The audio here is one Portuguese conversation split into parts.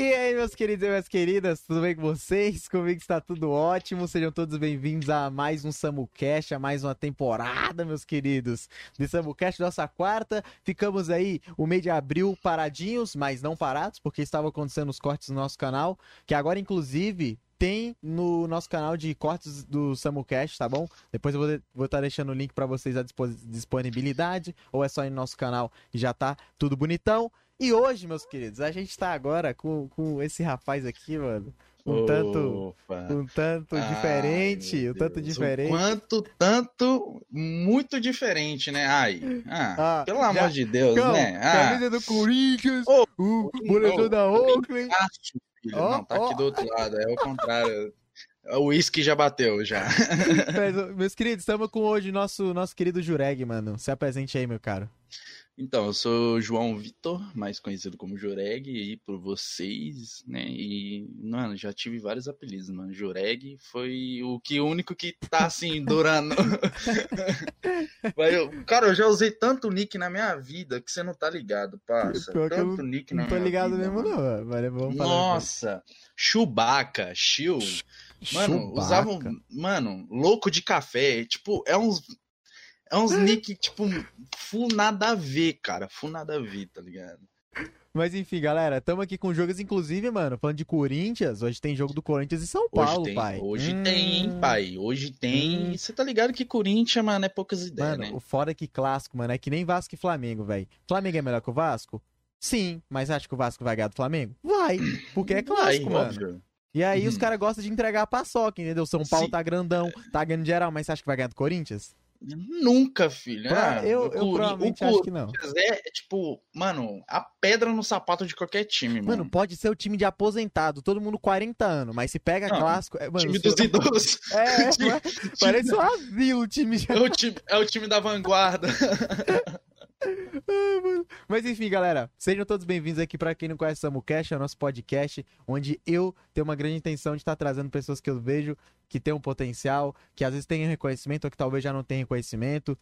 E aí, meus queridos e minhas queridas, tudo bem com vocês? Comigo está tudo ótimo. Sejam todos bem-vindos a mais um SamuCast, a mais uma temporada, meus queridos, de SamuCast, nossa quarta. Ficamos aí o mês de abril paradinhos, mas não parados, porque estavam acontecendo os cortes no nosso canal, que agora, inclusive, tem no nosso canal de cortes do SamuCast, tá bom? Depois eu vou estar tá deixando o link para vocês à disponibilidade, ou é só ir no nosso canal e já tá tudo bonitão. E hoje, meus queridos, a gente tá agora com, com esse rapaz aqui, mano. Um tanto, um tanto Ai, diferente, um tanto diferente. Quanto tanto muito diferente, né? Ai, ah, ah pelo já, amor de Deus, calma, né? Ah. Camisa do Corinthians, oh, o boletom oh, da Oakland. Oh, não, tá aqui do outro lado, é o contrário. O uísque já bateu, já. Meus queridos, estamos com hoje nosso nosso querido Jureg, mano. Se apresente aí, meu caro. Então, eu sou João Vitor, mais conhecido como Jureg, aí por vocês, né? E, mano, já tive vários apelidos, mano. Jureg foi o que o único que tá assim, durando. eu, cara, eu já usei tanto nick na minha vida que você não tá ligado, parça. tanto nick na minha vida. Não tô ligado vida, mesmo, mano. não. Vamos Nossa, Chewbacca, Chill. Mano, Chewbacca. usavam. Mano, louco de café. Tipo, é uns é uns nick, tipo, full nada a ver, cara. Full nada a ver, tá ligado? Mas enfim, galera, estamos aqui com jogos, inclusive, mano, falando de Corinthians. Hoje tem jogo do Corinthians e São Paulo, hoje tem, pai. Hoje hum... tem, hein, pai. Hoje tem. Você hum... tá ligado que Corinthians, mano, é poucas ideias, mano, né? o fora que clássico, mano, é que nem Vasco e Flamengo, velho. Flamengo é melhor que o Vasco? Sim, mas acha que o Vasco vai ganhar do Flamengo? Vai, porque é clássico, vai, mano. Óbvio. E aí uhum. os caras gostam de entregar a paçoca, entendeu? São Paulo Sim. tá grandão, tá ganhando geral, mas você acha que vai ganhar do Corinthians? Nunca, filho. Pra, ah, eu, eu provavelmente o, acho que não. É, tipo, mano, a pedra no sapato de qualquer time, mano. Mano, pode ser o time de aposentado, todo mundo 40 anos, mas se pega não, clássico. É, mano, time dos idosos. É, time, parece um asilo o time. É o time, é o time da vanguarda. Mas enfim, galera, sejam todos bem-vindos aqui para quem não conhece o SamuCast, é o nosso podcast, onde eu tenho uma grande intenção de estar trazendo pessoas que eu vejo que tem um potencial, que às vezes tem reconhecimento ou que talvez já não tenham reconhecimento.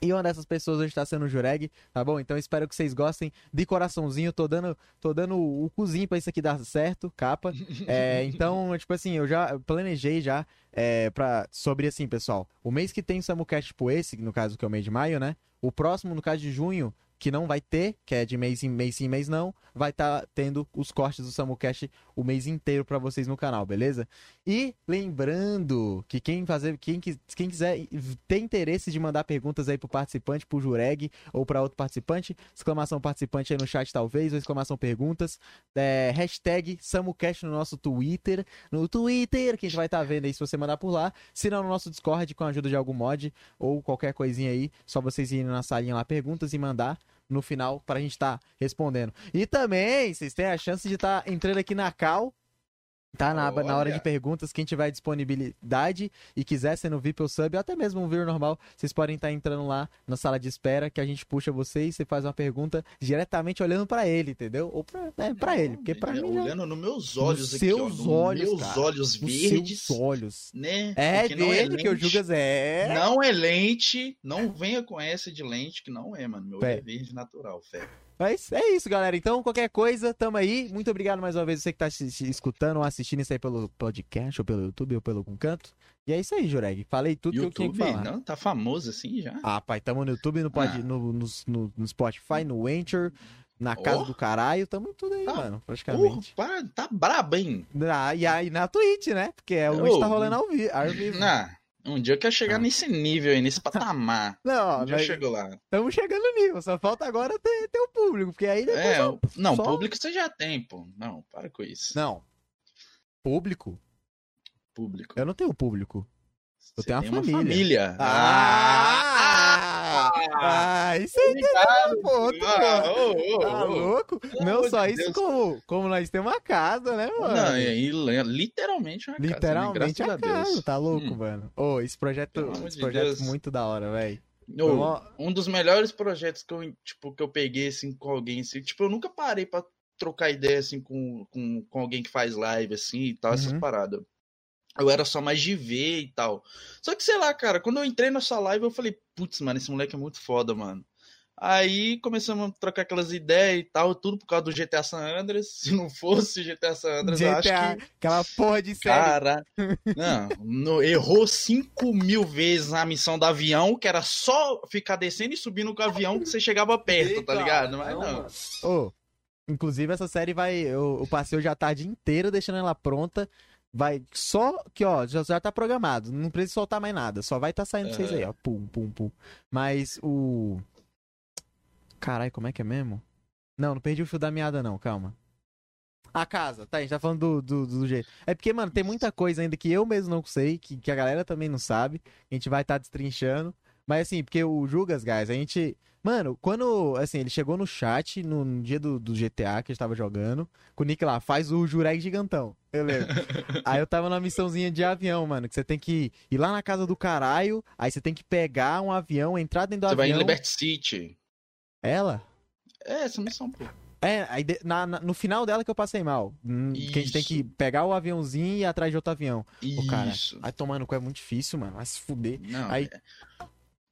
E uma dessas pessoas hoje está sendo o Jureg, tá bom? Então espero que vocês gostem de coraçãozinho. Tô dando, tô dando o cozinho para isso aqui dar certo, capa. É, então, tipo assim, eu já planejei já é, pra, sobre assim, pessoal. O mês que tem o Samucast, tipo esse, no caso que é o mês de maio, né? O próximo, no caso de junho, que não vai ter, que é de mês em mês sim, mês não, vai estar tá tendo os cortes do SamuCast o mês inteiro para vocês no canal, beleza? E lembrando que quem fazer, quem, quem quiser ter interesse de mandar perguntas aí pro participante, pro Jureg ou para outro participante, exclamação participante aí no chat talvez, ou exclamação perguntas, é, hashtag SamuCast no nosso Twitter, no Twitter, que a gente vai estar tá vendo aí se você mandar por lá, se não no nosso Discord com a ajuda de algum mod ou qualquer coisinha aí, só vocês irem na salinha lá perguntas e mandar no final para a gente estar tá respondendo. E também, vocês têm a chance de estar tá entrando aqui na Cal Tá na, na hora de perguntas, quem tiver disponibilidade e quiser ser no VIP ou sub, ou até mesmo um vir normal, vocês podem estar tá entrando lá na sala de espera, que a gente puxa vocês, você faz uma pergunta diretamente olhando para ele, entendeu? Ou pra, né, pra ele, porque pra é, mim... Olhando nos meus olhos nos aqui, seus ó, olhos, meus cara, olhos verdes. seus olhos. Né? É porque dele é que o Jugas é... Não é lente, não venha com essa de lente, que não é, mano. Meu olho é verde natural, fé. Mas é isso, galera. Então, qualquer coisa, tamo aí. Muito obrigado mais uma vez você que tá escutando ou assistindo isso aí pelo podcast, ou pelo YouTube, ou pelo algum canto. E é isso aí, Jureg. Falei tudo YouTube, que eu tinha que falar. Não, tá famoso assim já. Ah, pai, tamo no YouTube, no, pod, ah. no, no, no, no, Spotify, no Anchor, na casa oh. do caralho, tamo tudo aí, tá. mano, praticamente. Uh, tá brabo, hein? Ah, e aí na Twitch, né? Porque é o oh. tá rolando ao vivo. Ao vivo. Ah. Um dia eu quero chegar ah. nesse nível aí, nesse patamar. Não, um dia eu chego lá. Estamos chegando no nível, só falta agora ter, ter o público, porque aí É, só, não, só... público você já tem, pô. Não, para com isso. Não. Público? Público. Eu não tenho público. Eu tenho uma família. Uma família. Ah! Ah, ah isso aí é ponto, ah, oh, oh, Tá louco? não só isso, como, como nós temos uma casa, né, mano? Não, e literalmente uma literalmente casa. Literalmente a, casa, tá louco, hum. mano? Ô, oh, esse projeto, esse projeto é muito da hora, velho. Um dos melhores projetos que eu, tipo, que eu peguei, assim, com alguém, assim, tipo, eu nunca parei pra trocar ideia, assim, com, com, com alguém que faz live, assim, e tal, uhum. essas paradas eu era só mais de ver e tal. Só que, sei lá, cara, quando eu entrei nessa live, eu falei, putz, mano, esse moleque é muito foda, mano. Aí começamos a trocar aquelas ideias e tal, tudo por causa do GTA San Andreas. Se não fosse GTA San Andreas, GTA, eu acho que. Aquela porra de série. Cara, não, no, errou 5 mil vezes a missão do avião, que era só ficar descendo e subindo com o avião que você chegava perto, Eita, tá ligado? Mas não. Ô, inclusive essa série vai. Eu, eu passei hoje a tarde inteira deixando ela pronta. Vai só que, ó, já, já tá programado. Não precisa soltar mais nada. Só vai tá saindo pra vocês aí, ó. Pum, pum, pum. Mas o. Caralho, como é que é mesmo? Não, não perdi o fio da meada, não, calma. A casa, tá, a gente tá falando do, do, do, jeito. É porque, mano, tem muita coisa ainda que eu mesmo não sei, que, que a galera também não sabe. A gente vai estar tá destrinchando. Mas assim, porque o Jugas, guys, a gente. Mano, quando. Assim, ele chegou no chat no, no dia do, do, GTA que a gente tava jogando, com o Nick lá, faz o Jureg gigantão. Eu lembro. aí eu tava numa missãozinha de avião, mano, que você tem que ir lá na casa do caralho, aí você tem que pegar um avião, entrar dentro do você avião. Você vai em Liberty City. Ela? É, essa missão, pô. É, aí na, na, no final dela que eu passei mal. Isso. Hum, que a gente tem que pegar o aviãozinho e ir atrás de outro avião. Isso. O cara, aí tomando cu é muito difícil, mano. Vai se fuder. Não, aí, é...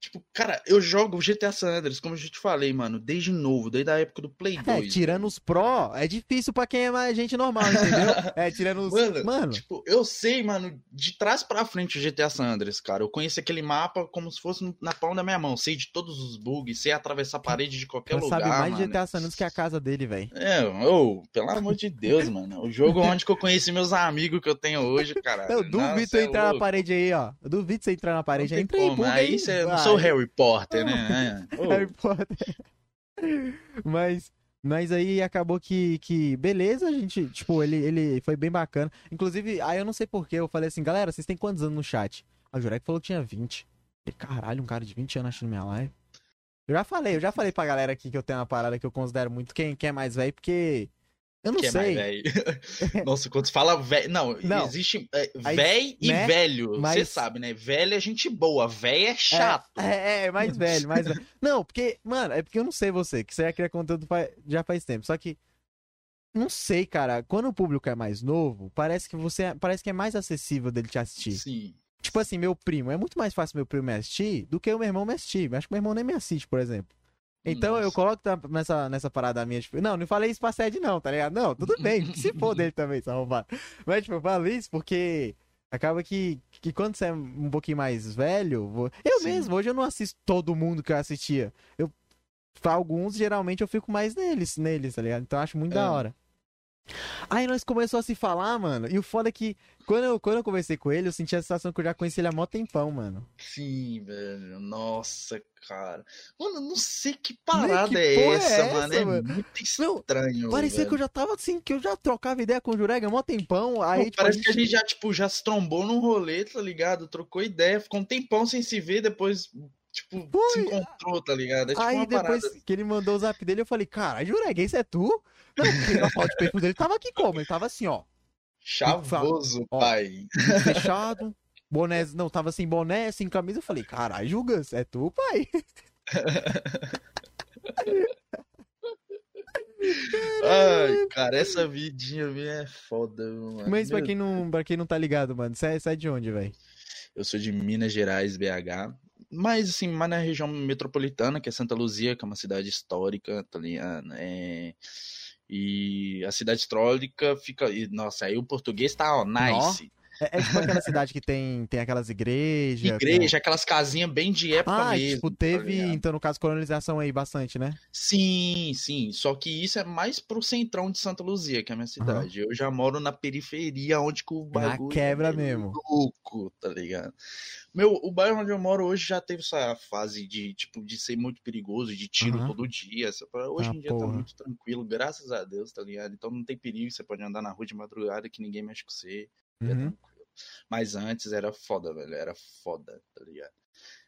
Tipo, cara, eu jogo GTA San Andreas, como eu já te falei, mano, desde novo, desde a época do Play 2. É, tirando os Pro, é difícil pra quem é mais gente normal, entendeu? é, tirando os. Mano, mano, tipo, eu sei, mano, de trás pra frente o GTA San Andreas, cara. Eu conheço aquele mapa como se fosse na palma da minha mão. Sei de todos os bugs, sei atravessar a parede de qualquer eu lugar. sabe mais mano. de GTA San Andreas que a casa dele, velho. É, ô, pelo amor de Deus, mano. O jogo onde que eu conheci meus amigos que eu tenho hoje, cara. Eu duvido você é entrar louco. na parede aí, ó. Eu duvido você entrar na parede. Aí, entrei, como. Aí você não sou Harry Potter. Né? É. Harry Potter. Mas, mas aí acabou que, que beleza, a gente, tipo, ele, ele foi bem bacana. Inclusive, aí eu não sei porquê, eu falei assim, galera, vocês têm quantos anos no chat? A Jurek falou que tinha 20. E, caralho, um cara de 20 anos assistindo minha live. Eu já falei, eu já falei pra galera aqui que eu tenho uma parada que eu considero muito quem, quem é mais velho, porque eu não que sei. É Nossa, quando você fala velho. Não, não, existe é, velho e né? velho. Mas... Você sabe, né? Velho é gente boa, velho é chato. É, é, é mais velho, mais velho. Não, porque, mano, é porque eu não sei você, que você já cria conteúdo já faz tempo. Só que. Não sei, cara. Quando o público é mais novo, parece que você. Parece que é mais acessível dele te assistir. Sim. Tipo assim, meu primo. É muito mais fácil meu primo me assistir do que o meu irmão me assistir. Acho que meu irmão nem me assiste, por exemplo. Então Nossa. eu coloco nessa, nessa parada minha, tipo, não, não falei isso pra sede não, tá ligado? Não, tudo bem, se for dele também, só arrombado. Mas, tipo, eu falo isso porque acaba que, que quando você é um pouquinho mais velho, vou... eu Sim. mesmo, hoje eu não assisto todo mundo que eu assistia. Eu, pra alguns, geralmente eu fico mais neles, neles, tá ligado? Então eu acho muito é. da hora. Aí nós começamos a se falar, mano. E o foda é que quando eu, quando eu conversei com ele, eu senti a sensação que eu já conheci ele há mó tempão, mano. Sim, velho. Nossa, cara. Mano, não sei que parada que é, essa, é, essa, mano. É mano? muito estranho. Meu, parecia velho. que eu já tava assim, que eu já trocava ideia com o Jurega há mó tempão. Aí, Pô, tipo, parece a gente... que a gente já, tipo, já se trombou num rolê, tá ligado? Trocou ideia, ficou um tempão sem se ver, depois tipo, Foi. se encontrou, tá ligado? É, tipo, aí depois parada. que ele mandou o zap dele, eu falei, cara, Jureg, esse é tu? Não, a foto de perfil dele tava aqui como? Ele tava assim, ó. Chavoso, ó, pai. Fechado. Boné, não, tava sem boné, sem camisa. Eu falei, caralho, Jugas, é tu, pai? Ai, cara, essa vidinha minha é foda, mano. Mas pra quem, não, pra quem não tá ligado, mano, você é, é de onde, velho? Eu sou de Minas Gerais, BH mas assim, mais na região metropolitana, que é Santa Luzia, que é uma cidade histórica, tá ligado? É... E a cidade histórica fica. E, nossa, aí o português tá, ó, nice. É, é, tipo aquela cidade que tem, tem aquelas igrejas. Igreja, com... aquelas casinhas bem de época ah, mesmo. Tipo, tá teve, então, no caso, colonização aí bastante, né? Sim, sim. Só que isso é mais pro centrão de Santa Luzia, que é a minha cidade. Uhum. Eu já moro na periferia, onde que o bagulho. Na quebra é mesmo. Louco, tá ligado? Meu, o bairro onde eu moro hoje já teve essa fase de, tipo, de ser muito perigoso, de tiro uhum. todo dia. Hoje ah, em dia tá porra. tá muito tranquilo, graças a Deus, tá ligado? Então não tem perigo, você pode andar na rua de madrugada que ninguém mexe com você. É uhum. Mas antes era foda, velho. Era foda, tá ligado?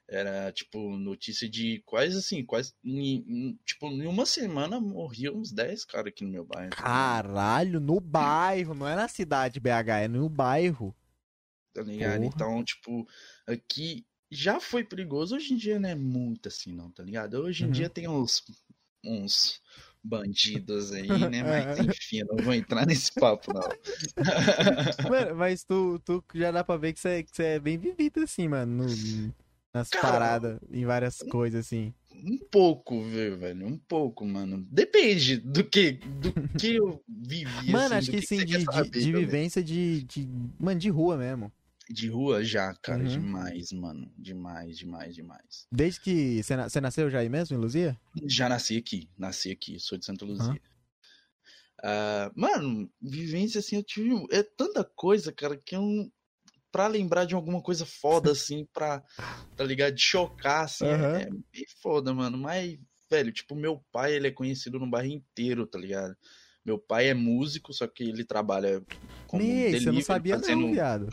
Era, tipo, notícia de quase assim, quase. Em, em, tipo, em uma semana morriam uns 10 caras aqui no meu bairro. Tá Caralho, no bairro, não é na cidade BH, é no bairro. Tá ligado? Porra. Então, tipo, aqui já foi perigoso. Hoje em dia não é muito assim, não, tá ligado? Hoje em uhum. dia tem uns, uns bandidos aí, né? Mas enfim, não vou entrar nesse papo, não. Mano, mas tu, tu já dá pra ver que você, é bem vivido, assim, mano, no, nas Cara, paradas, em várias coisas, assim. Um pouco, velho. Um pouco, mano. Depende do que, do que eu vivi. Mano, assim, acho que, que sim, que de, saber, de, vivência de, de. Mano, de rua mesmo. De rua já, cara. Uhum. Demais, mano. Demais, demais, demais. Desde que. Você nasceu já aí mesmo, em Luzia? Já nasci aqui. Nasci aqui. Sou de Santa Luzia. Uhum. Uh, mano, vivência assim, eu tive. É tanta coisa, cara, que eu. Pra lembrar de alguma coisa foda, assim, pra. Tá ligado? De chocar, assim. Uhum. É, é foda, mano. Mas, velho, tipo, meu pai, ele é conhecido no bairro inteiro, tá ligado? Meu pai é músico, só que ele trabalha como. Me, você não sabia, fazendo... não, viado.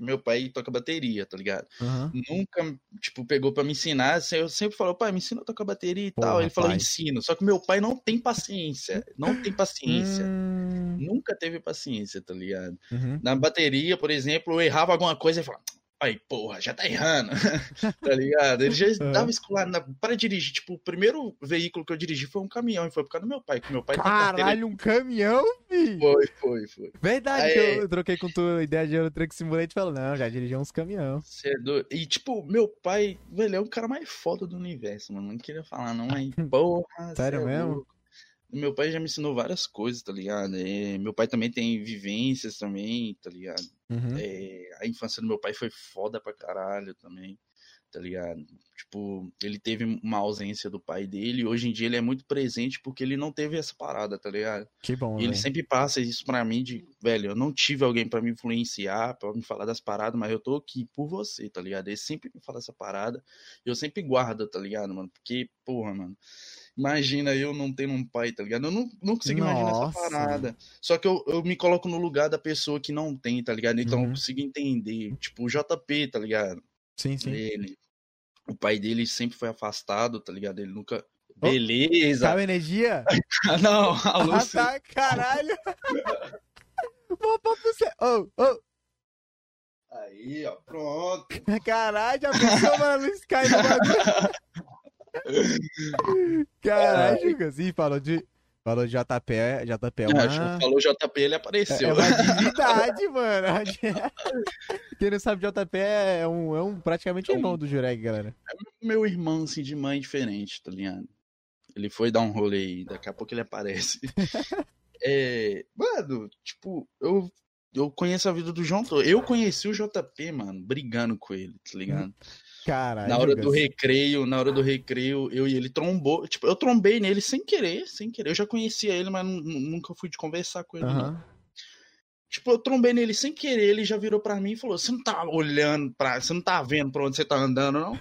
Meu pai toca bateria, tá ligado? Uhum. Nunca, tipo, pegou para me ensinar. Assim, eu sempre falo, pai, me ensina a tocar bateria e Porra, tal. Ele falou, ensino. Só que meu pai não tem paciência. Não tem paciência. Hum... Nunca teve paciência, tá ligado? Uhum. Na bateria, por exemplo, eu errava alguma coisa e falava, Aí, porra, já tá errando. tá ligado? Ele já dava é. escolar para dirigir. Tipo, o primeiro veículo que eu dirigi foi um caminhão e foi por causa do meu pai. Que meu pai Caralho, um caminhão, filho? Foi, foi, foi. Verdade Aí, que eu, troquei com tua ideia de Euro Truck Simulator e falou, não, já dirigi uns caminhão. Cedo. E, tipo, meu pai, velho, é o cara mais foda do universo, mano. Não queria falar, não, mas, porra. Sério é mesmo? Louco. Meu pai já me ensinou várias coisas, tá ligado? É, meu pai também tem vivências também, tá ligado? Uhum. É, a infância do meu pai foi foda pra caralho também, tá ligado? Tipo, ele teve uma ausência do pai dele, e hoje em dia ele é muito presente porque ele não teve essa parada, tá ligado? Que bom, E ele sempre passa isso pra mim de, velho, eu não tive alguém para me influenciar, para me falar das paradas, mas eu tô aqui por você, tá ligado? Ele sempre me fala essa parada, e eu sempre guardo, tá ligado, mano? Porque, porra, mano Imagina eu não tendo um pai, tá ligado? Eu não, não consigo Nossa. imaginar essa parada. Só que eu, eu me coloco no lugar da pessoa que não tem, tá ligado? Então uhum. eu consigo entender. Tipo, o JP, tá ligado? Sim, sim. Ele, o pai dele sempre foi afastado, tá ligado? Ele nunca. Beleza. Sabe energia? não, a luz. Ah, tá, caralho. Vou pra você. Oh, oh. Aí, ó, pronto. Caralho, já pensou, mano, a luz cai no bagulho. Caralho, Lucas. Ih, falou de. Falou de JP, JP é uma... É, falou JP, ele apareceu. É uma divindade, mano. Quem não sabe, JP é um, é um praticamente é um irmão do Jureg, galera. É meu irmão, assim, de mãe diferente, tá ligado? Ele foi dar um rolê aí, daqui a pouco ele aparece. é, mano, tipo, eu, eu conheço a vida do João Eu conheci o JP, mano, brigando com ele, tá ligado? Caralho. Na hora do recreio, na hora do recreio, eu e ele trombou. Tipo, eu trombei nele sem querer, sem querer. Eu já conhecia ele, mas nunca fui de conversar com ele. Uhum. Tipo, eu trombei nele sem querer, ele já virou pra mim e falou: Você não tá olhando pra. Você não tá vendo pra onde você tá andando, não?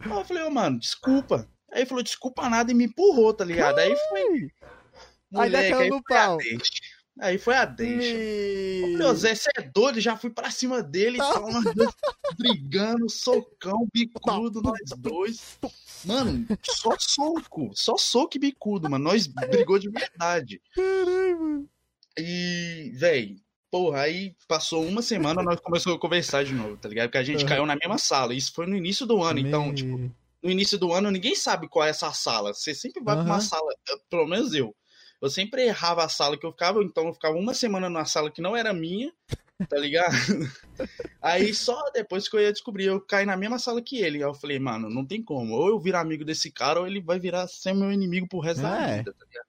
Aí eu falei, ô, oh, mano, desculpa. Aí ele falou, desculpa nada e me empurrou, tá ligado? Aí foi. Moleque, aí caiu no pau. Aí foi a deixa. E... Meu Zé, você é doido? Já fui pra cima dele, tava brigando, socão, bicudo, nós dois. Mano, só soco. Só soco e bicudo, mano. Nós brigou de verdade. Mano. E, véi, porra, aí passou uma semana, nós começamos a conversar de novo, tá ligado? Porque a gente uhum. caiu na mesma sala. Isso foi no início do ano, então, tipo, no início do ano ninguém sabe qual é essa sala. Você sempre vai uhum. pra uma sala, pelo menos eu eu sempre errava a sala que eu ficava, então eu ficava uma semana numa sala que não era minha, tá ligado? Aí só depois que eu ia descobrir, eu caí na mesma sala que ele. Aí eu falei, mano, não tem como. Ou eu virar amigo desse cara, ou ele vai virar ser meu inimigo pro resto é. da vida, tá ligado?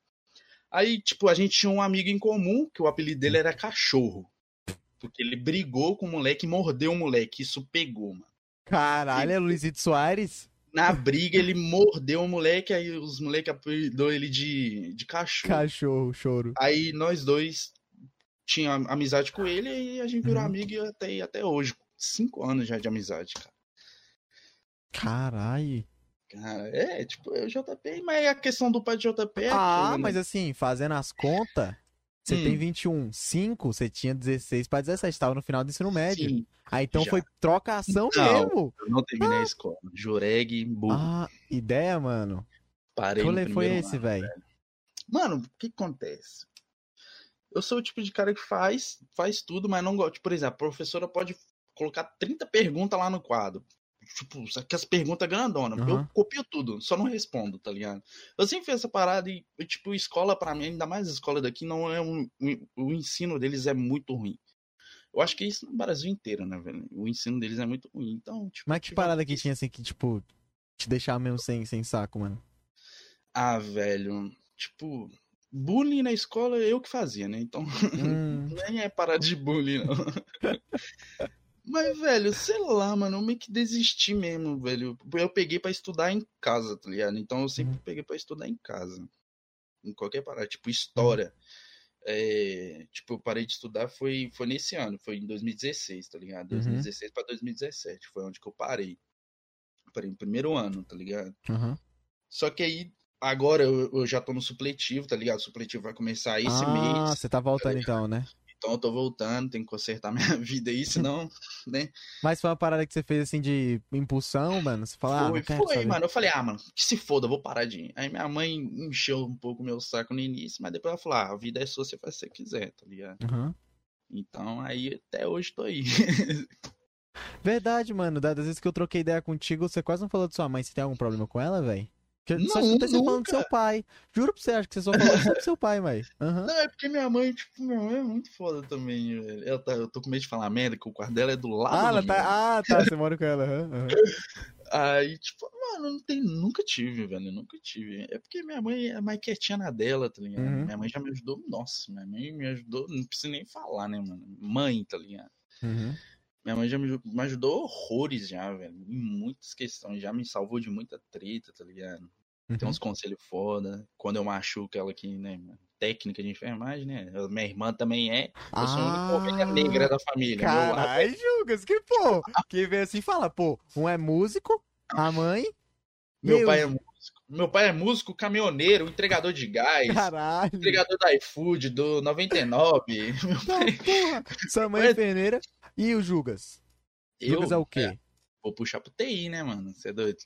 Aí, tipo, a gente tinha um amigo em comum, que o apelido dele era Cachorro. Porque ele brigou com o moleque e mordeu o moleque. Isso pegou, mano. Caralho, é Luizito Soares? Na briga ele mordeu o moleque, aí os moleques apelidou ele de, de cachorro. Cachorro, choro. Aí nós dois tinha amizade com ele e a gente virou uhum. amigo até, até hoje. Cinco anos já de amizade, cara. Caralho. Cara, é, tipo, é o JP, mas a questão do pai de JP é. Ah, aquilo, mas né? assim, fazendo as contas, você hum. tem 21, 5, você tinha 16 para 17, tava no final do ensino médio. Sim, Aí então já. foi trocação não, mesmo. Eu não terminei ah. a escola. Jureg, burro. Ah, ideia, mano. Parei que foi esse, velho? Mano, o que acontece? Eu sou o tipo de cara que faz, faz tudo, mas não gosto. Por exemplo, a professora pode colocar 30 perguntas lá no quadro tipo, aquelas perguntas grandonas. Uhum. Eu copio tudo, só não respondo, tá ligado? Eu sempre fiz essa parada e, tipo, escola para mim, ainda mais a escola daqui, não é um. O ensino deles é muito ruim. Eu acho que é isso no Brasil inteiro, né, velho? O ensino deles é muito ruim. Então, tipo. Mas que parada que tinha assim que, tipo. te deixar mesmo sem, sem saco, mano? Ah, velho. Tipo, bullying na escola eu que fazia, né? Então, hum. nem é parar de bullying, não. Mas, velho, sei lá, mano, eu meio que desisti mesmo, velho. Eu peguei para estudar em casa, tá ligado? Então eu sempre uhum. peguei para estudar em casa. Em qualquer parada, tipo história. É, tipo, eu parei de estudar foi, foi nesse ano, foi em 2016, tá ligado? 2016 uhum. para 2017, foi onde que eu parei. parei no primeiro ano, tá ligado? Uhum. Só que aí, agora eu, eu, já tô no supletivo, tá ligado? O supletivo vai começar esse ah, mês. Ah, você tá voltando tá então, né? Então eu tô voltando, tenho que consertar minha vida aí, senão, né? Mas foi uma parada que você fez assim de impulsão, mano? Você falou, foi, ah, foi, mano. Eu falei, ah, mano, que se foda, eu vou parar de ir. Aí minha mãe encheu um pouco o meu saco no início, mas depois ela falou, ah, a vida é sua, você faz o que você quiser, tá ligado? Uhum. Então aí até hoje tô aí. Verdade, mano. Das vezes que eu troquei ideia contigo, você quase não falou de sua mãe. Você tem algum problema com ela, velho? Que não, só escutei você falando do seu pai. Juro pra você, acho que você só falou do seu pai, mãe. Uhum. Não, é porque minha mãe, tipo, minha mãe é muito foda também, velho. Ela tá, eu tô com medo de falar merda, que o quarto dela é do lado ah, do tá, Ah, tá, você mora com ela. Uhum. Aí, tipo, mano, não tem, nunca tive, velho, nunca tive. É porque minha mãe é mais quietinha na dela, tá ligado? Uhum. Minha mãe já me ajudou, nossa, minha mãe me ajudou, não precisa nem falar, né, mano? Mãe, tá ligado? Uhum. Minha mãe já me, me ajudou horrores já, velho. Em muitas questões. Já me salvou de muita treta, tá ligado? Uhum. Tem uns conselhos foda. Quando eu machuco ela aqui, né? Técnica de enfermagem, né? Minha irmã também é. Eu ah, sou a única ah, negra da família. Caralho, Jugas, que pô. Que vem assim e fala, pô, um é músico, a mãe. Meu, meu pai é músico. Meu pai é músico, caminhoneiro, entregador de gás. Caralho. Entregador da iFood, do 99. Meu pai... porra. Sua mãe é enfermeira. E o Jugas? Eu, Jugas é o quê? É vou puxar pro TI, né, mano? Você é doido?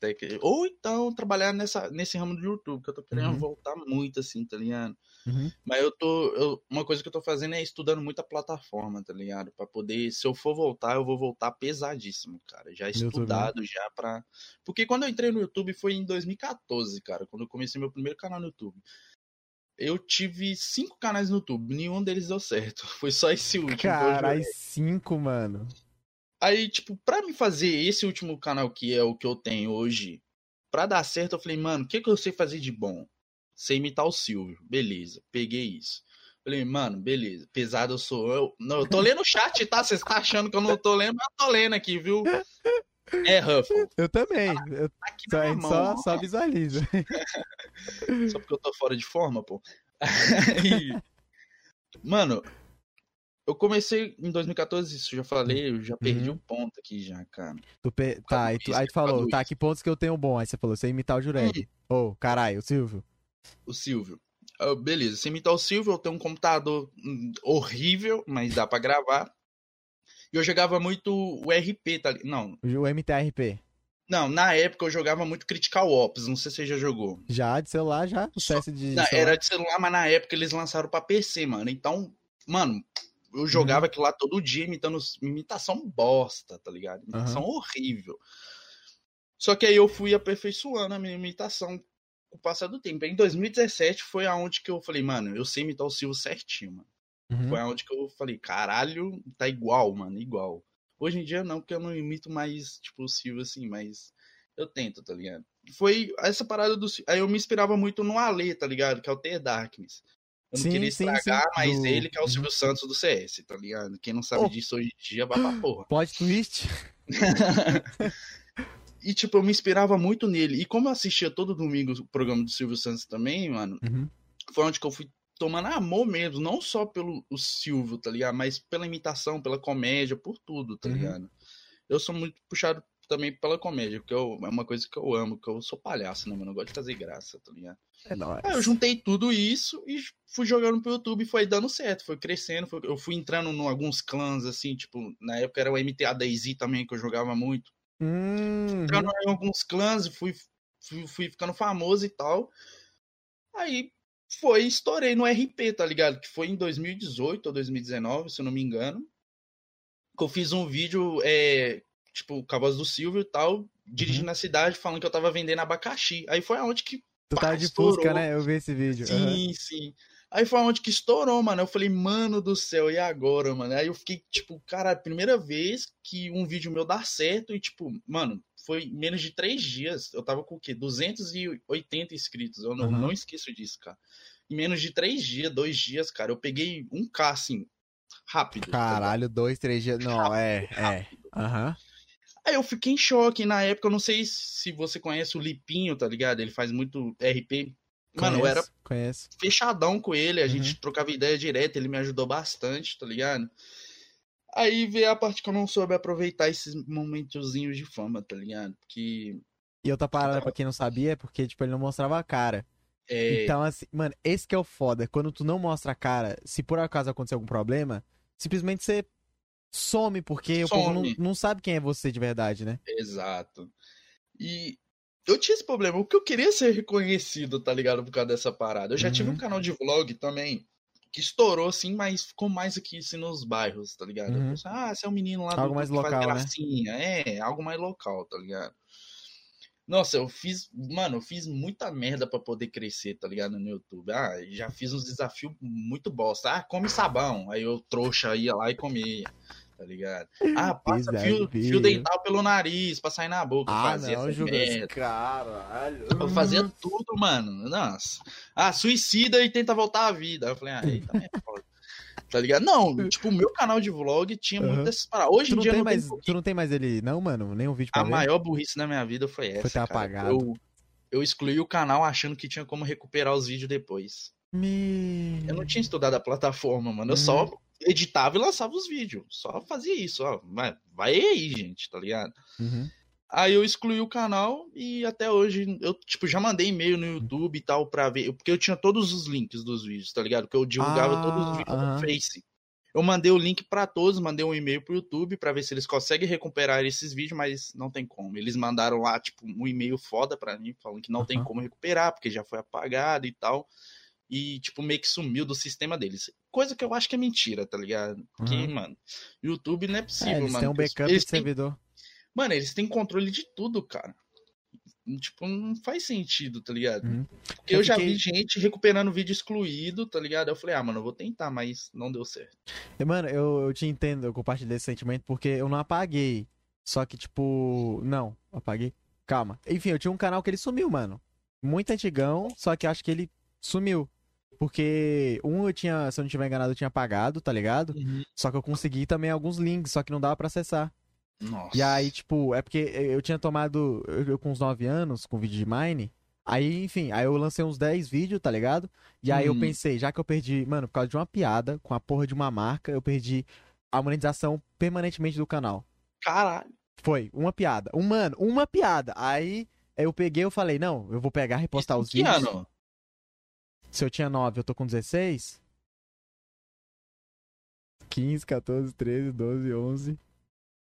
Ou então trabalhar nessa, nesse ramo do YouTube, que eu tô querendo uhum. voltar muito, assim, tá ligado? Uhum. Mas eu tô. Eu, uma coisa que eu tô fazendo é estudando muita plataforma, tá ligado? Pra poder, se eu for voltar, eu vou voltar pesadíssimo, cara. Já estudado, YouTube. já pra. Porque quando eu entrei no YouTube foi em 2014, cara, quando eu comecei meu primeiro canal no YouTube. Eu tive cinco canais no YouTube, nenhum deles deu certo. Foi só esse último. Caralho, cinco, mano. Aí, tipo, pra me fazer esse último canal que é o que eu tenho hoje, pra dar certo, eu falei, mano, o que, que eu sei fazer de bom? Sei imitar o Silvio. Beleza, peguei isso. Falei, mano, beleza. Pesado eu sou. Eu, não, eu tô lendo o chat, tá? Vocês estão achando que eu não tô lendo, mas eu tô lendo aqui, viu? É, Ruffle. Eu também. Eu, só, só, só visualiza. só porque eu tô fora de forma, pô. Aí, mano, eu comecei em 2014, isso já falei, eu já perdi uhum. um ponto aqui já, cara. Tu pe... Tá, aí tu, aí tu falou, tá, que pontos que eu tenho bom? Aí você falou, você imitar o Jureg. Ô, oh, caralho, o Silvio. O Silvio. Uh, beleza, você imitar o Silvio, eu tenho um computador hum, horrível, mas dá para gravar. E eu jogava muito o RP, tá Não. O MTRP. Não, na época eu jogava muito Critical Ops, não sei se você já jogou. Já, de celular, já. O Só... de não, Era de celular, mas na época eles lançaram pra PC, mano. Então, mano, eu jogava uhum. aquilo lá todo dia imitando imitação bosta, tá ligado? Imitação uhum. horrível. Só que aí eu fui aperfeiçoando a minha imitação com o passar do tempo. Em 2017 foi aonde que eu falei, mano, eu sei imitar o Silvio certinho, mano. Uhum. Foi aonde que eu falei, caralho, tá igual, mano, igual. Hoje em dia não, porque eu não imito mais, tipo, o Silvio assim, mas eu tento, tá ligado? Foi essa parada do. Aí eu me inspirava muito no Ale, tá ligado? Que é o The Darkness. Eu não sim, queria estragar sim, sim. mais do... ele, que é o Silvio Santos do CS, tá ligado? Quem não sabe oh. disso hoje em dia vai pra porra. Pode twist. e, tipo, eu me inspirava muito nele. E como eu assistia todo domingo o programa do Silvio Santos também, mano, uhum. foi onde que eu fui tomando amor mesmo, não só pelo o Silvio, tá ligado? Mas pela imitação, pela comédia, por tudo, tá uhum. ligado? Eu sou muito puxado também pela comédia, porque eu, é uma coisa que eu amo, que eu sou palhaço, né, mano? Eu gosto de fazer graça, tá ligado? É nóis. Aí eu juntei tudo isso e fui jogando pro YouTube e foi dando certo, foi crescendo, foi, eu fui entrando em alguns clãs, assim, tipo, na época era o MTA Daisy também, que eu jogava muito. Uhum. Entrando em alguns clãs e fui, fui, fui ficando famoso e tal. Aí foi, estourei no RP, tá ligado? Que foi em 2018 ou 2019, se eu não me engano. Que eu fiz um vídeo é, tipo, com a voz do Silvio e tal, dirigindo uhum. a cidade, falando que eu tava vendendo abacaxi. Aí foi aonde que. Tu pá, tava de Fusca, né? Eu vi esse vídeo. Sim, uhum. sim. Aí foi onde que estourou, mano. Eu falei, mano do céu, e agora, mano? Aí eu fiquei, tipo, cara, primeira vez que um vídeo meu dá certo e, tipo, mano, foi menos de três dias. Eu tava com o quê? 280 inscritos. Eu não, uhum. não esqueço disso, cara. Em menos de três dias, dois dias, cara, eu peguei um K, assim, rápido. Tá Caralho, tá dois, três dias. Não, rápido, é, é. rápido. é. Aham. Uhum. Aí eu fiquei em choque. Na época, eu não sei se você conhece o Lipinho, tá ligado? Ele faz muito RP. Mano, conheço, eu era conheço. fechadão com ele, a uhum. gente trocava ideia direto, ele me ajudou bastante, tá ligado? Aí veio a parte que eu não soube aproveitar esses momentozinhos de fama, tá ligado? Porque. E outra parada, pra quem não sabia, é porque, tipo, ele não mostrava a cara. É... Então, assim, mano, esse que é o foda. Quando tu não mostra a cara, se por acaso acontecer algum problema, simplesmente você some, porque some. o povo não, não sabe quem é você de verdade, né? Exato. E eu tinha esse problema, porque eu queria ser reconhecido, tá ligado? Por causa dessa parada. Eu já uhum. tive um canal de vlog também, que estourou assim, mas ficou mais aqui assim nos bairros, tá ligado? Uhum. Pensei, ah, você é um menino lá algo do mais local, né? É, algo mais local, tá ligado? Nossa, eu fiz, mano, eu fiz muita merda para poder crescer, tá ligado? No YouTube. Ah, já fiz uns desafios muito bosta. Ah, come sabão. Aí eu trouxa ia lá e comia tá ligado? Ah, passa fio, fio, dental pelo nariz pra sair na boca. Ah, fazia não, Judas, caralho. Eu fazia tudo, mano. Nossa. Ah, suicida e tenta voltar à vida. Eu falei, ah, também é foda. Tá ligado? Não, tipo, o meu canal de vlog tinha uhum. muito dessas paradas. Hoje em dia tem não mais, Tu não tem mais ele, não, mano? Nem um vídeo pra A ver? maior burrice na minha vida foi essa. Foi ter apagado. Eu, eu excluí o canal achando que tinha como recuperar os vídeos depois. Me... Eu não tinha estudado a plataforma, mano. Eu só hum editava e lançava os vídeos. Só fazia isso, ó. Vai, vai aí, gente, tá ligado? Uhum. Aí eu excluí o canal e até hoje eu, tipo, já mandei e-mail no YouTube e tal pra ver. Porque eu tinha todos os links dos vídeos, tá ligado? Porque eu divulgava ah, todos os vídeos no Face. Eu mandei o link para todos, mandei um e-mail pro YouTube para ver se eles conseguem recuperar esses vídeos, mas não tem como. Eles mandaram lá, tipo, um e-mail foda pra mim, falando que não uhum. tem como recuperar, porque já foi apagado e tal e, tipo, meio que sumiu do sistema deles. Coisa que eu acho que é mentira, tá ligado? Porque, uhum. mano, YouTube não é possível, é, eles mano. Tem um backup eles de têm... servidor. Mano, eles têm controle de tudo, cara. Tipo, não faz sentido, tá ligado? Uhum. Porque eu, eu já vi gente recuperando vídeo excluído, tá ligado? Eu falei, ah, mano, eu vou tentar, mas não deu certo. E, mano, eu, eu te entendo, eu compartilhei esse sentimento porque eu não apaguei. Só que, tipo, não, apaguei. Calma. Enfim, eu tinha um canal que ele sumiu, mano. Muito antigão, só que acho que ele sumiu. Porque um eu tinha, se eu não tiver enganado, eu tinha pagado, tá ligado? Uhum. Só que eu consegui também alguns links, só que não dava para acessar. Nossa. E aí, tipo, é porque eu tinha tomado, eu, eu com uns 9 anos, com vídeo de Mine. Aí, enfim, aí eu lancei uns 10 vídeos, tá ligado? E aí eu uhum. pensei, já que eu perdi, mano, por causa de uma piada, com a porra de uma marca, eu perdi a monetização permanentemente do canal. Caralho. Foi, uma piada. Um, mano, uma piada. Aí eu peguei eu falei, não, eu vou pegar, repostar Isso os vídeos. Ano? Se eu tinha 9, eu tô com 16? 15, 14, 13, 12, 11,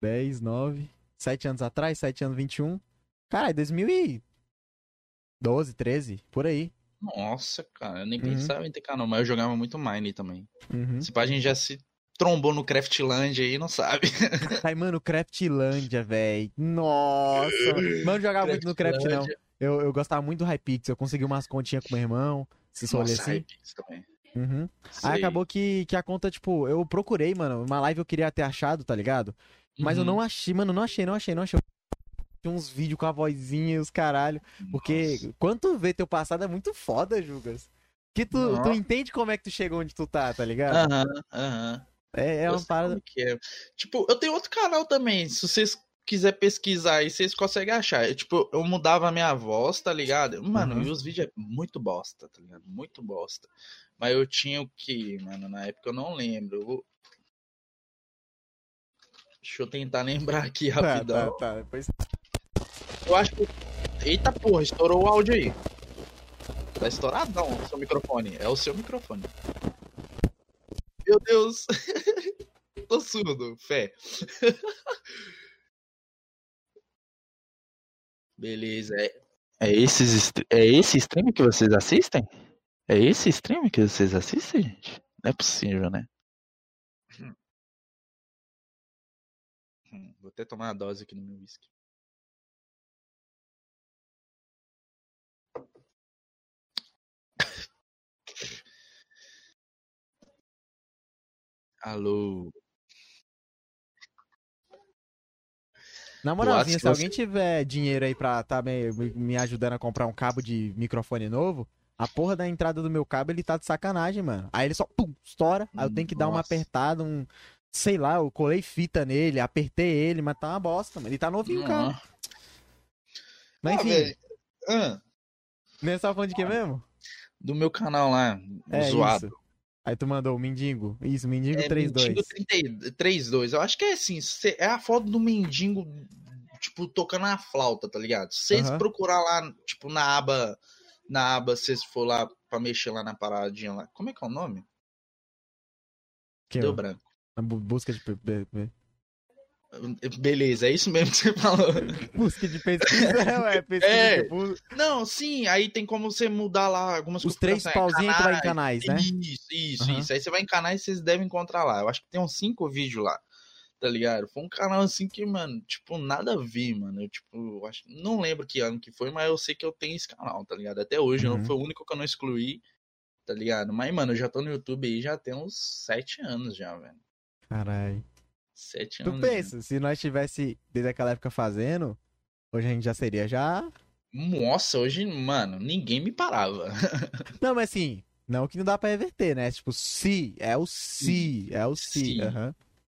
10, 9, 7 anos atrás, 7 anos, 21. Cara, é 2012, 13, por aí. Nossa, cara, eu nem uhum. pensava em ter canal, mas eu jogava muito Mine também. Uhum. Se pá, a gente já se trombou no Craftland aí, não sabe. Ai, mano, Craftlandia, velho. Nossa. Mano, jogava muito no Craft, não. Eu, eu gostava muito do Hypixel, eu consegui umas continhas com meu irmão. Se assim. também. Uhum. Aí acabou que, que a conta, tipo, eu procurei, mano, uma live eu queria ter achado, tá ligado? Mas uhum. eu não achei, mano, não achei, não achei, não achei. Tinha uns vídeos com a vozinha e os caralho. Porque Nossa. quando tu vê teu passado é muito foda, Jugas. Que tu, tu entende como é que tu chegou onde tu tá, tá ligado? Aham, uhum, aham. Uhum. É, é uma parada. Que é. Tipo, eu tenho outro canal também. Se vocês quiser pesquisar aí, vocês conseguem achar. Eu, tipo, eu mudava a minha voz, tá ligado? Mano, uhum. e os vídeos é muito bosta, tá ligado? Muito bosta. Mas eu tinha o que, mano? Na época eu não lembro. Deixa eu tentar lembrar aqui tá, rapidão. Tá, tá, Depois... Eu acho que. Eita porra, estourou o áudio aí. Tá estouradão o seu microfone. É o seu microfone. Meu Deus. Tô surdo, fé. Beleza. É, é, esses, é esse stream que vocês assistem? É esse stream que vocês assistem, gente? Não é possível, né? Hum, vou até tomar uma dose aqui no meu whisky. Alô. Na moralzinha, se você... alguém tiver dinheiro aí pra tá me, me ajudando a comprar um cabo de microfone novo, a porra da entrada do meu cabo, ele tá de sacanagem, mano. Aí ele só, pum, estoura. Aí eu tenho que Nossa. dar uma apertada, um. Sei lá, eu colei fita nele, apertei ele, mas tá uma bosta, mano. Ele tá novinho, uhum. cara. Mas ah, enfim. Ah. Nem tava falando de quê mesmo? Do meu canal lá, é, zoado. Isso. Aí tu mandou o Mendigo. Isso, Mendigo é, 32. Mendigo 32. Eu acho que é assim, é a foto do Mendigo, tipo, tocando a flauta, tá ligado? Se vocês uhum. procurar lá, tipo, na aba na aba, se você for lá pra mexer lá na paradinha lá. Como é que é o nome? Que Deu branco. Na busca de. Beleza, é isso mesmo que você falou. Busca de pesquisa, é, pesquisa é. Não, sim, aí tem como você mudar lá algumas Os três pauzinhos que vai em canais, né? Isso, isso, uhum. isso. Aí você vai em canais e vocês devem encontrar lá. Eu acho que tem uns cinco vídeos lá tá ligado? Foi um canal assim que, mano, tipo, nada a ver, mano. Eu, tipo, acho, não lembro que ano que foi, mas eu sei que eu tenho esse canal, tá ligado? Até hoje, uhum. não foi o único que eu não excluí, tá ligado? Mas, mano, eu já tô no YouTube aí já tem uns sete anos já, velho. Caralho. Sete anos. Tu pensa, já. se nós tivesse desde aquela época fazendo, hoje a gente já seria já. Nossa, hoje, mano, ninguém me parava. não, mas assim, não que não dá pra reverter, né? Tipo, se, é o se, é o se. Aham. Uhum.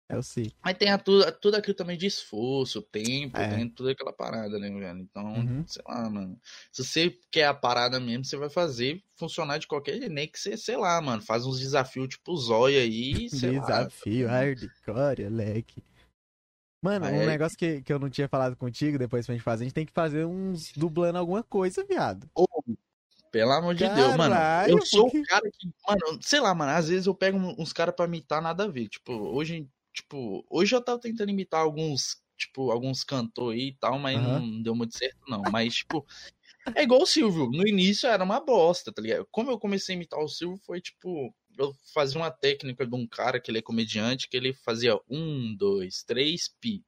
Eu sei. Mas tem a, tudo, tudo aquilo também de esforço, tempo, é. tem tudo aquela parada, né, velho? Então, uhum. sei lá, mano. Se você quer a parada mesmo, você vai fazer funcionar de qualquer jeito. Nem que você, sei lá, mano, faz uns desafios tipo zóia aí, sei Desafio, lá. hardcore, leque. Mano, um negócio que, que eu não tinha falado contigo depois pra gente fazer, a gente tem que fazer uns dublando alguma coisa, viado. Oh, pelo amor de Caralho, Deus, mano. Eu sou porque... o cara que, mano, sei lá, mano, às vezes eu pego uns caras pra imitar nada a ver. Tipo, hoje tipo, hoje eu tava tentando imitar alguns, tipo, alguns cantores aí e tal, mas uhum. não deu muito certo, não. Mas, tipo, é igual o Silvio. No início era uma bosta, tá ligado? Como eu comecei a imitar o Silvio, foi tipo. Eu fazia uma técnica de um cara que ele é comediante, que ele fazia um, dois, três pi.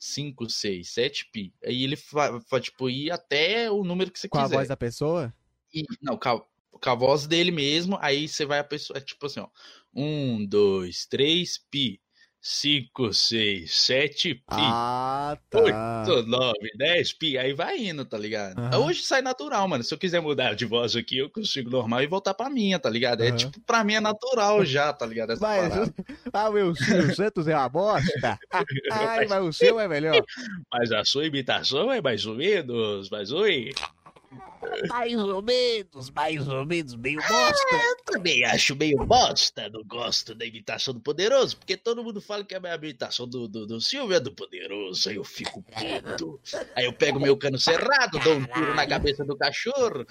5, 6, 7 pi. Aí ele fa, fa, tipo, ia até o número que você com quiser. Com a voz da pessoa? E, não, com a, com a voz dele mesmo. Aí você vai a pessoa. É tipo assim, ó. 1, 2, 3 pi. 5, 6, 7 pi. Ah, tá. 8, 9, 10 pi. Aí vai indo, tá ligado? Uhum. Hoje sai natural, mano. Se eu quiser mudar de voz aqui, eu consigo normal e voltar pra minha, tá ligado? Uhum. É tipo, pra mim é natural já, tá ligado? Essa mas, ah, meu Silvio Santos é uma bosta. Ai, mas o seu é melhor. Mas a sua imitação é mais ou menos, mas oi. Mais ou menos, mais ou menos, meio bosta. É, eu também acho meio bosta. Não gosto da imitação do Poderoso, porque todo mundo fala que a minha imitação do, do, do Silvio é do Poderoso. Aí eu fico puto. Aí eu pego meu cano cerrado, dou um tiro na cabeça do cachorro.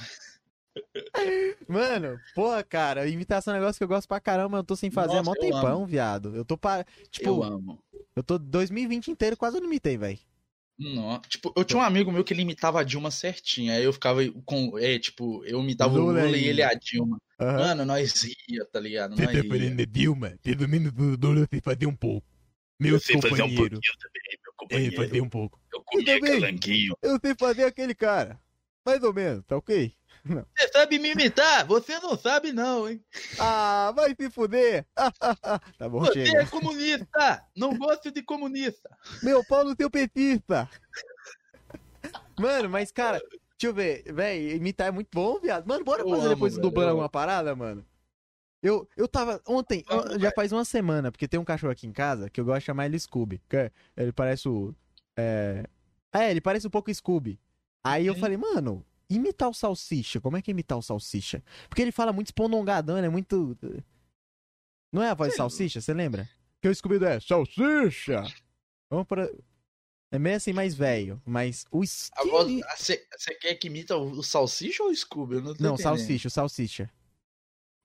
Mano, porra, cara, imitação é um negócio que eu gosto pra caramba, eu tô sem fazer Nossa, há mó tempão, amo. viado. Eu tô para. Tipo, eu amo. Eu tô 2020 inteiro quase não imitei, velho. Não, tipo, eu tinha um amigo meu que ele imitava a Dilma certinho. Aí eu ficava com. É, tipo, eu imitava Lula o Lula e ele a Dilma. Uhum. Mano, nós ria, tá ligado? Você tá fazendo Dilma? Pelo menos do Lula você fazer um pouco. Meu companheiro. Fazer um pouquinho também, meu companheiro. É, fazer um pouco. Eu comia calanguinho. Eu sei fazer aquele cara. Mais ou menos, tá ok? Não. Você sabe me imitar? Você não sabe, não, hein? Ah, vai se fuder! tá bom, Você chega. é comunista! Não gosto de comunista! Meu pau no seu petista! Mano, mas cara, deixa eu ver, velho, imitar é muito bom, viado. Mano, bora fazer amo, depois do ban alguma parada, mano? Eu, eu tava. Ontem, eu, já faz uma semana, porque tem um cachorro aqui em casa que eu gosto de chamar ele Scooby. Que ele parece o. É... é, ele parece um pouco Scooby. Aí eu falei, mano, imitar o Salsicha. Como é que é imitar o Salsicha? Porque ele fala muito esponongadão, ele é muito. Não é a voz de Salsicha, você lembra? Que o Scooby é Salsicha! Vamos para. É meio assim mais velho, mas o Scooby. Você quer que imita o, Salsicha ou o Scooby? Eu não não, Salsicha, o Salsicha.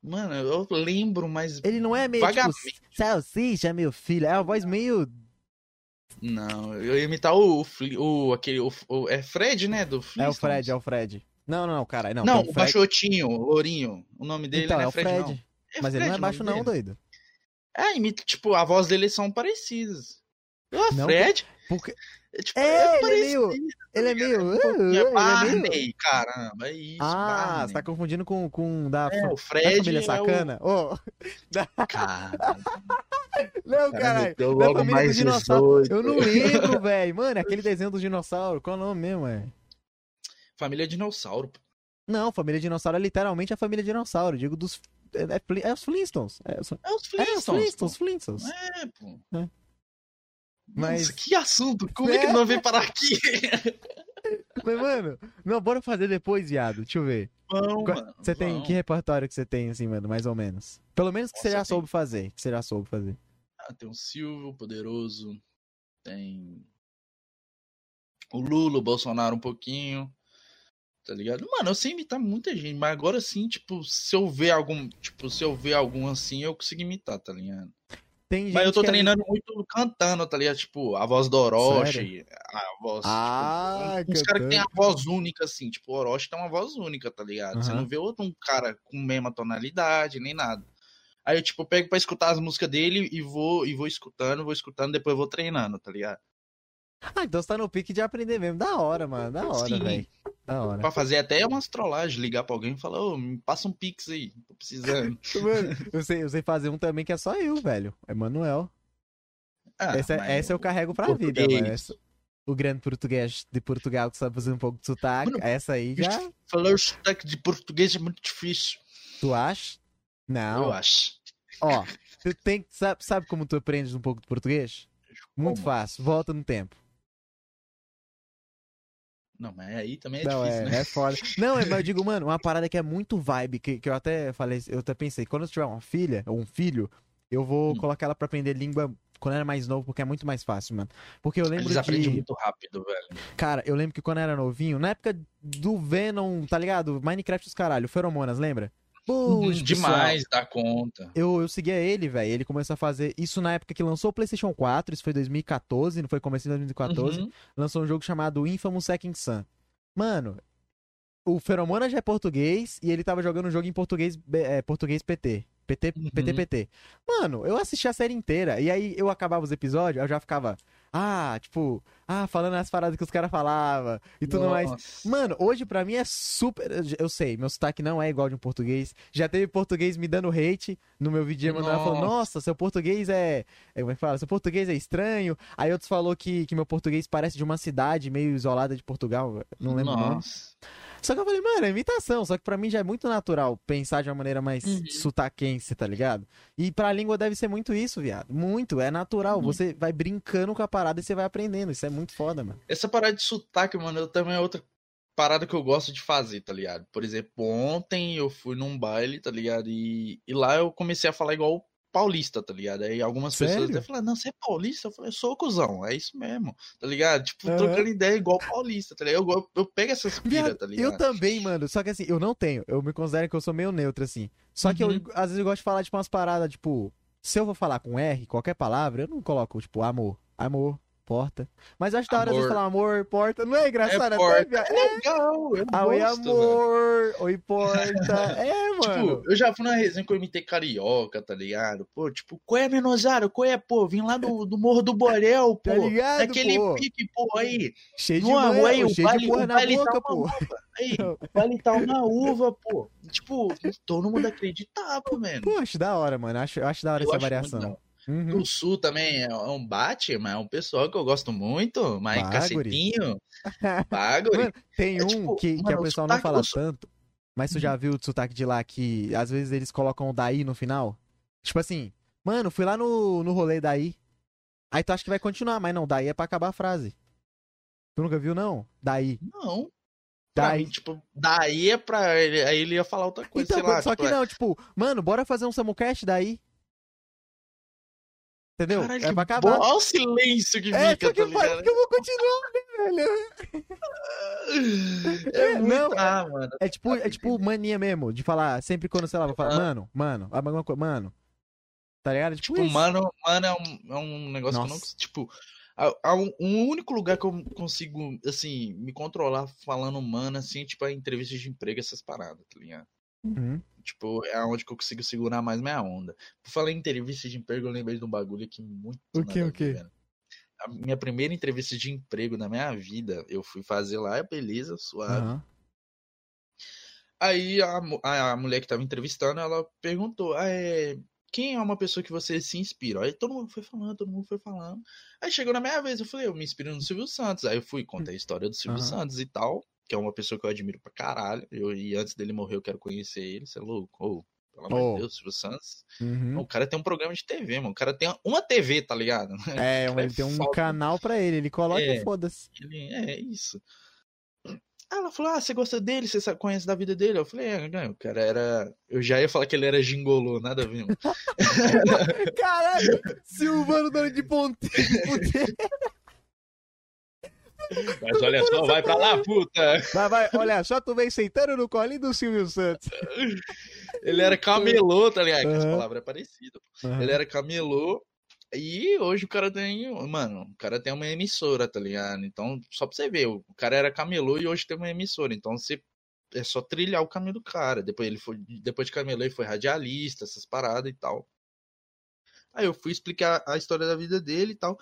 Mano, eu lembro, mas. Ele não é meio. Tipo, Salsicha, meu filho. É uma voz meio não, eu ia imitar o, o, o aquele, o, o, é Fred, né, do É o Fred, é o Fred. Não, não, não, cara, não. Não, o Fred... baixotinho, o lourinho, o nome dele então, não é, é Fred, Fred. Não. É Mas Fred, ele não é baixo não, doido. É, imita, tipo, a voz dele são parecidas. Ah, Fred? Porque... É, tipo, é, é ele, é meio, ele é meio. Uh, é Barney, é meio... caramba, é isso. Ah, Barney. você tá confundindo com, com da, é, o Fred da família sacana? É o... Oh, Cara. Não, caralho. Eu logo mais dinossauro. Eu não lembro, velho. Mano, é aquele desenho do dinossauro. Qual é o nome mesmo, é? Família Dinossauro. Não, Família Dinossauro é literalmente a família Dinossauro. Digo dos. É, é, é os Flintstones. É, os... é os Flintstones. É os Flintstones, Flintstones. É, pô. É. Mas... Nossa, que assunto! Como é, é que não veio parar aqui? Mas, mano, não, bora fazer depois, viado. Deixa eu ver. Você tem que repertório que você tem, assim, mano, mais ou menos? Pelo menos que Nossa, você já tem... soube fazer. Que você já soube fazer. Ah, tem o Silvio, Poderoso. Tem. O Lula, o Bolsonaro um pouquinho. Tá ligado? Mano, eu sei imitar muita gente, mas agora sim, tipo, se eu ver algum. Tipo, se eu ver algum assim, eu consigo imitar, tá ligado? Tem Mas eu tô é treinando é... muito cantando, tá ligado? Tipo, a voz do Orochi, a voz. Tipo, ah, tipo, uns caras que tem a voz única, assim. Tipo, o Orochi tem uma voz única, tá ligado? Uhum. Você não vê outro um cara com mesma tonalidade, nem nada. Aí eu, tipo, pego pra escutar as músicas dele e vou, e vou escutando, vou escutando, depois vou treinando, tá ligado? Ah, então você tá no pique de aprender mesmo. Da hora, mano. Da hora, velho. Pra fazer até umas trollagens, ligar pra alguém e falar, ô, me passa um pix aí, tô precisando. mano, eu sei, eu sei fazer um também que é só eu, velho. É Manuel. Ah, essa, essa eu carrego pra português. vida, mano. Essa, o grande português de Portugal que sabe fazer um pouco de sotaque. Mano, essa aí já. Falar sotaque de português é muito difícil. Tu acha? Não. Eu acho. Ó, tu tem, sabe, sabe como tu aprendes um pouco de português? Muito como? fácil. Volta no tempo. Não, mas aí também é não, difícil, é, né? É foda. Não, é, mas eu digo, mano, uma parada que é muito vibe, que, que eu até falei, eu até pensei, quando eu tiver uma filha, ou um filho, eu vou hum. colocar ela pra aprender língua quando era mais novo, porque é muito mais fácil, mano. Porque eu lembro Eles aprendem muito rápido, velho. Cara, eu lembro que quando era novinho, na época do Venom, tá ligado? Minecraft os caralho, Feromonas, lembra? Puxa, demais da conta. Eu, eu seguia ele, velho. Ele começou a fazer isso na época que lançou o PlayStation 4. Isso foi 2014, não foi começo de 2014. Uhum. Lançou um jogo chamado Infamous Second Sun. Mano, o Feromona já é português e ele tava jogando um jogo em português, é, português PT. PT, uhum. PT, PT. Mano, eu assisti a série inteira e aí eu acabava os episódios, eu já ficava, ah, tipo, ah, falando as paradas que os caras falavam e tudo Nossa. mais. Mano, hoje pra mim é super. Eu sei, meu sotaque não é igual de um português. Já teve português me dando hate no meu vídeo, mano. Ela falou, nossa, seu português é. é como é que fala? Seu português é estranho. Aí outros falou que, que meu português parece de uma cidade meio isolada de Portugal. Não lembro Nossa. o nome. Só que eu falei, mano, é imitação. Só que pra mim já é muito natural pensar de uma maneira mais uhum. sutaquense, tá ligado? E pra língua deve ser muito isso, viado. Muito, é natural. Uhum. Você vai brincando com a parada e você vai aprendendo. Isso é muito foda, mano. Essa parada de sotaque, mano, eu também é outra parada que eu gosto de fazer, tá ligado? Por exemplo, ontem eu fui num baile, tá ligado? E, e lá eu comecei a falar igual paulista, tá ligado? Aí algumas Sério? pessoas até falaram, não, você é paulista? Eu falei, eu sou cuzão, é isso mesmo, tá ligado? Tipo, uhum. trocando ideia igual paulista, tá ligado? Eu, eu, eu pego essas pira, tá ligado? Eu também, mano, só que assim, eu não tenho, eu me considero que eu sou meio neutro, assim. Só uhum. que eu, uhum. às vezes, eu gosto de falar, tipo, umas paradas, tipo, se eu vou falar com R, qualquer palavra, eu não coloco, tipo, amor, amor, porta. Mas eu acho da hora de falar amor, porta. Não é engraçado? É, porta. é legal. Eu ah, oi, amor. Mano. Oi, porta. É, tipo, mano. Tipo, eu já fui na resenha que eu imitei carioca, tá ligado? Pô, tipo, qual é, Menosaro? Qual é, pô? Vim lá do, do Morro do Borel, tá pô. Tá ligado, Aquele pô? pique, pô, aí. Cheio de mano, aí, o cheio vale, de porra na vale boca, tá pô. Aí, o vale tá uma uva, pô. Tipo, todo mundo acreditava, mano. Pô, acho da hora, mano. Acho, acho da hora eu essa variação. Uhum. O Sul também é um bate, mas é um pessoal que eu gosto muito. Mas Baguri. cacetinho. Baguri. tem é, um tipo, que, mano, que o pessoal não fala tanto. Mas tu já uhum. viu o sotaque de lá que às vezes eles colocam o daí no final? Tipo assim, mano, fui lá no, no rolê daí. Aí tu acha que vai continuar, mas não, daí é pra acabar a frase. Tu nunca viu, não? Daí. Não. Daí, mim, tipo, daí é pra. Ele, aí ele ia falar outra coisa, então, lá, Só tipo, que é... não, tipo, mano, bora fazer um Samucast daí. Entendeu? Caralho, é pra acabar. Olha o silêncio que é, fica, tá ligado? que eu vou continuar, velho. É, é não, ah, mano. É tipo, é tipo mania mesmo, de falar, sempre quando, sei lá, vou falar, mano, mano, alguma coisa, mano. Tá ligado? Tipo, tipo mano, mano é um, é um negócio Nossa. que eu não. Tipo, há um, único lugar que eu consigo, assim, me controlar falando mano, assim, tipo, a entrevista de emprego, essas paradas, tá ligado? Uhum. Tipo, é onde que eu consigo segurar mais minha onda. Por falar em entrevista de emprego, eu lembrei de um bagulho aqui muito. O que, o que? A minha primeira entrevista de emprego na minha vida, eu fui fazer lá, beleza, suave. Uhum. Aí a, a, a, mulher que tava entrevistando, ela perguntou: ah, é, quem é uma pessoa que você se inspira? Aí todo mundo foi falando, todo mundo foi falando. Aí chegou na minha vez, eu falei, eu me inspiro no Silvio Santos. Aí eu fui contar a história do Silvio uhum. Santos e tal, que é uma pessoa que eu admiro pra caralho. Eu, e antes dele morrer, eu quero conhecer ele. Você é louco? Oh, pelo amor oh. de Deus, Silvio Santos. Uhum. O cara tem um programa de TV, mano. O cara tem uma TV, tá ligado? É, ele é tem um canal pra ele. Ele coloca é, foda-se. É, isso. Ela falou: Ah, você gosta dele? Você conhece da vida dele? Eu falei: É, não, o cara era. Eu já ia falar que ele era gingolô, nada a ver. Caralho, Silvano dando de ponteiro. Mas olha só, vai pra lá, puta! Vai, vai, olha só, tu vem sentando no colinho do Silvio Santos. Ele era camelô, tá ligado? Uhum. Essa palavra é parecida. Uhum. Ele era camelô e hoje o cara tem, mano, o cara tem uma emissora, tá ligado? Então, só pra você ver, o cara era camelô e hoje tem uma emissora. Então, você é só trilhar o caminho do cara. Depois ele foi, depois de camelô, ele foi radialista, essas paradas e tal. Aí eu fui explicar a história da vida dele e tal.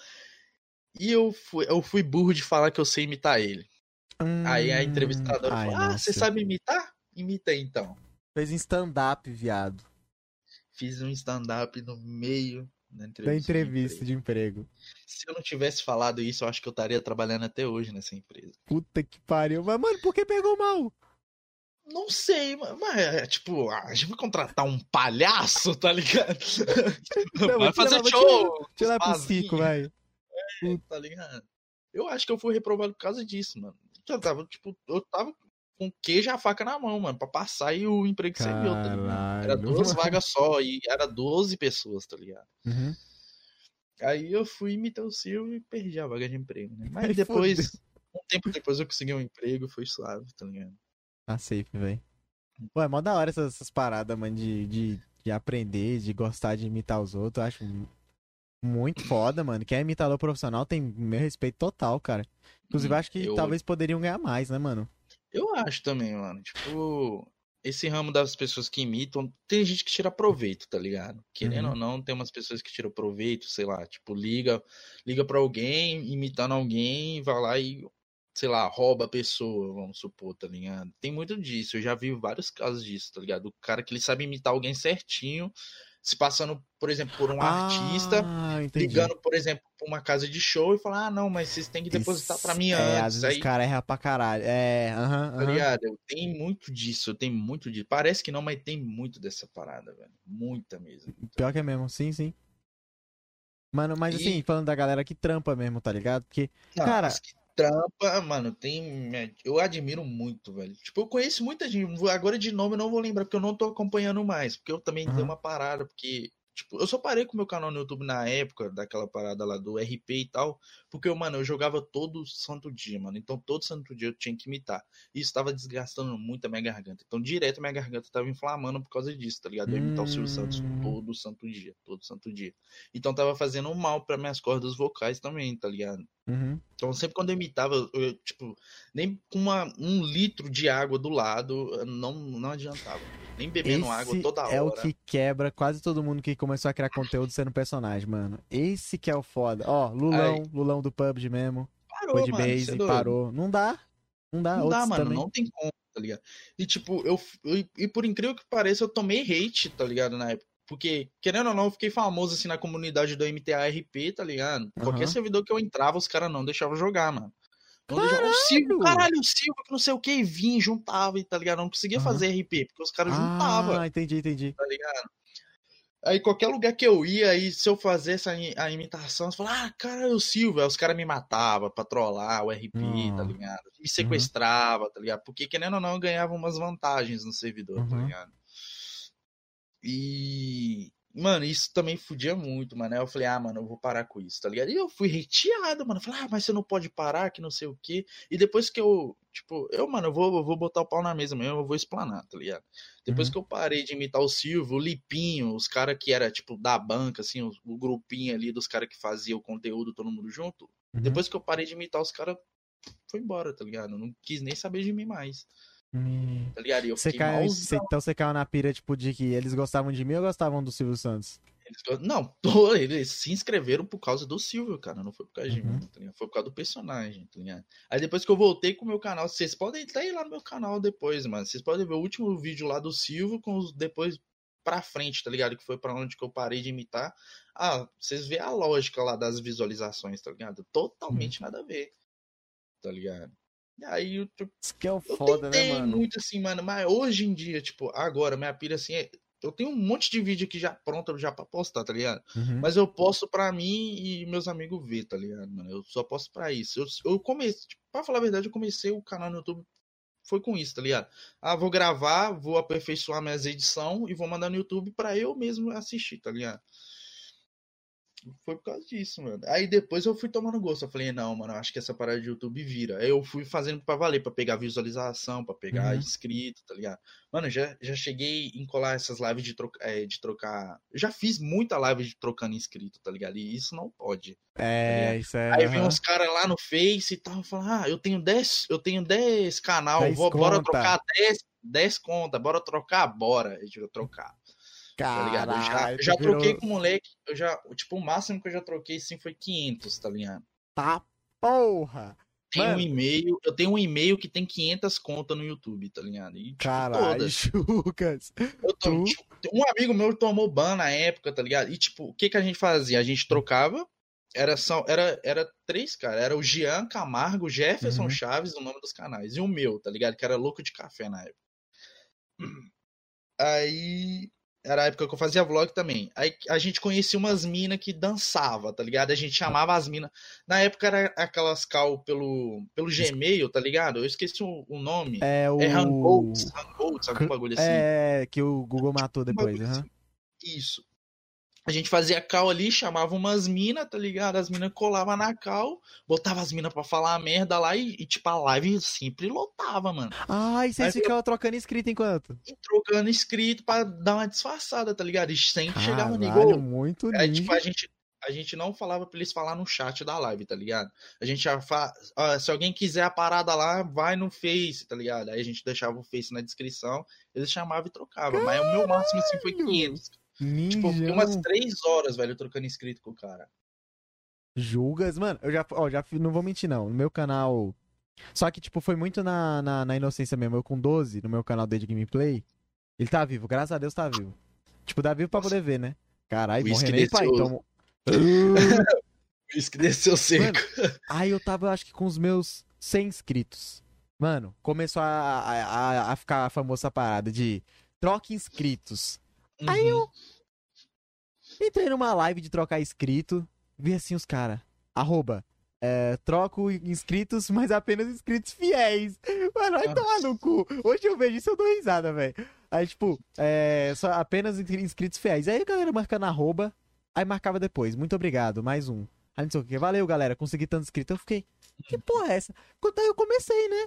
E eu fui, eu fui burro de falar que eu sei imitar ele. Hum, aí a entrevistadora ai, falou: Ah, você sabe imitar? Imita então. Fez um stand-up, viado. Fiz um stand-up no meio entrevista da entrevista de emprego. de emprego. Se eu não tivesse falado isso, eu acho que eu estaria trabalhando até hoje nessa empresa. Puta que pariu. Mas, mano, por que pegou mal? Não sei, mas é tipo, a gente vai contratar um palhaço, tá ligado? Não, vai fazer show! Te lá pro circo, vai. É, tá ligado? Eu acho que eu fui reprovado por causa disso, mano. Eu tava, tipo, eu tava com queijo e a faca na mão, mano, pra passar e o emprego ser meu, tá ligado? Era duas vagas só e era 12 pessoas, tá ligado? Uhum. Aí eu fui imitar o Silvio e perdi a vaga de emprego, né? Mas depois, um tempo depois eu consegui um emprego, foi suave, tá ligado? Tá safe, velho. Pô, é mó da hora essas, essas paradas, mano, de, de, de aprender, de gostar de imitar os outros. Eu acho muito foda, mano. Quem é imitador profissional tem meu respeito total, cara. Inclusive, acho que eu... talvez poderiam ganhar mais, né, mano? Eu acho também, mano. Tipo, esse ramo das pessoas que imitam, tem gente que tira proveito, tá ligado? Querendo uhum. ou não, tem umas pessoas que tiram proveito, sei lá, tipo, liga, liga para alguém, imitando alguém, vai lá e, sei lá, rouba a pessoa, vamos supor, tá ligado? Tem muito disso, eu já vi vários casos disso, tá ligado? O cara que ele sabe imitar alguém certinho, se passando, por exemplo, por um ah, artista, entendi. ligando, por exemplo, pra uma casa de show e falar, ah, não, mas vocês têm que depositar para mim é, antes. Às vezes aí... os caras erram pra caralho. É, aham, uh Tá ligado? Tem muito disso, tem muito disso. Parece que não, mas tem muito dessa parada, velho. Muita mesmo. Pior que é mesmo, sim, sim. Mano, mas e... assim, falando da galera que trampa mesmo, tá ligado? Porque, não, cara... Que trampa, mano, tem. Eu admiro muito, velho. Tipo, eu conheço muita gente. Agora de nome eu não vou lembrar, porque eu não tô acompanhando mais. Porque eu também uhum. dei uma parada, porque Tipo, eu só parei com o meu canal no YouTube na época, daquela parada lá do RP e tal, porque, mano, eu jogava todo santo dia, mano. Então, todo santo dia eu tinha que imitar. E isso tava desgastando muito a minha garganta. Então, direto a minha garganta tava inflamando por causa disso, tá ligado? Eu imitar hum... o Silvio Santos hum. todo santo dia, todo santo dia. Então, tava fazendo mal para minhas cordas vocais também, tá ligado? Uhum. Então, sempre quando eu imitava, eu, tipo, nem com uma, um litro de água do lado, não, não adiantava. Nem bebendo Esse água toda hora. É o que quebra quase todo mundo que começou a criar conteúdo sendo personagem, mano. Esse que é o foda. Ó, Lulão, Aí. Lulão do PUBG mesmo. Parou, foi de mano, base, é parou. Não dá. Não dá. Não dá, mano. Também. Não tem como, tá ligado? E tipo, eu, eu, E por incrível que pareça, eu tomei hate, tá ligado? Na época. Porque, querendo ou não, eu fiquei famoso assim na comunidade do MTARP, tá ligado? Uhum. Qualquer servidor que eu entrava, os caras não deixavam jogar, mano. Caralho. O Silvio, caralho, o Silvio, que não sei o que, vinha, juntava, tá ligado? Não conseguia uhum. fazer RP, porque os caras ah, juntavam. Ah, entendi, entendi. Tá ligado? Aí qualquer lugar que eu ia, aí se eu fazesse a, imitação, você falava, ah, cara, o Silvio. Aí os caras me matavam pra trollar o RP, uhum. tá ligado? Me sequestrava, uhum. tá ligado? Porque querendo ou não, eu ganhava umas vantagens no servidor, tá uhum. tá ligado? E Mano, isso também fudia muito, mano. Aí eu falei, ah, mano, eu vou parar com isso, tá ligado? E eu fui reteado, mano. Falei, ah, mas você não pode parar, que não sei o quê. E depois que eu, tipo, eu, mano, eu vou, eu vou botar o pau na mesa mesmo, eu vou explanar, tá ligado? Depois uhum. que eu parei de imitar o Silvio, o Lipinho, os caras que era, tipo, da banca, assim, o, o grupinho ali dos caras que fazia o conteúdo, todo mundo junto. Uhum. Depois que eu parei de imitar os caras, foi embora, tá ligado? Eu não quis nem saber de mim mais. Hum. Tá ligado? eu você cai, cê, então você caiu na pira, tipo, de que eles gostavam de mim ou gostavam do Silvio Santos? Eles, não, tô, eles se inscreveram por causa do Silvio, cara. Não foi por causa uhum. de mim, tá Foi por causa do personagem, tá ligado? Aí depois que eu voltei com o meu canal, vocês podem até ir lá no meu canal depois, mano. Vocês podem ver o último vídeo lá do Silvio com os depois pra frente, tá ligado? Que foi para onde que eu parei de imitar. Ah, vocês vê a lógica lá das visualizações, tá ligado? Totalmente hum. nada a ver. Tá ligado? E aí, eu, tipo, Isso que é o foda, né, mano? muito assim, mano, mas hoje em dia, tipo, agora, minha pilha assim é eu tenho um monte de vídeo aqui já pronto já pra postar, tá ligado? Uhum. Mas eu posto pra mim e meus amigos ver, tá ligado, mano? Eu só posto pra isso. Eu, eu comecei, tipo, pra falar a verdade, eu comecei o canal no YouTube foi com isso, tá ligado? Ah, vou gravar, vou aperfeiçoar minhas edições e vou mandar no YouTube pra eu mesmo assistir, tá ligado? Foi por causa disso, mano. Aí depois eu fui tomando gosto. Eu falei, não, mano, acho que essa parada de YouTube vira. Aí eu fui fazendo pra valer, pra pegar visualização, pra pegar uhum. inscrito, tá ligado? Mano, já, já cheguei em colar essas lives de, troca, é, de trocar. Já fiz muita live de trocando inscrito, tá ligado? E isso não pode. Tá é, tá isso é. Aí vem uns caras lá no Face e tal, falam, ah, eu tenho 10, eu tenho 10 canal, vou, bora trocar 10, 10 conta, bora trocar? Bora. Gente vai trocar. Caralho, tá ligado? Eu já, já virou... troquei com o moleque, eu já, tipo, o máximo que eu já troquei sim foi 500, tá ligado? Tá porra! Tem um e-mail, eu tenho um e-mail que tem 500 contas no YouTube, tá ligado? E, tipo, Caralho, Lucas. Tipo, um amigo meu tomou ban na época, tá ligado? E, tipo, o que que a gente fazia? A gente trocava, era, só, era, era três, cara. Era o Jean Camargo, Jefferson uhum. Chaves, o nome dos canais. E o meu, tá ligado? Que era louco de café na época. Aí era a época que eu fazia vlog também. Aí a gente conhecia umas minas que dançava, tá ligado? A gente chamava as minas. Na época era aquelas cal pelo, pelo Gmail, tá ligado? Eu esqueci o, o nome. É o. É Hangouts, Hangouts, algum bagulho assim. É, que o Google matou depois, uhum. assim. Isso a gente fazia cal ali, chamava umas minas, tá ligado? As minas colavam na cal, botava as minas pra falar a merda lá e, e, tipo, a live sempre lotava, mano. Ah, e vocês ficavam eu... trocando inscrito enquanto? E trocando inscrito pra dar uma disfarçada, tá ligado? E sempre Caralho, chegava nego. muito Aí, tipo, a gente, a gente não falava pra eles falar no chat da live, tá ligado? A gente já fa... se alguém quiser a parada lá, vai no Face, tá ligado? Aí a gente deixava o Face na descrição, eles chamavam e trocavam. Mas o meu máximo assim foi 500. Tipo, eu fiquei umas três horas, velho, trocando inscrito com o cara. Julgas? Mano, eu já, ó, já não vou mentir, não. No meu canal. Só que, tipo, foi muito na, na, na inocência mesmo. Eu com 12, no meu canal de Gameplay. Ele tá vivo, graças a Deus tá vivo. Tipo, dá vivo pra poder ver, né? Caralho, morreu nem pai, então. Isso que desceu seco. Mano, aí eu tava, acho que com os meus 100 inscritos. Mano, começou a, a, a ficar a famosa parada de troque inscritos. Uhum. Aí eu entrei numa live de trocar inscrito, vi assim os caras. Arroba. É, troco inscritos, mas apenas inscritos fiéis. Mano, vai tomar no cu. Hoje eu vejo isso eu dou risada, velho. Aí, tipo, é, só apenas inscritos fiéis. Aí a galera marcando arroba, aí marcava depois. Muito obrigado, mais um. Aí não sei o que. Valeu, galera. Consegui tanto inscrito. Eu fiquei, que porra é essa? Quando aí eu comecei, né?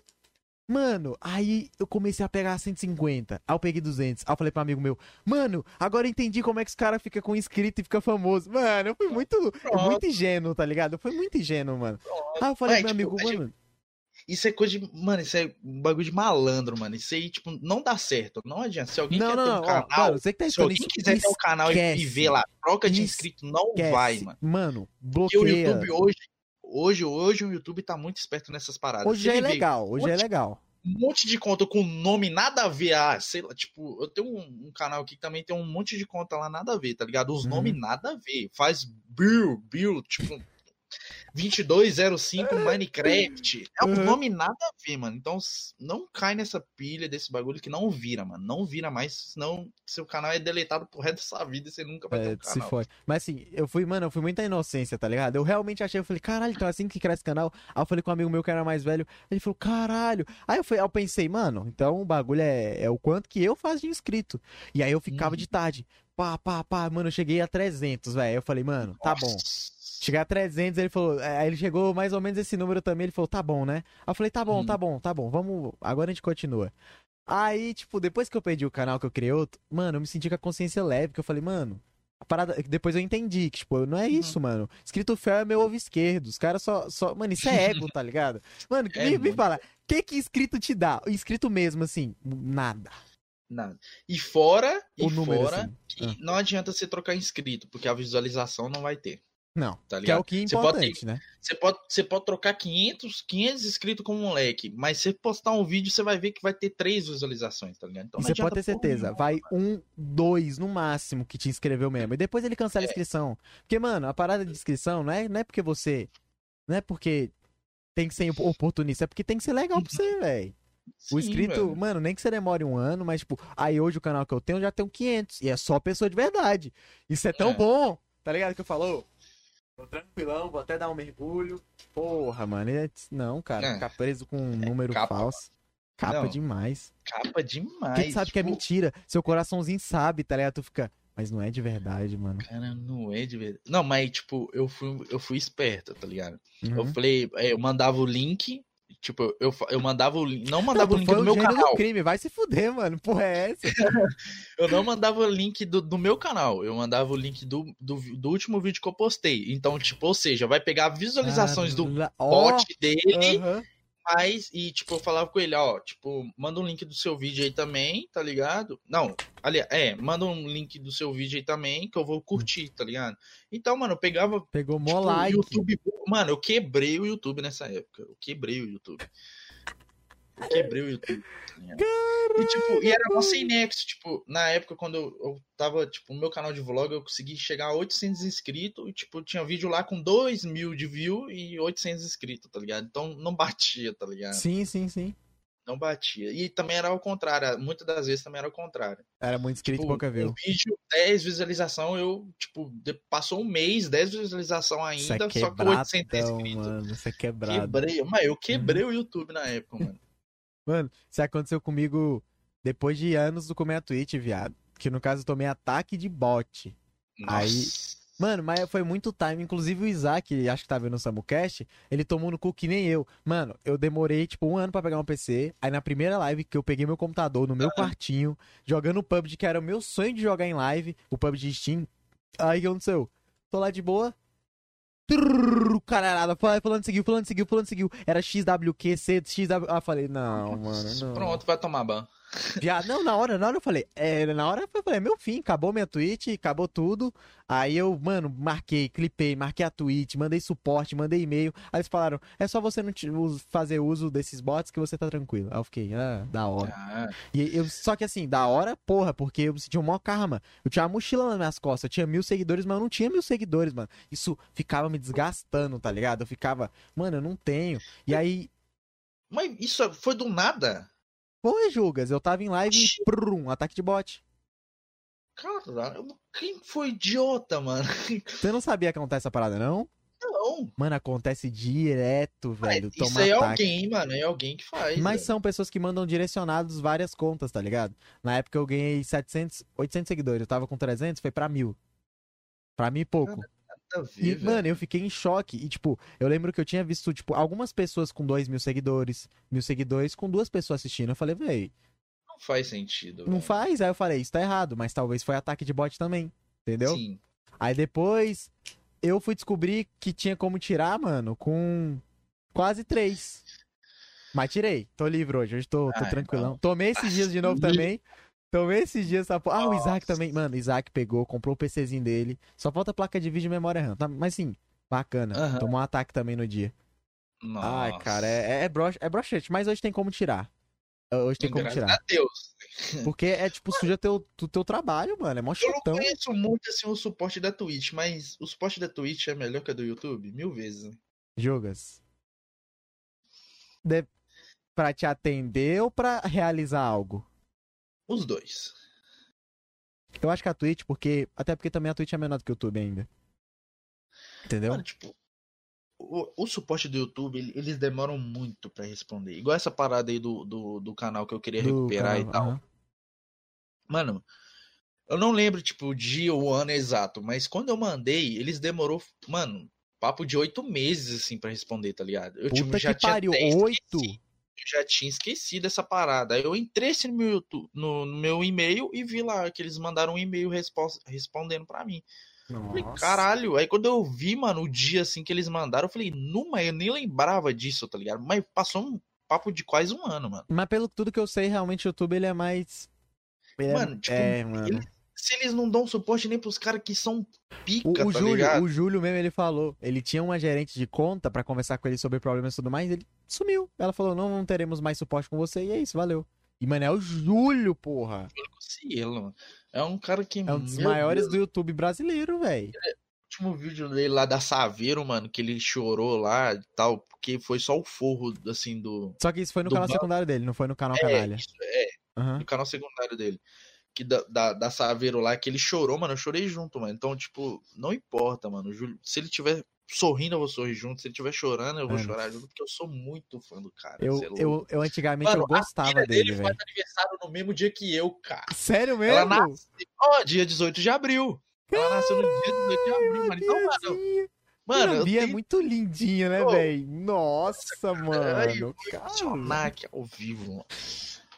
Mano, aí eu comecei a pegar 150. Aí eu peguei 200. Aí eu falei pro amigo meu, mano, agora eu entendi como é que os caras ficam com inscrito e fica famoso. Mano, eu fui muito, muito ingênuo, tá ligado? Eu fui muito ingênuo, mano. Pronto. Aí eu falei pro meu tipo, amigo, mano. Isso é coisa de. Mano, isso é um bagulho de malandro, mano. Isso aí, tipo, não dá certo. Não adianta. Se alguém não, quer não, ter um não, canal. Ó, mano, você que tá se alguém quiser ter um canal e viver lá, troca de inscrito, não vai, mano. Mano, bloqueia. Porque o YouTube hoje Hoje, hoje o YouTube tá muito esperto nessas paradas. Hoje é legal, hoje é legal. Um monte de conta com nome nada a ver. Ah, sei lá, tipo, eu tenho um, um, canal aqui que também tem um monte de conta lá nada a ver, tá ligado? Os uhum. nomes nada a ver. Faz Bill, Bill, tipo, 2205 Minecraft. É um uhum. nome nada a ver, mano. Então não cai nessa pilha desse bagulho que não vira, mano. Não vira mais, senão seu canal é deletado pro resto da sua vida e você nunca vai é, ter um canal. Se foi. Mas assim, eu fui, mano, eu fui muita inocência, tá ligado? Eu realmente achei, eu falei, caralho, então é assim que cresce o canal. Aí eu falei com um amigo meu que era mais velho, ele falou, caralho. Aí eu, fui, eu pensei, mano, então o bagulho é, é o quanto que eu faço de inscrito. E aí eu ficava hum. de tarde, pá, pá, pá, mano, eu cheguei a 300, velho. Eu falei, mano, tá bom. Chegar a 300, ele falou. É, aí ele chegou mais ou menos esse número também. Ele falou, tá bom, né? Aí eu falei, tá bom, hum. tá bom, tá bom. Vamos. Agora a gente continua. Aí, tipo, depois que eu perdi o canal que eu criei outro, mano, eu me senti com a consciência leve, que eu falei, mano. A parada, depois eu entendi que, tipo, não é uhum. isso, uhum. mano. Escrito fel é meu ovo esquerdo. Os caras só, só. Mano, isso é ego, tá ligado? Mano, é, me, me fala, o que que escrito te dá? O escrito mesmo, assim, nada. Nada. E fora, o e número, fora, assim. ah. não adianta você trocar inscrito, porque a visualização não vai ter. Não, tá que é o que é importante, você né? Você pode, você pode trocar 500, 500 inscritos com um moleque, mas se postar um vídeo, você vai ver que vai ter três visualizações, tá ligado? Então, você pode ter certeza, vai um, dois no máximo que te inscreveu mesmo. E depois ele cancela é. a inscrição. Porque, mano, a parada de inscrição não é, não é porque você. Não é porque tem que ser oportunista, é porque tem que ser legal pra você, velho. O inscrito, velho. mano, nem que você demore um ano, mas, tipo, aí hoje o canal que eu tenho já tem 500. E é só pessoa de verdade. Isso é tão é. bom, tá ligado? Que eu falo, tô tranquilão, vou até dar um mergulho. Porra, mano, é... não, cara, é. ficar preso com um é número capa. falso. Capa não, demais. Capa demais. Quem sabe tipo... que é tipo mentira? Seu coraçãozinho sabe, tá ligado? Tu fica. Mas não é de verdade, mano. Cara, não é de verdade. Não, mas, tipo, eu fui, eu fui esperto, tá ligado? Uhum. Eu falei, eu mandava o link Tipo, eu, eu mandava o link. Não mandava não, o link do meu canal. Do crime, vai se fuder, mano. Porra, é essa? eu não mandava o link do, do meu canal. Eu mandava o link do, do, do, último vídeo que eu postei. Então, tipo, ou seja, vai pegar visualizações do oh, bot dele. Uh -huh. Mas, e tipo, eu falava com ele, ó, tipo, manda um link do seu vídeo aí também, tá ligado? Não, aliás, é, manda um link do seu vídeo aí também, que eu vou curtir, tá ligado? Então, mano, eu pegava. Pegou mó tipo, like. YouTube. Mano, eu quebrei o YouTube nessa época. Eu quebrei o YouTube. Quebrei o YouTube. Tá e, tipo, e era mó sem nexo. Tipo, na época, quando eu, eu tava, tipo, no meu canal de vlog, eu consegui chegar a 800 inscritos. E, tipo, tinha vídeo lá com 2 mil de view e 800 inscritos, tá ligado? Então não batia, tá ligado? Sim, sim, sim. Não batia. E também era ao contrário. Muitas das vezes também era ao contrário. Era muito inscrito tipo, pouca view. Um vídeo, 10 visualização, eu, tipo, passou um mês, 10 visualização ainda, é só com 800 inscritos. Mano, você é quebrado. Quebrei. Mas eu quebrei o YouTube na época, mano. Mano, isso aconteceu comigo depois de anos do comer a Twitch, viado. Que no caso eu tomei ataque de bot. Nossa. Aí. Mano, mas foi muito time. Inclusive o Isaac, acho que tá vendo o Samucast, ele tomou no cu que nem eu. Mano, eu demorei tipo um ano para pegar um PC. Aí na primeira live que eu peguei meu computador no meu quartinho, jogando o PUBG, que era o meu sonho de jogar em live, o PUBG Steam. Aí o que aconteceu? Tô lá de boa, Trrr, caralhada, falando seguiu, falando seguiu, falando seguiu. Era XWQ, C, XW. Ah, falei, não, mano. Não. Pronto, vai tomar ban. Viado, não, na hora, na hora eu falei, é, na hora eu falei, meu fim, acabou minha tweet, acabou tudo. Aí eu, mano, marquei, clipei, marquei a tweet, mandei suporte, mandei e-mail. Aí eles falaram, é só você não fazer uso desses bots que você tá tranquilo. Aí eu fiquei, ah, da hora. Ah. E eu, só que assim, da hora, porra, porque eu senti um maior karma. Eu tinha uma mochila nas minhas costas, eu tinha mil seguidores, mas eu não tinha mil seguidores, mano. Isso ficava me desgastando, tá ligado? Eu ficava, mano, eu não tenho. E aí. Mas isso foi do nada? Foi, Jugas. Eu tava em live e prum, ataque de bot. Caralho, quem foi idiota, mano? Você não sabia que acontece essa parada, não? Não. Mano, acontece direto, velho. Mas isso é ataque. alguém, mano. É alguém que faz. Mas velho. são pessoas que mandam direcionados várias contas, tá ligado? Na época eu ganhei 700, 800 seguidores. Eu tava com 300, foi pra mil. Pra mim pouco. Cara, a ver, e, mano, eu fiquei em choque. E, tipo, eu lembro que eu tinha visto, tipo, algumas pessoas com 2 mil seguidores, mil seguidores, com duas pessoas assistindo. Eu falei, véi. Não faz sentido. Não véio. faz? Aí eu falei, isso tá errado, mas talvez foi ataque de bot também. Entendeu? Sim. Aí depois eu fui descobrir que tinha como tirar, mano, com quase três. Mas tirei. Tô livre hoje. Hoje tô, tô Ai, tranquilão. Não. Tomei esses dias de novo também. Tomei esses dias essa porra. Ah, o Isaac também. Mano, Isaac pegou, comprou o PCzinho dele. Só falta placa de vídeo e memória RAM. Tá, mas sim, bacana. Uhum. Tomou um ataque também no dia. Nossa. Ai, cara, é, é, broch, é brochete, mas hoje tem como tirar. Hoje tem como tirar. Deus. Porque é tipo, suja teu, teu trabalho, mano. É mó chutão. Eu não conheço muito assim o suporte da Twitch, mas o suporte da Twitch é melhor que a do YouTube? Mil vezes. Jogas. De... Pra te atender ou pra realizar algo? Os dois. Eu acho que a Twitch, porque. Até porque também a Twitch é menor do que o YouTube ainda. Entendeu? Mano, tipo, o, o, suporte do YouTube, eles demoram muito para responder. Igual essa parada aí do, do, do canal que eu queria do recuperar canal, e tal. Mano, eu não lembro, tipo, o dia ou o ano exato, mas quando eu mandei, eles demorou, mano, papo de oito meses, assim, para responder, tá ligado? Eu, Puta tipo, já que tinha pariu, oito? Já tinha esquecido essa parada. Aí eu entrei assim no meu, YouTube, no, no meu e-mail e vi lá que eles mandaram um e-mail respondendo para mim. Nossa. Falei, caralho. Aí quando eu vi, mano, o dia assim que eles mandaram, eu falei, numa, eu nem lembrava disso, tá ligado? Mas passou um papo de quase um ano, mano. Mas pelo tudo que eu sei, realmente o YouTube ele é mais. Ele é mano, é... tipo, é, mano. Ele se eles não dão suporte nem pros caras que são pica, o, o tá Júlio, ligado? O Júlio mesmo, ele falou, ele tinha uma gerente de conta para conversar com ele sobre problemas e tudo mais, ele sumiu. Ela falou, não, não teremos mais suporte com você, e é isso, valeu. E, mano, é o Júlio, porra. Cielo, é um cara que... É um dos maiores Deus. do YouTube brasileiro, velho. É, o último vídeo dele lá da Saveiro, mano, que ele chorou lá e tal, porque foi só o forro, assim, do... Só que isso foi no canal secundário dele, não foi no canal é, canalha. Isso, é, uhum. no canal secundário dele que da, da, da Saveiro lá, que ele chorou, mano, eu chorei junto, mano. Então, tipo, não importa, mano. Júlio, se ele tiver sorrindo, eu vou sorrir junto. Se ele tiver chorando, eu vou mano. chorar junto, porque eu sou muito fã do cara. Eu, é eu, eu antigamente mano, eu gostava dele, velho. faz aniversário no mesmo dia que eu, cara. Sério mesmo? Ela nasceu, ó, dia 18 de abril. Ela nasceu no dia 18 de abril, mano. Então, mano. Mano, a Bia tenho... é muito lindinha, né, velho? Nossa, mano. Cara, aqui ao vivo, mano.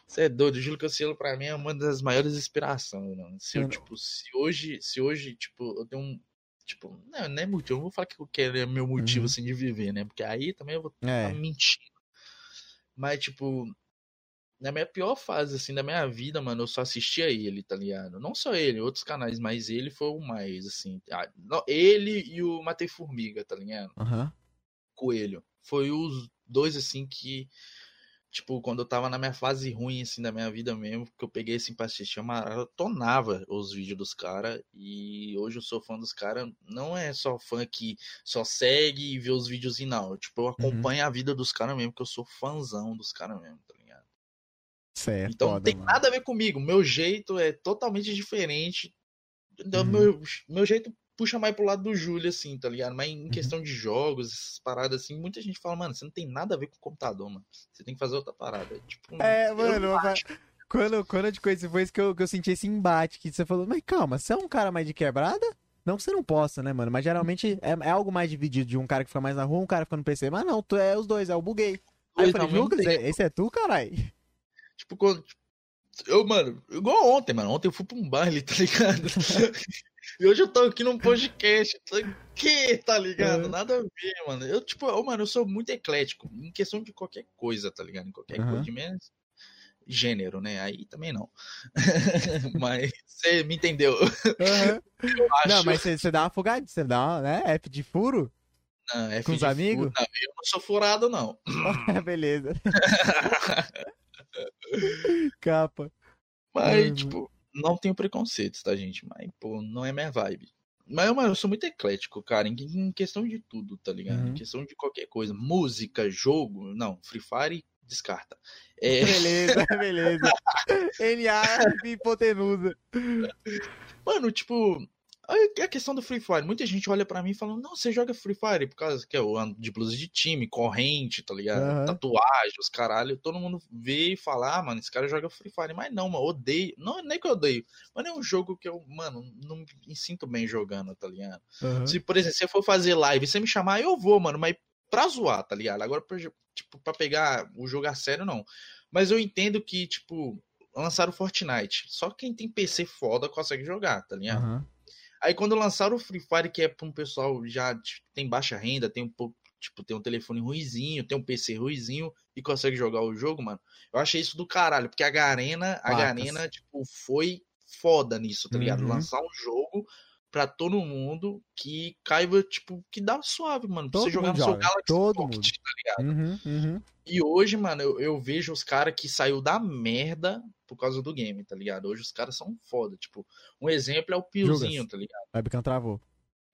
Você é doido, o Júlio Cancielo pra mim é uma das maiores inspirações, mano. Se eu, tipo, se hoje, se hoje, tipo, eu tenho um. Tipo, não, não é motivo, eu não vou falar que é meu motivo, uhum. assim, de viver, né? Porque aí também eu vou é. mentindo. Mas, tipo, na minha pior fase, assim, da minha vida, mano, eu só assistia ele, tá ligado? Não só ele, outros canais, mas ele foi o mais, assim. Ele e o Matei Formiga, tá ligado? Uhum. Coelho. Foi os dois, assim, que Tipo, quando eu tava na minha fase ruim, assim, da minha vida mesmo, que eu peguei assim pra assistir, eu maratonava os vídeos dos caras. E hoje eu sou fã dos caras. Não é só fã que só segue e vê os vídeos e não. Tipo, eu uhum. acompanho uhum. a vida dos caras mesmo, porque eu sou fãzão dos caras mesmo, tá ligado? Certo. Então não tem mano. nada a ver comigo. Meu jeito é totalmente diferente. Uhum. Meu, meu jeito puxa mais pro lado do Júlio, assim, tá ligado? Mas em uhum. questão de jogos, essas paradas assim, muita gente fala, mano, você não tem nada a ver com o computador, mano. Você tem que fazer outra parada. Tipo, é, mano, quando, quando eu te conheci, foi isso que eu, que eu senti esse embate, que você falou, mas calma, você é um cara mais de quebrada? Não que você não possa, né, mano? Mas geralmente é, é algo mais dividido de um cara que fica mais na rua, um cara que fica no PC. Mas não, tu é os dois, é o buguei. Aí eu falei, Lucas, esse é tu, caralho? Tipo, quando. Eu, mano, igual ontem, mano. Ontem eu fui pra um baile, tá ligado? E hoje eu tô aqui num podcast. Que, tá ligado? É. Nada a ver, mano. Eu, tipo, oh, mano, eu sou muito eclético. Em questão de qualquer coisa, tá ligado? Em qualquer uhum. coisa de menos gênero, né? Aí também não. mas você me entendeu. Uhum. Não, mas você dá uma fugadinha, você dá uma, né? F de furo? Não, F Com os amigos? Não, eu não sou furado, não. Beleza. Capa. Mas, uhum. tipo, não tenho preconceitos, tá, gente? Mas, pô, não é minha vibe. Mas, eu sou muito eclético, cara, em, em questão de tudo, tá ligado? Uhum. Em questão de qualquer coisa. Música, jogo, não, Free Fire, descarta. É... Beleza, beleza. NA hipotenusa. Mano, tipo, a questão do Free Fire, muita gente olha para mim falando, não, você joga Free Fire por causa que é o ano de blusa de time, corrente, tá ligado? Uhum. Tatuagem, os caralho. Todo mundo vê e fala, ah, mano, esse cara joga Free Fire. Mas não, mano, odeio. Não, nem que eu odeio. Mas é um jogo que eu, mano, não me sinto bem jogando, tá ligado? Uhum. Se, por exemplo, se eu for fazer live e você me chamar, eu vou, mano, mas pra zoar, tá ligado? Agora, pra, tipo, pra pegar o jogo a sério, não. Mas eu entendo que, tipo, lançaram o Fortnite. Só quem tem PC foda consegue jogar, tá ligado? Uhum. Aí quando lançaram o Free Fire, que é pra um pessoal já tipo, tem baixa renda, tem um pouco, tipo, tem um telefone ruizinho, tem um PC ruizinho e consegue jogar o jogo, mano. Eu achei isso do caralho, porque a Garena, a Garena, tipo, foi foda nisso, tá ligado? Uhum. Lançar um jogo pra todo mundo que caiba, tipo, que dá suave, mano. Pra todo você jogar no seu Galaxy todo Pocket, mundo. tá ligado? Uhum, uhum. E hoje, mano, eu, eu vejo os caras que saiu da merda por causa do game, tá ligado? Hoje os caras são foda. Tipo, um exemplo é o Piozinho, tá ligado? Webcam travou.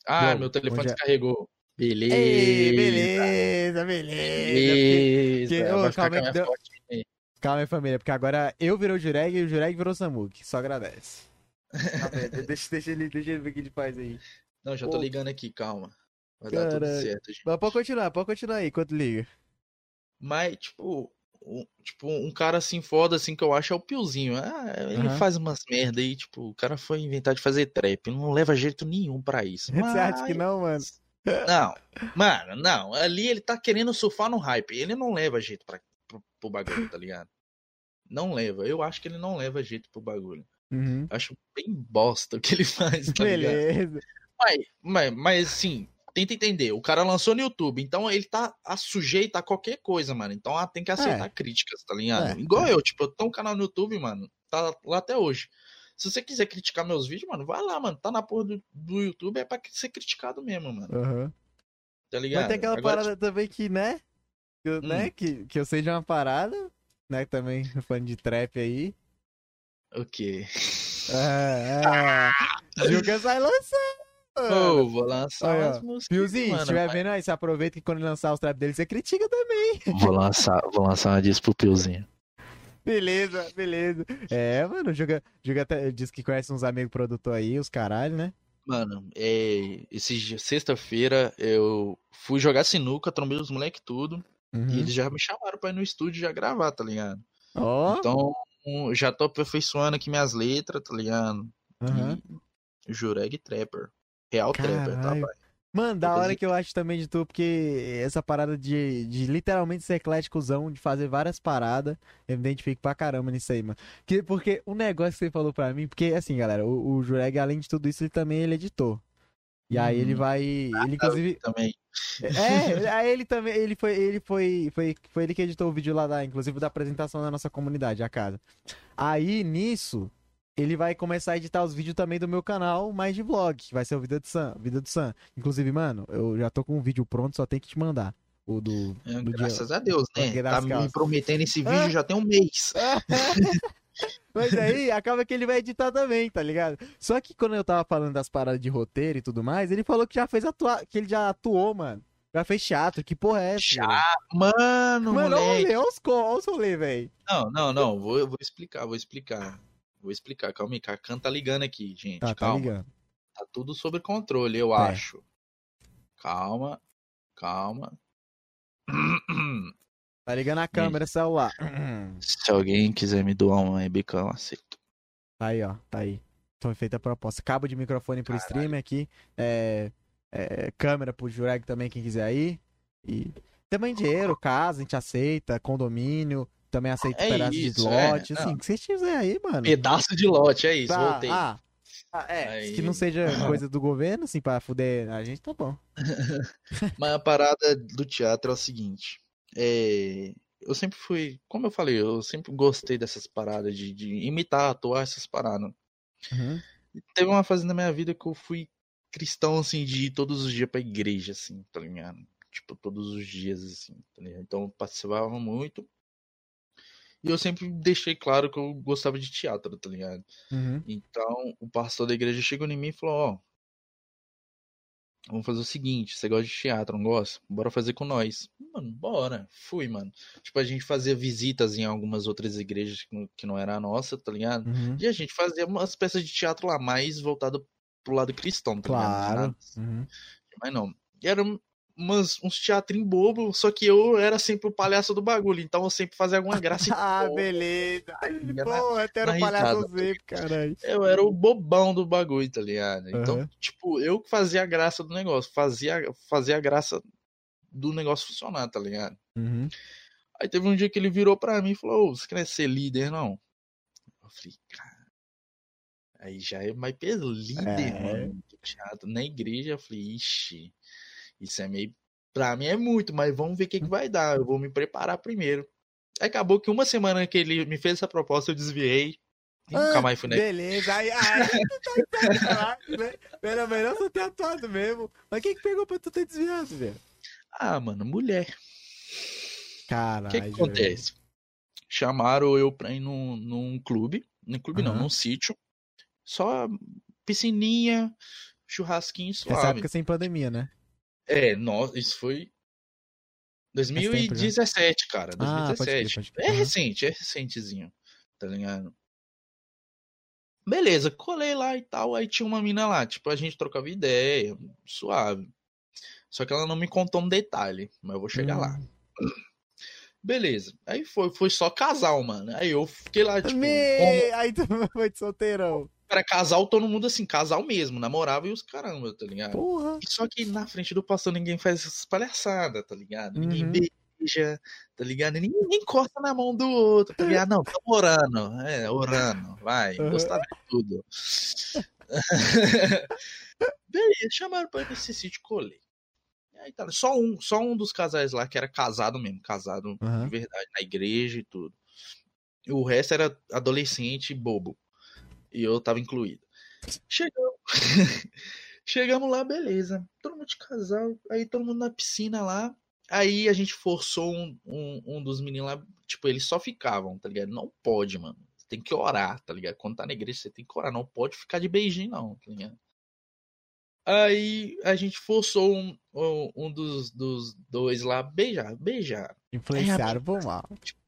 Ah, meu telefone é? descarregou. Beleza. Ei, beleza, beleza. beleza. Porque, calma, aí, deu... calma aí, família, porque agora eu virou o Jureg e o Jureg virou Samuk. Só agradece. deixa, deixa, ele, deixa ele ver o que ele faz aí. Não, já tô ligando aqui, calma. Vai Caralho. dar tudo certo, gente. Mas pode continuar, pode continuar aí enquanto liga. Mas, tipo, um, tipo, um cara assim foda, assim, que eu acho é o Piozinho. Ah, ele uhum. faz umas merda aí, tipo, o cara foi inventar de fazer trap. Não leva jeito nenhum para isso. Mas... Você acha que não, mano? Não, mano, não. Ali ele tá querendo surfar no hype. Ele não leva jeito pra, pro, pro bagulho, tá ligado? Não leva. Eu acho que ele não leva jeito pro bagulho. Uhum. Acho bem bosta o que ele faz, tá Beleza. Mas, mas, mas, assim, tenta entender. O cara lançou no YouTube, então ele tá sujeito a qualquer coisa, mano. Então tem que aceitar é. críticas, tá ligado? É. Igual eu, tipo, eu tenho um canal no YouTube, mano, tá lá até hoje. Se você quiser criticar meus vídeos, mano, vai lá, mano. Tá na porra do, do YouTube, é pra ser criticado mesmo, mano. Uhum. Tá ligado? Mas tem aquela Agora, parada tipo... também que, né? Que, né, hum. né? Que, que eu sei de uma parada, né? Também fã de trap aí. O quê? É, é. Juca vai lançar. Oh, vou lançar umas músicas. Piozinho, se estiver vendo aí, você aproveita que quando lançar os trap dele, você critica também. Vou lançar, vou lançar uma disso pro Piozinho. Beleza, beleza. É, mano, o Juga, Juga diz que conhece uns amigos produtor aí, os caralho, né? Mano, é, esse sexta-feira eu fui jogar sinuca, trombei os moleques tudo. Uhum. E eles já me chamaram pra ir no estúdio já gravar, tá ligado? Oh. Então, já tô aperfeiçoando aqui minhas letras, tá ligado? Uhum. E Jureg Trapper. Real Caralho. Trapper, tá, pai? Mano, da hora que eu acho também de tu, porque essa parada de, de literalmente ser ecléticozão, de fazer várias paradas, eu me identifico pra caramba nisso aí, mano. Que, porque o negócio que você falou pra mim, porque assim, galera, o, o Jureg, além de tudo isso, ele também ele é editor. E aí ele uhum. vai. Ah, ele inclusive. Também. É, aí ele também. Ele foi. Ele foi, foi. Foi ele que editou o vídeo lá da, inclusive, da apresentação da nossa comunidade, a casa. Aí, nisso, ele vai começar a editar os vídeos também do meu canal, mais de vlog, que vai ser o Vida do Sam. Vida do Sam. Inclusive, mano, eu já tô com um vídeo pronto, só tem que te mandar. O do. É, do graças dia... a Deus, né? Tá me prometendo esse vídeo já tem um mês. Mas aí acaba que ele vai editar também, tá ligado? Só que quando eu tava falando das paradas de roteiro e tudo mais, ele falou que já fez atuar, que ele já atuou, mano. Já fez teatro, que porra é essa? Chato, mano, mano, moleque. olha os, os rolê, velho. Não, não, não, vou, vou explicar, vou explicar. Vou explicar, calma aí, Kakan tá ligando aqui, gente, tá, tá calma. Tá, ligando. tá tudo sob controle, eu é. acho. Calma, calma. Tá ligando a câmera, celular. Se alguém quiser me doar um webcam, aceito. Tá aí, ó. Tá aí. Foi feita a proposta. Cabo de microfone pro Caralho. streamer aqui. É, é, câmera pro Jureg também, quem quiser aí. E também dinheiro, casa, a gente aceita. Condomínio. Também aceita é pedaço isso, de lote. É. Assim, o que vocês quiserem aí, mano. Pedaço de lote, é isso. Tá. Voltei. Ah, ah, é, Aí... que não seja coisa do governo, assim, pra fuder a gente, tá bom. Mas a parada do teatro é o seguinte. É, eu sempre fui, como eu falei, eu sempre gostei dessas paradas de, de imitar, atuar essas paradas. Uhum. Teve uma fase na minha vida que eu fui cristão, assim, de ir todos os dias pra igreja, assim, tá ligado? Tipo, todos os dias, assim, tá ligado? Então eu participava muito. E eu sempre deixei claro que eu gostava de teatro, tá ligado? Uhum. Então o pastor da igreja chegou em mim e falou: Ó, Vamos fazer o seguinte, você gosta de teatro, não gosta? Bora fazer com nós. Mano, bora. Fui, mano. Tipo, a gente fazia visitas em algumas outras igrejas que não, era a nossa, tá ligado? Uhum. E a gente fazia umas peças de teatro lá, mais voltado pro lado cristão, tá claro. ligado? Uhum. Mas não. E era umas, uns teatrinhos bobo, só que eu era sempre o palhaço do bagulho, então eu sempre fazia alguma graça. ah, beleza. Pô, até era o palhaço Z, caralho. Eu era o bobão do bagulho, tá ligado? Então, uhum. tipo, eu que fazia a graça do negócio, fazia, fazia a graça do negócio funcionar, tá ligado? Uhum. Aí teve um dia que ele virou pra mim e falou: oh, você quer ser líder, não? Eu falei, cara. Aí já é mais líder, é. mano, teatro. Na igreja, eu falei, ixi. Isso é meio. Pra mim é muito, mas vamos ver o que, que vai dar. Eu vou me preparar primeiro. Acabou que uma semana que ele me fez essa proposta, eu desviei. E ah, nunca mais fui Beleza, aí, aí tu tá né? Era melhor tu ter atuado mesmo. Mas quem que pegou pra tu ter desviado, velho? Ah, mano, mulher. Caralho. O que, que acontece? Velho. Chamaram eu pra ir num, num clube. Num clube uhum. não, num sítio. Só piscininha, churrasquinho suave. Essa época sem pandemia, né? É, isso foi 2017, cara. 2017. Ah, pode crer, pode crer. É recente, é recentezinho. Tá ligado? Beleza, colei lá e tal. Aí tinha uma mina lá, tipo, a gente trocava ideia, suave. Só que ela não me contou um detalhe, mas eu vou chegar hum. lá. Beleza. Aí foi, foi só casal, mano. Aí eu fiquei lá, tipo. Me... Como... Aí tu foi de solteirão era casal, todo mundo assim, casal mesmo, namorava e os caramba, tá ligado? Porra. Só que na frente do pastor ninguém faz essas palhaçadas, tá ligado? Ninguém uhum. beija, tá ligado? Ninguém, ninguém encosta na mão do outro, tá ligado? Não, tamo orando, é, orando, vai, uhum. gostar de tudo. Beleza, chamaram pra ir nesse sítio, colei. Aí tá, só um, só um dos casais lá que era casado mesmo, casado uhum. de verdade, na igreja e tudo. O resto era adolescente bobo. E eu tava incluído. Chegamos. Chegamos lá, beleza. Todo mundo de casal. Aí todo mundo na piscina lá. Aí a gente forçou um, um, um dos meninos lá. Tipo, eles só ficavam, tá ligado? Não pode, mano. Você tem que orar, tá ligado? Quando tá na igreja, você tem que orar. Não pode ficar de beijinho, não, tá ligado? Aí a gente forçou um, um, um dos, dos dois lá beijar, beijar. Influenciaram por mal. Tipo,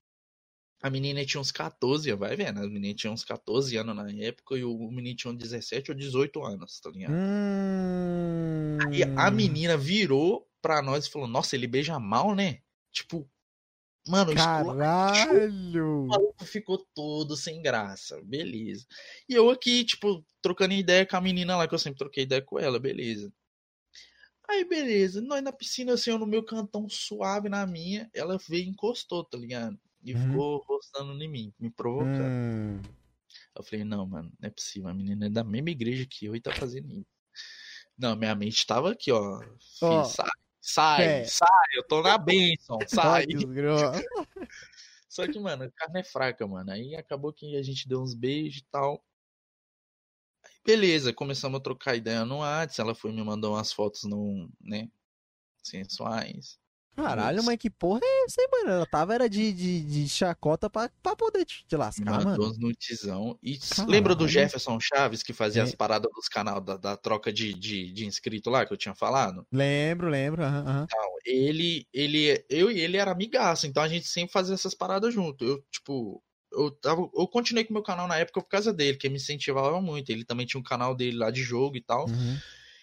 a menina tinha uns 14, vai vendo, a menina tinha uns 14 anos na época e o menino tinha uns 17 ou 18 anos, tá ligado? Hum... Aí a menina virou pra nós e falou: Nossa, ele beija mal, né? Tipo, mano, Caralho! O maluco ficou todo sem graça, beleza. E eu aqui, tipo, trocando ideia com a menina lá, que eu sempre troquei ideia com ela, beleza. Aí, beleza, nós na piscina, assim, eu no meu cantão suave na minha, ela veio e encostou, tá ligado? E uhum. ficou rostando em mim, me provocando. Hum. Eu falei, não, mano, não é possível. A menina é da mesma igreja que eu e tá fazendo isso. Não, minha mente tava aqui, ó. Oh. sai, sai, é. sai, eu tô na bênção, sai. Só que, mano, a carne é fraca, mano. Aí acabou que a gente deu uns beijos e tal. Aí, beleza, começamos a trocar ideia no WhatsApp. Ela foi me mandou umas fotos no, né, sensuais. Caralho, mas que porra é essa aí, mano? Ela tava era de, de, de chacota pra, pra poder te, te lascar, Mandou mano. Mandou. E Caralho. lembra do Jefferson Chaves que fazia é. as paradas dos canal da, da troca de, de, de, inscrito lá que eu tinha falado? Lembro, lembro. Uhum, uhum. Então, ele, ele, eu e ele era amigaço, então a gente sempre fazia essas paradas junto. Eu, tipo, eu, tava, eu continuei com meu canal na época por causa dele, que me incentivava muito. Ele também tinha um canal dele lá de jogo e tal. Uhum.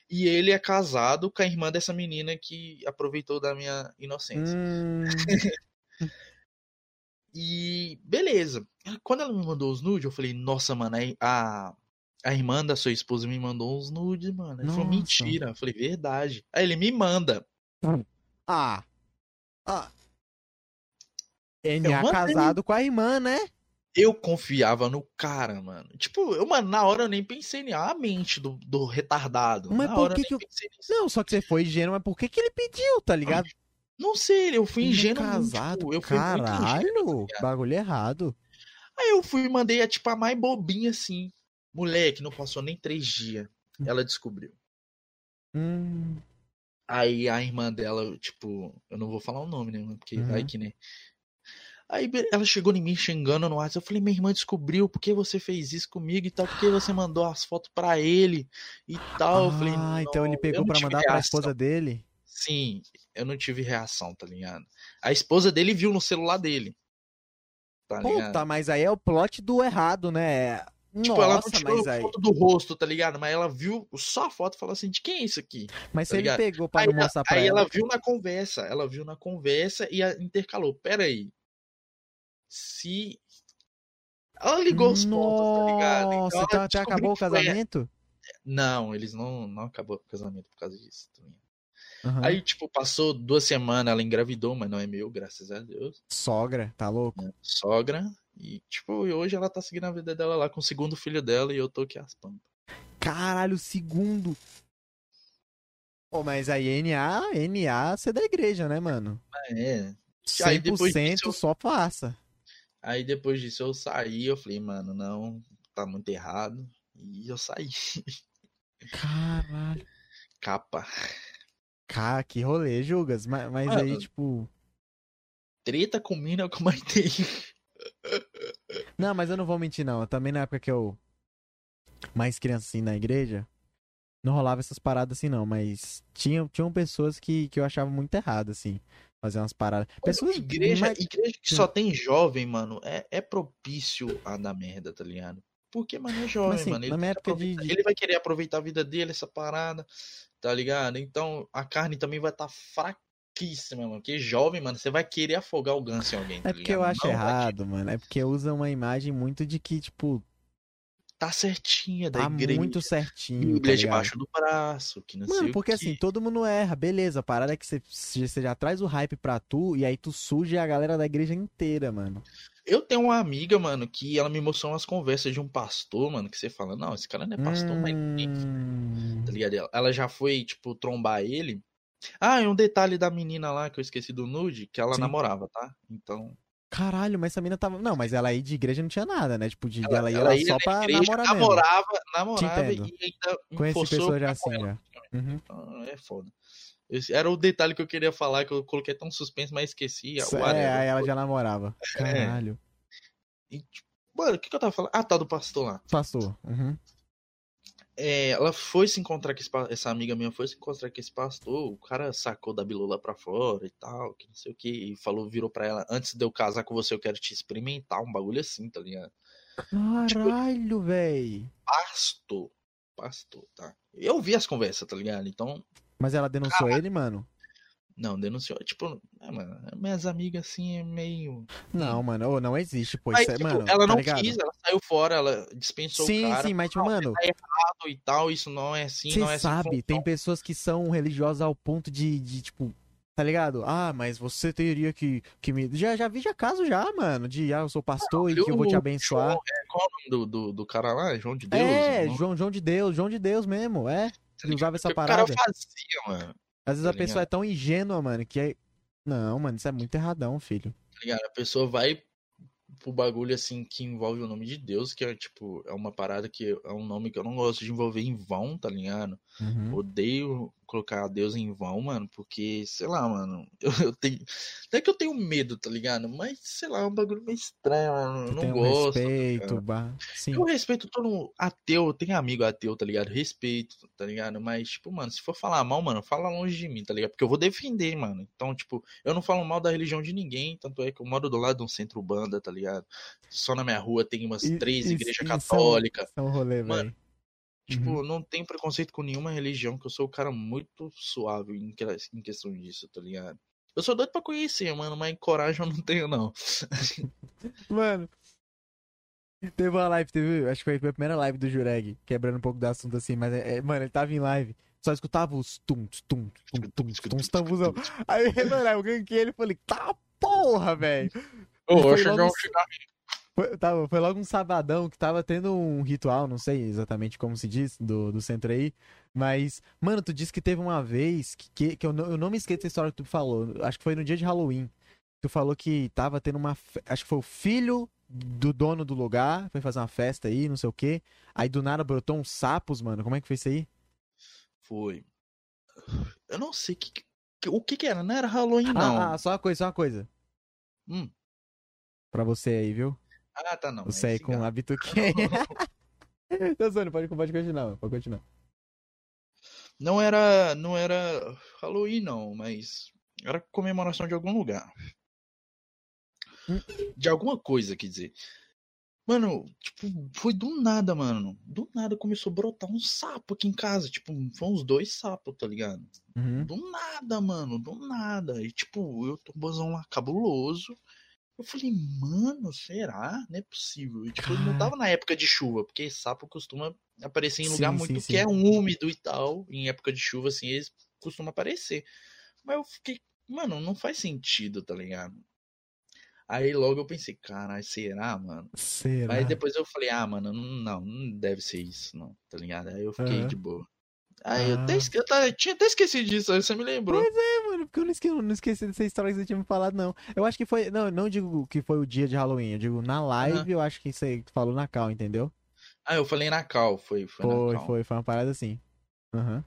E ele é casado com a irmã dessa menina que aproveitou da minha inocência. Hum. e beleza. Quando ela me mandou os nudes, eu falei, nossa, mano, a, a irmã da sua esposa me mandou uns nudes, mano. Ele falou, mentira. Eu falei, verdade. Aí ele me manda. Ah. Ah. Ele é casado com a irmã, né? Eu confiava no cara, mano. Tipo, eu, mano, na hora eu nem pensei em a mente do, do retardado. Mas na por que que eu... Não, só que você foi ingênuo, mas por que que ele pediu, tá ligado? Não sei, eu fui ingênuo. casado, tipo, eu fui caralho, ingênuo, tá bagulho errado. Aí eu fui e mandei a, tipo, a mais bobinha assim. Moleque, não passou nem três dias. Hum. Ela descobriu. Hum. Aí a irmã dela, tipo, eu não vou falar o nome, né? Porque uhum. vai que, né? Aí ela chegou em mim xingando no WhatsApp. Eu falei, minha irmã descobriu por que você fez isso comigo e tal, por que você mandou as fotos para ele e tal. Ah, eu falei, ah, então ele pegou para mandar para a esposa dele? Sim, eu não tive reação, tá ligado? A esposa dele viu no celular dele. Tá ligado? Puta, mas aí é o plot do errado, né? Tipo, Nossa, ela não tirou mas aí... foto do rosto, tá ligado? Mas ela viu só a foto e falou assim, de quem é isso aqui? Mas tá se ligado? ele pegou pra aí, mostrar pra aí ela. Aí ela viu na conversa, ela viu na conversa e intercalou. Pera aí, se. Ela ligou os pontos, tá ligado? Então, então até acabou o casamento? Não, eles não, não acabou o casamento por causa disso. Uhum. Aí, tipo, passou duas semanas, ela engravidou, mas não é meu, graças a Deus. Sogra, tá louco? É, sogra. E, tipo, hoje ela tá seguindo a vida dela lá com o segundo filho dela e eu tô aqui aspando. Caralho, segundo. Pô, mas aí NA, NA, você é da igreja, né, mano? É. 100% aí depois disso, só passa. Aí depois disso eu saí, eu falei, mano, não, tá muito errado. E eu saí. Caralho. Capa. Cara, que rolê, Jugas. Mas, mas mano, aí, tipo. Treta com mina é o que eu mais tenho. Não, mas eu não vou mentir, não. Também na época que eu. Mais criança assim na igreja. Não rolava essas paradas assim, não. Mas tinha, tinham pessoas que, que eu achava muito errado, assim fazer umas paradas. Pessoas igreja, igreja que só tem jovem, mano, é, é propício a dar merda, tá ligado? Porque, mano, é jovem, assim, mano. Ele, de, de... ele vai querer aproveitar a vida dele, essa parada, tá ligado? Então a carne também vai estar tá fraquíssima, mano. Porque jovem, mano, você vai querer afogar o ganso em alguém, tá É porque ligado? eu acho Não errado, mano. É porque usa uma imagem muito de que, tipo, tá certinha da tá igreja. muito certinho. Bíblia tá debaixo do braço, que não Mano, sei porque assim, todo mundo erra, beleza. A parada é que você, você já traz o hype pra tu e aí tu suja a galera da igreja inteira, mano. Eu tenho uma amiga, mano, que ela me mostrou umas conversas de um pastor, mano, que você fala, não, esse cara não é pastor, hum... mas tá ligado? Ela já foi, tipo, trombar ele. Ah, e um detalhe da menina lá que eu esqueci do nude, que ela Sim. namorava, tá? Então. Caralho, mas essa mina tava. Não, mas ela aí de igreja não tinha nada, né? Tipo, de ela, ela ia ela ia só pra igreja, namorar namorava, mesmo. Namorava, e ainda Conheci pessoas já assim, já. Uhum. Então, é foda. Esse era o detalhe que eu queria falar, que eu coloquei tão suspenso, mas esqueci. É, aí ela já namorava. É. Caralho. É. E, tipo, mano, o que, que eu tava falando? Ah, tá, do pastor lá. Pastor. Uhum. É, ela foi se encontrar com esse, essa amiga minha foi se encontrar com esse pastor, o cara sacou da bilula pra fora e tal, que não sei o que, e falou, virou pra ela, antes de eu casar com você, eu quero te experimentar, um bagulho assim, tá ligado? Caralho, tipo, véi. Pastor, pastor, tá? Eu vi as conversas, tá ligado? Então. Mas ela denunciou ele, mano? Não, denunciou. Tipo, é, mano, minhas amigas assim é meio. Não, mano, não existe, pô. É, tipo, mano, ela tá não quis, ela saiu fora, ela dispensou sim, o cara. Sim, sim, mas, tipo, mano. Tá errado e tal, isso não é assim, não é assim. sabe, tem pessoas que são religiosas ao ponto de, de, tipo. Tá ligado? Ah, mas você teria que, que me. Já, já vi já caso já, mano. De ah, eu sou pastor não, e que eu vou te abençoar. João, é, qual o nome do, do, do cara lá? João de Deus? É, João, João de Deus, João de Deus mesmo, é. Ele usava essa parada. O cara fazia, mano. Às vezes tá a pessoa é tão ingênua, mano, que é. Não, mano, isso é muito erradão, filho. Tá ligado? A pessoa vai pro bagulho assim que envolve o nome de Deus, que é tipo, é uma parada que é um nome que eu não gosto de envolver em vão, tá ligado? Uhum. Odeio colocar Deus em vão, mano, porque, sei lá, mano, eu, eu tenho. Até que eu tenho medo, tá ligado? Mas, sei lá, é um bagulho meio estranho, mano. Eu não um gosto. Tá respeito, tá Sim. Eu respeito todo. Ateu, tem amigo ateu, tá ligado? Respeito, tá ligado? Mas, tipo, mano, se for falar mal, mano, fala longe de mim, tá ligado? Porque eu vou defender, mano. Então, tipo, eu não falo mal da religião de ninguém, tanto é que eu moro do lado de um centro banda, tá ligado? Só na minha rua tem umas três igrejas católicas. É um rolê, mano. Tipo, uhum. não tenho preconceito com nenhuma religião, que eu sou o cara muito suave em, em questão disso, tá ligado? Eu sou doido pra conhecer, mano, mas coragem eu não tenho, não. mano. Teve uma live, teve, acho que foi a primeira live do Jureg, quebrando um pouco do assunto assim, mas, é, é, mano, ele tava em live, só escutava os tum, tum, tum, tum, tum, tum, tambuzão. Aí, mano, eu ganquei ele e falei, tá porra, velho. Ô, eu cheguei um cigarrinho. Foi, tava, foi logo um sabadão que tava tendo um ritual, não sei exatamente como se diz, do, do centro aí. Mas, mano, tu disse que teve uma vez que, que, que eu, não, eu não me esqueço da história que tu falou. Acho que foi no dia de Halloween. Tu falou que tava tendo uma. Acho que foi o filho do dono do lugar, foi fazer uma festa aí, não sei o quê. Aí do nada brotou uns sapos, mano. Como é que foi isso aí? Foi. Eu não sei que, que, o que que era, não era Halloween, ah, não. Ah, só uma coisa, só uma coisa. Hum. Pra você aí, viu? Ah, tá, não. Você aí com a bituquinha. Tô zoando, pode, pode continuar, pode continuar. Não era, não era Halloween, não, mas era comemoração de algum lugar. De alguma coisa, quer dizer. Mano, tipo, foi do nada, mano. Do nada começou a brotar um sapo aqui em casa. Tipo, foi uns dois sapos, tá ligado? Uhum. Do nada, mano, do nada. E, tipo, eu tô bozão lá cabuloso. Eu falei, mano, será? Não é possível. E, tipo, não tava na época de chuva, porque sapo costuma aparecer em lugar sim, muito sim, que sim. é úmido e tal. Em época de chuva, assim, eles costumam aparecer. Mas eu fiquei, mano, não faz sentido, tá ligado? Aí logo eu pensei, caralho, será, mano? Será? Aí depois eu falei, ah, mano, não, não deve ser isso, não, tá ligado? Aí eu fiquei uhum. de boa. Aí ah. eu, até esque... eu tinha até esquecido disso, aí você me lembrou. Pois é, mano, porque eu não esqueci, não esqueci dessa história que você tinha me falado, não. Eu acho que foi. Não, não digo que foi o dia de Halloween, eu digo na live, uhum. eu acho que aí falou na cal, entendeu? Ah, eu falei na cal, foi. Foi, foi, foi, foi uma parada assim. Uhum.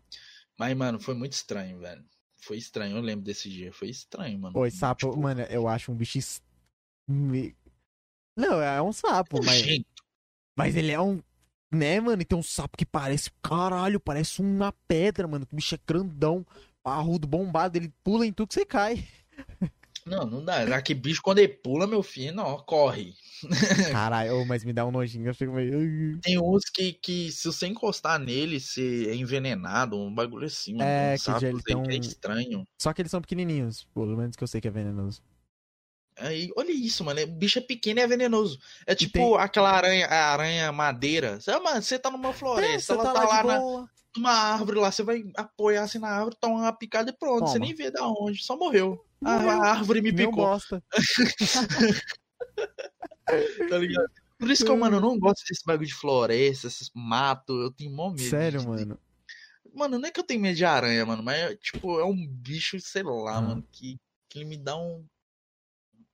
Mas, mano, foi muito estranho, velho. Foi estranho, eu lembro desse dia. Foi estranho, mano. Oi, sapo, tipo... mano, eu acho um bicho. Não, é um sapo, mas. Mas ele é um né, mano? E tem um sapo que parece. Caralho, parece uma pedra, mano. O bicho é grandão, parrudo, bombado. Ele pula em tudo que você cai. Não, não dá. Que bicho, quando ele pula, meu filho, não, corre. Caralho, mas me dá um nojinho, eu fico meio. Tem uns que, que se você encostar nele, você é envenenado, um bagulho assim. É, um que ele tem um... é estranho. Só que eles são pequenininhos, pelo menos que eu sei que é venenoso. Aí, olha isso, mano. O bicho é pequeno e é venenoso. É tipo tem... aquela aranha, aranha madeira. Você, mano, você tá numa floresta, é, ela tá, tá lá, na, numa árvore lá. Você vai apoiar assim na árvore, toma uma picada e pronto. Toma. Você nem vê da onde. Só morreu. A, a, árvore me picou. Bosta. tá ligado? Por isso que eu, mano, eu não gosto desse bagulho de floresta, esses matos. Eu tenho mó medo. Sério, de... mano? Mano, não é que eu tenho medo de aranha, mano, mas, tipo, é um bicho, sei lá, hum. mano, que, que me dá um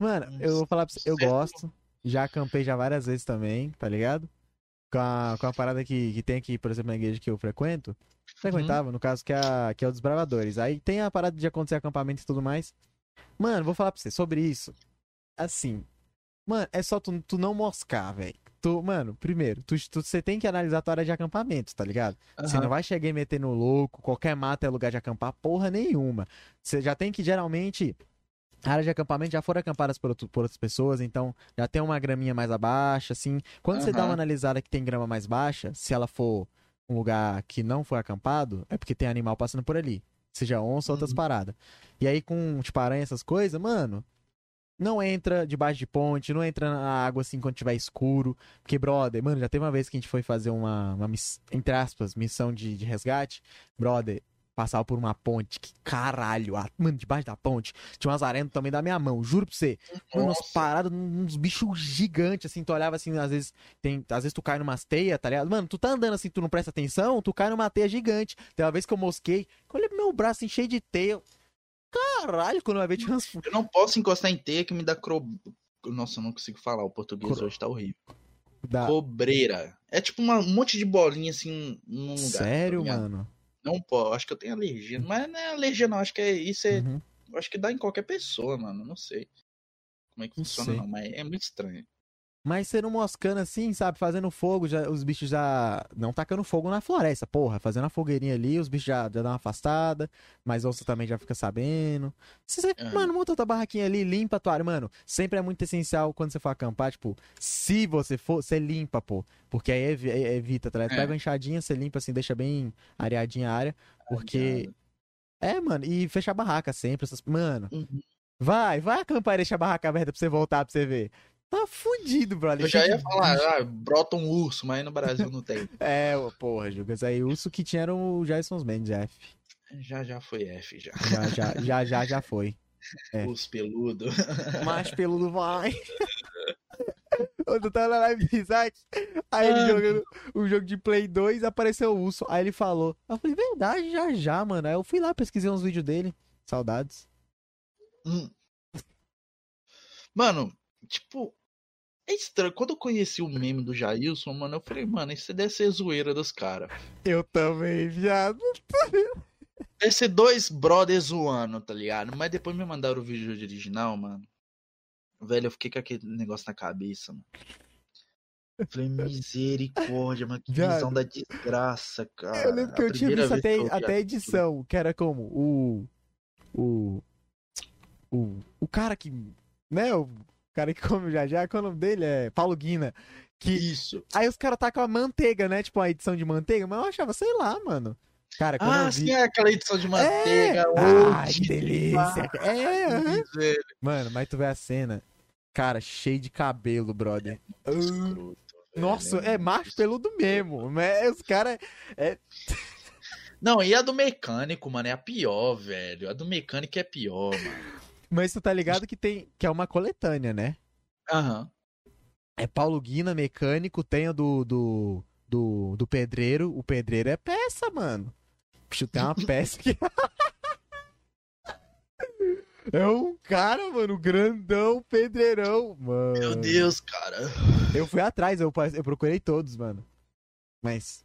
Mano, eu vou falar pra você, eu gosto. Já acampei já várias vezes também, tá ligado? Com a, com a parada que, que tem aqui, por exemplo, na igreja que eu frequento. Frequentava, uhum. no caso, que é, que é o dos bravadores. Aí tem a parada de acontecer acampamento e tudo mais. Mano, vou falar pra você sobre isso. Assim, mano, é só tu, tu não moscar, velho. Tu, mano, primeiro, tu, tu, você tem que analisar a tua área de acampamento, tá ligado? Uhum. Você não vai chegar e meter no louco, qualquer mata é lugar de acampar, porra nenhuma. Você já tem que, geralmente, a área de acampamento já foram acampadas por, outro, por outras pessoas, então já tem uma graminha mais abaixo, assim. Quando uhum. você dá uma analisada que tem grama mais baixa, se ela for um lugar que não foi acampado, é porque tem animal passando por ali. Seja onça ou outras uhum. paradas. E aí, com, tipo, aranha, essas coisas, mano, não entra debaixo de ponte, não entra na água assim quando tiver escuro. Porque, brother, mano, já teve uma vez que a gente foi fazer uma, uma entre aspas, missão de, de resgate. Brother, passava por uma ponte, que caralho, a, mano, debaixo da ponte, tinha umas arenas também da minha mão, juro pra você. Mano, umas paradas, uns bichos gigantes, assim, tu olhava assim, às vezes, tem, às vezes tu cai numa teia, tá ligado? Mano, tu tá andando assim, tu não presta atenção, tu cai numa teia gigante. Tem uma vez que eu mosquei, olha meu braço assim, cheio de teia. Caralho, quando eu tinha umas... Eu não posso encostar em teia que me dá cro... Nossa, eu não consigo falar, o português Cro... hoje tá horrível. Da... Cobreira. É tipo uma, um monte de bolinha assim num lugar. Sério, tá mano? Não pode, acho que eu tenho alergia. Mas não é alergia, não. Acho que é, isso é. Uhum. Acho que dá em qualquer pessoa, mano. Não sei como é que não funciona, sei. não. Mas é muito estranho. Mas sendo moscando assim, sabe? Fazendo fogo, já, os bichos já. Não tacando fogo na floresta, porra. Fazendo a fogueirinha ali, os bichos já, já dão uma afastada. Mas você também já fica sabendo. Se você, uhum. Mano, monta tua barraquinha ali, limpa a tua área. Mano, sempre é muito essencial quando você for acampar, tipo, se você for, você limpa, pô. Porque aí evita, tá? É. Pega uma enxadinha, você limpa assim, deixa bem areadinha a área. Porque. É, mano, e fecha a barraca sempre. Essas... Mano. Uhum. Vai, vai acampar e deixa a barraca aberta pra você voltar pra você ver. Tá fudido, brother. Eu já ia falar, ah, brota um urso, mas aí no Brasil não tem. é, porra, Jugas. Aí urso que tinha era o Jason Mendes, F. Já já foi F, já. Já, já, já, já, já foi. É. Urso peludo. Mais peludo vai. Eu tava na live de Isaac, aí ele jogando um jogo de Play 2 apareceu o urso. Aí ele falou. Eu falei, verdade, já já, mano. Aí eu fui lá, pesquisei uns vídeos dele. Saudades. Hum. Mano, tipo, é estranho. Quando eu conheci o meme do Jailson, mano, eu falei, mano, isso deve ser zoeira dos caras. Eu também, viado. Deve ser dois brothers zoando, tá ligado? Mas depois me mandaram o vídeo original, mano. Velho, eu fiquei com aquele negócio na cabeça, mano. Eu falei, misericórdia, mano, que viado. visão da desgraça, cara. Eu lembro que a eu tinha visto até, até edição, que era como? O. O. O, o cara que. Né? O cara que come já já, qual é o nome dele? É Paulo Guina. Que... Isso. Aí os caras tacam a manteiga, né? Tipo, a edição de manteiga, mas eu achava, sei lá, mano. Cara, quando ah, vi... sim, é aquela edição de manteiga. É... Ai, que delícia. É, uhum. Mano, mas tu vê a cena. Cara, cheio de cabelo, brother. É escroto, Nossa, é, é macho peludo mesmo. Mas os caras. É... Não, e a do mecânico, mano, é a pior, velho. A do mecânico é pior, mano. Mas tu tá ligado que tem que é uma coletânea, né? Aham. Uhum. É Paulo Guina, mecânico, tem a do, do, do, do pedreiro. O pedreiro é peça, mano. Bicho, tem uma peça que. É um cara, mano, grandão, pedreirão, mano. Meu Deus, cara. Eu fui atrás, eu, eu procurei todos, mano. Mas.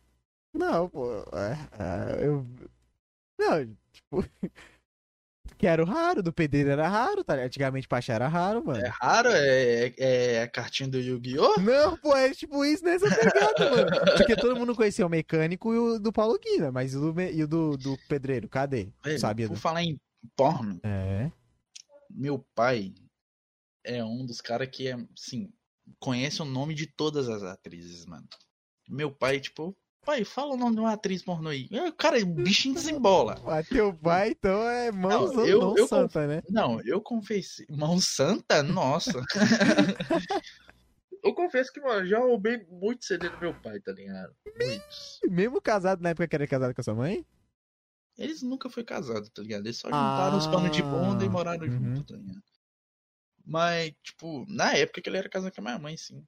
Não, pô. É, é, eu. Não, tipo. Que era o raro, do pedreiro era raro, tá? Antigamente Pachá era raro, mano. É raro? É, é, é a cartinha do Yu-Gi-Oh? Não, pô, é tipo isso nessa pegada, mano. Porque todo mundo conhecia o mecânico e o do Paulo Guina, mas e o do, e o do, do pedreiro, cadê? Velho, Sabia? Por do... falar em porno, é. meu pai é um dos caras que é, assim, conhece o nome de todas as atrizes, mano. Meu pai, tipo, pai, fala o nome de uma atriz pornô aí. Cara, o bichinho desembola. Ah, teu pai, então, é mão, não, eu, mão eu santa, conf... né? Não, eu confessei. Mão santa? Nossa. eu confesso que, mano, já roubei muito CD do meu pai, tá ligado? Muitos. Mesmo casado na época que era casado com a sua mãe? Eles nunca foi casado, tá ligado? Eles só juntaram ah, os panos de bunda e moraram uhum. junto, tá ligado? Mas, tipo, na época que ele era casado com a minha mãe, sim.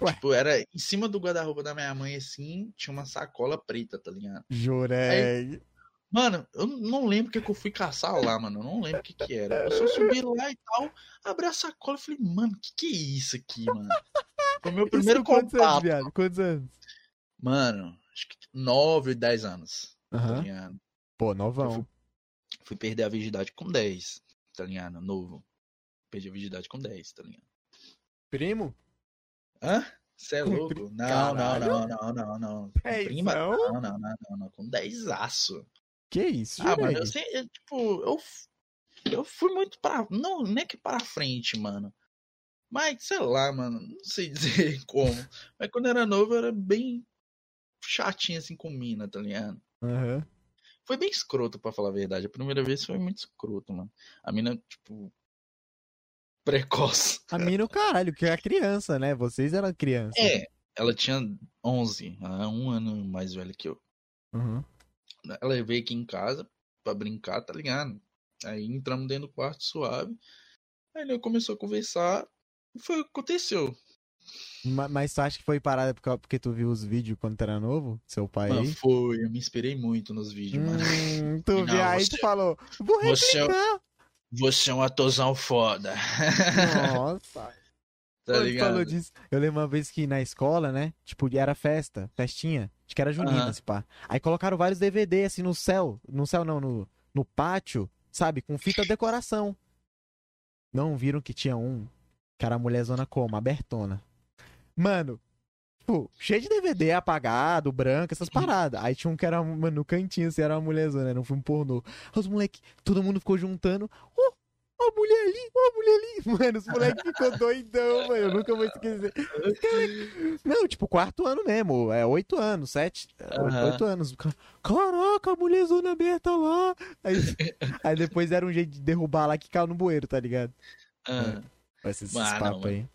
Ué. Tipo, era em cima do guarda-roupa da minha mãe, assim, tinha uma sacola preta, tá ligado? Jurei. Mano, eu não lembro o que, que eu fui caçar lá, mano. Eu não lembro o que, que era. Eu só subi lá e tal, abri a sacola e falei, mano, o que, que é isso aqui, mano? Foi meu primeiro quantos contato. Anos, viado? Quantos anos? Mano, acho que 9, 10 anos. Uhum. Tá Pô, novão. Fui, fui, perder a virgindade com 10, tá ligado? Novo. Perdi a virgindade com 10, tá ligado? Primo? Hã? Você é louco? Não, não, não, não, não, não. Prima, não, não, não, não, não, com 10 aço. Que isso, Ah, mano, eu sei, tipo, eu, eu fui muito pra. Não, nem que para frente, mano. Mas, sei lá, mano, não sei dizer como. Mas quando eu era novo, eu era bem chatinho assim com mina, tá ligado? Uhum. Foi bem escroto, pra falar a verdade. A primeira vez foi muito escroto, mano. A mina, tipo, precoce. A mina, o caralho, que é criança, né? Vocês eram criança. É, ela tinha 11, ela é um ano mais velha que eu. Uhum. Ela veio aqui em casa pra brincar, tá ligado? Aí entramos dentro do quarto suave. Aí ele começou a conversar. E foi o que aconteceu. Mas tu acha que foi parada porque tu viu os vídeos quando tu era novo? Seu pai? Mano, foi, eu me inspirei muito nos vídeos, hum, mano. Tu viu aí tu falou, vou replicar. Você é, você é um atorzão foda. Nossa. tá ligado? falou disso. Eu lembro uma vez que na escola, né? Tipo, era festa, festinha. Acho que era junina, uhum. pá. Aí colocaram vários DVD assim no céu. No céu não, no, no pátio, sabe? Com fita decoração. Não viram que tinha um que era a mulherzona como? Abertona. Mano, tipo, cheio de DVD apagado, branco, essas paradas. Aí tinha um que era, mano, no cantinho, assim, era uma mulherzona, era um filme pornô. Os moleque, todo mundo ficou juntando. Oh, a mulher ali, ó, a mulher ali. Mano, os moleques ficou doidão, mano. Eu nunca vou esquecer. Não, tipo, quarto ano mesmo. É oito anos, sete. Uhum. Oito anos. Caraca, a mulher zona aberta lá. Aí, aí depois era um jeito de derrubar lá que caiu no bueiro, tá ligado? Uhum. Vai ser esses papos aí.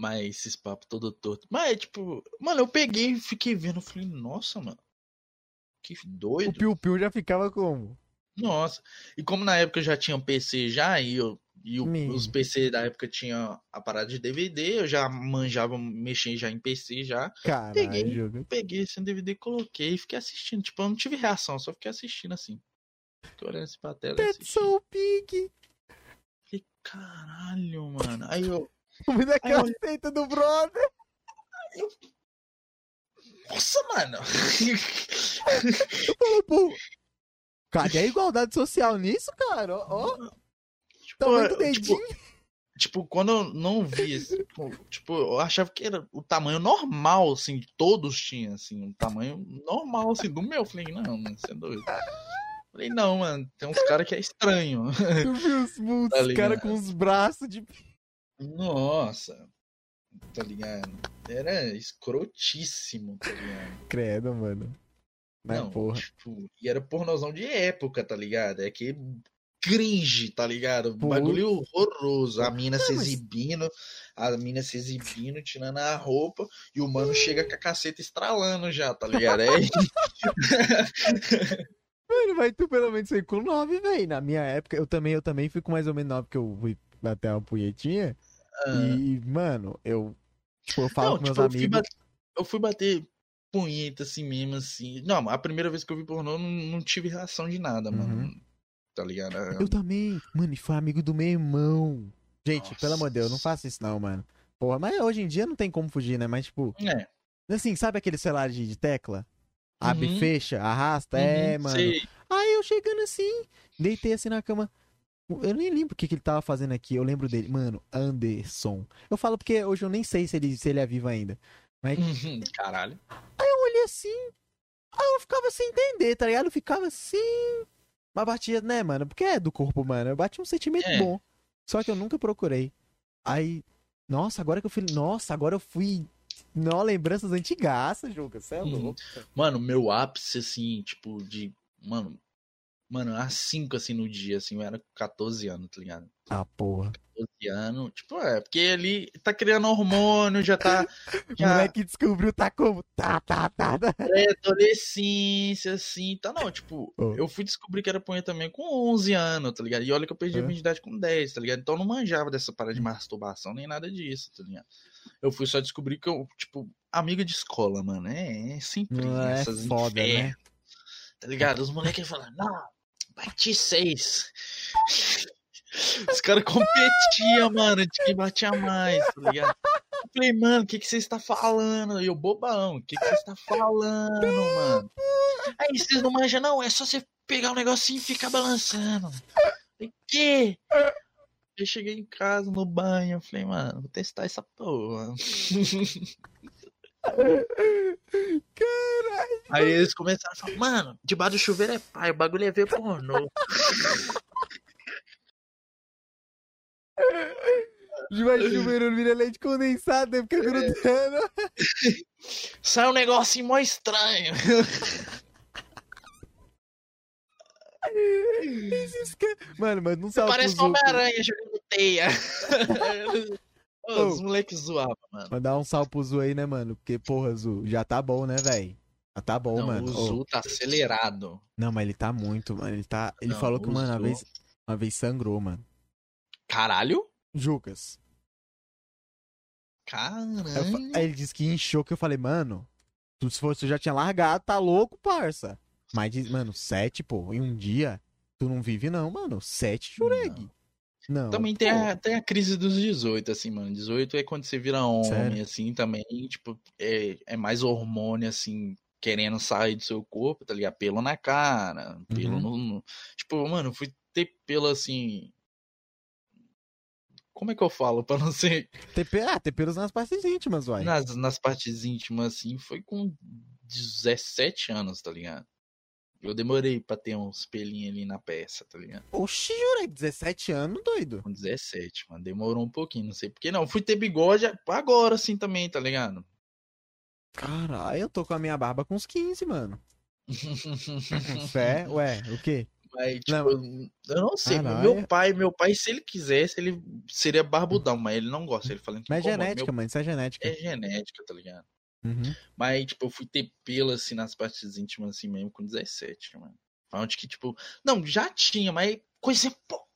Mas esses papos todo torto. Mas, tipo, mano, eu peguei e fiquei vendo. Falei, nossa, mano. Que doido. O Piu Piu já ficava como? Nossa. E como na época eu já tinha um PC já, e, eu, e o, os PC da época tinha a parada de DVD, eu já manjava mexer já em PC já. Caralho. Peguei, peguei esse DVD, coloquei e fiquei assistindo. Tipo, eu não tive reação, só fiquei assistindo assim. Fiquei olhando assim pra tela. Petson Pig. Falei, caralho, mano. Aí eu. Me dá aquela eu... do brother. Nossa, mano. pô, cadê a igualdade social nisso, cara? Ó, oh, tipo, do dedinho. Tipo, tipo, quando eu não vi, tipo, tipo, eu achava que era o tamanho normal, assim, todos tinham, assim, um tamanho normal, assim, do meu. Falei, não, mano, você é doido. Falei, não, mano, tem uns caras que é estranho. Tu viu os, os tá caras com os braços de nossa, tá ligado? Era escrotíssimo, tá ligado? Credo, mano. Mas Não, porra. Tipo, e era pornozão de época, tá ligado? É que cringe, tá ligado? Bagulho horroroso. A mina se exibindo, a mina se exibindo, tirando a roupa, e o mano chega com a caceta estralando já, tá ligado? É Mano, vai tu pelo menos foi com 9, velho. Na minha época, eu também, eu também fui com mais ou menos 9, porque eu fui bater uma punhetinha. E, mano, eu. Tipo, eu falo não, com meus tipo, amigos. Eu fui, bater, eu fui bater punheta assim mesmo, assim. Não, a primeira vez que eu vi pornô, não, não tive reação de nada, mano. Uhum. Tá ligado? Eu também. Mano, e foi amigo do meu irmão. Gente, Nossa. pelo amor de Deus, não faça isso não, mano. Porra, mas hoje em dia não tem como fugir, né? Mas, tipo. É. Assim, sabe aquele celular de, de tecla? Abre, uhum. fecha, arrasta? É, uhum, é, mano. Sei. Aí eu chegando assim, deitei assim na cama. Eu nem lembro o que, que ele tava fazendo aqui. Eu lembro dele. Mano, Anderson. Eu falo porque hoje eu nem sei se ele, se ele é vivo ainda. Mas... Uhum, caralho. Aí eu olhei assim. Aí eu ficava sem entender, tá ligado? Eu ficava assim. Mas batia, né, mano? Porque é do corpo, mano. Eu bati um sentimento é. bom. Só que eu nunca procurei. Aí. Nossa, agora que eu fui. Nossa, agora eu fui. Não, lembranças antigaças, Juca. Você é uhum. louco. Mano, meu ápice, assim, tipo, de. Mano, Mano, às 5 assim no dia, assim, eu era 14 anos, tá ligado? Ah, porra. 14 anos. Tipo, é, porque ele tá criando hormônio, já tá. Já... O moleque descobriu, tá como? Tá, tá, tá. tá. É, adolescência, assim, tá não. Tipo, oh. eu fui descobrir que era punha também com 11 anos, tá ligado? E olha que eu perdi a minha idade com 10, tá ligado? Então eu não manjava dessa parada de masturbação nem nada disso, tá ligado? Eu fui só descobrir que eu, tipo, amiga de escola, mano. É, é sempre não é essas é foda, né? tá ligado? Os moleques falam, não, bati seis. Os caras competiam, mano, de quem batia mais, tá ligado? Eu falei, mano, o que, que você está falando? E eu, bobão, o que, que você está falando, mano? Aí vocês não manjam, não, é só você pegar um negocinho e ficar balançando. O quê? Eu cheguei em casa, no banho, eu falei, mano, vou testar essa porra. Caralho. Aí eles começaram a falar, mano, debaixo do chuveiro é pai, o bagulho é ver pornô. Debaixo do chuveiro vira leite condensado, né? Fica é. grudando. Sai um negocinho mó estranho. Mano, mas não sabe. Parece uma Homem-Aranha jogando teia. Os moleques zoavam, mano. Mandar um salve pro Zu aí, né, mano? Porque, porra, Zu, já tá bom, né, velho? Já tá bom, não, mano. O Zu oh. tá acelerado. Não, mas ele tá muito, mano. Ele tá. Ele não, falou que, mano, Zu... uma vez, uma vez sangrou, mano. Caralho? Jucas. Caralho. Aí ele disse que inchou, que eu falei, mano, tu, se fosse, já tinha largado, tá louco, parça. Mas, mano, sete, pô, em um dia, tu não vive não, mano. Sete jureg. Não. Também tem a, tem a crise dos 18, assim, mano. 18 é quando você vira homem, Sério? assim, também, tipo, é, é mais hormônio, assim, querendo sair do seu corpo, tá ligado? Pelo na cara, pelo uhum. no, no... Tipo, mano, fui ter pelo, assim... Como é que eu falo pra não ser... Ter, ah, ter pelos nas partes íntimas, uai. Nas, nas partes íntimas, assim, foi com 17 anos, tá ligado? Eu demorei pra ter uns pelinhos ali na peça, tá ligado? Oxi, jurei, 17 anos, doido. Com 17, mano. Demorou um pouquinho, não sei porquê. Não, fui ter bigode agora, assim, também, tá ligado? Caralho, eu tô com a minha barba com uns 15, mano. Fé? Ué, o quê? Mas, tipo, não. eu não sei. Caralho. Meu pai, meu pai, se ele quisesse, ele seria barbudão, mas ele não gosta. Ele fala que. Mas é genética, meu... mano, isso é genética. É genética, tá ligado? Uhum. Mas, tipo, eu fui ter pelo, assim, nas partes íntimas, assim, mesmo com 17, mano. Onde que, tipo, não, já tinha, mas coisa pouca.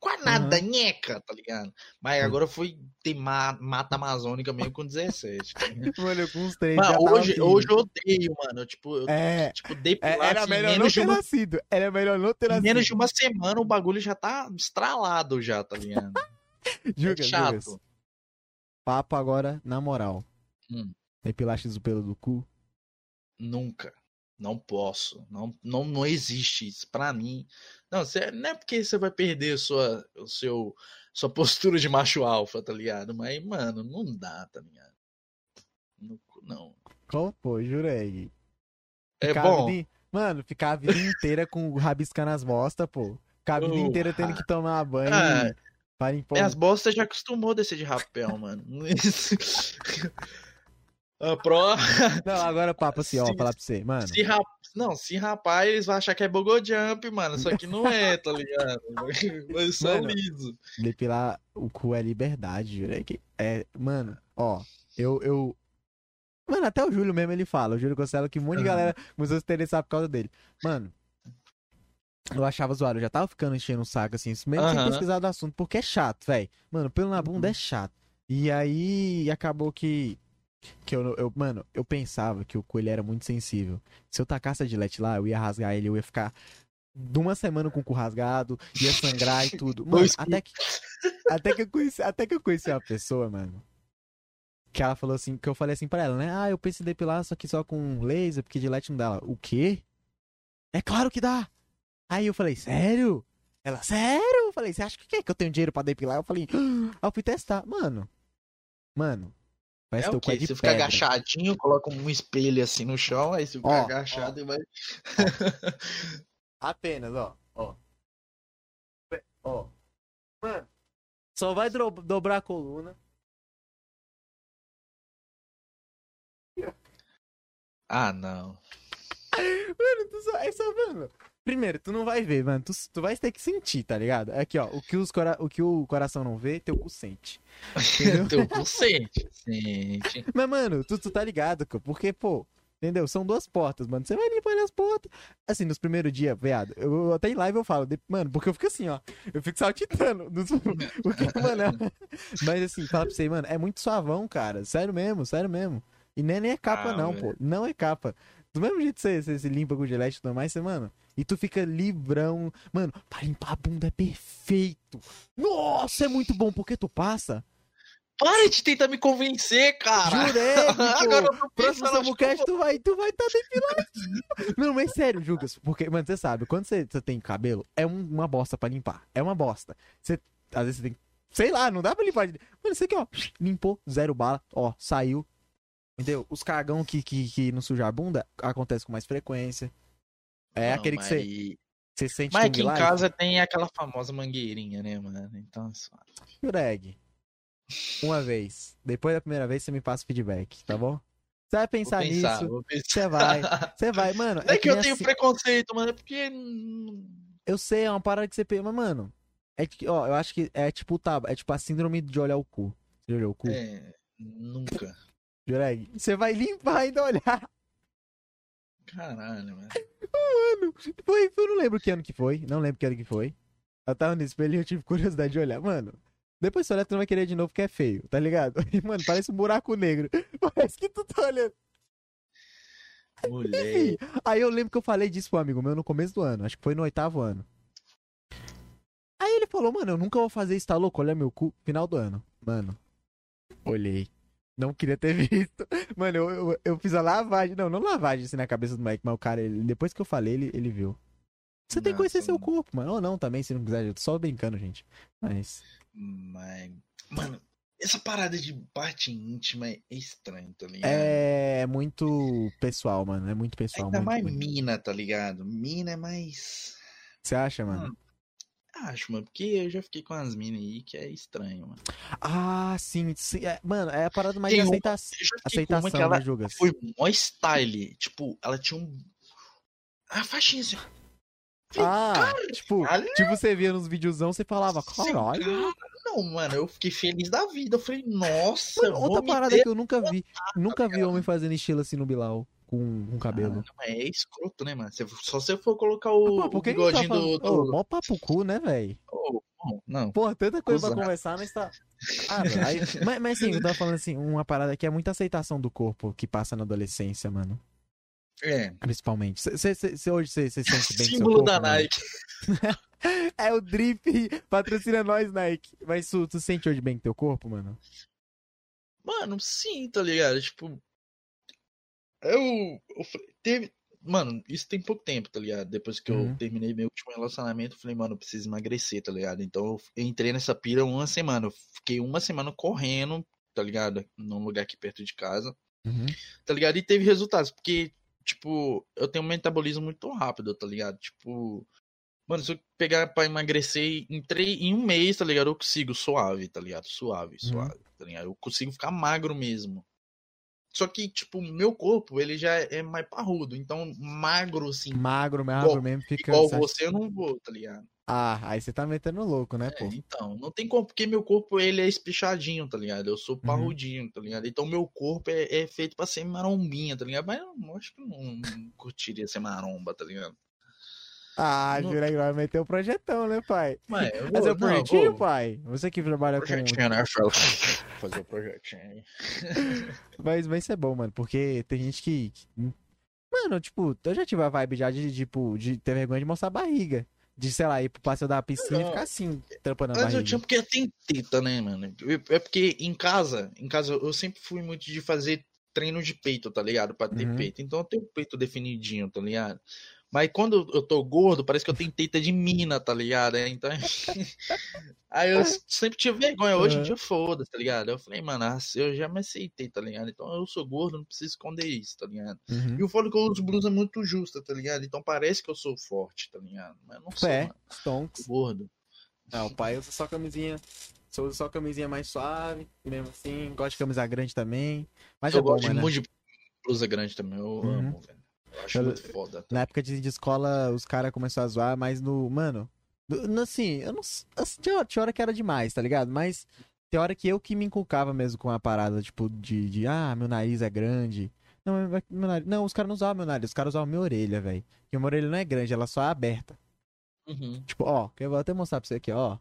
Quase nada, uhum. nheca, tá ligado? Mas agora foi ter ma mata amazônica mesmo com 17. Tá mano, com uns três. Mas hoje, hoje eu odeio, mano. Tipo, eu, é, tipo, depilar, é, era assim, melhor não ter uma... nascido. Era melhor não ter nascido. Menos de uma semana o bagulho já tá estralado já, tá ligado? Juga, é chato. Papo agora, na moral. Hum. Depilaste o pelo do cu? Nunca. Não posso. Não, não, não existe isso. Pra mim. Não, cê, não é porque você vai perder sua, o seu, sua postura de macho alfa, tá ligado? Mas, mano, não dá, tá ligado? Não. não. Qual foi? Jurei. É bom. Vida... Mano, ficar a vida inteira com o rabisca nas bostas, pô. Ficar a vida uh, inteira tendo que tomar banho. Ah, para As bostas já acostumou a descer de rapel, mano. A Pro. Não, agora papo assim, ó, se, falar pra você, mano. Se rap... Não, se rapaz, eles vão achar que é Bogo Jump, mano. Só que não é, tá ligado? Mas só liso. Depilar o cu é liberdade, juro. É, mano, ó, eu, eu. Mano, até o Júlio mesmo ele fala. O Júlio Costello que um monte de galera começou a se interessar por causa dele. Mano, eu achava zoado, eu já tava ficando enchendo o um saco, assim, mesmo uhum. sem pesquisar do assunto, porque é chato, velho. Mano, pelo na bunda uhum. é chato. E aí acabou que que eu, eu, mano, eu pensava que o coelho era muito sensível. Se eu tacasse a Gillette lá, eu ia rasgar ele, eu ia ficar de uma semana com o cu rasgado, ia sangrar e tudo. Mano, até que, até que eu conheci, até que eu conheci uma pessoa, mano, que ela falou assim, que eu falei assim pra ela, né? Ah, eu pensei em depilar só que só com laser, porque Gillette não dá. Ela, o quê? É claro que dá. Aí eu falei, sério? Ela, sério? Eu falei, você acha que, que eu tenho dinheiro pra depilar? Eu falei, ah, eu fui testar. Mano, mano, Parece é o quê? Você fica agachadinho, coloca um espelho assim no chão, aí você fica ó, agachado ó. e vai. Apenas, ó. Ó. Ó. Mano, só vai dobrar a coluna. Ah, não. Mano, tu só, é só, mano. Primeiro, tu não vai ver, mano. Tu, tu vai ter que sentir, tá ligado? Aqui, ó. O que, os cora... o, que o coração não vê, teu cu sente. teu cu sente. Sente. Mas, mano, tu, tu tá ligado, porque, pô. Entendeu? São duas portas, mano. Você vai limpando as portas. Assim, nos primeiros dias, veado. Eu, até em live eu falo, de... mano, porque eu fico assim, ó. Eu fico saltitando. Nos... porque, mano, é... Mas assim, fala pra você, mano, é muito suavão, cara. Sério mesmo, sério mesmo. E nem, nem é capa, ah, não, véio. pô. Não é capa. Do mesmo jeito que você, você se limpa com gilete e tudo mais, você, mano. E tu fica livrão. Mano, pra limpar a bunda é perfeito. Nossa, é muito bom, porque tu passa. Para de tentar me convencer, cara! Jurei, Agora eu Próximo Samucast, tu vai tu vai estar tá depilado. Não, mas sério, Jugas. Porque, mano, você sabe, quando você, você tem cabelo, é um, uma bosta pra limpar. É uma bosta. Você, às vezes você tem Sei lá, não dá pra limpar. Mano, isso aqui, ó. Limpou, zero bala. Ó, saiu. Entendeu? Os cagão que, que, que não suja a bunda acontece com mais frequência. É não, aquele que você. Você sente Mas aqui em casa tem aquela famosa mangueirinha, né, mano? Então, só. Greg. Uma vez. Depois da primeira vez, você me passa feedback, tá bom? Você vai pensar, pensar nisso. Você vai. Você vai, mano. Não é, é que, que eu tenho assim... preconceito, mano. É porque. Eu sei, é uma parada que você pensa. Mas, mano. É que, ó, eu acho que é tipo, tá, é tipo a síndrome de olhar o cu. Você olhou o cu? É. Nunca. Jureg, você vai limpar e ainda olhar. Caralho, mano. Mano, foi, eu não lembro que ano que foi. Não lembro que ano que foi. Eu tava no espelho e eu tive curiosidade de olhar. Mano, depois você olha, tu não vai querer de novo porque é feio, tá ligado? E, mano, parece um buraco negro. Parece que tu tá olhando. Mulher. aí eu lembro que eu falei disso pro amigo meu no começo do ano. Acho que foi no oitavo ano. Aí ele falou, mano, eu nunca vou fazer isso, tá louco? Olha meu cu. Final do ano. Mano, olhei. Não queria ter visto. Mano, eu, eu, eu, fiz a lavagem. Não, não lavagem assim na cabeça do Mike, mas o cara, ele, depois que eu falei, ele, ele viu. Você tem que conhecer seu corpo, mano. Ou não também, se não quiser. Eu tô só brincando, gente. Mas. Mas. Mano, essa parada de parte íntima é estranho, tá ligado? É muito pessoal, mano. É muito pessoal. Ainda muito, mais muito. mina, tá ligado? Mina é mais. Você acha, mano? mano Acho, mano, porque eu já fiquei com as minas aí que é estranho, mano. Ah, sim, sim. É, mano, é a parada mais de aceita... aceitação, que ela né, Jugas? Foi mó style. Tipo, ela tinha um. A faixinha assim. Ah, cara, tipo, tipo, você via nos videozão, você falava, caralho. Cara, não, mano, eu fiquei feliz da vida. Eu falei, nossa. Mano, outra parada que eu nunca vi. Nunca vi homem fazendo estilo assim no Bilal com, com cabelo. Ah, é escroto, né, mano? Só se eu for colocar o, ah, pô, o tá bigodinho tá do, do... Oh, mó papo cu, né, velho? Oh, não. Pô, tanta coisa Usar. pra conversar, mas tá... Ah, aí... mas, mas sim, eu tava falando assim, uma parada que é muita aceitação do corpo que passa na adolescência, mano. É. Principalmente. Cê, cê, cê hoje você se sente bem Símbolo corpo, da Nike. é o Drip, patrocina nós, Nike. Mas tu, tu sente hoje bem com teu corpo, mano? Mano, sim, tá ligado? Tipo, eu, eu teve, mano, isso tem pouco tempo, tá ligado? Depois que uhum. eu terminei meu último relacionamento, eu falei, mano, eu preciso emagrecer, tá ligado? Então eu entrei nessa pira uma semana. Eu fiquei uma semana correndo, tá ligado? Num lugar aqui perto de casa. Uhum. Tá ligado? E teve resultados, porque, tipo, eu tenho um metabolismo muito rápido, tá ligado? Tipo, mano, se eu pegar pra emagrecer em, três, em um mês, tá ligado? Eu consigo suave, tá ligado? Suave, uhum. suave, uhum. tá ligado? Eu consigo ficar magro mesmo. Só que, tipo, meu corpo, ele já é mais parrudo. Então, magro, assim. Magro, magro igual, mesmo fica. Igual você, eu não vou, tá ligado? Ah, aí você tá metendo louco, né, é, pô? Então, não tem como, porque meu corpo, ele é espichadinho, tá ligado? Eu sou uhum. parrudinho, uhum. tá ligado? Então, meu corpo é, é, feito pra ser marombinha, tá ligado? Mas eu acho que não, não curtiria ser maromba, tá ligado? Ah, não... Jurek vai meter o um projetão, né, pai? Mas eu vou, Fazer o um projetinho, vou... pai? Você que trabalha projetinho, com... né, Fazer o projetinho aí. mas, mas isso é bom, mano, porque tem gente que... Mano, tipo, eu já tive a vibe já de, tipo, de ter vergonha de mostrar a barriga. De, sei lá, ir pro passeio da piscina não. e ficar assim, trampando a Mas barriga. eu tinha porque tem teta, né, mano? É porque em casa, em casa eu sempre fui muito de fazer treino de peito, tá ligado? Pra ter uhum. peito. Então eu tenho o peito definidinho, tá ligado? Mas quando eu tô gordo, parece que eu tenho teita de mina, tá ligado? É, então. Aí eu sempre tive vergonha. Hoje em dia, foda-se, tá ligado? Eu falei, mano, ah, eu já me aceitei, tá ligado? Então eu sou gordo, não preciso esconder isso, tá ligado? Uhum. E o foda que eu uso blusa muito justa, tá ligado? Então parece que eu sou forte, tá ligado? Mas não sou. É, stonks. Gordo. Não, o pai usa só camisinha. Só usa só camisinha mais suave, mesmo assim. Gosto de camisa grande também. Mas eu é bom, gosto mano. de blusa grande também, eu uhum. amo, velho. Acho muito foda. Na época de, de escola, os caras começaram a zoar, mas no. Mano. No, assim, eu não. Assim, tinha, tinha hora que era demais, tá ligado? Mas tem hora que eu que me inculcava mesmo com a parada, tipo, de, de ah, meu nariz é grande. Não, meu nariz, não os caras não usavam meu nariz, os caras usavam minha orelha, velho. Porque minha orelha não é grande, ela só é aberta. Uhum. Tipo, ó, eu vou até mostrar pra você aqui, ó.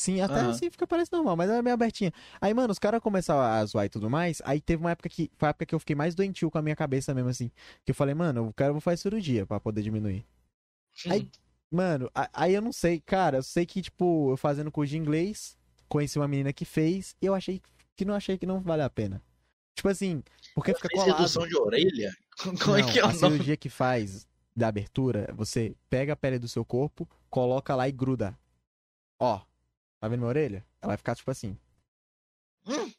Sim, até uhum. assim fica parece normal, mas é meio abertinha. Aí, mano, os caras começaram a zoar e tudo mais. Aí teve uma época que. Foi a época que eu fiquei mais doentio com a minha cabeça mesmo, assim. Que eu falei, mano, eu quero vou fazer cirurgia pra poder diminuir. Sim. Aí, mano, aí eu não sei, cara, eu sei que, tipo, eu fazendo curso de inglês, conheci uma menina que fez, e eu achei que não achei que não vale a pena. Tipo assim, porque fica colado. redução de orelha? Como é que é o a cirurgia que faz da abertura, você pega a pele do seu corpo, coloca lá e gruda. Ó, tá vendo minha orelha? Ela vai ficar tipo assim. Hum.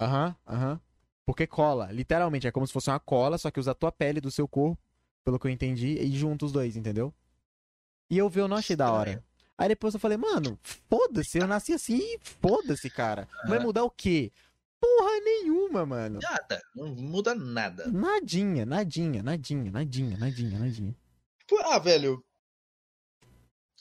Aham, uhum, aham. Uhum. Porque cola, literalmente, é como se fosse uma cola, só que usa a tua pele do seu corpo, pelo que eu entendi, e junta os dois, entendeu? E eu vi, eu não achei da hora. Aí depois eu falei, mano, foda-se, eu nasci assim, foda-se, cara. Vai mudar o quê? porra nenhuma, mano. Nada, não muda nada. Nadinha, nadinha, nadinha, nadinha, nadinha, nadinha. Tipo, ah, velho.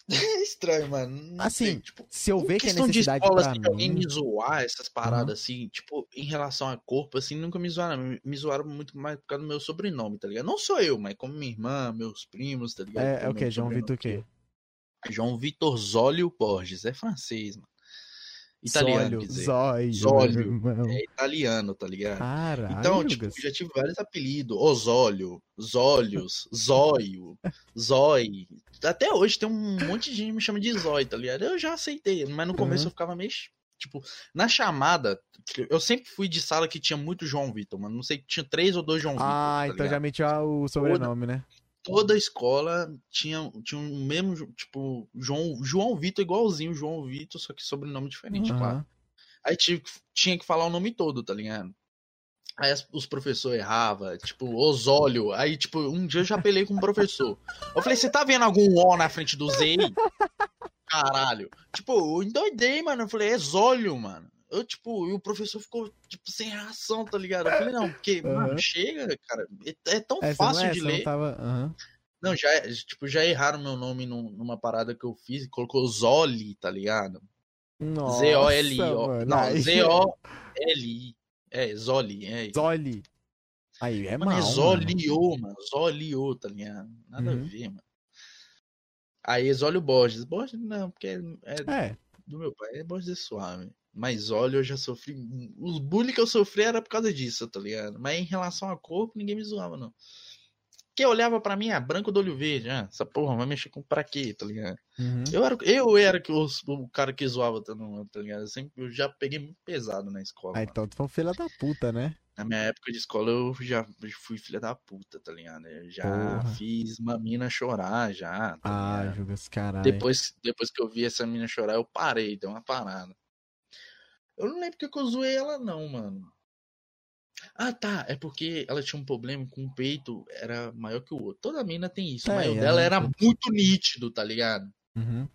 É estranho, mano. Não assim, tipo, se eu ver que é necessidade de escola, pra assim, mim... alguém me zoar essas paradas, uhum. assim, tipo, em relação a corpo, assim, nunca me zoaram. Me zoaram muito mais por causa do meu sobrenome, tá ligado? Não sou eu, mas como minha irmã, meus primos, tá ligado? É, é o que? João Vitor o quê? João Vitor Zólio Borges. É francês, mano. Italiano, Zólio, Zóio, Zólio. É italiano, tá ligado? Caralho, então, tipo, já tive vários apelidos. Osólio, Zólios, Zóio, Zói. Até hoje tem um monte de gente que me chama de Zói, tá ligado? Eu já aceitei, mas no começo uhum. eu ficava meio. Tipo, na chamada, eu sempre fui de sala que tinha muito João Vitor, mano. Não sei, tinha três ou dois João Vitor. Ah, tá então ligado? já metia o sobrenome, né? Toda a escola tinha, tinha um mesmo, tipo, João, João Vitor igualzinho João Vitor, só que sobrenome diferente, uhum. claro. Aí tinha, tinha que falar o nome todo, tá ligado? Aí os professores erravam, tipo, Osólio. Aí, tipo, um dia eu já apelei com um professor. Eu falei, você tá vendo algum O na frente do Z? Caralho. Tipo, eu endoidei, mano. Eu falei, é Zólio, mano. Eu, tipo, e o professor ficou, tipo, sem reação, tá ligado? Eu falei, não, porque, uhum. mano, chega, cara. É, é tão essa fácil é, de ler. Não, tava... uhum. não, já, tipo, já erraram meu nome num, numa parada que eu fiz, colocou Zoli, tá ligado? Z-O-L-I. Não, Z-O-L-I. É, Zoli, é. Zoli. Aí, é mano, mal, é Zolio, mano. Zolio, tá ligado? Nada uhum. a ver, mano. Aí, Zólio Borges. Borges, não, porque é, é, é. do meu pai. É Borges é suave. Mas olha, eu já sofri. Os bullying que eu sofri era por causa disso, tá ligado? Mas em relação a corpo, ninguém me zoava, não. Que olhava para mim, ah, branco do olho verde, ah, essa porra vai mexer com pra quê, tá ligado? Uhum. Eu era, eu era que os, o cara que zoava, tá, tá ligado? Eu, sempre, eu já peguei muito pesado na escola. Ah, então tu foi um filho da puta, né? Na minha época de escola eu já fui filha da puta, tá ligado? Eu já Porra. fiz uma mina chorar, já. Tá ah, jogas caralho. Depois, depois que eu vi essa mina chorar, eu parei, deu uma parada. Eu não lembro que eu zoei ela, não, mano. Ah, tá. É porque ela tinha um problema com o peito, era maior que o outro. Toda mina tem isso. É, mas o é, dela era muito nítido, tá ligado? Uhum.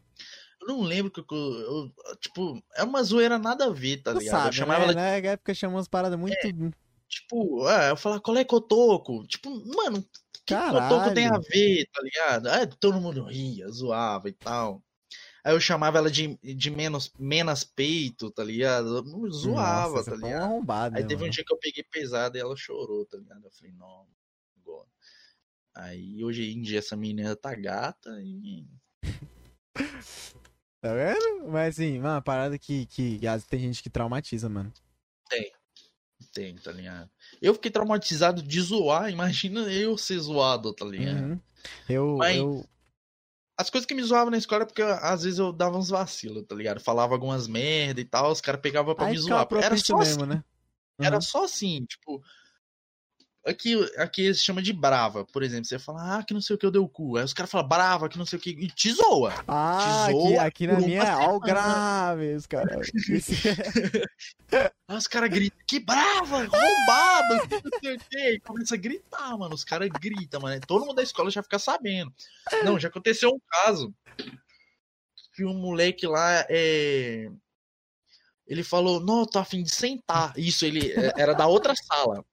Eu não lembro que eu, eu, Tipo, é uma zoeira nada a ver, tá ligado? Sabe, eu chamava né? ela. Na época chamou umas paradas muito. É, tipo, é, eu falava, qual é cotoco? Tipo, mano, que cotoco tem a ver, tá ligado? Aí todo mundo ria, zoava e tal. Aí eu chamava ela de, de menos, menos peito, tá ligado? Eu zoava, Nossa, tá ligado? Arrombado, Aí teve mano. um dia que eu peguei pesado e ela chorou, tá ligado? Eu falei, não, agora. Aí hoje em dia essa menina tá gata e. tá vendo? Mas assim, uma parada que, que, que tem gente que traumatiza, mano. Tem. Tem, tá ligado? Eu fiquei traumatizado de zoar, imagina eu ser zoado, tá ligado? Uhum. Eu, Mas... eu, as coisas que me zoavam na escola é porque às vezes eu dava uns vacilos, tá ligado? Falava algumas merda e tal, os caras pegavam pra Aí me zoar. Era só mesmo, assim. né? Uhum. Era só assim, tipo. Aqui, aqui se chama de brava, por exemplo. Você fala, ah, que não sei o que eu dei o cu. Aí os caras falam, brava, que não sei o que. E te zoa. Ah, te zoa aqui, aqui na minha é all graves, cara. Aí os caras gritam, que brava, arrombado, não sei o que. E começa a gritar, mano. Os caras gritam, mano. Todo mundo da escola já fica sabendo. Não, já aconteceu um caso que um moleque lá é. Ele falou, não, tô afim de sentar. Isso, ele é, era da outra sala.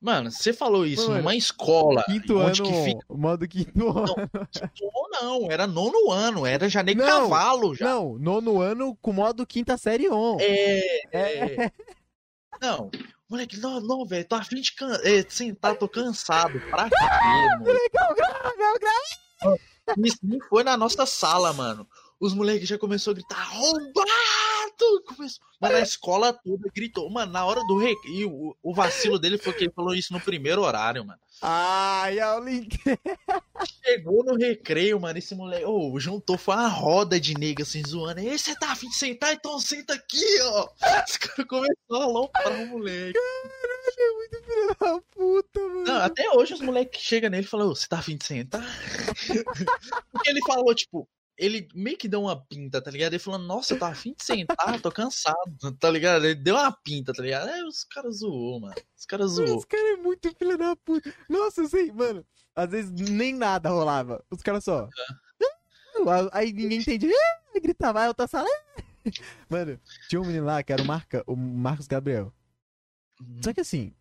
Mano, você falou isso Mano, numa escola. Quinto ano, que fica... modo quinto ano. Não, quinto não, era nono ano, era já nem não, cavalo já. Não, nono ano com modo quinta série on. É, é. é. Não, moleque, não, não velho, tô afim de can... é, sentar, tô cansado. Pra quê, mano? Moleque, é o grave, é o grave. Isso foi na nossa sala, mano. Os moleques já começou a gritar, arrombado! Começou... Mas na escola toda gritou. Mano, na hora do recreio, o, o vacilo dele foi que ele falou isso no primeiro horário, mano. Ai, o link. Chegou no recreio, mano, esse moleque, oh, juntou, foi uma roda de nega assim, zoando. E você tá afim de sentar? Então senta aqui, ó. Os caras começaram a aloprar o moleque. Caralho, é muito filho da puta, mano. Não, até hoje os moleques chegam nele e falam, você tá afim de sentar? Porque ele falou, tipo, ele meio que deu uma pinta, tá ligado? Ele falou, nossa, tá afim de sentar, tô cansado, tá ligado? Ele deu uma pinta, tá ligado? Aí os caras zoou, mano. Os caras zoou. Os caras é muito filho da puta. Nossa, eu sei, mano. Às vezes nem nada rolava. Os caras só. Aí ninguém entendia. Gritava, eu tô sala. Mano, tinha um menino lá que era o, Marca, o Marcos Gabriel. Uhum. Só que assim,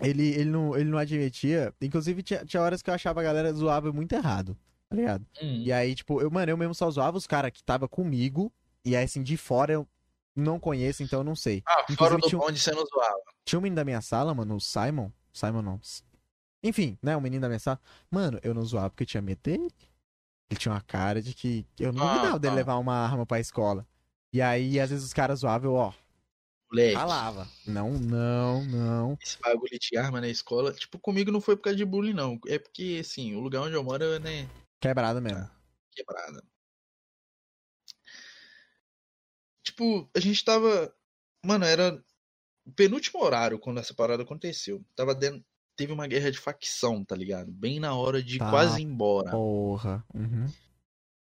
ele, ele, não, ele não admitia. Inclusive, tinha, tinha horas que eu achava a galera zoava muito errado tá ligado? Hum. E aí, tipo, eu, mano, eu mesmo só zoava os caras que tava comigo, e aí, assim, de fora eu não conheço, então eu não sei. Ah, Inclusive, fora do tinha, bonde você não zoava. Tinha um menino da minha sala, mano, o Simon. Simon não. Enfim, né, um menino da minha sala. Mano, eu não zoava porque eu tinha medo dele. Ele tinha uma cara de que eu não duvidava ah, dele levar uma arma pra escola. E aí, às vezes, os caras zoavam, eu, ó. Moleque. Falava. Não, não, não. Esse bagulho de arma na escola, tipo, comigo não foi por causa de bullying, não. É porque, assim, o lugar onde eu moro, né, Quebrada mesmo. quebrada. Tipo, a gente tava. Mano, era o penúltimo horário quando essa parada aconteceu. Tava dentro. Teve uma guerra de facção, tá ligado? Bem na hora de tá, quase ir embora. Porra. Uhum.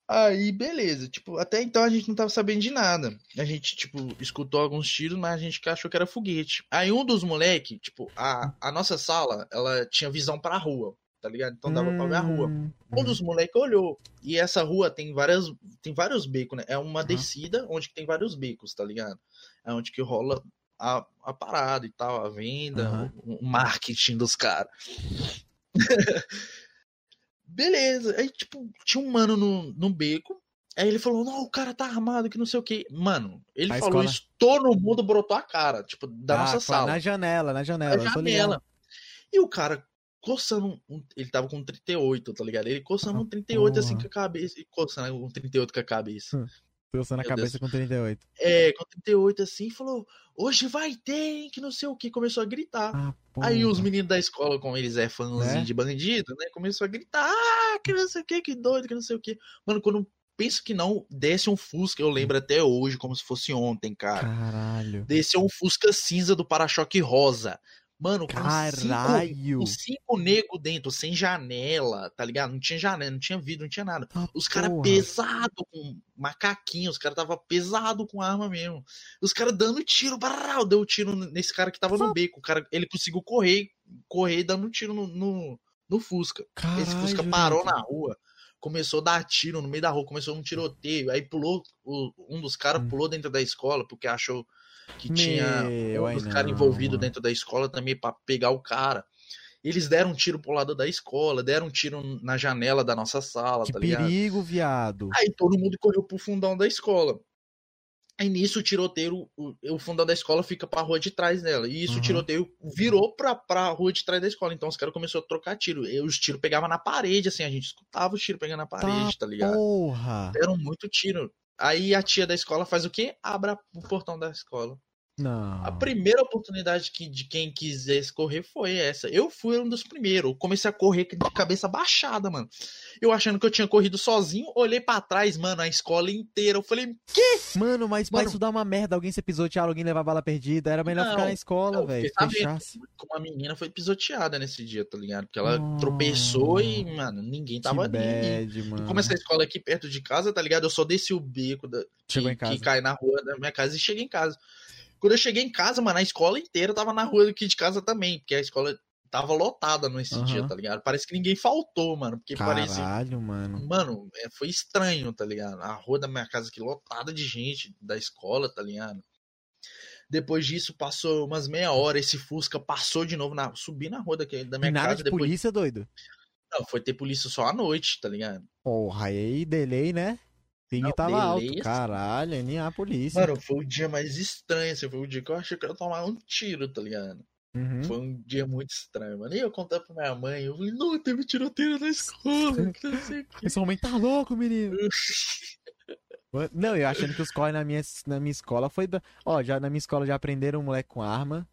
Aí, beleza. Tipo, até então a gente não tava sabendo de nada. A gente, tipo, escutou alguns tiros, mas a gente achou que era foguete. Aí um dos moleques, tipo, a, a nossa sala, ela tinha visão pra rua tá ligado? Então dava hum, pra ver a rua. Um hum. dos moleques olhou. E essa rua tem várias. Tem vários becos, né? É uma descida onde tem vários becos, tá ligado? É onde que rola a, a parada e tal, a venda, uhum. o, o marketing dos caras. Beleza. Aí, tipo, tinha um mano no, no beco. Aí ele falou, não, o cara tá armado, que não sei o que. Mano, ele a falou escola... isso, todo mundo brotou a cara, tipo, da ah, nossa sala. Na janela, na janela. Na janela. E o cara coçando um, ele tava com 38, tá ligado? Ele coçando ah, um 38 porra. assim com a cabeça. E coçando um 38 com a cabeça. Hum, coçando a cabeça Deus. com 38. É, com 38 assim, falou: Hoje vai ter, hein, que não sei o que. Começou a gritar. Ah, Aí os meninos da escola, como eles é fãzinho é? de bandido, né? Começou a gritar: Ah, que não sei o que, que doido, que não sei o que. Mano, quando penso que não desce um Fusca, eu lembro até hoje, como se fosse ontem, cara. Caralho. Desceu um Fusca cinza do para-choque rosa. Mano, com Caralho. cinco, com cinco nego dentro, sem janela, tá ligado? Não tinha janela, não tinha vidro, não tinha nada. Ah, os caras pesado com macaquinho, os caras tava pesado com arma mesmo. Os caras dando tiro, barral, deu tiro nesse cara que tava no beco. O cara, ele conseguiu correr, correr dando tiro no, no, no Fusca. Caralho, Esse Fusca parou na rua começou a dar tiro no meio da rua, começou um tiroteio, aí pulou, um dos caras hum. pulou dentro da escola porque achou que Meu, tinha os caras envolvidos dentro da escola também para pegar o cara. Eles deram um tiro pro lado da escola, deram um tiro na janela da nossa sala, que tá perigo, viado. Aí todo mundo correu pro fundão da escola. Aí nisso o tiroteio, o, o fundão da escola fica pra rua de trás dela. E isso uhum. o tiroteio virou pra, pra rua de trás da escola. Então os caras começaram a trocar tiro. E os tiros pegavam na parede, assim, a gente escutava os tiros pegando na parede, tá, tá ligado? Porra! Deram muito tiro. Aí a tia da escola faz o quê? Abra o portão da escola. Não. A primeira oportunidade que, de quem quisesse correr foi essa. Eu fui um dos primeiros. Eu comecei a correr de cabeça baixada, mano. Eu achando que eu tinha corrido sozinho, olhei para trás, mano, a escola inteira. Eu falei, que? Mano, mas mano, isso dá uma merda. Alguém ser pisoteado, alguém levar bala perdida. Era melhor não, ficar na escola, velho. Como a menina foi pisoteada nesse dia, tá ligado? Porque ela oh, tropeçou e, mano, ninguém tava ali. Como essa escola aqui perto de casa, tá ligado? Eu só desci o beco da, que, que cai na rua da minha casa e cheguei em casa. Quando eu cheguei em casa, mano, a escola inteira tava na rua aqui de casa também, porque a escola tava lotada nesse uhum. dia, tá ligado? Parece que ninguém faltou, mano. Porque Caralho, parece. mano. Mano, é, foi estranho, tá ligado? A rua da minha casa aqui lotada de gente da escola, tá ligado? Depois disso, passou umas meia hora, esse Fusca passou de novo, na, subi na rua daqui, da minha e nada casa. de depois... polícia, doido? Não, foi ter polícia só à noite, tá ligado? Porra, aí delay, né? Ping tava alto. Assim. Caralho, nem a polícia. Mano, foi o dia mais estranho, assim, foi o dia que eu achei que eu ia tomar um tiro, tá ligado? Uhum. Foi um dia muito estranho, mano. E eu contei pra minha mãe, eu falei, não, teve tiroteio na escola. Esse homem tá louco, menino. Não, eu achando que os corre na minha, na minha escola foi. Da... Ó, já na minha escola já aprenderam um moleque com arma.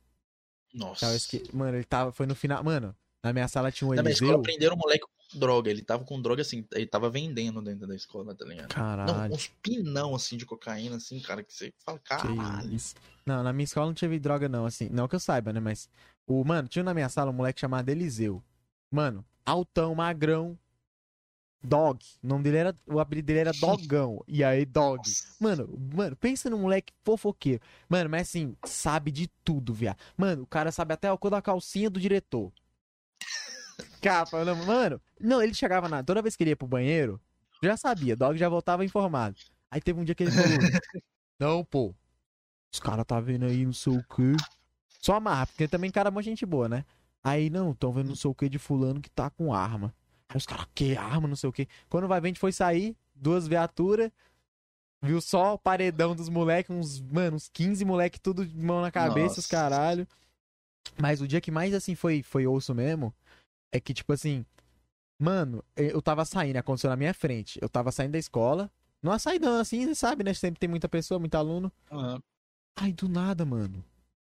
Nossa. Que... Mano, ele tava. Foi no final. Mano, na minha sala tinha um Na minha escola prenderam um moleque com droga. Ele tava com droga assim. Ele tava vendendo dentro da escola, tá ligado? Caralho. Não, uns pinão assim de cocaína, assim, cara, que você fala, caralho. Não, na minha escola não tive droga, não, assim. Não que eu saiba, né? Mas. O, mano, tinha na minha sala um moleque chamado Eliseu. Mano, altão, magrão, Dog. O nome dele era. O apelido dele era Dogão. E aí, Dog. Mano, mano, pensa no moleque fofoqueiro. Mano, mas assim, sabe de tudo, viado. Mano, o cara sabe até a cor da calcinha do diretor. Capa, não, mano. Não, ele chegava na. Toda vez que ele ia pro banheiro, já sabia. Dog já voltava informado. Aí teve um dia que ele falou: Não, pô. Os caras tá vendo aí não sei o quê. Só amarra, porque também cara é uma gente boa, né? Aí, não, tão vendo não sei o que de fulano que tá com arma. Aí os caras, que arma, não sei o que. Quando vai ver, a gente foi sair, duas viaturas, viu só o paredão dos moleques, uns, mano, uns 15 moleques, tudo de mão na cabeça, Nossa. os caralho. Mas o dia que mais, assim, foi, foi osso mesmo, é que, tipo assim, mano, eu tava saindo, aconteceu na minha frente. Eu tava saindo da escola, não saidão assim, sabe, né? Sempre tem muita pessoa, muito aluno. Uhum. Aí do nada, mano.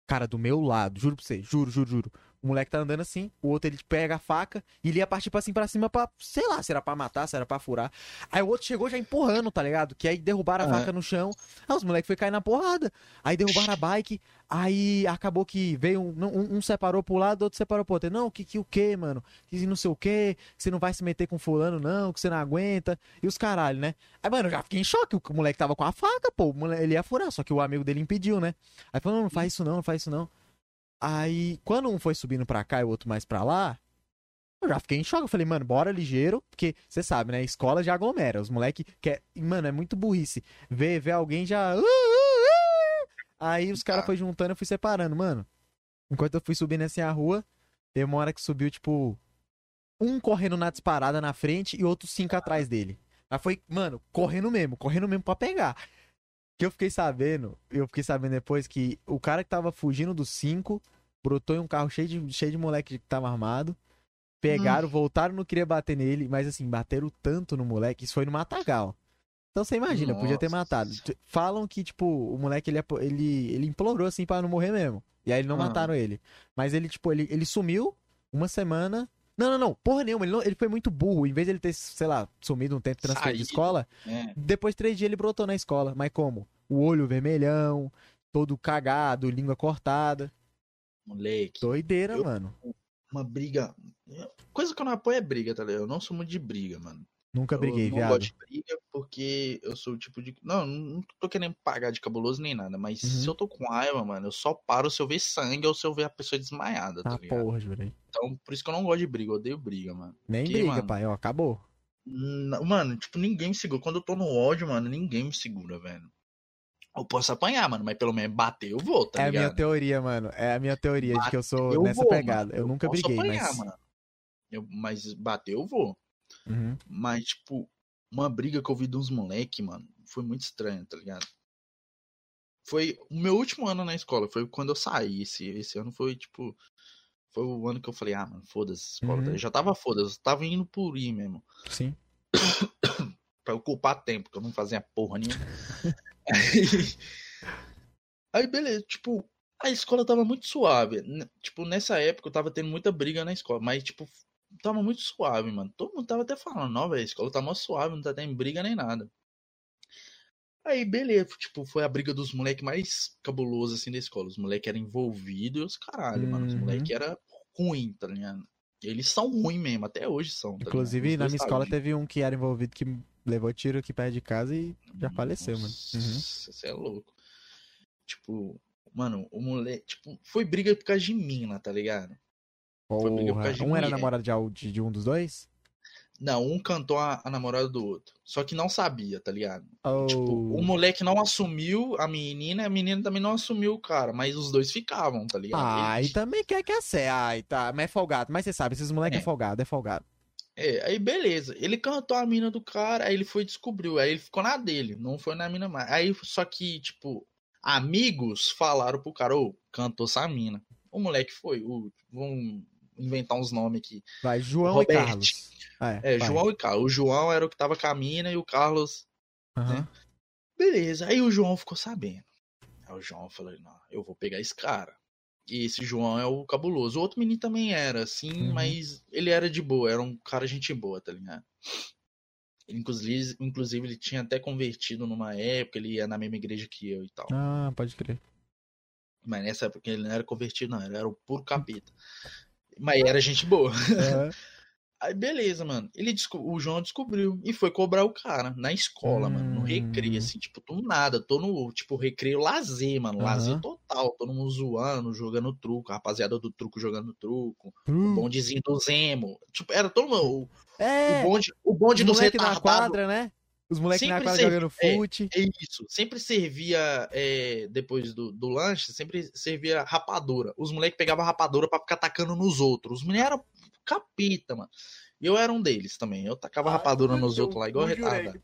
Cara, do meu lado, juro pra você, juro, juro, juro. O moleque tá andando assim, o outro ele pega a faca e ele ia partir pra, assim, pra cima pra, sei lá, se era pra matar, se era pra furar. Aí o outro chegou já empurrando, tá ligado? Que aí derrubaram a ah. faca no chão. Aí os moleques foi cair na porrada. Aí derrubaram a bike. Aí acabou que veio um, um, um separou pro lado, outro separou pro outro. Não, que que o que, mano? Que não sei o que, que você não vai se meter com fulano, não, que você não aguenta. E os caralho, né? Aí, mano, eu já fiquei em choque. O moleque tava com a faca, pô. Ele ia furar, só que o amigo dele impediu, né? Aí falou, não, não faz isso não, não faz isso não. Aí, quando um foi subindo pra cá e o outro mais pra lá, eu já fiquei em choque. Eu falei, mano, bora ligeiro, porque você sabe, né? Escola já aglomera. Os moleque quer. Mano, é muito burrice. Ver, ver alguém já. Uh, uh, uh. Aí os caras ah. foi juntando, eu fui separando, mano. Enquanto eu fui subindo assim a rua, teve uma hora que subiu, tipo, um correndo na disparada na frente e outro cinco atrás dele. Aí foi, mano, correndo mesmo, correndo mesmo pra pegar. Que eu fiquei sabendo, eu fiquei sabendo depois que o cara que tava fugindo dos cinco brotou em um carro cheio de, cheio de moleque que tava armado. Pegaram, hum. voltaram, não queria bater nele, mas assim, bateram tanto no moleque, isso foi no Matagal. Então você imagina, Nossa. podia ter matado. Falam que, tipo, o moleque ele, ele, ele implorou assim para não morrer mesmo. E aí não ah. mataram ele. Mas ele, tipo, ele, ele sumiu uma semana. Não, não, não, porra nenhuma, ele, não, ele foi muito burro. Em vez de ele ter, sei lá, sumido um tempo transferido de escola, é. depois de três dias ele brotou na escola. Mas como? O olho vermelhão, todo cagado, língua cortada. Moleque. Doideira, eu, mano. Uma briga. Coisa que eu não apoio é briga, tá ligado? Eu não sou muito de briga, mano. Nunca briguei, eu não viado. gosto de briga porque eu sou o tipo de. Não, não tô querendo pagar de cabuloso nem nada, mas uhum. se eu tô com raiva, mano, eu só paro se eu ver sangue ou se eu ver a pessoa desmaiada, tá ah, ligado? porra, jurei. Então, por isso que eu não gosto de briga, eu odeio briga, mano. Nem porque, briga, mano, pai, ó, acabou. Mano, tipo, ninguém me segura. Quando eu tô no ódio, mano, ninguém me segura, velho. Eu posso apanhar, mano, mas pelo menos bater eu vou, tá é ligado? É a minha teoria, mano. É a minha teoria bater, de que eu sou eu nessa vou, pegada. Mano. Eu, eu nunca briguei, apanhar, mas... Mano. Eu, mas bater eu vou. Uhum. Mas, tipo, uma briga que eu vi de uns moleque, mano, foi muito estranho, tá ligado? Foi o meu último ano na escola, foi quando eu saí. Esse, esse ano foi, tipo. Foi o ano que eu falei, ah, mano, foda-se, escola. Tá? Uhum. Eu já tava foda-se, eu tava indo por ir mesmo. Sim. pra ocupar tempo, que eu não fazia porra nenhuma. aí, aí, beleza, tipo, a escola tava muito suave. Tipo, nessa época eu tava tendo muita briga na escola, mas, tipo, tava muito suave, mano. Todo mundo tava até falando, não, velho, a escola tá mó suave, não tá tendo briga nem nada. Aí, beleza, tipo, foi a briga dos moleques mais cabulosos, assim, da escola. Os moleques eram envolvidos e os caralho, uhum. mano. Os moleques eram ruins, tá ligado? Eles são ruins mesmo, até hoje são. Tá Inclusive, na minha escola teve um que era envolvido que levou tiro aqui perto de casa e já faleceu, mano. Uhum. Você é louco. Tipo, mano, o moleque, tipo, foi briga por causa de mina, tá ligado? Porra. um era namorado de, de, um dos dois? Não, um cantou a, a, namorada do outro. Só que não sabia, tá ligado? Oh. Tipo, o moleque não assumiu a menina, a menina também não assumiu o cara, mas os dois ficavam, tá ligado? Ah, e também quer que é sério. Ai, tá. Mas é folgado. Mas você sabe, esses moleques é. é folgado, é folgado. É, aí beleza. Ele cantou a mina do cara, aí ele foi descobriu, aí ele ficou na dele, não foi na mina mais. Aí só que, tipo, amigos falaram pro cara, ô, cantou essa mina. O moleque foi, o, vamos inventar uns nomes aqui. Vai, João Robert. e Carlos. É, é João e Carlos. O João era o que tava com a mina e o Carlos. Uhum. Né? Beleza, aí o João ficou sabendo. Aí o João falou, não, eu vou pegar esse cara. E esse João é o cabuloso. O outro menino também era, assim, uhum. mas ele era de boa, era um cara gente boa, tá ligado? Inclusive, inclusive, ele tinha até convertido numa época, ele ia na mesma igreja que eu e tal. Ah, pode crer. Mas nessa época ele não era convertido, não, ele era o puro capeta. Mas era gente boa. Uhum. Aí beleza, mano. Ele o João descobriu e foi cobrar o cara na escola, hum. mano, no recreio, assim, tipo, tô nada, tô no, tipo, recreio lazer, mano, uhum. lazer total, todo mundo zoando, jogando truco, a rapaziada do truco jogando truco, o bondezinho do Zemo, tipo, era todo mundo, é, o bonde, o bonde do retardado. na quadra, né? Os moleques na quadra servia, jogando fute. É, é, isso. Sempre servia, é, depois do, do lanche, sempre servia rapadura. Os moleques pegavam rapadura para ficar atacando nos outros. Os meninos eram capita, mano. E eu era um deles também. Eu tacava ah, rapadura nos outros lá, igual retardado.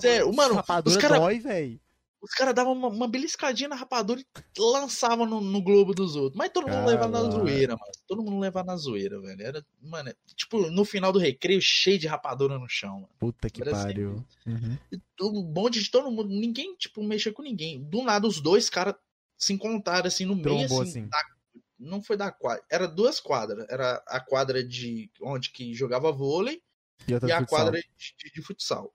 Sério, mano, rapadura os cara, dói, velho. Os caras davam uma, uma, beliscadinha na rapadura e lançavam no, no globo dos outros. Mas todo mundo levava na zoeira, mano. Todo mundo levava na zoeira, velho. Era, mano, tipo, no final do recreio, cheio de rapadura no chão, mano. Puta que Era pariu. Assim. Uhum. O bonde de todo mundo, ninguém, tipo, mexia com ninguém. Do nada, os dois caras se encontraram, assim, no Trombou, meio, assim, assim. Da, não foi da quadra. Era duas quadras. Era a quadra de onde que jogava vôlei e, e a quadra de, de futsal.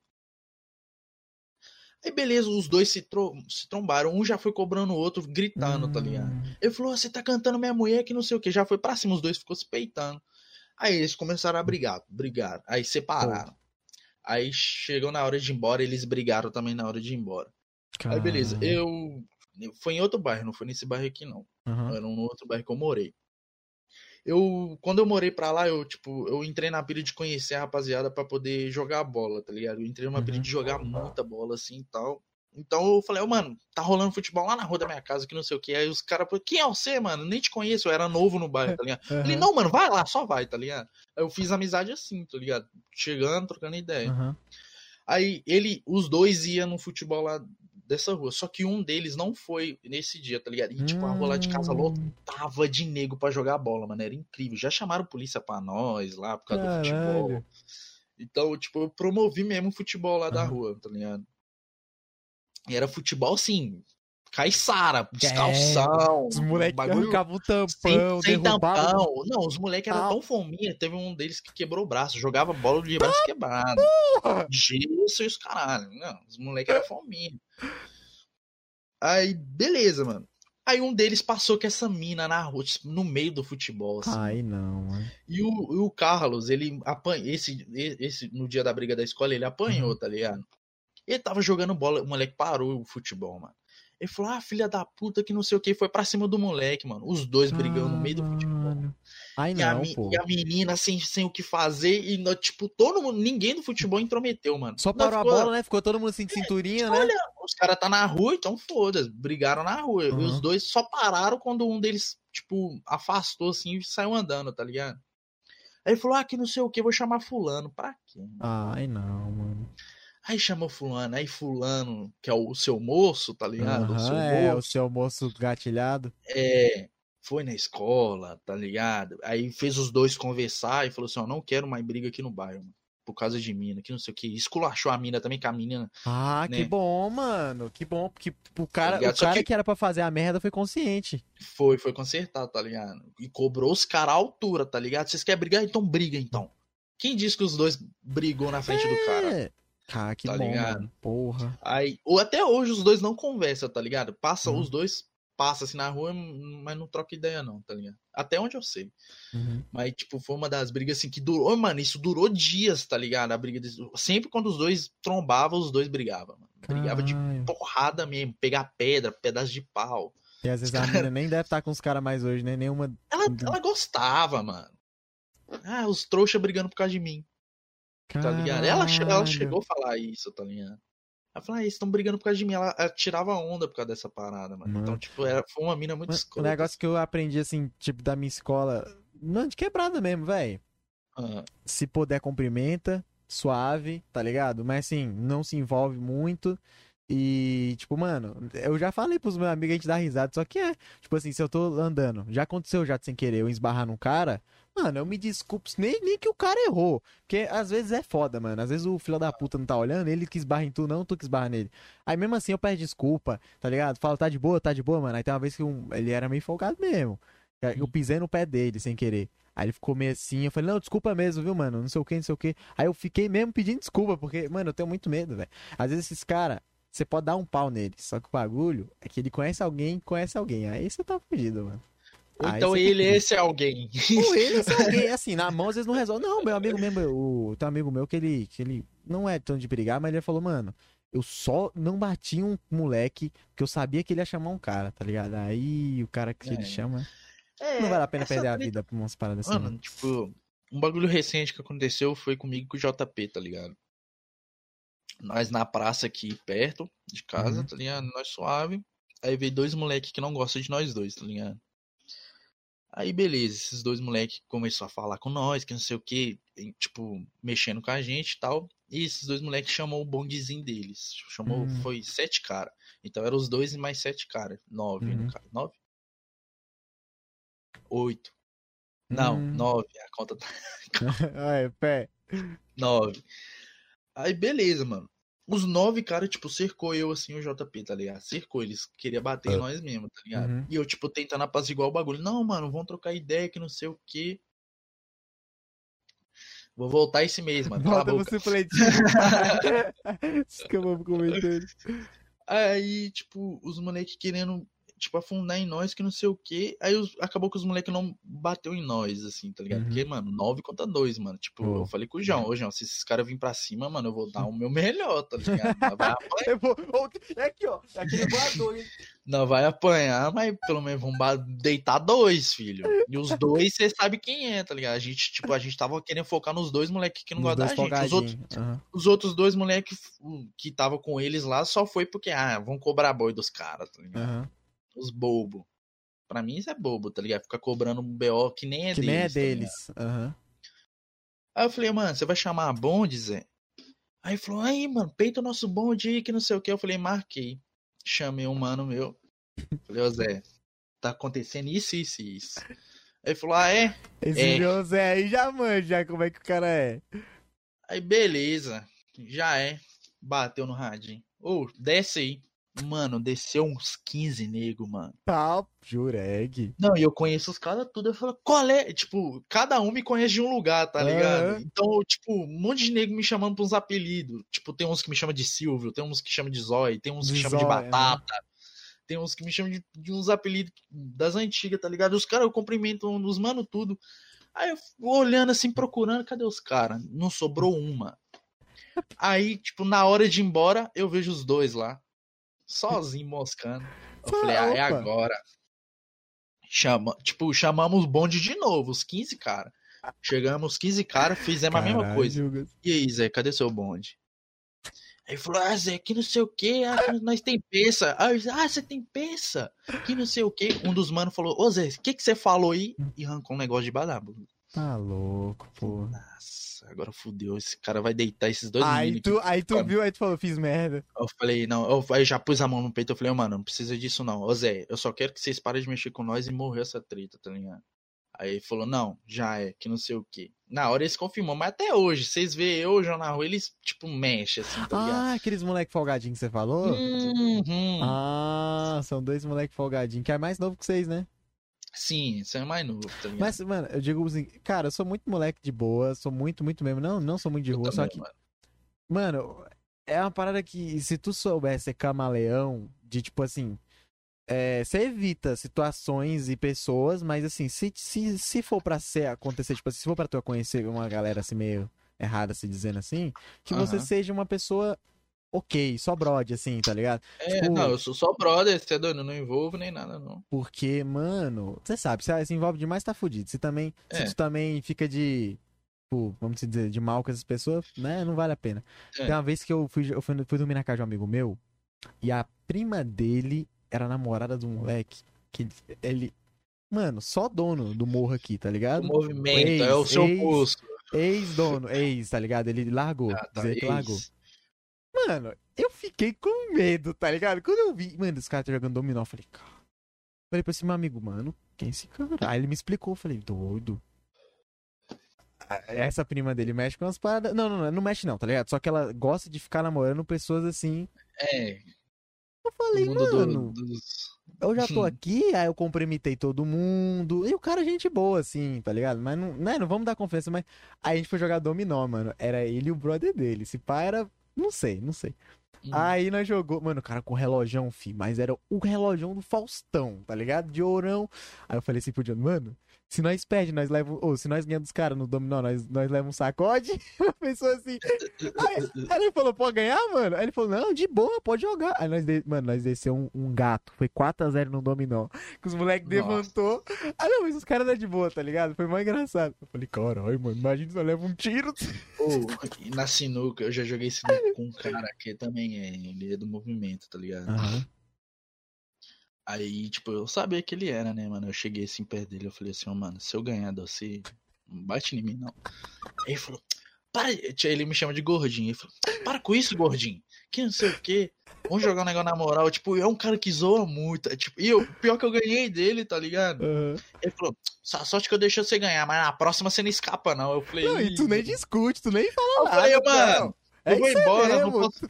Aí beleza, os dois se, tro se trombaram, um já foi cobrando o outro, gritando, hum. tá ligado? Hum. Ele falou: você tá cantando minha mulher que não sei o que, já foi pra cima, os dois ficou se peitando. Aí eles começaram a brigar, brigaram, aí separaram. Aí chegou na hora de ir embora, eles brigaram também na hora de ir embora. Caramba. Aí beleza, eu. Foi em outro bairro, não foi nesse bairro aqui não. Uhum. Era um outro bairro que eu morei eu quando eu morei pra lá, eu tipo, eu entrei na pilha de conhecer a rapaziada para poder jogar bola, tá ligado? Eu entrei numa uhum. de jogar muita bola assim e tal. Então eu falei, oh, mano, tá rolando futebol lá na rua da minha casa, que não sei o que. Aí os caras falaram, quem é você, mano? Nem te conheço, eu era novo no bairro, tá ligado? Uhum. Falei, não, mano, vai lá, só vai, tá ligado? Aí eu fiz amizade assim, tá ligado? Chegando, trocando ideia. Uhum. Aí ele, os dois iam no futebol lá dessa rua. Só que um deles não foi nesse dia, tá ligado? E, tipo, a rua lá de casa hum. lotava de nego para jogar bola, mano. Era incrível. Já chamaram polícia pra nós lá por causa Caralho. do futebol. Então, tipo, eu promovi mesmo o futebol lá uhum. da rua, tá ligado? E era futebol, assim, caiçara, descalção. É, os moleques arrancavam o tampão, sem, sem tampão. Não, os moleques eram tão fominha. Teve um deles que quebrou o braço, jogava bola de braço ah, quebrado. Gesso e os caralho. Não, os moleques eram fominha. Aí, beleza, mano. Aí um deles passou com essa mina na rua, tipo, no meio do futebol. Assim. Ai, não, mano. E o, o Carlos, ele apanhou. Esse, esse, no dia da briga da escola, ele apanhou, uhum. tá ligado? Ele tava jogando bola, o moleque parou o futebol, mano. Ele falou, ah, filha da puta, que não sei o que, foi pra cima do moleque, mano. Os dois brigando no meio do futebol. Ai, e não, a, pô. E a menina sem, sem o que fazer, e tipo, todo mundo, ninguém do futebol intrometeu, mano. Só parou ficou, a bola, né? Ficou todo mundo sem cinturinha, né? Olha, os caras tá na rua, então foda-se, brigaram na rua. Uhum. E os dois só pararam quando um deles, tipo, afastou assim e saiu andando, tá ligado? Aí ele falou, ah, que não sei o que, vou chamar fulano. Pra quê? Mano? Ai, não, mano. Aí chamou fulano, aí fulano, que é o seu moço, tá ligado? Uhum, o seu é, moço. o seu moço gatilhado. É, foi na escola, tá ligado? Aí fez os dois conversar e falou assim, ó, não quero mais briga aqui no bairro, mano. Por causa de mina, que não sei o que. Esculachou a mina também, que a menina. Ah, né? que bom, mano. Que bom. Porque o cara, tá o cara que... que... era pra fazer a merda foi consciente. Foi, foi consertado, tá ligado? E cobrou os caras à altura, tá ligado? Vocês querem brigar? Então briga, então. Quem disse que os dois brigou na frente é... do cara? Ah, que tá bom, ligado? Mano. Porra. Aí, ou até hoje os dois não conversam, tá ligado? Passa, uhum. os dois passam assim na rua, mas não troca ideia não, tá ligado? Até onde eu sei. Uhum. Mas, tipo, foi uma das brigas assim que durou, mano, isso durou dias, tá ligado? A briga de... Sempre quando os dois trombavam, os dois brigavam, mano. Brigava de porrada mesmo, pegar pedra, pedaço de pau. E às vezes cara... a menina nem deve estar com os caras mais hoje, né? Nenhuma. Ela, ela gostava, mano. Ah, os trouxas brigando por causa de mim. Tá ligado? Ela, ela chegou a falar isso, tá ligado? Ela falou, ah, eles estão brigando por causa de mim. Ela, ela, tirava onda por causa dessa parada, mano. Então, tipo, era, foi uma mina muito escura. O negócio que eu aprendi, assim, tipo, da minha escola. Não, de quebrada mesmo, velho. Uhum. Se puder, cumprimenta. Suave, tá ligado? Mas assim, não se envolve muito. E, tipo, mano, eu já falei pros meus amigos, a gente dá risada, só que é, tipo assim, se eu tô andando, já aconteceu já sem querer eu esbarrar num cara, Mano, eu me desculpo, nem, nem que o cara errou. Porque às vezes é foda, mano. Às vezes o filho da puta não tá olhando, ele que esbarra em tu, não, tu que esbarra nele. Aí mesmo assim eu peço desculpa, tá ligado? Fala, tá de boa, tá de boa, mano. Aí tem uma vez que um, ele era meio folgado mesmo. Eu pisei no pé dele sem querer. Aí ele ficou meio assim, eu falei, não, desculpa mesmo, viu, mano? Não sei o que, não sei o que. Aí eu fiquei mesmo pedindo desculpa, porque, mano, eu tenho muito medo, velho. Às vezes esses caras, você pode dar um pau nele. Só que o bagulho é que ele conhece alguém, conhece alguém. Aí você tá fugido, mano. Ou então ele é esse alguém. Ou ele é esse alguém, assim, na mão às vezes não resolve. Não, meu amigo mesmo, o tem um amigo meu que ele, que ele não é tão de brigar, mas ele falou, mano, eu só não bati um moleque que eu sabia que ele ia chamar um cara, tá ligado? Aí o cara que é. ele chama. É, não vale a pena perder a vida por umas paradas assim. Mano, tipo, um bagulho recente que aconteceu foi comigo com o JP, tá ligado? Nós na praça aqui perto de casa, uhum. tá ligado? Nós suave. Aí veio dois moleques que não gostam de nós dois, tá ligado? Aí beleza, esses dois moleques começou a falar com nós, que não sei o que, tipo, mexendo com a gente e tal. E esses dois moleques chamou o bondezinho deles. Chamou, uhum. foi sete cara. Então eram os dois e mais sete cara. Nove, uhum. cara. Nove? Oito. Não, uhum. nove. A conta tá. Ai, pé. Nove. Aí beleza, mano os nove caras, tipo, cercou eu, assim, o JP, tá ligado? Cercou, eles queriam bater em é. nós mesmo, tá ligado? Uhum. E eu, tipo, tentando apaziguar o bagulho. Não, mano, vamos trocar ideia que não sei o quê. Vou voltar esse mês, mano. Volta no comentando. Aí, tipo, os moleques querendo tipo, afundar em nós, que não sei o que. Aí os, acabou que os moleques não bateu em nós, assim, tá ligado? Uhum. Porque, mano, 9 contra 2, mano. Tipo, eu falei com o João, ô João, se esses caras virem pra cima, mano, eu vou dar o meu melhor, tá ligado? Vai é aqui, ó. É aquele voador, hein? Não vai apanhar, mas pelo menos vamos deitar dois, filho. E os dois, você sabe quem é, tá ligado? A gente, tipo, a gente tava querendo focar nos dois moleques que não gostam da gente. Os outros, uhum. os outros dois moleques que tava com eles lá só foi porque, ah, vão cobrar boi dos caras, tá ligado? Uhum. Os bobo. Pra mim isso é bobo, tá ligado? Ficar cobrando um BO que nem é que deles. Que nem é deles. Tá uhum. Aí eu falei, mano, você vai chamar a bonde, Zé? Aí falou, aí, mano, peita o nosso bonde aí, que não sei o que. Eu falei, marquei. Chamei um mano meu. Falei, ô Zé, tá acontecendo isso, isso e isso. Aí falou, ah, é? Esse é. José aí já manja como é que o cara é. Aí, beleza. Já é. Bateu no radinho. Ô, oh, desce aí. Mano, desceu uns 15 nego, mano. Tá, jureg. Não, e eu conheço os caras tudo. Eu falo, qual é? Tipo, cada um me conhece de um lugar, tá ligado? Então, tipo, um monte de nego me chamando pra uns apelidos. Tipo, tem uns que me chamam de Silvio, tem uns que chamam de Zói, tem uns que chamam de Batata. Né? Tem uns que me chamam de, de, uns apelidos das antigas, tá ligado? Os caras eu cumprimento os mano tudo. Aí eu olhando assim, procurando, cadê os caras? Não sobrou uma. Aí, tipo, na hora de ir embora, eu vejo os dois lá sozinho moscando. Eu falei, ah, é agora. Chama, tipo, chamamos o bonde de novo, os 15 caras. Chegamos 15 caras, fizemos Caralho, a mesma coisa. E aí, Zé, cadê seu bonde? Aí falou, ah, Zé, que não sei o que, ah, nós tem peça. Aí, ah, você tem peça? Que não sei o que. Um dos manos falou, ô Zé, o que, que você falou aí? E arrancou um negócio de badabo. Tá louco, pô. Nossa agora fudeu, esse cara vai deitar esses dois aí tu. Aí tu viu, aí tu falou, fiz merda. Eu falei, não, eu, aí já pus a mão no peito, eu falei, mano, não precisa disso não. Ô Zé, eu só quero que vocês parem de mexer com nós e morrer essa treta, tá ligado? Aí ele falou, não, já é, que não sei o que. Na hora eles confirmou, mas até hoje, vocês vê eu, João na rua, eles, tipo, mexem assim, tá ligado? Ah, aqueles moleque folgadinho que você falou? Uhum. Ah, são dois moleque folgadinho, que é mais novo que vocês, né? Sim, você é mais novo, tá ligado? Mas, mano, eu digo assim, cara, eu sou muito moleque de boa, sou muito, muito mesmo. Não, não sou muito de eu rua, também, só que. Mano. mano, é uma parada que se tu soubesse ser camaleão, de tipo assim. É, você evita situações e pessoas, mas assim, se, se, se for pra ser, acontecer, tipo assim, se for pra tu conhecer uma galera assim meio errada se dizendo assim, que você seja uma pessoa ok, só brother, assim, tá ligado? É, tipo, não, eu sou só brother, você é doido, não envolvo nem nada, não. Porque, mano, você sabe, se se envolve demais, tá fudido. Se também, é. se tu também fica de, tipo, vamos dizer, de mal com essas pessoas, né, não vale a pena. É. Tem uma vez que eu fui, eu fui, fui dormir na casa de um amigo meu, e a prima dele era namorada do moleque, que ele, mano, só dono do morro aqui, tá ligado? O movimento, ex, é o seu ex, posto. Ex-dono, ex, tá ligado? Ele largou, ah, tá, dizer que largou. Mano, eu fiquei com medo, tá ligado? Quando eu vi, mano, os caras tá jogando dominó, eu falei, cara. Falei pra esse meu amigo, mano, quem é esse cara? Aí ele me explicou, eu falei, doido. essa prima dele mexe com umas paradas. Não, não, não, não mexe não, tá ligado? Só que ela gosta de ficar namorando pessoas assim. É. Eu falei, mano. Do, dos... Eu já tô aqui, aí eu cumprimentei todo mundo. E o cara, é gente boa, assim, tá ligado? Mas não, né, não vamos dar confiança, mas. Aí a gente foi jogar dominó, mano. Era ele e o brother dele. Esse pai era. Não sei, não sei. Hum. Aí nós jogou, mano, o cara com relojão, fi, mas era o relojão do Faustão, tá ligado? De ourão. Aí eu falei assim pro John, mano, se nós perde, nós levamos. Ou se nós ganhamos dos caras no dominó, nós, nós levamos um sacode. A pessoa assim. Aí, aí, ele falou, pode ganhar, mano? Aí ele falou, não, de boa, pode jogar. Aí nós, de... mano, nós desceu um, um, gato. Foi 4x0 no dominó. Que os moleques levantou. Ah, não, mas os caras é de boa, tá ligado? Foi mais engraçado. Eu falei, caralho, mano, imagina se eu levo um tiro. Oh, na sinuca, eu já joguei sinuca com um cara que também é, ele é do movimento, tá ligado? Uhum. Aí, tipo, eu sabia que ele era, né, mano? Eu cheguei assim perto dele, eu falei assim, oh, mano, se eu ganhar você, não bate em mim, não. Aí ele falou, para, ele me chama de gordinho. Ele falou, para com isso, gordinho. Que não sei o quê. Vamos jogar um negócio na moral. Tipo, é um cara que zoa muito. É, tipo, e eu, pior que eu ganhei dele, tá ligado? Uhum. Ele falou, só sorte que eu deixei você ganhar, mas na próxima você não escapa, não. Eu falei. Não, e tu nem discute, tu nem fala eu nada. Eu falei, mano, é eu vou embora, não posso...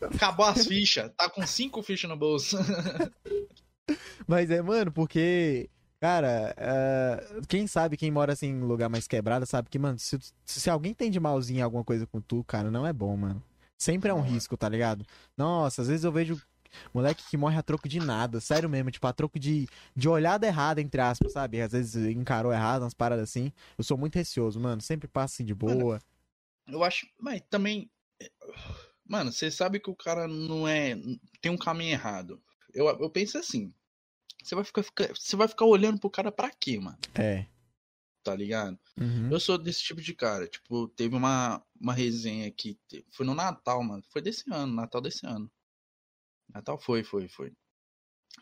Acabou as fichas. Tá com cinco fichas no bolso. Mas é, mano, porque. Cara, uh, quem sabe, quem mora assim em lugar mais quebrado, sabe que, mano, se, se alguém tem de malzinho alguma coisa com tu, cara, não é bom, mano. Sempre é um risco, tá ligado? Nossa, às vezes eu vejo moleque que morre a troco de nada, sério mesmo, tipo, a troco de, de olhada errada, entre aspas, sabe? Às vezes encarou errado, umas paradas assim. Eu sou muito receoso, mano, sempre passo assim de boa. Mano, eu acho, mas também. Mano, você sabe que o cara não é. Tem um caminho errado eu, eu penso assim. Você vai ficar, ficar, você vai ficar olhando pro cara pra quê, mano? É. Tá ligado? Uhum. Eu sou desse tipo de cara. Tipo, teve uma, uma resenha aqui. Foi no Natal, mano. Foi desse ano, Natal desse ano. Natal foi, foi, foi.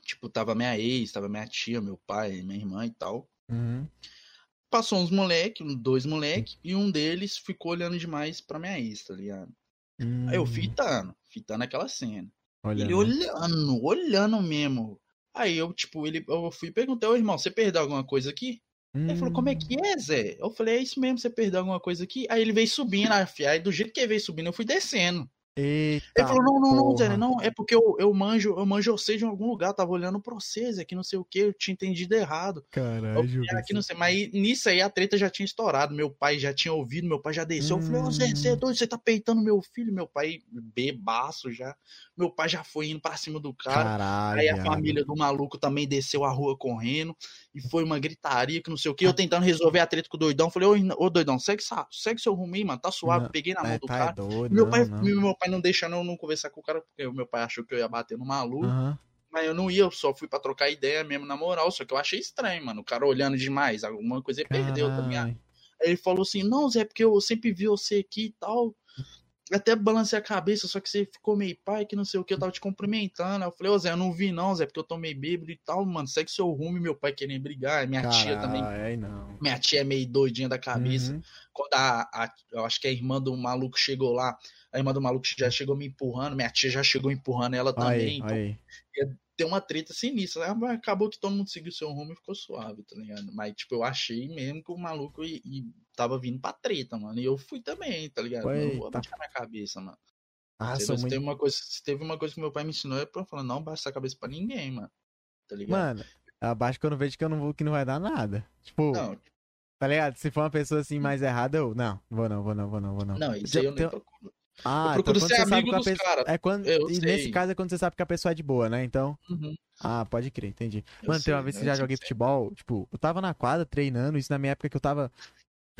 Tipo, tava minha ex, tava minha tia, meu pai, minha irmã e tal. Uhum. Passou uns moleque, dois moleque, e um deles ficou olhando demais pra minha ex, tá ligado? Uhum. Aí eu hum. fitando, fitando aquela cena. Olhando. Ele olhando, olhando mesmo. Aí eu, tipo, ele, eu fui e perguntei, ô irmão, você perdeu alguma coisa aqui? Hum. Ele falou, como é que hum. é, Zé? Eu falei, é isso mesmo, você perdeu alguma coisa aqui? Aí ele veio subindo, aí do jeito que ele veio subindo, eu fui descendo. Eita ele falou, não, não, não, Zé, não, é porque eu, eu manjo, eu manjo você de algum lugar, tava olhando pra vocês aqui, não sei o que, eu tinha entendido errado. Caralho. Aqui, não sei, mas nisso aí a treta já tinha estourado, meu pai já tinha ouvido, meu pai já desceu, hum. eu falei, ô Zé, você é doido, você tá peitando meu filho, meu pai bebaço já, meu pai já foi indo pra cima do cara, Caralho, aí a família do maluco também desceu a rua correndo, e foi uma gritaria que não sei o que, eu tentando resolver a treta com o doidão, falei, ô, ô doidão, segue, segue seu rumo aí, mano, tá suave, não, peguei na mão é, do tá cara, doido, meu, pai, não. meu pai não deixando eu não conversar com o cara, porque o meu pai achou que eu ia bater no maluco. Uhum. Mas eu não ia, eu só fui pra trocar ideia mesmo na moral. Só que eu achei estranho, mano. O cara olhando demais, alguma coisa ele perdeu, tá ligado? Aí ele falou assim: Não, Zé, porque eu sempre vi você aqui e tal até balancei a cabeça, só que você ficou meio pai, que não sei o que, eu tava te cumprimentando. Eu falei, ô Zé, eu não vi não, Zé, porque eu tô meio bêbado e tal, mano. Segue seu rumo e meu pai querendo brigar. Minha Caralho, tia também. É, não. Minha tia é meio doidinha da cabeça. Uhum. Quando a, a, Eu acho que a irmã do maluco chegou lá, a irmã do maluco já chegou me empurrando, minha tia já chegou empurrando ela também. Aí, então, aí. Tem uma treta sinistra. Né? Acabou que todo mundo seguiu seu rumo e ficou suave, tá ligado? Mas, tipo, eu achei mesmo que o maluco e, e tava vindo pra treta, mano. E eu fui também, tá ligado? Eita. Eu não vou baixar minha cabeça, mano. Ah, se, muito... teve uma coisa, se teve uma coisa que meu pai me ensinou é pra falar, não baixa a cabeça pra ninguém, mano. Tá ligado? Mano, abaixo que eu não vejo que eu não vou, que não vai dar nada. Tipo. Não. Tá ligado? Se for uma pessoa assim mais errada, eu. Não, vou não, vou não, vou não, vou não. Não, isso aí eu nem procuro. Ah, eu procuro então, ser amigo dos pessoa... caras. É quando... E sei. nesse caso é quando você sabe que a pessoa é de boa, né? Então. Uhum. Ah, pode crer, entendi. Eu Mano, sei, tem uma vez que já joguei futebol, tipo, eu tava na quadra treinando, isso na minha época que eu tava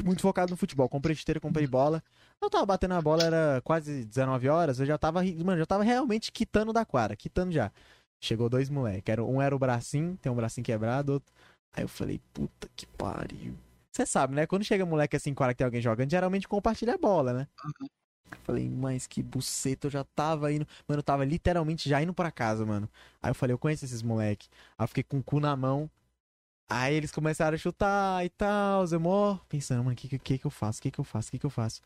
muito focado no futebol. Comprei esteira, comprei bola. Eu tava batendo a bola, era quase 19 horas. Eu já tava, mano, já tava realmente quitando da quadra, quitando já. Chegou dois moleques. Um era o bracinho, tem um bracinho quebrado, outro. Aí eu falei, puta que pariu. Você sabe, né? Quando chega moleque assim, quando tem alguém jogando, geralmente compartilha a bola, né? Uhum. Falei, mas que buceta, eu já tava indo. Mano, eu tava literalmente já indo pra casa, mano. Aí eu falei, eu conheço esses moleque. Aí eu fiquei com o cu na mão. Aí eles começaram a chutar e tal, eu mó pensando, mano, o que, que, que eu faço? O que, que eu faço? O que, que eu faço?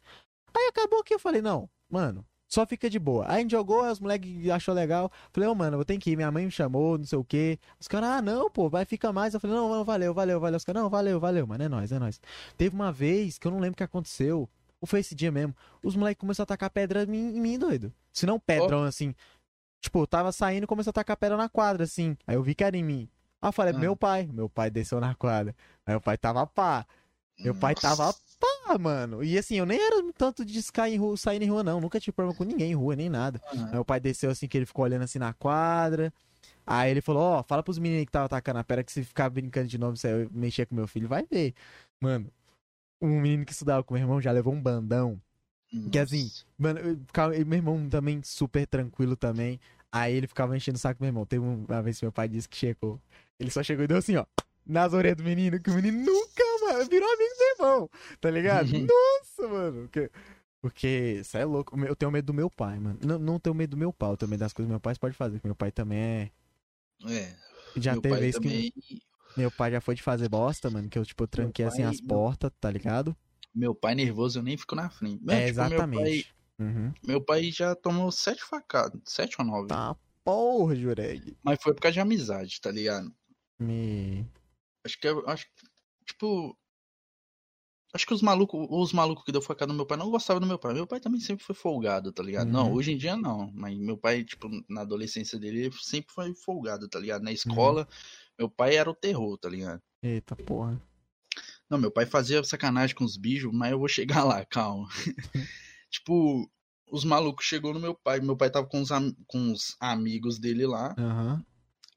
Aí acabou que eu falei, não, mano, Só fica de boa. Aí a gente jogou, os moleques achou legal. Falei, ô, oh, mano, eu tenho que ir. Minha mãe me chamou, não sei o quê. Os caras, ah, não, pô, vai ficar mais. Eu falei, não, não, valeu, valeu, valeu. Os caras, não, valeu, valeu, mano, é nóis, é nóis. Teve uma vez que eu não lembro o que aconteceu. Ou foi esse dia mesmo. Os moleques começaram a tacar pedra em mim, em mim doido. Se não pedrão, oh. assim. Tipo, eu tava saindo e começou a tacar pedra na quadra, assim. Aí eu vi que era em mim. Aí eu falei, ah. meu pai. Meu pai desceu na quadra. Aí o pai tava pá. Meu Nossa. pai tava pá, mano. E assim, eu nem era tanto de sair em rua, sair em rua, não. Nunca tive problema com ninguém em rua, nem nada. Uhum. Aí meu pai desceu assim, que ele ficou olhando assim na quadra. Aí ele falou, ó, oh, fala pros meninos que tava atacando a pedra que se ficar brincando de novo, você mexer com meu filho, vai ver. Mano, um menino que estudava com meu irmão já levou um bandão. Nossa. Que assim, mano, eu, meu irmão também super tranquilo também. Aí ele ficava enchendo o saco do meu irmão. Teve uma vez que meu pai disse que chegou. Ele só chegou e deu assim, ó, nas orelhas do menino, que o menino nunca, mano, virou amigo do meu irmão, tá ligado? Nossa, mano. Porque, porque isso é louco. Eu tenho medo do meu pai, mano. Não, não tenho medo do meu pai, eu tenho medo das coisas que meu pai pode fazer. Meu pai também é. É. Já teve vez também... que. Meu pai já foi de fazer bosta, mano, que eu, tipo, tranquei assim as portas, tá ligado? Meu pai nervoso, eu nem fico na frente. Mas, é, tipo, exatamente. Meu pai, uhum. meu pai já tomou sete facadas, sete ou nove. Tá porra, Jureg. Mas foi por causa de amizade, tá ligado? Me... Acho que, acho tipo... Acho que os malucos, os malucos que deu facada no meu pai não gostavam do meu pai. Meu pai também sempre foi folgado, tá ligado? Uhum. Não, hoje em dia não. Mas meu pai, tipo, na adolescência dele, sempre foi folgado, tá ligado? Na escola, uhum. Meu pai era o terror, tá ligado? Eita porra. Não, meu pai fazia sacanagem com os bichos, mas eu vou chegar lá, calma. tipo, os malucos chegou no meu pai. Meu pai tava com os, am com os amigos dele lá. Uhum.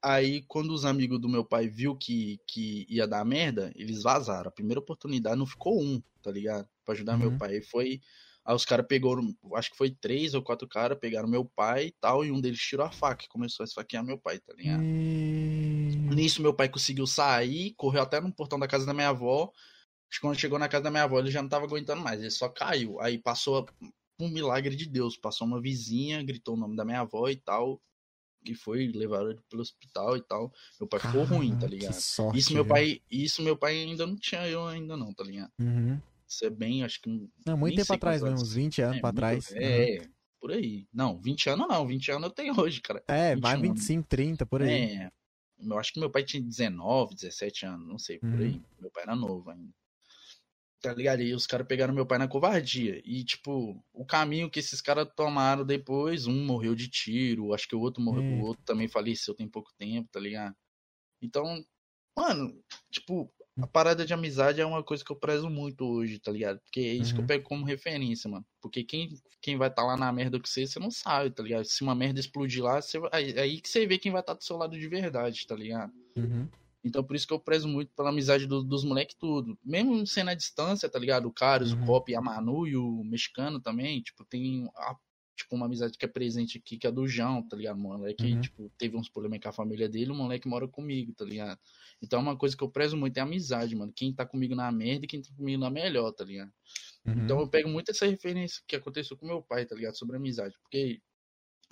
Aí, quando os amigos do meu pai viu que, que ia dar merda, eles vazaram. A primeira oportunidade não ficou um, tá ligado? Pra ajudar uhum. meu pai. Aí foi. Aí os caras pegaram, acho que foi três ou quatro caras, pegaram meu pai e tal, e um deles tirou a faca e começou a esfaquear meu pai, tá ligado? Hum... Nisso meu pai conseguiu sair, correu até no portão da casa da minha avó. Acho que quando chegou na casa da minha avó, ele já não tava aguentando mais, ele só caiu. Aí passou um milagre de Deus, passou uma vizinha, gritou o nome da minha avó e tal, que foi levar ele pelo hospital e tal. Meu pai Caramba, ficou ruim, tá ligado? Sorte, isso meu pai, isso meu pai ainda não tinha eu ainda não, tá ligado? Uhum. Isso é bem, acho que Não, muito tempo atrás mesmo, uns 20 anos é, pra trás. É, uhum. por aí. Não, 20 anos não, 20 anos eu tenho hoje, cara. É, mais 25, 30 por aí. É. Eu acho que meu pai tinha 19, 17 anos, não sei, por uhum. aí. Meu pai era novo ainda. Tá ligado? E os caras pegaram meu pai na covardia. E, tipo, o caminho que esses caras tomaram depois, um morreu de tiro, acho que o outro morreu, o outro também faleceu tem pouco tempo, tá ligado? Então, mano, tipo, a parada de amizade é uma coisa que eu prezo muito hoje, tá ligado? Porque é isso uhum. que eu uhum. pego como referência, mano. Porque quem, quem vai estar tá lá na merda com você, você não sabe, tá ligado? Se uma merda explodir lá, você, aí, aí que você vê quem vai estar tá do seu lado de verdade, tá ligado? Uhum. Então por isso que eu prezo muito pela amizade do, dos moleques tudo. Mesmo sendo a distância, tá ligado? O Carlos, uhum. o Cop, a Manu e o mexicano também, tipo, tem a, tipo, uma amizade que é presente aqui, que é do João, tá ligado? O moleque, uhum. tipo, teve uns problemas com a família dele, o moleque mora comigo, tá ligado? Então uma coisa que eu prezo muito é a amizade, mano. Quem tá comigo na merda e quem tá comigo na melhor, tá ligado? Uhum. Então eu pego muito essa referência que aconteceu com meu pai, tá ligado? Sobre amizade. Porque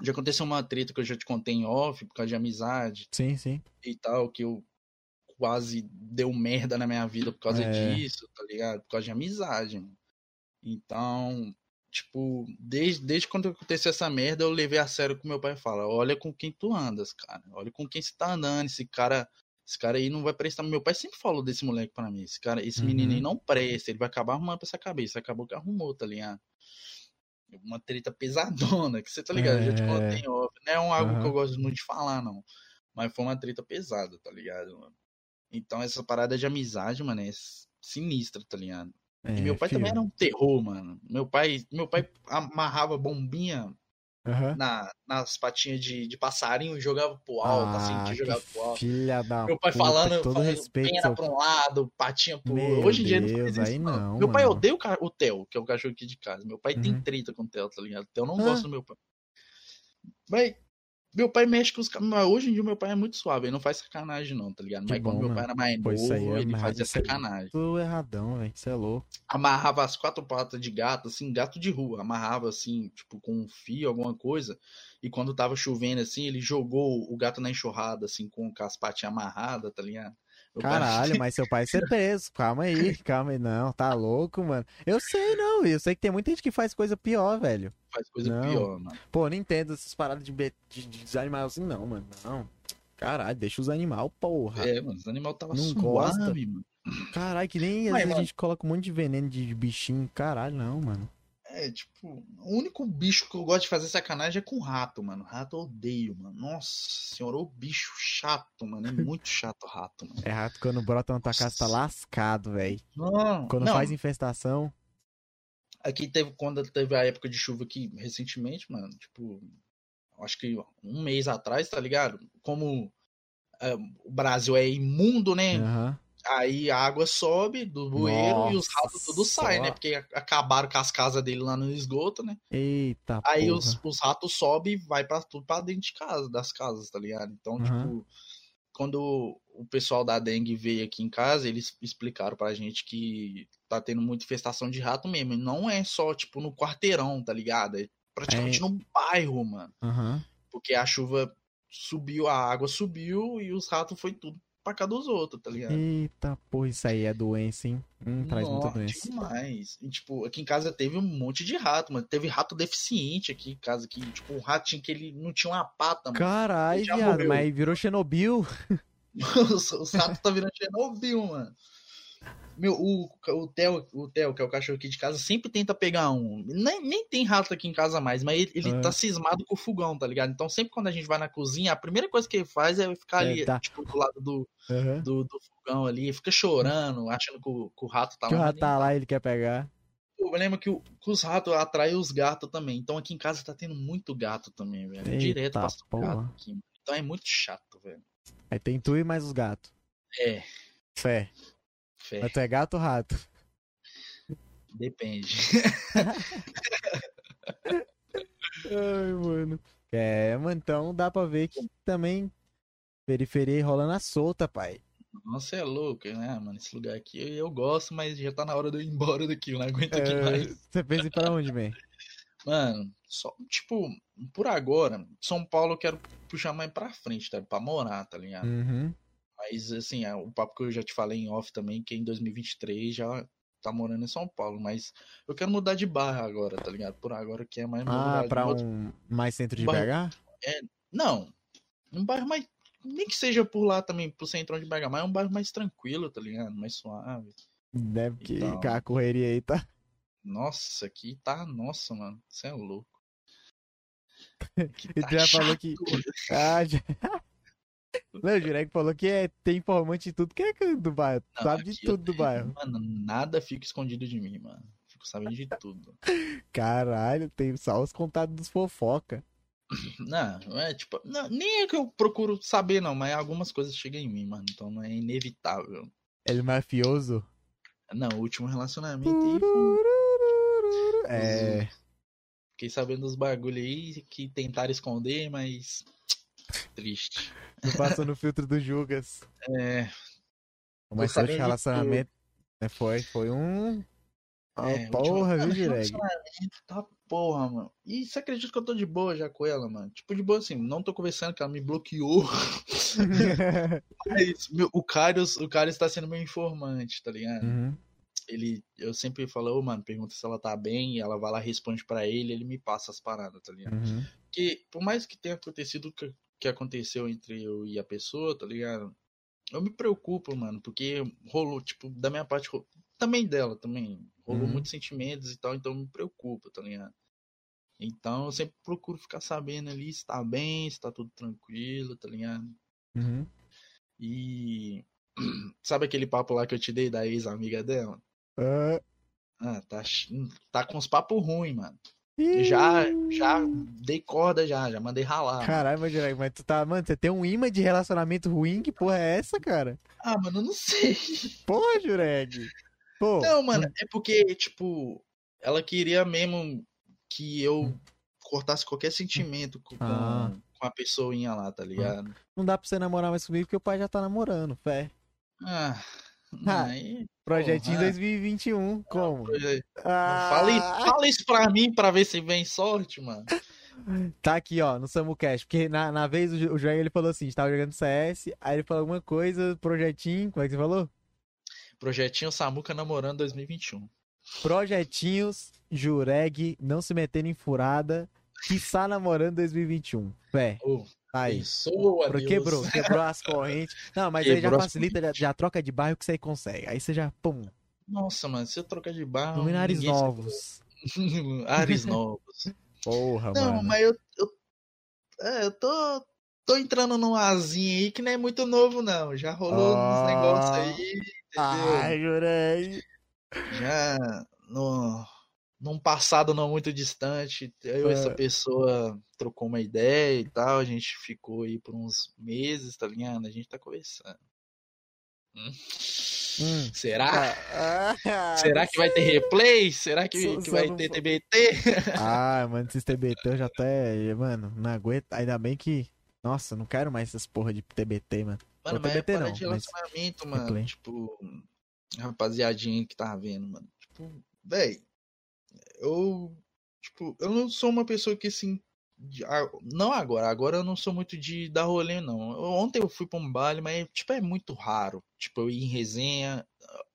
já aconteceu uma treta que eu já te contei em off, por causa de amizade. Sim, sim. E tal, que eu quase deu merda na minha vida por causa é. disso, tá ligado? Por causa de amizade, mano. Então, tipo, desde, desde quando aconteceu essa merda, eu levei a sério que meu pai fala: olha com quem tu andas, cara. Olha com quem você tá andando. Esse cara, esse cara aí não vai prestar. Meu pai sempre falou desse moleque para mim. Esse cara, esse uhum. menino aí uhum. não presta, ele vai acabar arrumando pra essa cabeça. Acabou que arrumou, tá ligado? Uma treta pesadona, que você tá ligado? É... Eu já te é. contei, óbvio. Não é um algo uhum. que eu gosto muito de falar, não. Mas foi uma treta pesada, tá ligado, mano? Então essa parada de amizade, mano, é sinistra, tá ligado? É, meu pai filho. também era um terror, mano. Meu pai, meu pai amarrava bombinha uhum. na, nas patinhas de, de passarinho e jogava pro alto, assim, ah, assim, que jogava pro alto. Filha da meu pai puta, falando, todo falando respeito, pena seu... pra um lado, patinha pro outro. Hoje em dia Deus, não faz isso, não. não meu pai odeia o, o Theo, que é o cachorro aqui de casa. Meu pai uhum. tem treta com o Theo, tá ligado? O Theo não ah. gosta do meu pai. Vai, meu pai mexe com os Mas hoje em dia meu pai é muito suave, ele não faz sacanagem, não, tá ligado? Mas quando meu pai era mais novo, é ele fazia sacanagem. Tudo erradão, velho. Você é louco. Amarrava as quatro patas de gato, assim, gato de rua. Amarrava assim, tipo, com um fio, alguma coisa. E quando tava chovendo, assim, ele jogou o gato na enxurrada, assim, com as patinhas amarradas, tá ligado? Caralho, mas seu pai ser preso. Calma aí, calma aí. Não, tá louco, mano. Eu sei, não. Eu sei que tem muita gente que faz coisa pior, velho. Faz coisa não. pior, mano. Pô, não entendo essas paradas de, de, de animais assim, não, mano. Não. Caralho, deixa os animais, porra. É, mano, os animais tava não suave, gosta. mano. Caralho, que nem vezes a gente coloca um monte de veneno de bichinho. Caralho, não, mano. É, tipo, o único bicho que eu gosto de fazer sacanagem é com rato, mano. Rato eu odeio, mano. Nossa senhora, o bicho chato, mano. É muito chato rato, mano. É rato quando brota na tua casa tá lascado, velho. Quando não. faz infestação. Aqui teve, quando teve a época de chuva aqui recentemente, mano, tipo, acho que um mês atrás, tá ligado? Como é, o Brasil é imundo, né? Uhum. Aí a água sobe do bueiro Nossa, e os ratos tudo saem, né? Porque acabaram com as casas dele lá no esgoto, né? Eita, Aí os, os, ratos sobem e vai para tudo pra dentro de casa, das casas, tá ligado? Então, uhum. tipo, quando o pessoal da dengue veio aqui em casa, eles explicaram pra gente que tá tendo muita infestação de rato mesmo. E não é só, tipo, no quarteirão, tá ligado? É praticamente é... no bairro, mano. Uhum. Porque a chuva subiu, a água subiu e os ratos foi tudo pra cá dos outros, tá ligado? Eita, porra, isso aí é doença, hein? Hum, traz Nossa, muita doença. demais. E, tipo, aqui em casa teve um monte de rato, mano. Teve rato deficiente aqui em casa, que, tipo, um ratinho que ele não tinha uma pata, mano. Caralho, viado, mas virou Chernobyl. os ratos tá virando Chernobyl, mano. Meu, o, o, Theo, o Theo, que é o cachorro aqui de casa, sempre tenta pegar um. Nem, nem tem rato aqui em casa mais, mas ele, ele tá cismado com o fogão, tá ligado? Então sempre quando a gente vai na cozinha, a primeira coisa que ele faz é ficar é, ali, tá. tipo, do lado do, uhum. do, do, fogão ali, fica chorando, achando que o, que o rato tá que lá. O rato tá lá e ele quer pegar. Eu lembro que, o, que os ratos atraem os gatos também. Então aqui em casa tá tendo muito gato também, velho. Eita, Direto passa gato aqui. Então é muito chato, velho. Aí tem tu e mais os gatos. É. Fé. Fé. Mas tu é gato ou rato? Depende. Ai, mano. É, mano, então dá pra ver que também periferia rola na solta, pai. Nossa, é louco, né, mano? Esse lugar aqui eu gosto, mas já tá na hora de eu ir embora daqui, eu não aguento é, aqui mais. Você pensa em pra onde, man? Mano, só, tipo, por agora, São Paulo eu quero puxar mais pra frente, tá? Pra morar, tá ligado? Uhum. Mas, assim, é o papo que eu já te falei em off também, que em 2023 já tá morando em São Paulo. Mas eu quero mudar de bairro agora, tá ligado? Por agora que é mais... Ah, pra um outro... mais centro de bairro... BH? É, não, um bairro mais... Nem que seja por lá também, pro centro de BH, mas é um bairro mais tranquilo, tá ligado? Mais suave. Deve que então... a correria aí tá... Nossa, aqui tá... Nossa, mano, você é louco. Ele tá já chato. falou que... Ah, já... Não, o Jurek falou que é, tem informante de tudo que é do bairro. Não, sabe de tudo do bairro. Mano, nada fica escondido de mim, mano. Fico sabendo de tudo. Caralho, tem só os contatos dos fofoca. Não, é tipo. Não, nem é que eu procuro saber, não, mas algumas coisas chegam em mim, mano. Então não é inevitável. Ele é mafioso? Não, o último relacionamento aí foi... É. Fiquei sabendo dos bagulho aí que tentaram esconder, mas. Triste. Não passou no filtro do Jugas. É. Mas seu relacionamento né, foi, foi um. É, porra, viu, Direg? Tá porra, mano. E você acredita que eu tô de boa já com ela, mano? Tipo, de boa assim, não tô conversando, que ela me bloqueou. Mas meu, o Carlos, o Carlos tá sendo meu informante, tá ligado? Uhum. Ele, eu sempre falo, oh, mano, pergunta se ela tá bem, e ela vai lá, responde para ele, ele me passa as paradas, tá ligado? Uhum. Porque, por mais que tenha acontecido que aconteceu entre eu e a pessoa, tá ligado? Eu me preocupo, mano, porque rolou, tipo, da minha parte, também dela, também. Rolou uhum. muitos sentimentos e tal, então me preocupa, tá ligado? Então eu sempre procuro ficar sabendo ali se tá bem, se tá tudo tranquilo, tá ligado? Uhum. E. Sabe aquele papo lá que eu te dei da ex-amiga dela? Uh... Ah, tá, tá com uns papos ruins, mano. Já, já dei corda já, já mandei ralar. Caralho, mas, mas tu tá, mano, você tem um imã de relacionamento ruim? Que porra é essa, cara? Ah, mano, eu não sei. Porra, Jurek. Pô. Não, mano, é porque, tipo, ela queria mesmo que eu cortasse qualquer sentimento com, ah. com a pessoinha lá, tá ligado? Não dá pra você namorar mais comigo porque o pai já tá namorando, fé. Ah, aí, projetinho porra, 2021, como? Ah, fala, fala isso pra mim pra ver se vem sorte, mano. Tá aqui, ó, no SamuCast. Porque na, na vez o, o Joel ele falou assim: estava jogando CS, aí ele falou alguma coisa, projetinho. Como é que você falou? Projetinho Samuca namorando 2021. Projetinhos Jureg não se metendo em furada, que está namorando 2021. Fé. Oh, aí. Pessoa, quebrou, quebrou as correntes. Não, mas quebrou aí já facilita, já, já, troca de bairro que você consegue. Aí você já, pum. Nossa, mano, se eu trocar de bairro. Luminares novos. Ares novos. Porra, não, mano. Não, mas eu, eu, é, eu tô, tô entrando num azinho aí que não é muito novo, não. Já rolou oh. uns negócios aí, entendeu? Ai, jurei. Já no, num passado não muito distante, eu e é. essa pessoa trocou uma ideia e tal, a gente ficou aí por uns meses, tá ligado? A gente tá conversando. Hum. Hum. Será? Ah, ah, Será que vai ter replay? Será que, que vai ter TBT? Ah, mano, esses TBT eu já até. Mano, não aguento. Ainda bem que. Nossa, não quero mais essas porra de TBT, mano. Mano, mas TBT, é não, de relacionamento, mas... mano. Replay. Tipo, rapaziadinha que tá vendo, mano. Tipo, véi. Eu. Tipo, eu não sou uma pessoa que assim não agora, agora eu não sou muito de dar rolê, não. Ontem eu fui pra um baile, mas tipo, é muito raro. Tipo, eu ir em resenha.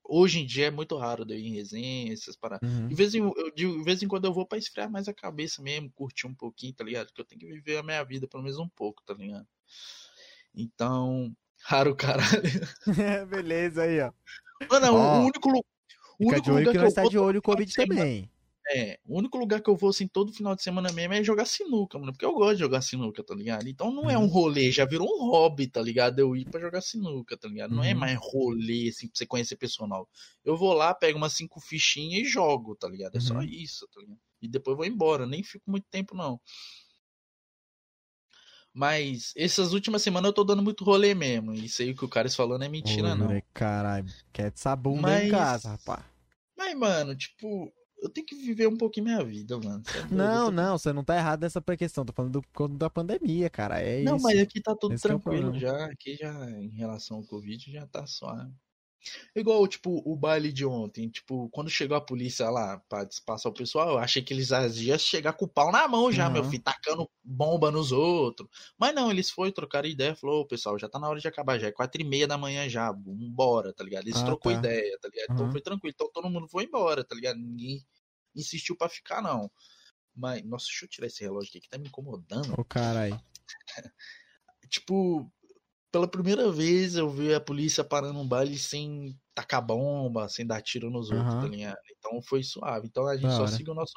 Hoje em dia é muito raro eu ir em resenha, essas paradas. Uhum. De, vez em, eu, de vez em quando eu vou pra esfriar mais a cabeça mesmo, curtir um pouquinho, tá ligado? Porque eu tenho que viver a minha vida pelo menos um pouco, tá ligado? Então, raro caralho. Beleza aí, ó. Mano, ó, o único, o único de olho que nós tá de olho o Covid também. É, o único lugar que eu vou assim todo final de semana mesmo é jogar sinuca, mano. Porque eu gosto de jogar sinuca, tá ligado? Então não é um uhum. rolê, já virou um hobby, tá ligado? Eu ir pra jogar sinuca, tá ligado? Não é uhum. é mais rolê, assim, pra você conhecer pessoal. Eu vou lá, pego umas cinco fichinhas e jogo, tá ligado? É uhum. só isso, tá ligado? E depois vou embora, nem fico muito tempo, não. Mas essas últimas semanas eu tô dando muito rolê mesmo. Isso aí que o cara falando é mentira, Ô, não. Caralho, quer de sabão Mas... em casa, rapaz. Mas, mano, tipo, eu tenho que viver um pouquinho minha vida, mano. É não, não, você não tá errado nessa questão. Tô falando do, da pandemia, cara. É não, isso. mas aqui tá tudo Esse é tranquilo é já. Aqui já, em relação ao Covid, já tá suave. Igual, tipo, o baile de ontem. Tipo, quando chegou a polícia lá pra dispersar o pessoal, eu achei que eles iam chegar com o pau na mão já, uhum. meu filho, tacando bomba nos outros. Mas não, eles foram trocar ideia, falou, pessoal, já tá na hora de acabar, já é quatro e meia da manhã já, vambora, tá ligado? Eles ah, trocou tá. ideia, tá ligado? Uhum. Então foi tranquilo, então todo mundo foi embora, tá ligado? Ninguém insistiu para ficar, não. Mas, nossa, deixa eu tirar esse relógio aqui que tá me incomodando. Ô, caralho. tipo, pela primeira vez eu vi a polícia parando um baile sem tacar bomba, sem dar tiro nos uhum. outros, tá ligado? Então foi suave. Então a gente da só hora. seguiu o nosso.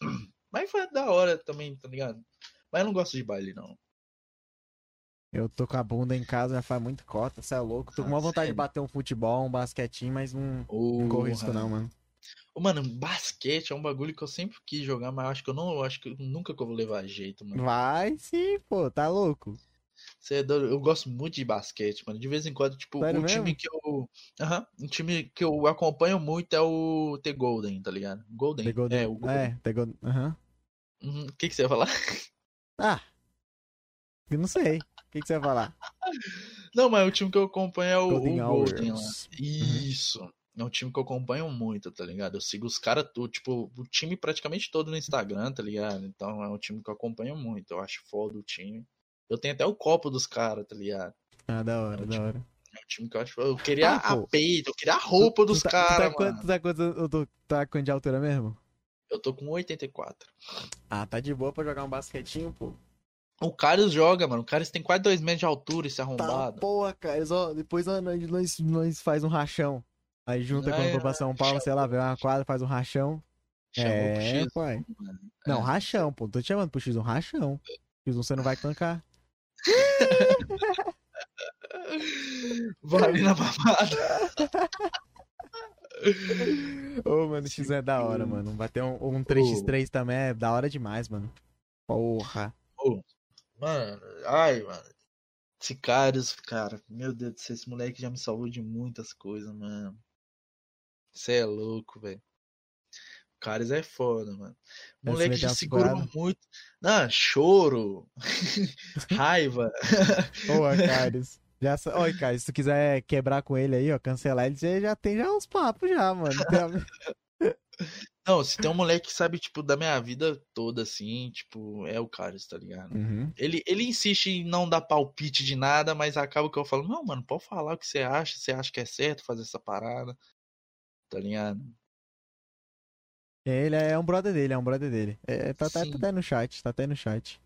Mas foi da hora também, tá ligado? Mas eu não gosto de baile, não. Eu tô com a bunda em casa, já faz muito cota, você é louco. Tô com uma ah, vontade sério? de bater um futebol, um basquetinho, mas não, não corro risco não, mano. Mano, basquete é um bagulho que eu sempre quis jogar, mas acho que eu não, acho que nunca que eu vou levar jeito, mano. Vai sim, pô, tá louco. É? Eu gosto muito de basquete, mano. De vez em quando, tipo, Sério o mesmo? time que eu. Uhum, um time que eu acompanho muito é o The Golden, tá ligado? Golden. The Golden. É, o Golden. É, The Golden. Aham. Uhum. O que, que você ia falar? Ah. Eu não sei. O que, que você ia falar? Não, mas o time que eu acompanho é o Golden, o Golden lá. Uhum. Isso. Uhum. É um time que eu acompanho muito, tá ligado? Eu sigo os caras, tipo, o time praticamente todo no Instagram, tá ligado? Então é um time que eu acompanho muito. Eu acho foda o time. Eu tenho até o copo dos caras, tá ligado? Ah, da hora, é um da time, hora. É um time que eu acho. Eu queria ah, a peito, eu queria a roupa dos caras. Tá, tá, tá, quanto tá quanto de altura mesmo? Eu tô com 84. Ah, tá de boa pra jogar um basquetinho, pô. O Carlos joga, mano. O Carlos tem quase 2 metros de altura, esse tá, arrombado. Tá, porra, Carlos, ó, depois nós, nós faz um rachão. Aí junta é, quando for pra São Paulo, sei lá, vê uma quadra, faz um rachão. é, pai. Não, é. rachão, pô. Tô te chamando pro X1 rachão. X1 você não vai tancar. Vai na babada. Ô, mano, X é da hora, mano. Bater um, um 3x3 também é da hora demais, mano. Porra. Ô, mano, ai, mano. Sicários, cara, meu Deus do céu, esse moleque já me salvou de muitas coisas, mano. Você é louco, velho. Caras é foda, mano. O moleque já segurou muito. Não, choro. Raiva. Boa, Caras. Já, oi, cara, se tu quiser quebrar com ele aí, ó, cancelar ele, você já tem já uns papos já, mano. Não, se tem um moleque que sabe, tipo, da minha vida toda, assim, tipo, é o Carlos, tá ligado? Uhum. Ele, ele insiste em não dar palpite de nada, mas acaba que eu falo, não, mano, pode falar o que você acha, você acha que é certo fazer essa parada, tá ligado? Ele é um brother dele, é um brother dele. É, tá, tá, tá até no chat, tá até no chat.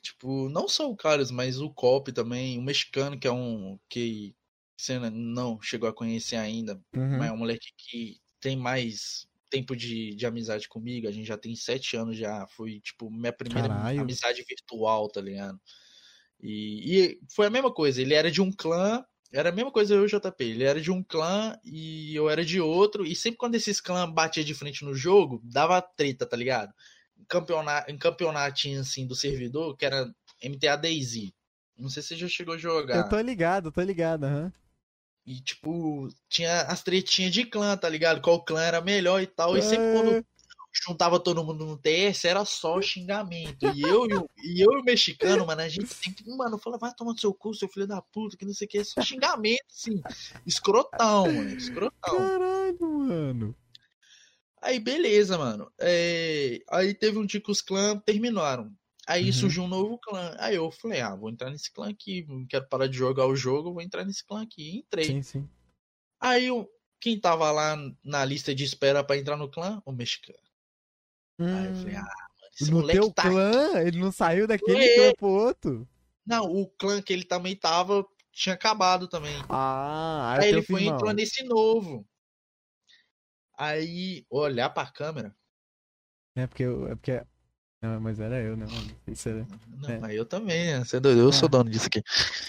Tipo, não só o Carlos, mas o Cop também, o mexicano, que é um. que você não chegou a conhecer ainda, uhum. mas é um moleque que tem mais tempo de, de amizade comigo. A gente já tem sete anos já. Foi, tipo, minha primeira Caralho. amizade virtual, tá ligado? E, e foi a mesma coisa. Ele era de um clã. Era a mesma coisa eu e o JP. Ele era de um clã e eu era de outro. E sempre quando esses clãs batiam de frente no jogo, dava treta, tá ligado? Em, campeonato, em campeonatinho assim do servidor, que era MTA Daisy. Não sei se você já chegou a jogar. Eu tô ligado, tô ligado, aham. Uhum. E, tipo, tinha as tretinhas de clã, tá ligado? Qual clã era melhor e tal. E sempre quando é. Juntava todo mundo no TS, era só xingamento. E eu e o, e eu e o mexicano, mano, a gente sempre, mano, fala, vai tomar seu cu, seu filho da puta, que não sei o que, é só xingamento, assim. Escrotão, mano, escrotão. Caralho, mano. Aí, beleza, mano. É... Aí teve um dia que os clãs terminaram. Aí uhum. surgiu um novo clã. Aí eu falei, ah, vou entrar nesse clã aqui. Não quero parar de jogar o jogo, vou entrar nesse clã aqui. E entrei. Sim, sim. Aí quem tava lá na lista de espera para entrar no clã? O mexicano. Hum. Aí eu falei, hum. ah, mano, esse no moleque teu tá clã? Aqui. Ele não saiu daquele é. clã pro outro? Não, o clã que ele também tava tinha acabado também. Ah, aí, aí ele foi entrando nesse novo. Aí, olhar pra câmera. É porque, é porque não, mas era eu, né, mano? Isso era... Não, é. mas eu também, né? Você é doido, eu ah. sou dono disso aqui.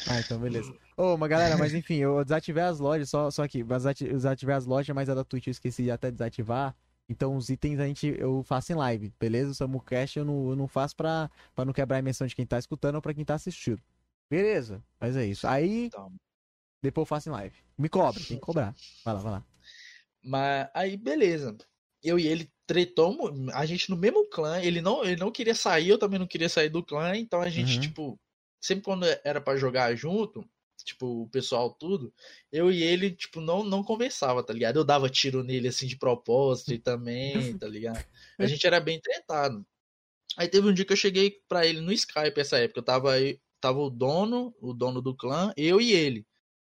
Ah, então beleza. Ô, oh, mas galera, mas enfim, eu desativei as lojas, só, só aqui, eu desativei as lojas, mas a da Twitch eu esqueci de até desativar. Então os itens a gente, eu faço em live, beleza? O Samucast eu não, eu não faço pra, pra não quebrar a imersão de quem tá escutando ou pra quem tá assistindo. Beleza, mas é isso. Aí, depois eu faço em live. Me cobra, tem que cobrar. Vai lá, vai lá. Mas aí, beleza eu e ele tretou a gente no mesmo clã, ele não, ele não queria sair, eu também não queria sair do clã, então a gente, uhum. tipo, sempre quando era para jogar junto, tipo, o pessoal tudo, eu e ele, tipo, não, não conversava, tá ligado? Eu dava tiro nele, assim, de propósito e também, tá ligado? A gente era bem tretado. Aí teve um dia que eu cheguei pra ele no Skype, essa época, eu tava aí, tava o dono, o dono do clã, eu e ele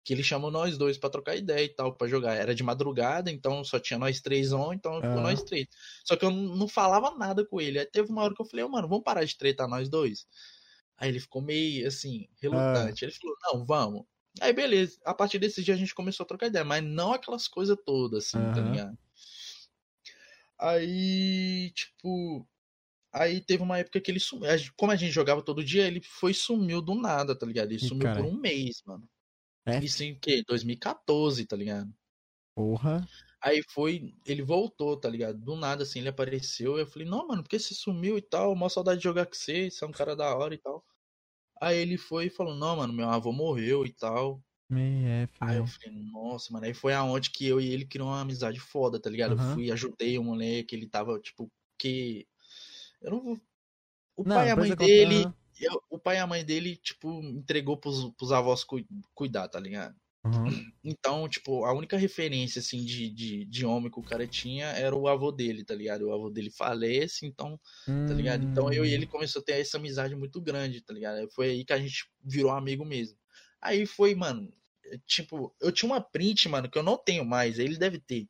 que ele chamou nós dois para trocar ideia e tal, para jogar. Era de madrugada, então só tinha nós três on, então ficou nós três. Só que eu não falava nada com ele. Aí teve uma hora que eu falei, oh, mano, vamos parar de tretar nós dois? Aí ele ficou meio assim, relutante. Uhum. Ele falou, não, vamos. Aí beleza, a partir desse dia a gente começou a trocar ideia, mas não aquelas coisas todas, assim, uhum. tá ligado? Aí, tipo, Aí teve uma época que ele sumiu. Como a gente jogava todo dia, ele foi sumiu do nada, tá ligado? Ele sumiu por um mês, mano. É? Isso em que? 2014, tá ligado? Porra. Aí foi, ele voltou, tá ligado? Do nada, assim, ele apareceu. Eu falei, não, mano, por que você sumiu e tal? Mó saudade de jogar com você, você é um cara da hora e tal. Aí ele foi e falou, não, mano, meu avô morreu e tal. É, aí eu falei, nossa, mano. Aí foi aonde que eu e ele criou uma amizade foda, tá ligado? Uhum. Eu fui, ajudei o moleque, ele tava, tipo, que. Eu não vou. O não, pai e a mãe dele. Eu, o pai e a mãe dele, tipo, entregou pros, pros avós cu, cuidar, tá ligado? Uhum. Então, tipo, a única referência, assim, de, de, de homem que o cara tinha era o avô dele, tá ligado? O avô dele falece, então, uhum. tá ligado? Então eu e ele hum. começou a ter essa amizade muito grande, tá ligado? Foi aí que a gente virou amigo mesmo. Aí foi, mano, tipo, eu tinha uma print, mano, que eu não tenho mais, ele deve ter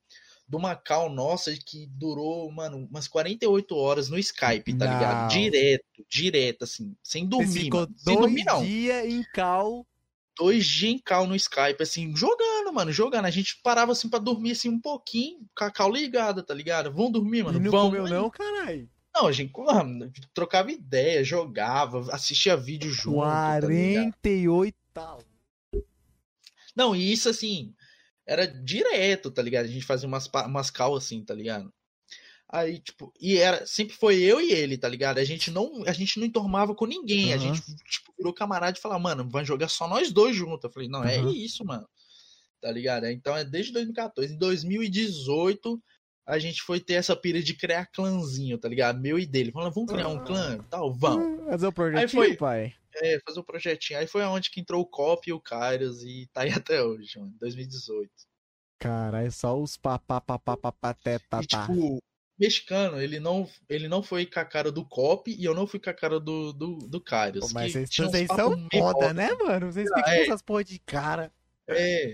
do Macau nossa que durou, mano, umas 48 horas no Skype, tá não. ligado? Direto, direto, assim, sem dormir. ficou mano. Sem dormir, dias em cal. Dois dias em cal no Skype, assim, jogando, mano, jogando. A gente parava assim pra dormir assim um pouquinho, com a cal ligada, tá ligado? Vão dormir, mano. E não Vão, comeu, não, caralho. Não, a gente mano, trocava ideia, jogava, assistia vídeo junto. 48 tá. Não, e isso assim, era direto, tá ligado? A gente fazia umas, umas cal assim, tá ligado? Aí, tipo, e era, sempre foi eu e ele, tá ligado? A gente não, a gente não entormava com ninguém. Uhum. A gente, tipo, virou camarada e falou, mano, vai jogar só nós dois juntos. Eu falei, não, uhum. é isso, mano. Tá ligado? Então é desde 2014. Em 2018, a gente foi ter essa pira de criar clãzinho, tá ligado? Meu e dele. Falando, vamos criar um clã? Tal, vamos. Fazer o projetinho, aí foi, pai. É, fazer o um projetinho. Aí foi aonde que entrou o Cop e o Kairos e tá aí até hoje, mano. 2018. Caralho, só os papá, papá, papá, teta, e, tipo, mexicano, ele não, ele não foi com a cara do Cop e eu não fui com a cara do, do, do Karius. Mas vocês, vocês são foda, né, mano? Vocês ficam é. com essas porra de cara. É.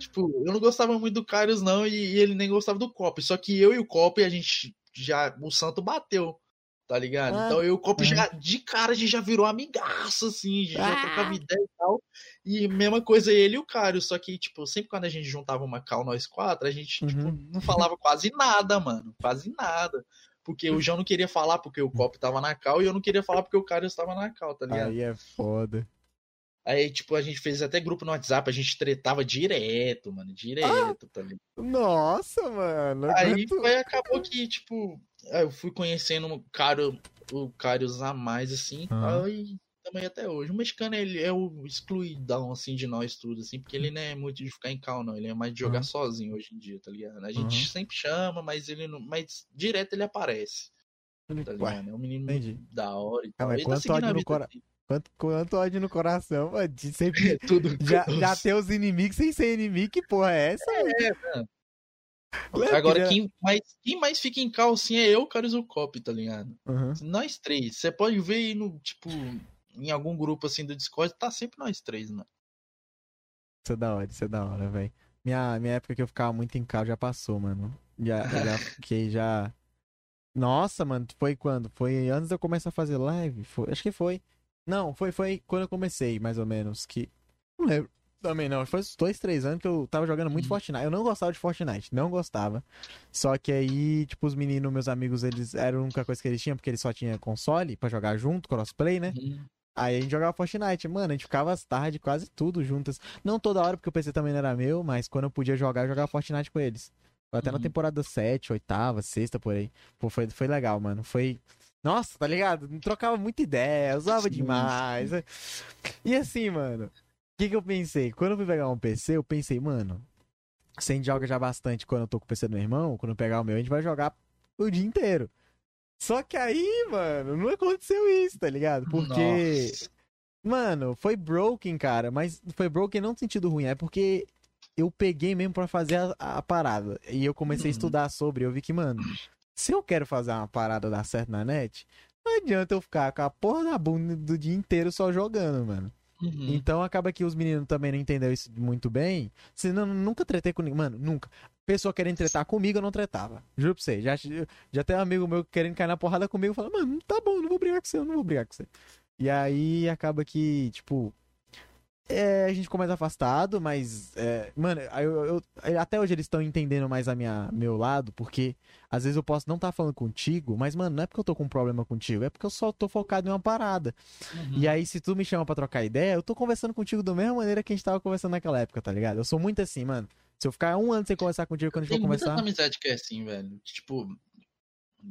tipo, eu não gostava muito do Karius, não, e, e, ele nem gostava do Cop. Só que eu e o Cop, a gente já. O santo bateu. Tá ligado? Ah, então eu e o Cop já, de cara, a gente já virou amigaço, assim, já ah. trocava ideia e tal. E mesma coisa ele e o Cário, só que, tipo, sempre quando a gente juntava uma cal nós quatro, a gente, tipo, uhum. tipo, não falava quase nada, mano. Quase nada. Porque o João não queria falar porque o Cop tava na cal e eu não queria falar porque o Cário estava na cal, tá ligado? Aí é foda. Aí, tipo, a gente fez até grupo no WhatsApp, a gente tretava direto, mano. Direto, ah, tá ligado? Nossa, mano. Aí foi, acabou que, tipo, eu fui conhecendo o Cário, o Cários a mais, assim. Uhum. Aí também até hoje. O mexicano ele é o excluidão, assim, de nós tudo, assim, porque ele não é muito de ficar em cal, não. Ele é mais de jogar sozinho hoje em dia, tá ligado? A gente sempre chama, mas ele não. Mas direto ele aparece. Tá ligado? É um menino entendi. da hora e tal. Mas quanto, tá ódio no cora... quanto, quanto ódio no coração, mano. De sempre. Tudo já, já ter os inimigos sem ser inimigo, que porra é essa? É, mano. Agora, quem mais, quem mais fica em calcinha é eu, Carlos o Cop, tá ligado? Uhum. Nós três. Você pode ver aí no, tipo, em algum grupo assim do Discord, tá sempre nós três, mano. Isso é da hora, isso é da hora, velho. Minha, minha época que eu ficava muito em casa já passou, mano. Já, já fiquei já. Nossa, mano, foi quando? Foi antes de eu começar a fazer live? Foi, acho que foi. Não, foi, foi quando eu comecei, mais ou menos. Que. Não lembro. Também não, foi uns dois, três anos que eu tava jogando muito uhum. Fortnite. Eu não gostava de Fortnite, não gostava. Só que aí, tipo, os meninos, meus amigos, eles eram a única coisa que eles tinham, porque eles só tinham console para jogar junto, crossplay, né? Uhum. Aí a gente jogava Fortnite, mano, a gente ficava às tarde quase tudo juntas. Não toda hora, porque o PC também não era meu, mas quando eu podia jogar, eu jogava Fortnite com eles. Foi até uhum. na temporada 7, 8, 6 por aí. Pô, foi, foi legal, mano. Foi. Nossa, tá ligado? Trocava muita ideia, usava demais. E assim, mano, que, que eu pensei? Quando eu fui pegar um PC, eu pensei, mano, se a gente joga já bastante quando eu tô com o PC do meu irmão, quando eu pegar o meu, a gente vai jogar o dia inteiro. Só que aí, mano, não aconteceu isso, tá ligado? Porque. Nossa. Mano, foi broken, cara. Mas foi broken não no sentido ruim, é porque eu peguei mesmo para fazer a, a, parada. E eu comecei a uhum. estudar sobre. Eu vi que, mano, se eu quero fazer uma parada dar certo na net, não adianta eu ficar com a porra da bunda do dia inteiro só jogando, mano. Uhum. Então acaba que os meninos também não entenderam isso muito bem. Senão, nunca tretei com ninguém. Mano, nunca. Pessoa querendo tretar comigo, eu não tretava. Juro pra você. Já, já tem um amigo meu querendo cair na porrada comigo. Fala, mano, tá bom, não vou brigar com você, eu não vou brigar com você. E aí acaba que, tipo, é, a gente começa afastado, mas, é, mano, eu, eu, até hoje eles estão entendendo mais a minha meu lado, porque às vezes eu posso não estar tá falando contigo, mas, mano, não é porque eu tô com um problema contigo, é porque eu só tô focado em uma parada. Uhum. E aí, se tu me chama para trocar ideia, eu tô conversando contigo da mesma maneira que a gente tava conversando naquela época, tá ligado? Eu sou muito assim, mano. Se eu ficar um ano sem conversar contigo quando a gente for conversar. Tem muita amizade que é assim, velho. Tipo,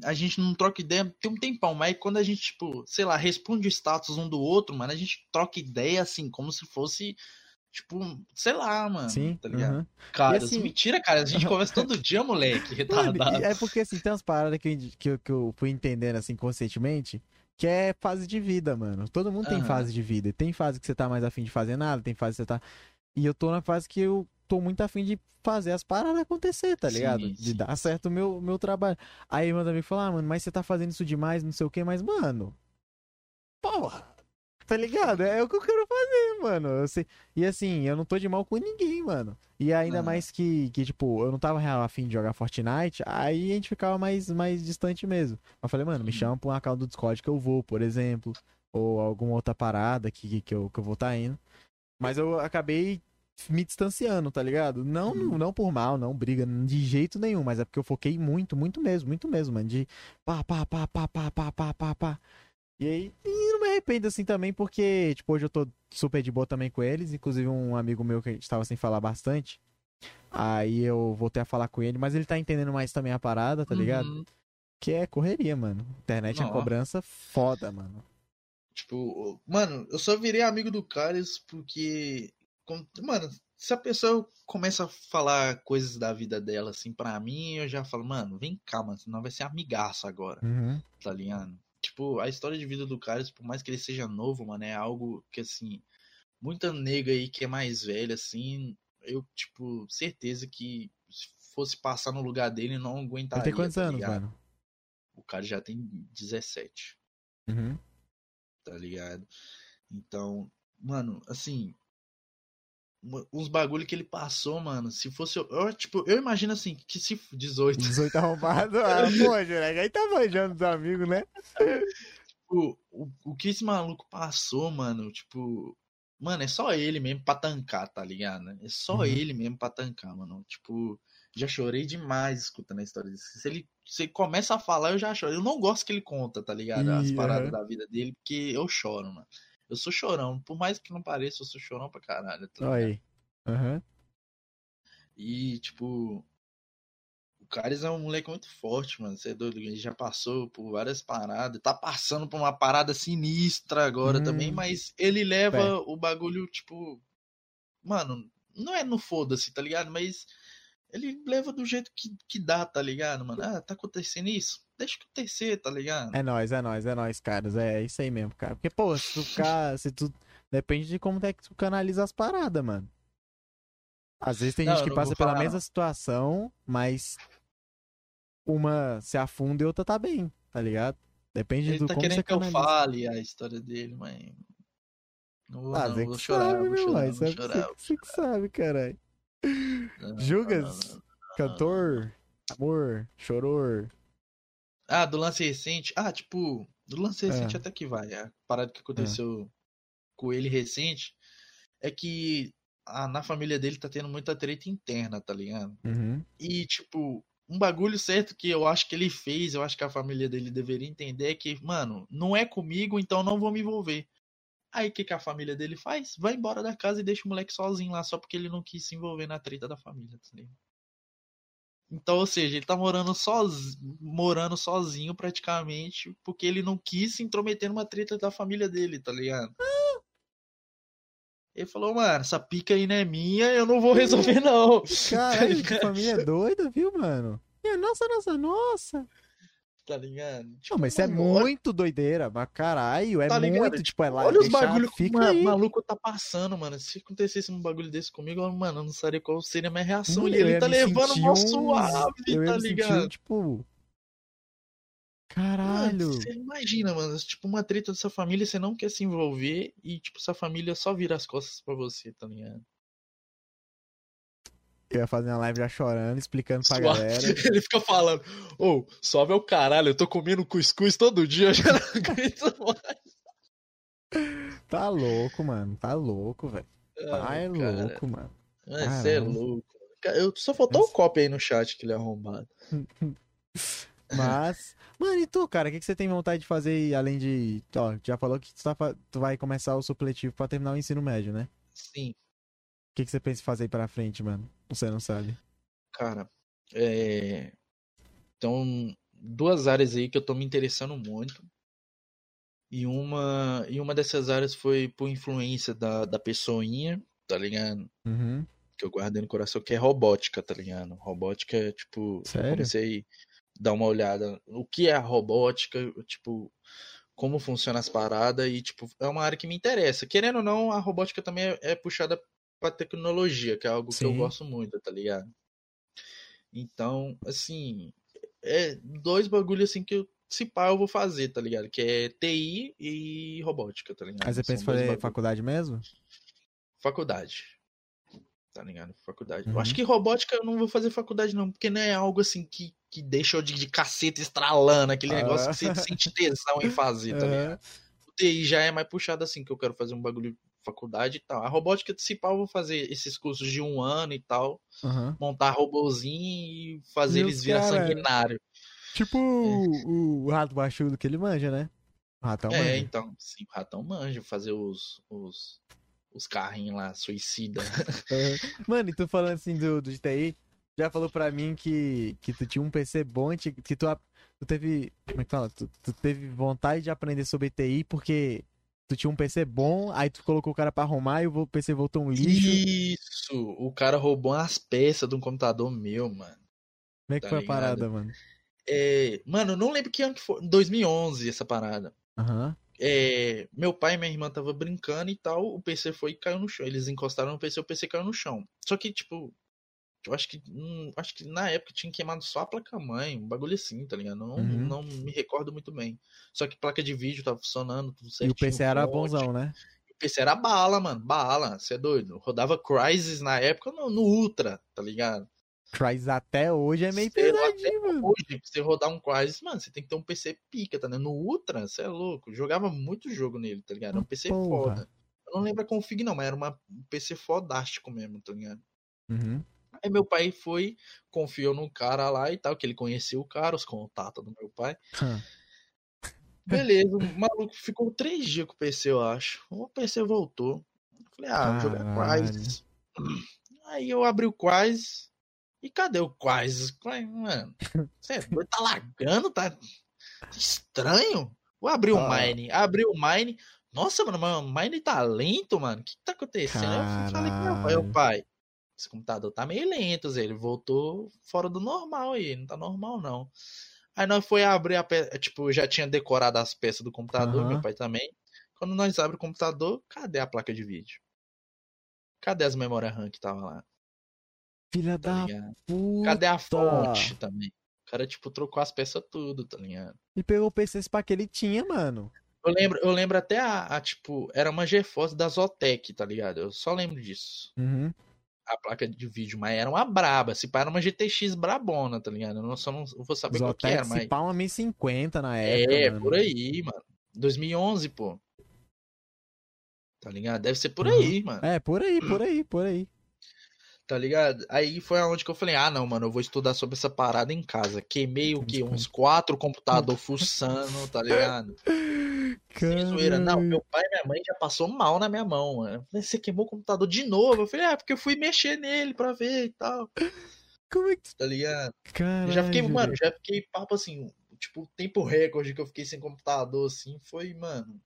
a gente não troca ideia tem um tempão, mas quando a gente, tipo, sei lá, responde o status um do outro, mano, a gente troca ideia assim, como se fosse, tipo, sei lá, mano. Sim. Tá ligado? Uhum. Cara, assim... mentira, cara, a gente conversa todo dia, moleque, retardado. É porque, assim, tem umas paradas que eu, que, eu, que eu fui entendendo, assim, conscientemente, que é fase de vida, mano. Todo mundo tem fase de vida. Tem fase que você tá mais afim de fazer nada, tem fase que você tá. E eu tô na fase que eu tô muito afim de fazer as paradas acontecer, tá ligado? Sim, de dar certo o meu, meu trabalho. Aí manda me falar, ah, mano, mas você tá fazendo isso demais, não sei o que, mas, mano. Porra! Tá ligado? É o que eu quero fazer, mano. Eu sei... E assim, eu não tô de mal com ninguém, mano. E ainda ah. mais que, que, tipo, eu não tava real afim de jogar Fortnite, aí a gente ficava mais, mais distante mesmo. Eu falei, mano, me chama pra um account do Discord que eu vou, por exemplo. Ou alguma outra parada que, que, eu, que eu vou estar tá indo. Mas eu acabei me distanciando, tá ligado? Não, uhum. não por mal, não briga de jeito nenhum, mas é porque eu foquei muito, muito mesmo, muito mesmo, mano, de pá, pá, pá, pá, pá, pá, pá, pá, pá. E aí, e não me arrependo assim também, porque, tipo, hoje eu tô super de boa também com eles, inclusive um amigo meu que a gente tava sem falar bastante, aí eu voltei a falar com ele, mas ele tá entendendo mais também a parada, tá ligado? Uhum. Que é correria, mano. Internet é cobrança foda, mano. Tipo, mano, eu só virei amigo do Carlos porque Mano, se a pessoa começa a falar coisas da vida dela, assim, pra mim, eu já falo, mano, vem cá, mano, senão vai ser amigaço agora. Uhum. Tá ligado? Tipo, a história de vida do Carlos, por mais que ele seja novo, mano, é algo que, assim, muita nega aí que é mais velha, assim, eu, tipo, certeza que fosse passar no lugar dele, não aguentaria. Ele tem quantos tá anos, mano? O cara já tem 17. Uhum. Tá ligado? Então, mano, assim, uns bagulho que ele passou, mano. Se fosse. Eu, tipo, eu imagino assim, que se. 18. 18 arrombado. Ah, pô, Jurek, aí tá manjando dos amigos, né? Tipo, o, o que esse maluco passou, mano, tipo. Mano, é só ele mesmo pra tancar, tá ligado? É só uhum. ele mesmo pra tancar, mano. Tipo, já chorei demais escutando a história dele. Se ele, se começa a falar, eu já choro. Eu não gosto que ele conta, tá ligado? As paradas da vida dele, porque eu choro, mano. Eu sou chorão. Por mais que não pareça, eu sou chorão pra caralho. Tá aí. Uhum. E, tipo. O Caris é um moleque muito forte, mano. Você é doido. Ele já passou por várias paradas. Tá passando por uma parada sinistra agora hum. também, mas ele leva o bagulho, tipo. Mano, não é no foda-se, tá ligado? Mas ele leva do jeito que, que dá, tá ligado, mano? Ah, tá acontecendo isso? Deixa acontecer, tá ligado? É nóis, é nóis, é nóis, caras. É isso aí mesmo, cara. Porque, pô, se tu ficar. se tu... Depende de como é que tu canaliza as paradas, mano. Às vezes tem não, gente que passa pela mesma situação, mas uma se afunda e outra tá bem, tá ligado? Depende Ele do tá como querendo você que canaliza. eu fale a história dele, mas. Não vou, ah, não, vou chorar, sabe, vou chorar, vou chorar. Você que sabe, caralho. Jugas, cantor, amor, choror. Ah, do lance recente. Ah, tipo, do lance recente é. até que vai. A parada que aconteceu é. com ele recente é que a, na família dele tá tendo muita treta interna, tá ligado? Uhum. E, tipo, um bagulho certo que eu acho que ele fez, eu acho que a família dele deveria entender é que, mano, não é comigo, então não vou me envolver. Aí o que, que a família dele faz? Vai embora da casa e deixa o moleque sozinho lá, só porque ele não quis se envolver na treta da família, tá ligado? Então, ou seja, ele tá morando sozinho, morando sozinho praticamente, porque ele não quis se intrometer numa treta da família dele, tá ligado? Ele falou, mano, essa pica aí não é minha, eu não vou resolver, não. Caralho, que família doida, viu, mano? Nossa, nossa, nossa. Tá ligado? Tipo, não, mas isso é muito doideira, mas caralho, é tá muito, tipo, é lá. Olha os bagulho que o maluco tá passando, mano. Se acontecesse um bagulho desse comigo, mano, eu não sabia qual seria a minha reação. Hum, e ele tá levando mó suave, tá ligado? tipo, Caralho! Mano, você imagina, mano, tipo, uma treta dessa família, você não quer se envolver e, tipo, essa família só vira as costas pra você, tá ligado? Eu ia fazer uma live já chorando, explicando pra Suave. galera. Ele fica falando, ô, oh, sobe é o caralho, eu tô comendo cuscuz todo dia, eu já não aguento mais. Tá louco, mano, tá louco, velho. Tá é louco, mano. Você é louco. Eu, só faltou o um copo aí no chat que ele é arrombado. Mas, mano, e tu, cara, o que, que você tem vontade de fazer além de. Ó, já falou que tu, tá, tu vai começar o supletivo pra terminar o ensino médio, né? Sim. O que, que você pensa em fazer aí pra frente, mano? Você não sabe. Cara, é. Então, duas áreas aí que eu tô me interessando muito. E uma, e uma dessas áreas foi por influência da, da pessoinha, tá ligado? Uhum. Que eu guardei no coração, que é robótica, tá ligado? Robótica é tipo. Sério? Eu comecei dar uma olhada o que é a robótica, tipo, como funciona as paradas e, tipo, é uma área que me interessa. Querendo ou não, a robótica também é, é puxada pra tecnologia, que é algo Sim. que eu gosto muito, tá ligado? Então, assim, é dois bagulhos assim que eu, se pá, eu vou fazer, tá ligado? Que é TI e robótica, tá ligado? Mas você pensa em fazer faculdade mesmo? Faculdade tá ligado? Faculdade. Uhum. Eu acho uhum. que robótica eu não vou fazer faculdade, não, porque não é algo assim que, que deixa eu de, de caceta estralando, aquele ah. negócio que você sente tesão em fazer, tá ligado? O TI já é mais puxado assim, que eu quero fazer um bagulho faculdade e tal. A robótica principal eu vou fazer esses cursos de um ano e tal, uhum. montar robozinho e fazer eles virar sanguinário. Tipo é. o, rato baixudo que ele manja, né? O ratão é, manja. então, sim, o ratão manja, fazer os, os os carrinhos lá, suicida. Mano, e tu falando assim do, do GTI, já falou pra mim que, que tu tinha um PC bom, que tu, tu teve. Como é que fala? Tu, tu teve vontade de aprender sobre TI porque tu tinha um PC bom, aí tu colocou o cara pra arrumar e o PC voltou um lixo. Isso! O cara roubou umas peças de um computador meu, mano. Como é que tá foi ligado? a parada, mano? É, mano, não lembro que ano que foi. 2011 essa parada. Aham. Uhum. É, meu pai e minha irmã tava brincando e tal, o PC foi e caiu no chão. Eles encostaram no PC, o PC caiu no chão. Só que, tipo, Eu acho que. Hum, acho que na época tinha queimado só a placa-mãe, um bagulho assim, tá ligado? Não, uhum. não me recordo muito bem. Só que placa de vídeo tava funcionando, tudo certinho. E o PC era bonzão, né? O PC era bala, mano. Bala, você é doido. Rodava Crysis na época no, no Ultra, tá ligado? Crysis até hoje é meio pesadinho, mano. Hoje, você rodar um Crysis, mano, você tem que ter um PC pica, tá ligado? No Ultra, você é louco. jogava muito jogo nele, tá ligado? Era um PC Porra. foda. Eu não lembro a config, não, mas era uma, um PC fodástico mesmo, tá ligado? Uhum. Aí meu pai foi, confiou no cara lá e tal, que ele conhecia o cara, os contatos do meu pai. Beleza, o maluco ficou três dias com o PC, eu acho. O PC voltou. Eu falei, ah, vou jogar Crysis. Aí eu abri o Crysis. E cadê o Crysis? Mano, você é tá lagando, tá estranho. Vou abrir o ah. Mine. Abri o Mine. Nossa, mano, o Mine tá lento, mano. O que, que tá acontecendo? Caralho. Eu falei com meu pai, pai, esse computador tá meio lento, Zé. Ele voltou fora do normal aí, não tá normal não. Aí nós foi abrir a peça, tipo, já tinha decorado as peças do computador, uhum. meu pai também. Quando nós abrimos o computador, cadê a placa de vídeo? Cadê as memórias RAM que tava lá? Filha tá da ligado? puta. Cadê a fonte também? O cara, tipo, trocou as peças tudo, tá ligado? E pegou o PC pra que ele tinha, mano. Eu lembro, eu lembro até a, a tipo, era uma GeForce da Zotec, tá ligado? Eu só lembro disso. Uhum a placa de vídeo, mas era uma braba. Se pá, era uma GTX brabona, tá ligado? Eu não, só não vou saber Zotex, qual que era, mas... Se pá, uma 1050 na época, É, mano. por aí, mano. 2011, pô. Tá ligado? Deve ser por uhum. aí, mano. É, por aí, por aí, por aí. Tá ligado? Aí foi aonde que eu falei, ah, não, mano, eu vou estudar sobre essa parada em casa. Queimei o quê? Uns quatro computador fuçando, tá ligado? Sem zoeira. Não, meu pai e minha mãe já passou mal na minha mão, mano. Você queimou o computador de novo? Eu falei, é, porque eu fui mexer nele pra ver e tal. Como é que... Tá ligado? Caralho. Já fiquei, mano, já fiquei papo assim, tipo, o tempo recorde que eu fiquei sem computador, assim, foi, mano,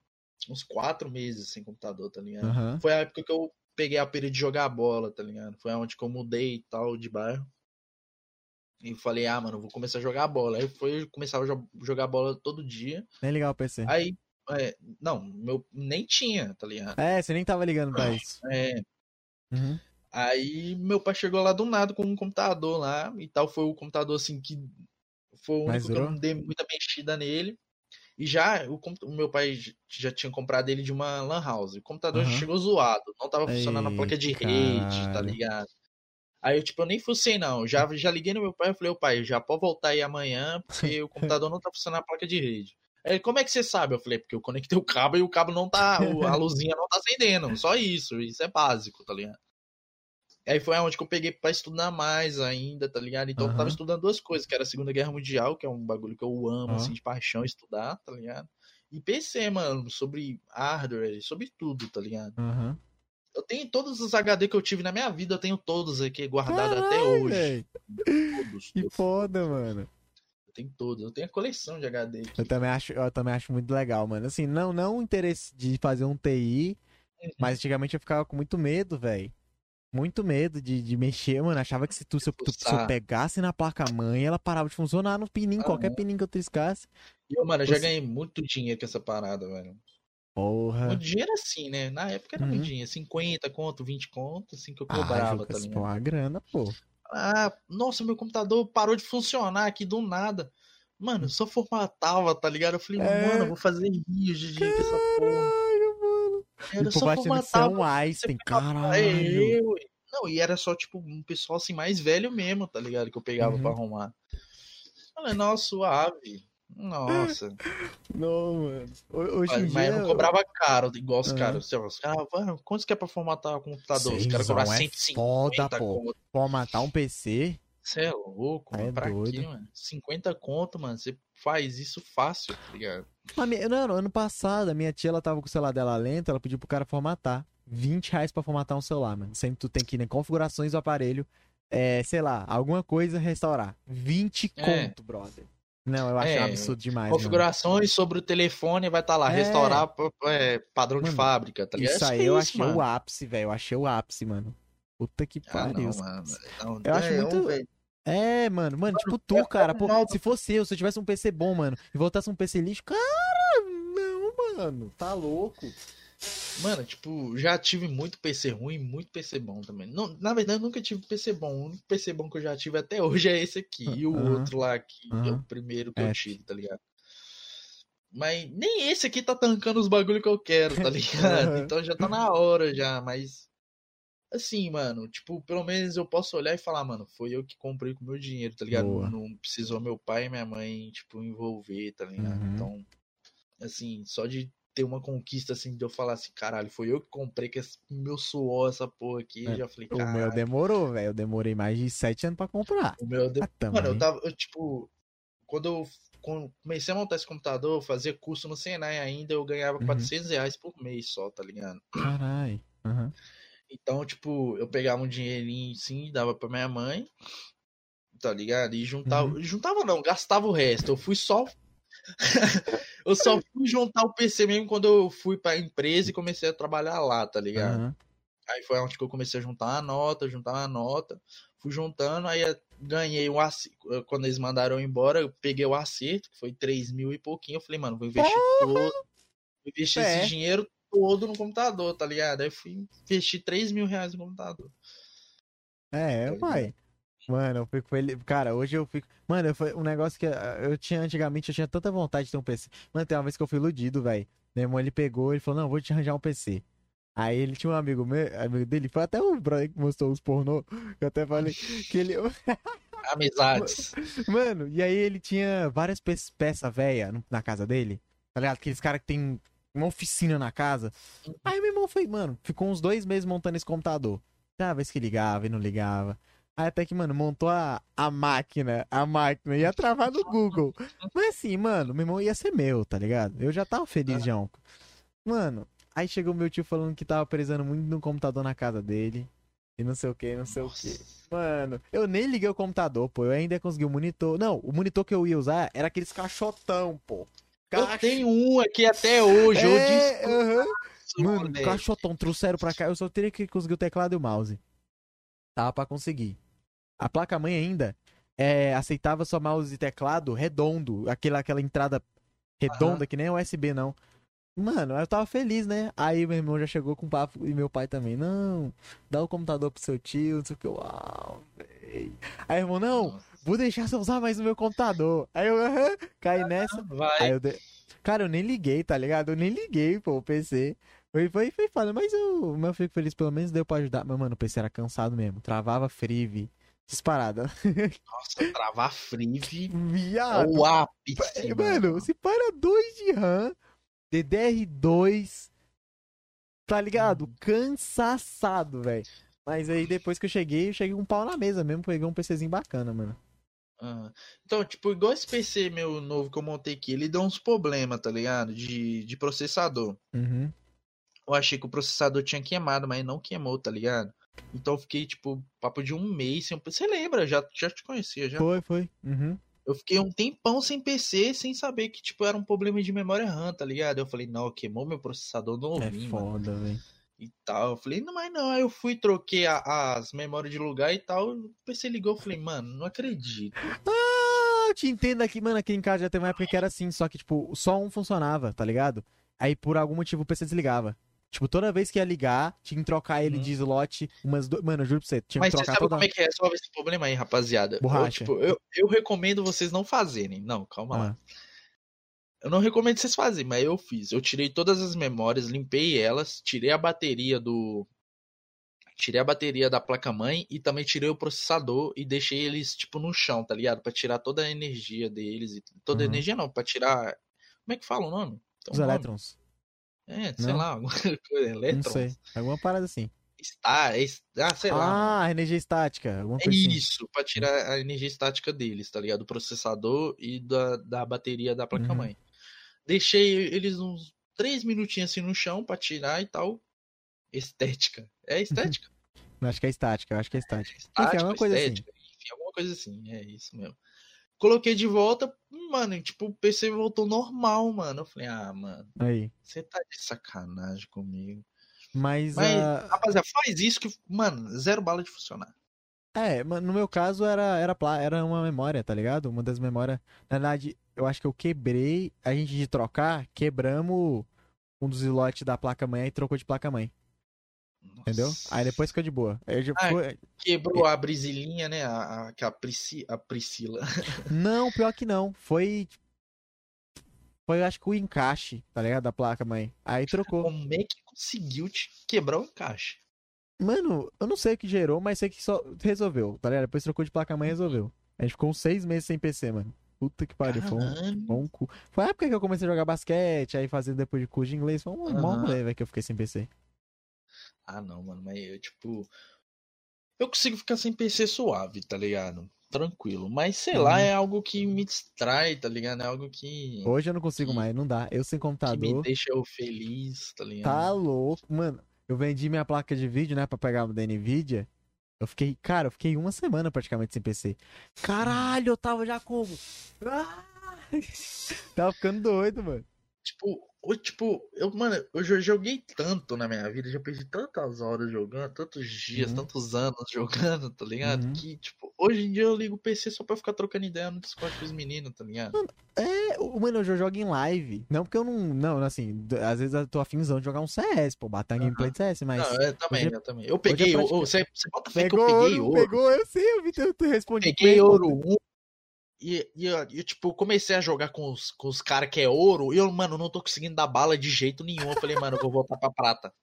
uns quatro meses sem computador, tá ligado? Uhum. Foi a época que eu peguei a pira de jogar bola, tá ligado? Foi onde que eu mudei e tal de bairro. E falei, ah, mano, vou começar a jogar bola. Aí foi começar a jogar bola todo dia. Nem ligar o PC. Aí, é, não, meu nem tinha, tá ligado? É, você nem tava ligando pra isso. É. Uhum. Aí meu pai chegou lá do nada com um computador lá e tal. Foi o computador assim que foi o único que eu não dei muita mexida nele. E já o, o, meu pai já tinha comprado ele de uma lan house. O computador uhum. chegou zoado, não tava funcionando Ei, a placa de cara. rede, tá ligado? Aí eu, tipo, eu nem fucei, não. Já, já liguei no meu pai e falei, ô pai, já pode voltar aí amanhã, porque o computador não tá funcionando a placa de rede. Aí, como é que você sabe? Eu falei, porque eu conectei o cabo e o cabo não tá. A luzinha não tá acendendo. Só isso. Isso é básico, tá ligado? Aí foi aonde que eu peguei para estudar mais ainda, tá ligado? Então uhum. eu tava estudando duas coisas, que era a Segunda Guerra Mundial, que é um bagulho que eu amo, uhum. assim, de paixão, estudar, tá ligado? E PC, mano, sobre hardware, sobre tudo, tá ligado? Uhum. Eu tenho todos os HD que eu tive na minha vida, eu tenho todos aqui guardados até hoje. Véio. Todos. Que foda, mano. Eu tenho todos, eu tenho a coleção de HD aqui. Eu também acho, eu também acho muito legal, mano. Assim, não, não o interesse de fazer um TI, uhum. mas antigamente eu ficava com muito medo, velho muito medo de, de mexer, mano. Achava que se tu, se, tu, se eu pegasse na placa-mãe, ela parava de funcionar no pininho, ah, qualquer pininho que eu triscasse. E eu, mano, eu já ganhei muito dinheiro com essa parada, velho. Porra. Muito dinheiro assim, né? Na época era uhum. muito dinheiro. 50 conto, 20 conto, assim que eu ah, cobrava, ah, tá ligado? uma grana, pô. Ah, nossa, meu computador parou de funcionar aqui do nada. Mano, eu só formatava, tá ligado? Eu falei, é... mano, eu vou fazer vídeo de essa porra. Era tipo, só formatar. um Einstein, caralho. É, eu, não, e era só, tipo, um pessoal assim mais velho mesmo, tá ligado? Que eu pegava uhum. pra arrumar. Falei, nossa, suave. Nossa. Não, mano. Hoje mas, mas eu não cobrava caro, igual os uhum. caras. Os caras, mano, quanto que é pra formatar o computador? Sim, os caras cobravam é 150 foda, pô. Formatar um PC. Você é louco, é mano. Pra doido. quê, mano? 50 conto, mano. Você faz isso fácil, tá ligado? Minha, não, ano passado, a minha tia, ela tava com o celular dela lento, ela pediu pro cara formatar. 20 reais pra formatar um celular, mano. Sempre tu tem que ir em configurações do aparelho, é, sei lá, alguma coisa restaurar. 20 é. conto, brother. Não, eu acho é, absurdo demais. Configurações mano. sobre o telefone vai estar tá lá. É. Restaurar é, padrão mano, de fábrica, tá ligado? Isso aí eu achei mano. o ápice, velho. Eu achei o ápice, mano. Puta que pariu. Ah, não, mano. Não, eu acho muito. Um, é, mano, mano, tipo tu, cara. Pô, se fosse eu, se eu tivesse um PC bom, mano, e voltasse um PC lixo, cara, não, mano, tá louco. Mano, tipo, já tive muito PC ruim e muito PC bom também. Não, na verdade, nunca tive PC bom. O único PC bom que eu já tive até hoje é esse aqui. E o uhum. outro lá, que uhum. é o primeiro que é. eu tive, tá ligado? Mas nem esse aqui tá tancando os bagulho que eu quero, tá ligado? Então já tá na hora já, mas. Assim, mano, tipo, pelo menos eu posso olhar e falar, mano, foi eu que comprei com meu dinheiro, tá ligado? Boa. Não precisou meu pai e minha mãe, tipo, envolver, tá ligado? Uhum. Então, assim, só de ter uma conquista assim de eu falar assim, caralho, foi eu que comprei que meu suor essa porra aqui. É, já falei, caralho. O meu demorou, velho. Eu demorei mais de sete anos pra comprar. O meu de... ah, Mano, eu tava, eu, tipo, quando eu comecei a montar esse computador, eu fazia curso no Senai ainda, eu ganhava uhum. 400 reais por mês só, tá ligado? Caralho. Uhum. Então, tipo, eu pegava um dinheirinho assim, dava pra minha mãe, tá ligado? E juntava. Uhum. Juntava não, gastava o resto. Eu fui só eu só fui juntar o PC mesmo quando eu fui pra empresa e comecei a trabalhar lá, tá ligado? Uhum. Aí foi onde que eu comecei a juntar a nota, juntar a nota. Fui juntando, aí ganhei um acerto. Quando eles mandaram embora, eu peguei o acerto, que foi 3 mil e pouquinho. Eu falei, mano, vou investir todo. Vou investir é. esse dinheiro todo no computador, tá ligado? Aí fui investir 3 mil reais no computador. É, tá pai. Mano, eu fico feliz. Cara, hoje eu fico. Mano, foi um negócio que ah, eu tinha antigamente, eu tinha tanta vontade de ter um PC. Mano, tem uma vez que eu fui iludido, velho. Meu irmão, ele pegou, ele falou: Não, vou te arranjar um PC. Aí ele tinha um amigo meu, amigo dele, foi até o brother que mostrou os pornô. Eu até falei que ele. Amizades. Mano, e aí ele tinha várias peças velhas na casa dele. Tá ligado? Aqueles caras que tem uma oficina na casa. Aí meu irmão foi, mano, ficou uns dois meses montando esse computador. Cada vez que ligava e não ligava. Aí até que, mano, montou a, a máquina, a máquina, ia travar no Google. Mas assim, mano, meu irmão ia ser meu, tá ligado? Eu já tava feliz, João. Mano, aí chegou meu tio falando que tava precisando muito no computador na casa dele. E não sei o que, não sei Nossa. o que. Mano, eu nem liguei o computador, pô. Eu ainda consegui o monitor. Não, o monitor que eu ia usar era aqueles caixotão, pô. Caixa... Eu tenho um aqui até hoje, é, eu disse. Uhum. Mano, caixotão, trouxeram pra cá. Eu só teria que conseguir o teclado e o mouse. Tava pra conseguir. A placa-mãe ainda é, aceitava só mouse e teclado redondo, aquela, aquela entrada redonda, uhum. que nem é USB, não. Mano, eu tava feliz, né? Aí meu irmão já chegou com papo e meu pai também. Não, dá o computador pro seu tio, não sei o que. Uau, véi. Aí, irmão, não, Nossa. vou deixar você usar mais o meu computador. Aí eu, aham, caí nessa. Vai. Eu de... Cara, eu nem liguei, tá ligado? Eu nem liguei, pô, o PC. Foi, foi, foi foda, mas eu, eu fico feliz, pelo menos deu pra ajudar. Mas, mano, o PC era cansado mesmo. Travava Frive. Disparada. Nossa, travar Frive. Viado. O ápice. Mano, você para 2 de RAM, DDR2. Tá ligado? Hum. Cansaçado, velho. Mas aí depois que eu cheguei, eu cheguei com um pau na mesa mesmo, peguei um PCzinho bacana, mano. Ah, então, tipo, igual esse PC meu novo que eu montei aqui, ele deu uns problemas, tá ligado? De, de processador. Uhum. Eu achei que o processador tinha queimado, mas não queimou, tá ligado? Então eu fiquei, tipo, papo de um mês sem Você lembra? Já, já te conhecia, já. Foi, foi. Uhum. Eu fiquei um tempão sem PC, sem saber que, tipo, era um problema de memória RAM, tá ligado? Eu falei, não, queimou meu processador novinho. É foda, velho. E tal. Eu falei, não, mas não. Aí eu fui, troquei a, as memórias de lugar e tal. O PC ligou, eu falei, mano, não acredito. Ah, eu te entendo aqui, mano. Aqui em casa já teve uma época que era assim, só que, tipo, só um funcionava, tá ligado? Aí por algum motivo o PC desligava. Tipo, toda vez que ia ligar, tinha que trocar ele uhum. de slot umas duas. Mano, eu juro pra você, tinha Mas que trocar você sabe toda... como é que resolve esse problema aí, rapaziada? Borracha. Eu, tipo, eu, eu recomendo vocês não fazerem. Não, calma ah. lá. Eu não recomendo vocês fazerem, mas eu fiz. Eu tirei todas as memórias, limpei elas, tirei a bateria do. Tirei a bateria da placa-mãe e também tirei o processador e deixei eles, tipo, no chão, tá ligado? Pra tirar toda a energia deles. E... Toda uhum. a energia não, pra tirar. Como é que fala o nome? Tem Os elétrons. É, sei não? lá, alguma coisa, elétrons. Não sei, alguma parada assim. Está, ah, sei lá. Ah, energia estática. É isso, assim. pra tirar a energia estática deles, tá ligado? Do processador e da, da bateria da placa-mãe. Uhum. Deixei eles uns três minutinhos assim no chão pra tirar e tal. Estética. É estética? acho que é estática, acho que é estática. estática enfim, alguma coisa assim. estética, assim. Enfim, alguma coisa assim, é isso mesmo. Coloquei de volta, mano, tipo, o PC voltou normal, mano. Eu falei, ah, mano, aí. Você tá de sacanagem comigo. Mas, Mas uh... rapaziada, faz isso que, mano, zero bala de funcionar. É, no meu caso era, era, era uma memória, tá ligado? Uma das memórias. Na verdade, eu acho que eu quebrei, a gente de trocar, quebramos um dos slots da placa-mãe e trocou de placa-mãe. Entendeu? Aí depois ficou de boa. Aí já ah. Quebrou a brisilinha, né? A, a, a, Prisci, a Priscila. Não, pior que não. Foi. Foi, acho que o encaixe, tá ligado? Da placa, mãe. Aí trocou. Como é que conseguiu te quebrar o encaixe? Mano, eu não sei o que gerou, mas sei que só resolveu, tá ligado? Depois trocou de placa mãe e resolveu. A gente ficou uns seis meses sem PC, mano. Puta que pariu, foi um, foi um cu. Foi a época que eu comecei a jogar basquete, aí fazendo depois de curso de inglês. Foi um uhum. bom velho, que eu fiquei sem PC. Ah, não, mano, mas eu, tipo. Eu consigo ficar sem PC suave, tá ligado? Tranquilo. Mas sei uhum. lá, é algo que me distrai, tá ligado? É algo que. Hoje eu não consigo que, mais, não dá. Eu sem computador. Que me deixa eu feliz, tá ligado? Tá louco, mano. Eu vendi minha placa de vídeo, né, pra pegar da Nvidia. Eu fiquei, cara, eu fiquei uma semana praticamente sem PC. Caralho, eu tava já como? Ah! tava ficando doido, mano. Tipo, ou, tipo, eu, mano, eu já joguei tanto na minha vida, já perdi tantas horas jogando, tantos dias, uhum. tantos anos jogando, tá ligado? Uhum. Que, tipo, hoje em dia eu ligo o PC só pra ficar trocando ideia no Discord com os meninos, tá ligado? Mano, é, mano, eu já jogo em live. Não porque eu não, não, assim, às vezes eu tô afinzão de jogar um CS, pô, bater uhum. gameplay de CS, mas... Não, eu também, hoje, eu também. Eu peguei, eu você, você bota fé que eu peguei ouro. Pegou, eu sei, eu vi, eu, eu respondi. Peguei ouro 1, e, e, e, tipo, comecei a jogar com os, com os caras que é ouro. E eu, mano, não tô conseguindo dar bala de jeito nenhum. Eu falei, mano, eu vou voltar pra prata.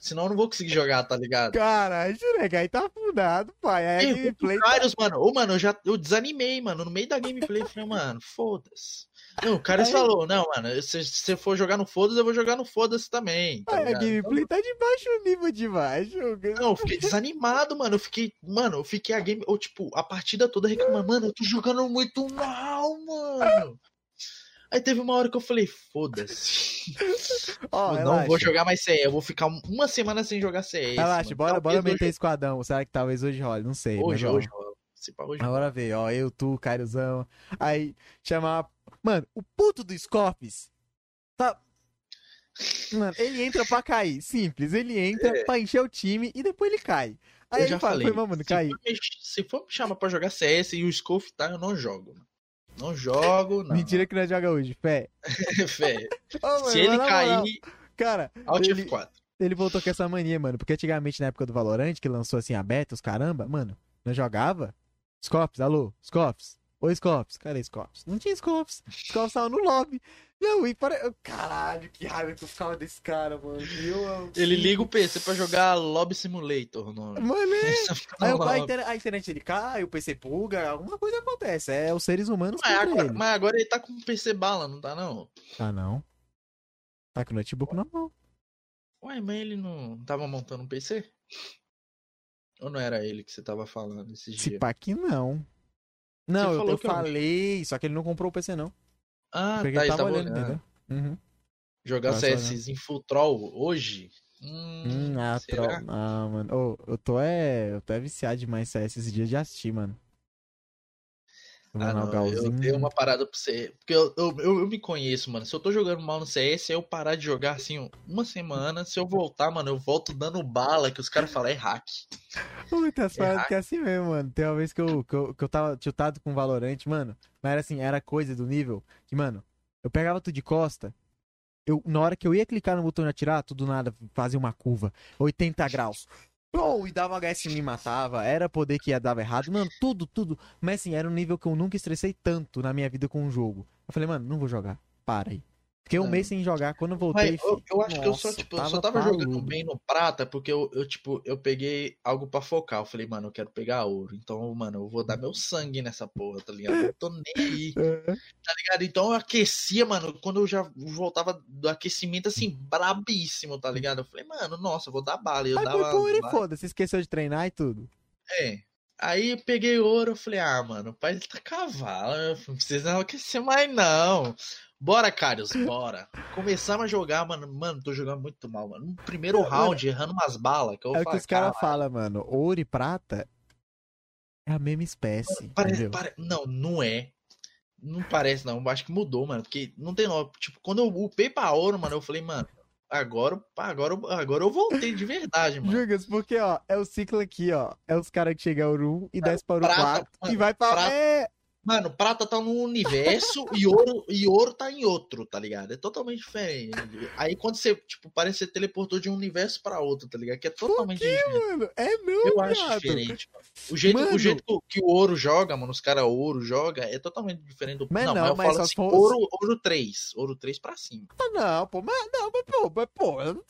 Senão eu não vou conseguir jogar, tá ligado? Caralho, Jurek, aí tá fundado, pai. Aí a gameplay. Tá... mano. Ô, mano, eu já eu desanimei, mano. No meio da gameplay, eu falei, mano, foda-se. Não, o cara aí... falou, não, mano, se você for jogar no foda-se, eu vou jogar no foda-se também. Tá a gameplay tá de baixo nível demais, jogando. Não, eu fiquei desanimado, mano. Eu fiquei, mano, eu fiquei a game, ou tipo, a partida toda reclamando, mano, eu tô jogando muito mal, mano. Aí teve uma hora que eu falei, foda-se. Oh, eu não vou jogar mais CS. Eu vou ficar uma semana sem jogar CS. Relaxa, mano. bora, bora meter esquadrão. Será que talvez hoje role? Não sei. Hoje, mas, hoje rola. Hoje Agora veio, ó, eu, tu, Cairozão. Aí chamar Mano, o puto do Scorpius tá. Mano, ele entra pra cair. Simples. Ele entra é. pra encher o time e depois ele cai. Aí eu ele fala, falei, mano, se. For se for me chamar pra jogar CS e o Scoff tá, eu não jogo. Não jogo, não. Mentira que não joga hoje, fé. fé. Oh, mano, se ele cair. Cara, Alt ele, F4. Ele voltou com essa mania, mano. Porque antigamente, na época do Valorant, que lançou assim aberto, os caramba, mano, não jogava. Scops, alô, Scops. Oi, Scops. Cadê Scops? Não tinha Scops. Scops tava no lobby. Não, e para. Caralho, que raiva que eu ficava desse cara, mano. Eu, ele liga o PC pra jogar Lobby Simulator. Não. Mano, é. Aí, a, internet, a, internet ele cai, o PC buga, alguma coisa acontece. É os seres humanos mas agora, ele. mas agora ele tá com o PC bala, não tá não? Tá não. Tá com o notebook normal. Ué, mas ele não tava montando um PC? Ou não era ele que você tava falando esses dias? Se pá que não. Não, eu, eu falei, eu... só que ele não comprou o PC, não. Ah, Porque tá, ele tava olhando, olhando. Uhum. Jogar CS em full troll hoje? Hum, hum ah, troll. Ah, mano. Oh, eu tô é. Eu tô é viciado demais CS esses dias de assistir, mano. Ah, não, eu tenho uma parada pra você. Porque eu, eu, eu, eu, me conheço, mano. Se eu tô jogando mal no CS, eu parar de jogar assim uma semana. Se eu voltar, mano, eu volto dando bala, que os caras falam é hack. Muitas é paradas que é assim mesmo, mano. Tem uma vez que eu, que eu, que eu tava tiltado com Valorant, mano. Mas era assim, era coisa do nível que, mano, eu pegava tudo de costa. Eu, na hora que eu ia clicar no botão de atirar, tudo nada, fazia uma curva. 80 graus. Pô, e dava HS e me matava. Era poder que ia dar errado. Mano, tudo, tudo. Mas assim, era um nível que eu nunca estressei tanto na minha vida com um jogo. Eu falei, mano, não vou jogar. Para aí. Fiquei um mês sem jogar, quando eu voltei. Mas, eu, eu acho nossa, que eu só, tipo, tava só tava jogando bem no prata porque eu, eu, tipo, eu peguei algo pra focar. Eu falei, mano, eu quero pegar ouro. Então, mano, eu vou dar meu sangue nessa porra, tá ligado? Eu tô nem aí. tá ligado? Então eu aquecia, mano, quando eu já voltava do aquecimento assim, brabíssimo, tá ligado? Eu falei, mano, nossa, eu vou dar bala. eu Aí dava. Foi por e foda-se, esqueceu de treinar e tudo. É. Aí eu peguei ouro, eu falei, ah, mano, o pai tá cavalo, não precisa aquecer mais não. Bora, Carlos, bora. Começamos a jogar, mano. Mano, tô jogando muito mal, mano. No primeiro round, errando umas balas. Que eu é o que os caras falam, mano. Ouro e prata é a mesma espécie. Parece, pare... Não, não é. Não parece, não. Acho que mudou, mano. Porque não tem nome. Tipo, quando eu upei pra ouro, mano, eu falei, mano, agora, agora, agora eu voltei de verdade, mano. Jugas, porque, ó, é o ciclo aqui, ó. É os caras que chegam ao 1 e desce para o 4 e vai pra. Prata... É... Mano, prata tá num universo e ouro, e ouro tá em outro, tá ligado? É totalmente diferente. Aí quando você, tipo, parece que você teleportou de um universo pra outro, tá ligado? Que é totalmente quê, diferente. mano? É não, Eu viado. acho diferente, mano. O jeito, Mano. o jeito que o- o ouro joga, mano, os caras ouro joga, é totalmente diferente do. Mas não, não, mas eu mas falo assim, for- ouro, ouro 3. Ouro 3 pra cima. Ah, não, pô, mas não, mas pô, mas pô. eu-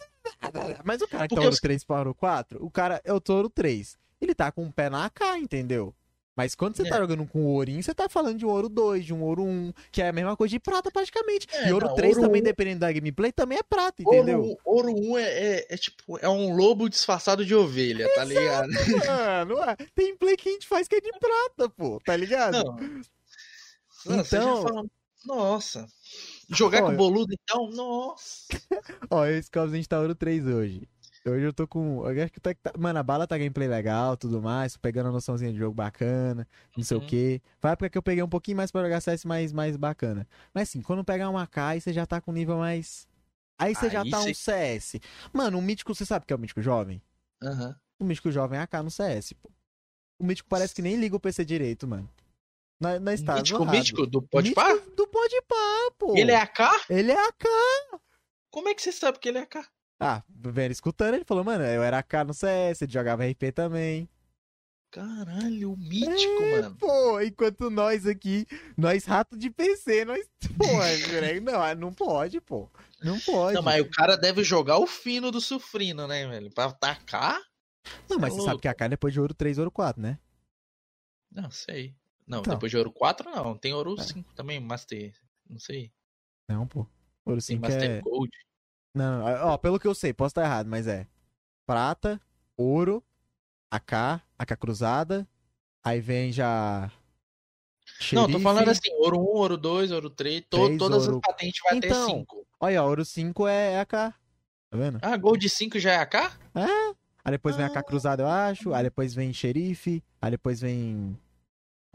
Mas o cara que tá Porque ouro os- 3 para ouro 4, o cara é o touro 3. Ele tá com um pé na AK, entendeu? Mas quando você É. tá jogando com ourinho, você tá falando de um ouro 2, de um ouro 1, que é a mesma coisa de prata praticamente. É, e ouro não, 3 ouro também, 1 dependendo da gameplay, também é prata, entendeu? Ouro, ouro 1 é, é, é tipo, é um lobo disfarçado de ovelha, tá ligado? Mano, tem play que a gente faz que é de prata, pô, tá ligado? Não. Já Então- fala- Nossa. Jogar Olha. com boludo, então, nossa. Ó, esse Cobs a gente tá ouro 3 hoje. Hoje eu tô com. Eu acho que tá, tá- Mano, a bala tá gameplay legal, tudo mais. Pegando a noçãozinha de jogo bacana, não sei o Uhum. quê. Foi a época que eu peguei um pouquinho mais pra jogar CS mais, mais bacana. Mas assim, quando pegar uma AK, aí você já tá com nível mais. Aí você já Aí tá cê- um CS. Mano, o mítico, você sabe que é o mítico jovem? Aham. O mítico jovem é AK no CS, pô. O mítico parece que nem liga o PC direito, mano. Na, na está Mítico, zoado. mítico do? Mítico do Pode Pá, pô. Ele é AK? Ele é AK. Como é que você sabe que ele é AK? Ah, vendo escutando, ele falou, mano, eu era AK no CS, ele jogava RP também. Caralho, o mítico, É, mano. Pô, enquanto nós aqui, nós rato de PC, nós. Pô, é, não, não pode, pô. Não pode. Não, mas o cara deve jogar o fino do sufrino, né, velho? Pra atacar? Não, mas é você louco. sabe que a AK é depois de ouro 3, ouro 4, né? Não, sei. Não, Então. depois de ouro 4, não. Tem ouro É. 5 também, Master. Não sei. Não, pô. Ouro Tem 5 Master é. Gold. Não, ó, pelo que eu sei, posso estar errado, mas é. Prata, ouro, AK, AK cruzada. Aí vem já. Não, tô xerife. falando assim, ouro 1, ouro 2, ouro 3, to- Três, todas ouro- as patentes vai Então. ter 5. Olha, ouro 5 é AK. Tá vendo? Ah, Gold 5 já é AK? Aí depois vem a Ah. Cruzada, eu acho. Aí depois vem xerife. Aí depois vem.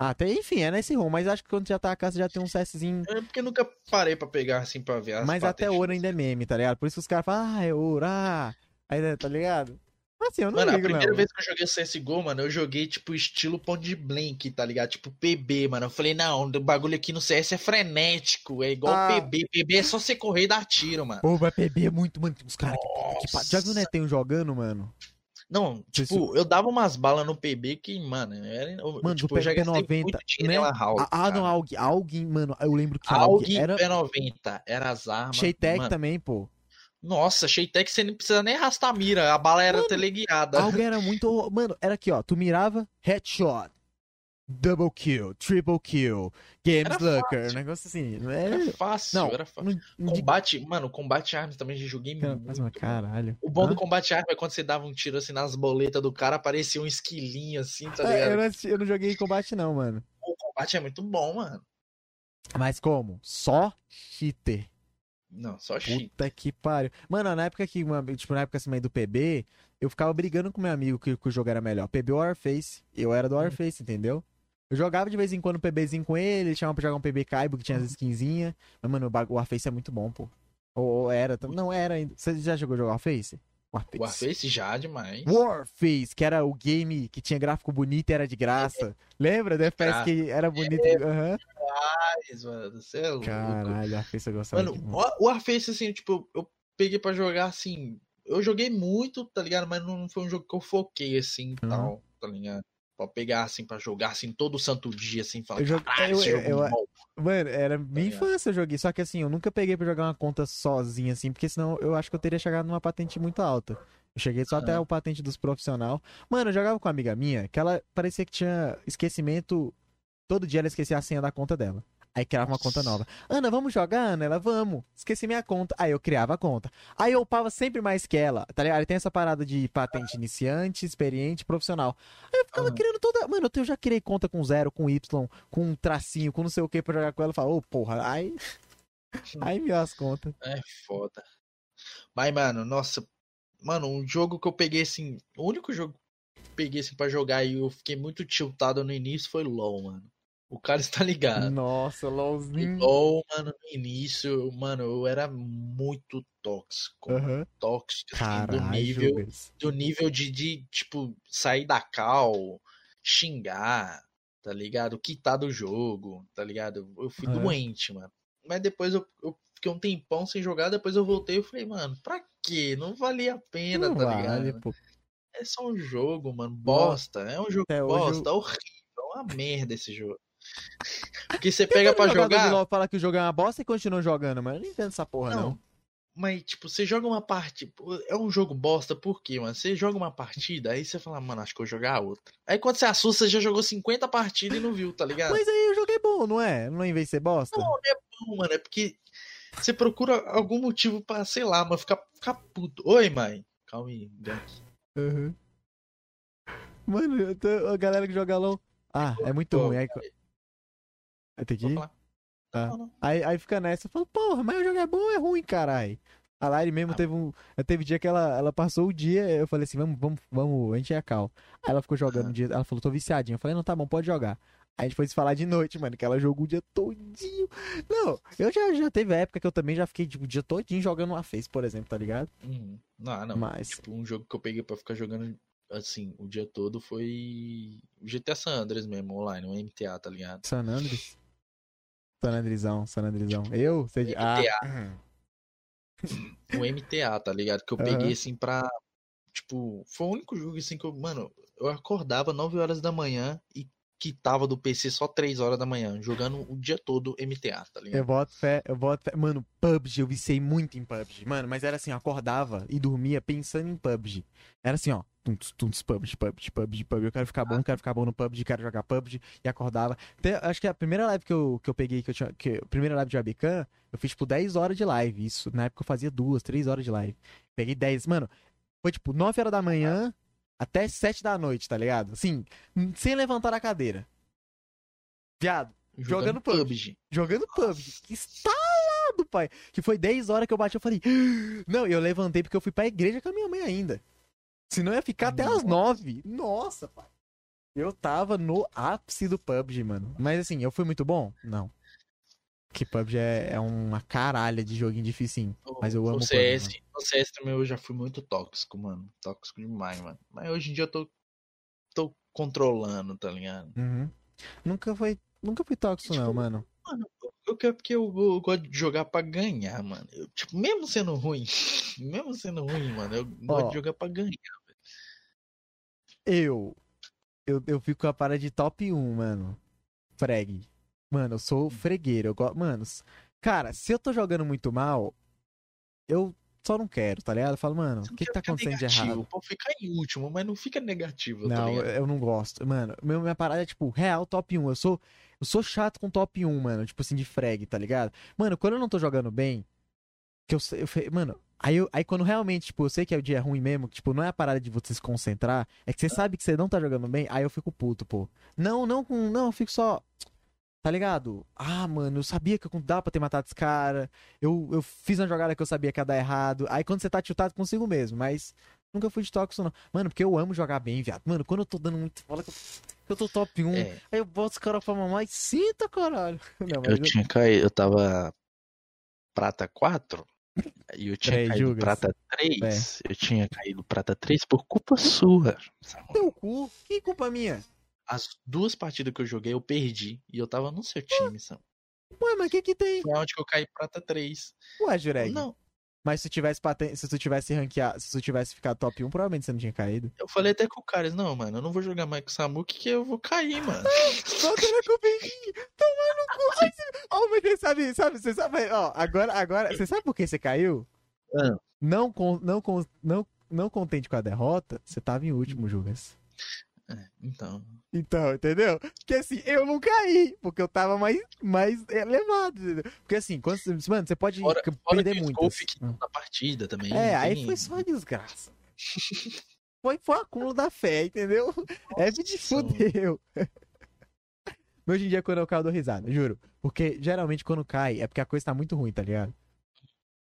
Ah, tem, enfim, é nesse rumo. Mas acho que quando já tá a você já tem um CSzinho. É porque eu nunca parei pra pegar assim pra ver as Mas até ouro ainda é meme, tá ligado? Por isso que os caras falam, ah, é ouro, ah. Aí, tá ligado? Mas assim, eu não Mano, a ligo, primeira não. vez que eu joguei CSGO, mano, eu joguei, tipo, estilo Point Blank, tá ligado? Tipo, PB, mano. Eu falei, não, o bagulho aqui no CS é frenético, é igual Ah. PB. PB é só você correr e dar tiro, mano. Pô, vai PB é muito, mano. Tem uns caras que, que. Já viu o. Netinho jogando, mano? Não, tipo, eu dava umas balas no PB que, mano, era. Mano, tipo, eu já gastei P90, muito dinheiro né? Lan House, Ah, ah, não. Aug. Aug, mano, eu lembro que Aug era. P90, era as armas. Shaytech também, pô. Nossa, Shaytech você não precisa nem arrastar a mira, a bala era Mano, teleguiada. Aug era muito. Mano, era aqui, ó. Tu mirava, headshot. Double kill, triple kill, game Era slugger, um negócio assim. Era É, fácil, não, era fácil. não, Combate, mano, combate armas também já joguei cara, muito. uma caralho. O bom do combate arma é quando você dava um tiro assim nas boletas do cara, aparecia um esquilinho assim, tá É, ligado? eu, não eu não joguei combate, não, mano. O combate é muito bom, mano. Mas como? Só cheater. Não, só cheat. Puta que pariu. Mano, na época que, tipo, na época assim, do PB, eu ficava brigando com meu amigo que, que o jogo era melhor. PB ou Warface. Eu era do Uhum. Warface, entendeu? Eu jogava de vez em quando um PBzinho com ele, ele chamava pra jogar um PB Kaibo que tinha Uhum. as skinzinhas. Mas, mano, o Warface é muito bom, pô. Ou, ou era. Não, era ainda. Você já jogou jogar Warface? Warface. Warface já demais. Warface, que era o game que tinha gráfico bonito e era de graça. Lembra do FPS Graça. que era bonito? Aham. Mas, mano, você é louco. Caralho, Warface eu gostava Mano, demais. o o Warface, assim, tipo, eu peguei pra jogar assim. Eu joguei muito, tá ligado? Mas não foi um jogo que eu foquei assim e Uhum. tal, tá ligado? Pra pegar assim, pra jogar assim todo santo dia, assim, falar, Eu jogue- caralho, eu- jogo é eu- bom. Mano, era minha ligado? infância eu joguei. Só que assim, eu nunca peguei pra jogar uma conta sozinha, assim, porque senão eu acho que eu teria chegado numa patente muito alta. Eu cheguei só até Ah. o patente dos profissional. Mano, eu jogava com uma amiga minha que ela parecia que tinha esquecimento. Todo dia ela esquecia a senha da conta dela. Aí criava uma conta nova. Ana, vamos jogar, Ana? Ela, vamos. Esqueci minha conta. Aí eu criava a conta. Aí eu upava sempre mais que ela, tá ligado? Aí tem essa parada de patente iniciante, experiente, profissional. Aí eu ficava Aham. criando toda. Mano, eu já criei conta com zero, com Y, com um tracinho, com não sei o que pra jogar com ela. Eu falava, ô, porra, aí. Aí me as contas. É foda. Mas, mano, nossa. Mano, um jogo que eu peguei assim. O único jogo que eu peguei assim pra jogar e eu fiquei muito tiltado no início foi LOL, mano. O cara está ligado. Nossa, LOLzinho. LOL, mano, no início, mano, eu era muito tóxico. Tóxico, assim, do nível, do nível de, de, tipo, sair da cal, xingar. tá ligado? Quitar do jogo, tá ligado? Eu fui doente, mano. Mas depois eu, eu, fiquei um tempão sem jogar, depois eu voltei e falei, mano, pra quê? Não valia a pena, Não tá vale, ligado? Pô. É só um jogo, mano. Bosta. É um jogo Até bosta, hoje... horrível. É uma merda esse jogo. Porque você pega pra jogar. Fala que o jogo é uma bosta e continua jogando, mas eu não entendo essa porra, não. não. Mas, tipo, você joga uma partida. É um jogo bosta, por quê, mano? Você joga uma partida, aí você fala, mano, acho que eu vou jogar outra. Aí quando você assusta, você já jogou 50 partidas e não viu, tá ligado? Mas aí o jogo é bom, não é? Não é em vez de ser bosta? Não, não é bom, mano. É porque você procura algum motivo pra, sei lá, mano, ficar, ficar puto. Oi, mãe. Calma aí, Gank. Uhum. Mano, tô, a galera que joga LOL. Ah, é muito ruim. Aí, Vai ter que ir? Ah. Aí, aí fica nessa, eu falo, porra, mas o jogo é bom ou é ruim, caralho? A Lari mesmo ah. teve um. Teve dia que ela, ela passou o dia, eu falei assim, vamos, vamos, vamos, a gente é cal. Aí ela ficou jogando um dia, ela falou, tô viciadinha. Eu falei, não, tá bom, pode jogar. Aí a gente foi se falar de noite, mano, que ela jogou o dia todinho. Não, eu já, já teve época que eu também já fiquei, tipo, o dia todinho jogando uma Face, por exemplo, tá ligado? Uhum. Não, não. Mas... Tipo, um jogo que eu peguei pra ficar jogando assim, o dia todo foi o GTA San Andreas mesmo, online, um MTA, tá ligado? San Andreas? San Andresão, San Andresão. Eu? De... MTA. Ah. O MTA, tá ligado? Que eu peguei uhum. assim pra. Tipo, foi o único jogo assim que eu. Mano, eu acordava 9 horas da manhã e que tava do PC só 3 horas da manhã, jogando o dia todo MTA, tá ligado? Eu boto fé, eu boto fé. Mano, PUBG, eu viciei muito em PUBG. Mano, mas era assim, eu acordava e dormia pensando em PUBG. Era assim, ó. Tuntos, tuntos, PUBG, PUBG, PUBG, PUBG. Eu quero ficar bom, quero ficar bom no PUBG, quero jogar PUBG. E acordava. Até, acho que a primeira live que eu, que eu peguei, que eu tinha. Que, a primeira live de webcam, eu fiz tipo 10 horas de live. Isso, na época eu fazia duas, 3 horas de live. Peguei 10. Mano, foi tipo 9 horas da manhã até 7 da noite, tá ligado? Assim, sem levantar a cadeira. Viado, jogando, jogando PUBG. PUBG. Jogando PUBG. Instalado, pai. Que foi 10 horas que eu bati, eu falei. Não, eu levantei porque eu fui pra igreja com a minha mãe ainda. Senão ia ficar até as 9. Nossa, pai. Eu tava no ápice do PUBG, mano. Mas assim, eu fui muito bom? Não. Que PUBG é, é uma caralha de joguinho difícil, mas eu amo o CS, PUBG, o CS também eu já fui muito tóxico, mano. Tóxico demais, mano. Mas hoje em dia eu tô, tô controlando, tá ligado? Uhum. Nunca foi Nunca fui tóxico, tipo, não, mano. Mano, eu quero porque eu, eu, gosto de jogar pra ganhar, mano. Eu, tipo, mesmo sendo ruim, mesmo sendo ruim, mano, eu Ó, gosto de jogar pra ganhar. Eu, eu. Eu fico com a parada de top 1, mano. Freg. Mano, eu sou fregueiro. Eu gosto. Mano, cara, se eu tô jogando muito mal, eu só não quero, tá ligado? Eu falo, mano, o que, que tá acontecendo negativo, de errado? Pode ficar em último, mas não fica negativo, tá Não, eu não gosto. Mano, minha parada é tipo, real top 1. Eu sou, eu sou chato com top 1, mano. Tipo assim, de frag, tá ligado? Mano, quando eu não tô jogando bem, que eu, eu mano, Aí, eu, aí quando realmente, tipo, eu sei que é o dia ruim mesmo, que, tipo, não é a parada de você se concentrar, é que você sabe que você não tá jogando bem, aí eu fico puto, pô. Não, não, não, eu fico só. Tá ligado? Ah, mano, eu sabia que dava pra ter matado esse cara. Eu, eu fiz uma jogada que eu sabia que ia dar errado. Aí quando você tá tiltado consigo mesmo, mas nunca fui de tóxico, não. Mano, porque eu amo jogar bem, viado. Mano, quando eu tô dando muito. Fala que eu, eu tô top 1. É. Aí eu boto os caras pra mamar e sinta, caralho. Não, eu, eu, tinha caído, eu tava prata 4. E eu tinha caído prata 3. É. Eu tinha caído prata 3 por culpa sua. Teu cu? Que culpa minha? As duas partidas que eu joguei, eu perdi. E eu tava no seu time, Sam. Ué, mas o que que tem? Foi onde que eu caí prata 3. Ué, Jureg. Não. Mas se tivesse paten... se tu tivesse ranqueado, se tu tivesse ficado top 1, provavelmente você não tinha caído. Eu falei até com o cara, não, mano, eu não vou jogar mais com o Samuki que eu vou cair, mano. Volta na cupinha, toma no cu. Ó, oh, mas você sabe, sabe, você sabe, ó, agora, agora, você sabe por que você caiu? Ah. Não, com, não, com, não, não contente com a derrota, você tava em último, Jugas. É, então. Então, entendeu? Porque assim, eu não caí, porque eu tava mais, mais elevado, entendeu? Porque assim, quando, mano, você pode fora, perder fora muito. Assim. na partida também. É, aí foi só desgraça. foi, foi acúmulo da fé, entendeu? É de fudeu. Mas hoje em dia, quando eu caio, eu dou risada, juro. Porque geralmente quando cai é porque a coisa tá muito ruim, tá ligado?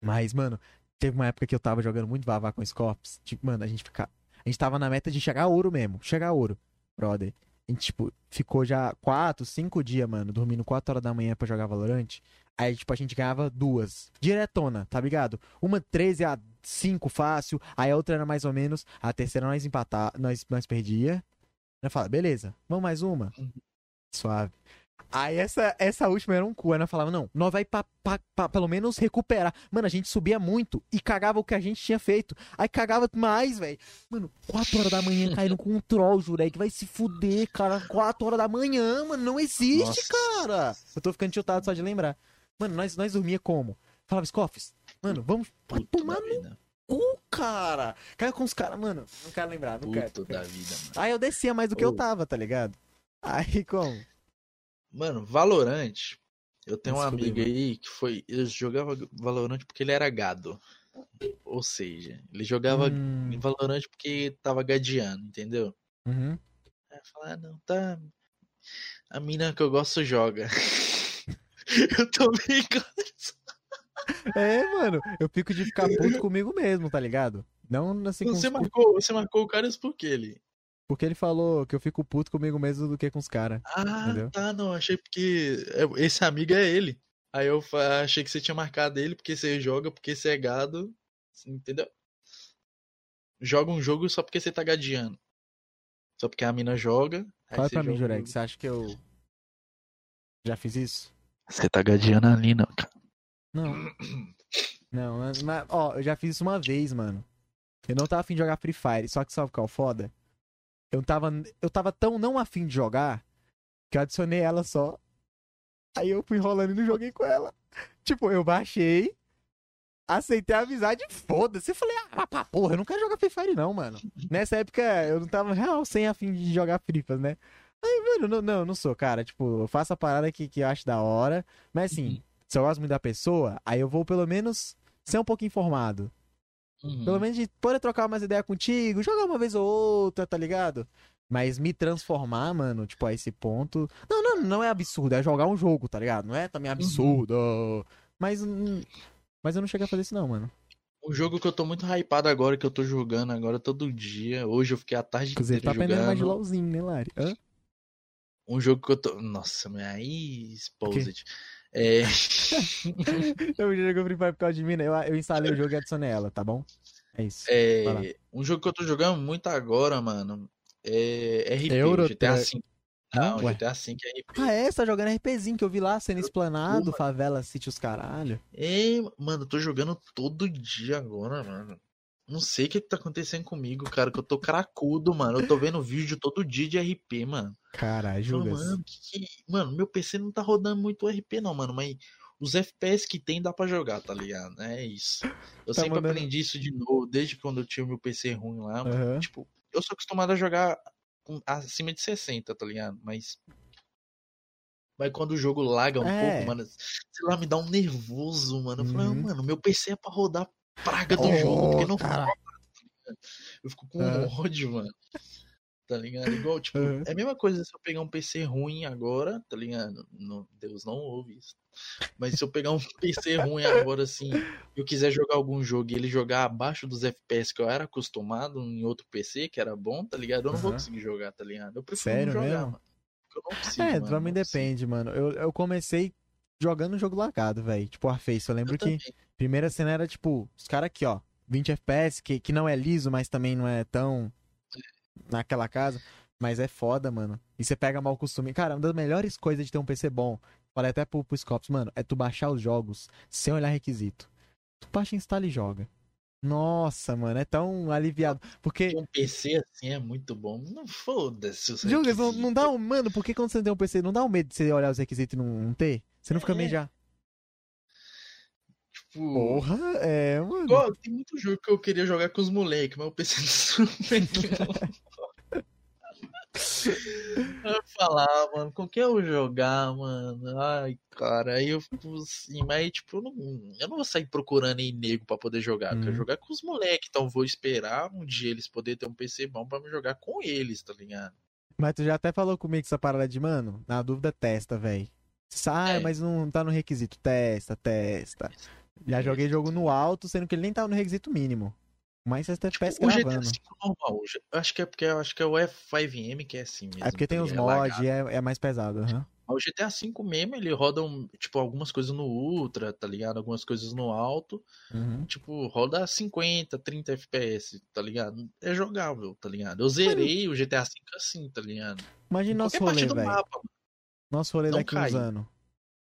Mas, mano, teve uma época que eu tava jogando muito vavá com Scorps. Tipo, mano, a gente fica, a gente tava na meta de chegar a ouro mesmo. Chegar a ouro, brother. A gente, tipo, ficou já quatro, cinco dias, mano, dormindo quatro horas da manhã pra jogar Valorant. Aí, tipo, a gente ganhava duas. Diretona, tá ligado? Uma 13 a 5 fácil, aí a outra era mais ou menos. A terceira nós empatar, nós, nós perdia. Eu fala, beleza, vamos mais uma? Suave. Aí essa, essa última era um cu. Ela falava, não, nós vai pra, pra, pra, pelo menos recuperar. Mano, a gente subia muito e cagava o que a gente tinha feito. Aí cagava mais, velho. Mano, 4 horas da manhã caindo com um troll, jurei que vai se fuder, cara. 4 horas da manhã, mano, não existe, Nossa. cara. Eu tô ficando tiltado só de lembrar. Mano, nós, nós dormia como? Falava, Scoffs, mano, vamos tomar no cu, cara. Caiu com os caras, mano, não quero lembrar, não Puto quero. da vida, mano. Aí eu descia mais do que oh. eu tava, tá ligado? Aí como? Mano, Valorante. Eu tenho um amigo aí que foi. Ele jogava Valorante porque ele era gado. Ou seja, ele jogava hum. em Valorante porque tava gadeando, entendeu? Uhum. Aí eu falei, ah, não, tá. A mina que eu gosto joga. eu tô brincando. É, mano, eu fico de ficar puto comigo mesmo, tá ligado? Não assim você, marcou, você marcou o cara por quê, ele? Porque ele falou que eu fico puto comigo mesmo do que com os caras. Ah, entendeu? tá, não. Achei porque é, esse amigo é ele. Aí eu achei que você tinha marcado ele porque você joga, porque você é gado. Entendeu? Joga um jogo só porque você tá gadeando. Só porque a mina joga. Fala pra mim, Jurek, você acha que eu já fiz isso? Você tá gadeando ali, não, cara. Não. Não, mas, mas, ó, eu já fiz isso uma vez, mano. Eu não tava afim de jogar Free Fire, só que sabe qual é foda? Eu tava, eu tava tão não afim de jogar que eu adicionei ela só. Aí eu fui enrolando e não joguei com ela. Tipo, eu baixei, aceitei a amizade e foda-se. Eu falei, ah, pá, porra, eu não quero jogar Free Fire não, mano. Nessa época eu não tava real sem afim de jogar Fripas, né? Aí, mano, não, não, não sou, cara. Tipo, eu faço a parada que, que eu acho da hora. Mas assim, uhum. se eu gosto muito da pessoa, aí eu vou pelo menos ser um pouco informado. Uhum. Pelo menos de poder trocar umas ideias contigo, jogar uma vez ou outra, tá ligado? Mas me transformar, mano, tipo, a esse ponto. Não, não, não é absurdo, é jogar um jogo, tá ligado? Não é também uhum. absurdo. Uhum. Mas. Mas eu não cheguei a fazer isso, não, mano. Um jogo que eu tô muito hypado agora, que eu tô jogando agora todo dia. Hoje eu fiquei a tarde Inclusive, inteira tá jogando. mais de LOLzinho, né, Lari? Hã? Um jogo que eu tô. Nossa, mas aí. Exposed. É... eu joguei Free Fire por causa de mim, né? Eu, eu instalei o jogo e adicionei ela, tá bom? É isso. É... Um jogo que eu tô jogando muito agora, mano, é RP, Euro... GTA V. Não, Ué. GTA V é RP. Ah, é? Você tá jogando RPzinho que eu vi lá, sendo explanado, favela, sítio os caralho. É, mano, eu tô jogando todo dia agora, mano. Não sei o que, que tá acontecendo comigo, cara, que eu tô cracudo, mano. Eu tô vendo vídeo todo dia de RP, mano. Caralho, Jugas. Mano, que, que... mano, meu PC não tá rodando muito RP, não, mano, mas os FPS que tem dá para jogar, tá ligado? É isso. Eu tá sempre mandando... aprendi isso de novo, desde quando eu tinha o meu PC ruim lá. Uhum. Tipo, eu sou acostumado a jogar acima de 60, tá ligado? Mas. Mas quando o jogo laga um é. pouco, mano, sei lá, me dá um nervoso, mano. Eu uhum. falei, mano, meu PC é pra rodar praga do oh, jogo, porque não cara. eu fico com é. ódio, mano. Tá ligado? Igual, tipo, uhum. é a mesma coisa se eu pegar um PC ruim agora, tá ligado? Não, Deus não ouve isso. Mas se eu pegar um PC ruim agora, assim, eu quiser jogar algum jogo e ele jogar abaixo dos FPS que eu era acostumado em outro PC, que era bom, tá ligado? Eu não uhum. vou conseguir jogar, tá ligado? Eu prefiro Sério não jogar, mesmo? mano. Eu não consigo, é, pra mim depende, mano. Eu, eu comecei jogando um jogo lagado, velho. Tipo, Warface. Eu lembro eu que também. primeira cena era, tipo, os caras aqui, ó. 20 FPS, que, que não é liso, mas também não é tão naquela casa. Mas é foda, mano. E você pega mal costume. Cara, uma das melhores coisas de ter um PC bom, falei até pro, pro Scopes, mano, é tu baixar os jogos sem olhar requisito. Tu baixa, instala e joga. Nossa, mano, é tão aliviado. Porque. Um PC assim é muito bom. Não foda-se os não, não dá um. Mano, por que quando você tem um PC, não dá um medo de você olhar os requisitos e não, não ter? Você não é. fica meio já. Tipo. Porra, é, mano. tem muito jogo que eu queria jogar com os moleques, mas o PC não eu falar, mano, com que eu jogar, mano? Ai, cara, aí eu fico assim, mas tipo, eu não, eu não vou sair procurando em nego pra poder jogar. Hum. Eu quero uhum. jogar com os moleques, então vou esperar um dia eles poderem ter um PC bom pra me jogar com eles, tá ligado? Mas tu já até falou comigo essa parada de, mano, na dúvida, testa, velho. Ah, é. mas não tá no requisito. Testa, testa. Já joguei jogo no alto, sendo que ele nem tava no requisito mínimo. Mas você tá FPS o gravando. GTA V normal. Acho que é porque acho que é o F5M que é assim mesmo. É porque tem os é mods e é, é, mais pesado. Uhum. O GTA V mesmo, ele roda, um, tipo, algumas coisas no Ultra, tá ligado? Algumas coisas no alto. Uhum. Tipo, roda 50, 30 FPS, tá ligado? É jogável, tá ligado? Eu zerei Mas... o GTA V assim, tá ligado? Imagina nosso rolê, velho. Nosso rolê não daqui cai. uns anos.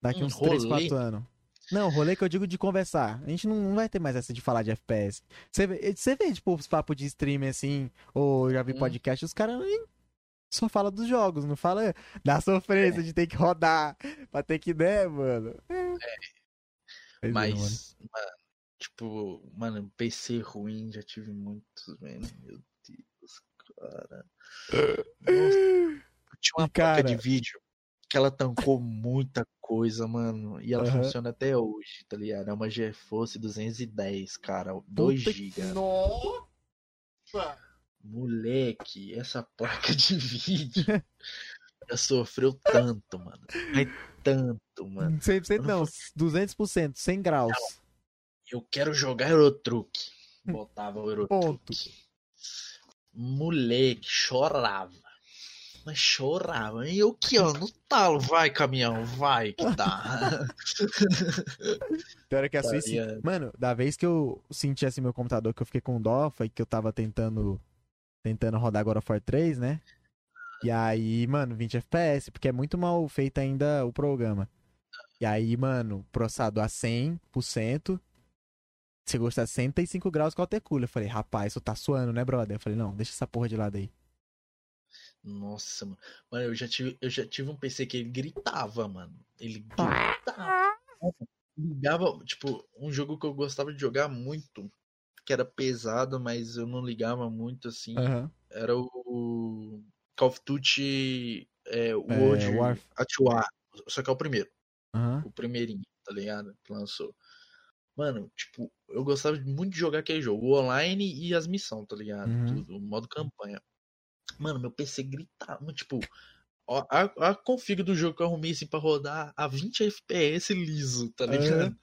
Daqui um uns rolê? 3, 4 anos. Não, rolê que eu digo de conversar. A gente não, não vai ter mais essa de falar de FPS. Você vê, você vê tipo, os papos de stream assim, ou já vi hum. podcast, os caras só fala dos jogos, não fala da sofrência é. de ter que rodar pra ter que der, mano. É. é. Mas, mano, tipo, mano, PC ruim já tive muitos, mano. Meu Deus, cara. Nossa, tinha uma cara... placa de vídeo que ela tancou muita coisa, mano. E ela uhum. funciona até hoje, tá ligado? É uma GeForce 210, cara. 2 GB. Nossa! Moleque, essa placa de vídeo já sofreu tanto, mano. Mas tanto, mano. 100% não, 200%, 100 graus. Não. Eu quero jogar Eurotruck. Botava o Eurotruck. Ponto. Moleque, chorava. Mas chorava. E eu que, ó, no talo. Vai, caminhão, vai que tá. Pior é que a Suíça. Mano, da vez que eu senti assim meu computador, que eu fiquei com dó, foi que eu tava tentando tentando rodar agora For 3, né? E aí, mano, 20 FPS, porque é muito mal feito ainda o programa. E aí, mano, processador a 100%, você gosta 65 graus com cooler. Eu falei, rapaz, isso tá suando, né, brother? Eu falei, não, deixa essa porra de lado aí. Nossa, mano. Mano, eu já tive, eu já tive um PC que ele gritava, mano. Ele gritava. Ligava, tipo, um jogo que eu gostava de jogar muito, que era pesado, mas eu não ligava muito assim. Uhum. Era o Call of Duty é, World é, War... at War. Só que é o primeiro. Uhum. O primeirinho, tá ligado? Que lançou. Mano, tipo, eu gostava muito de jogar aquele jogo. O online e as missões, tá ligado? Uhum. Tudo, o modo campanha. Mano, meu PC gritava, tipo, a, a config do jogo que eu arrumei assim pra rodar a 20 FPS liso, tá ligado?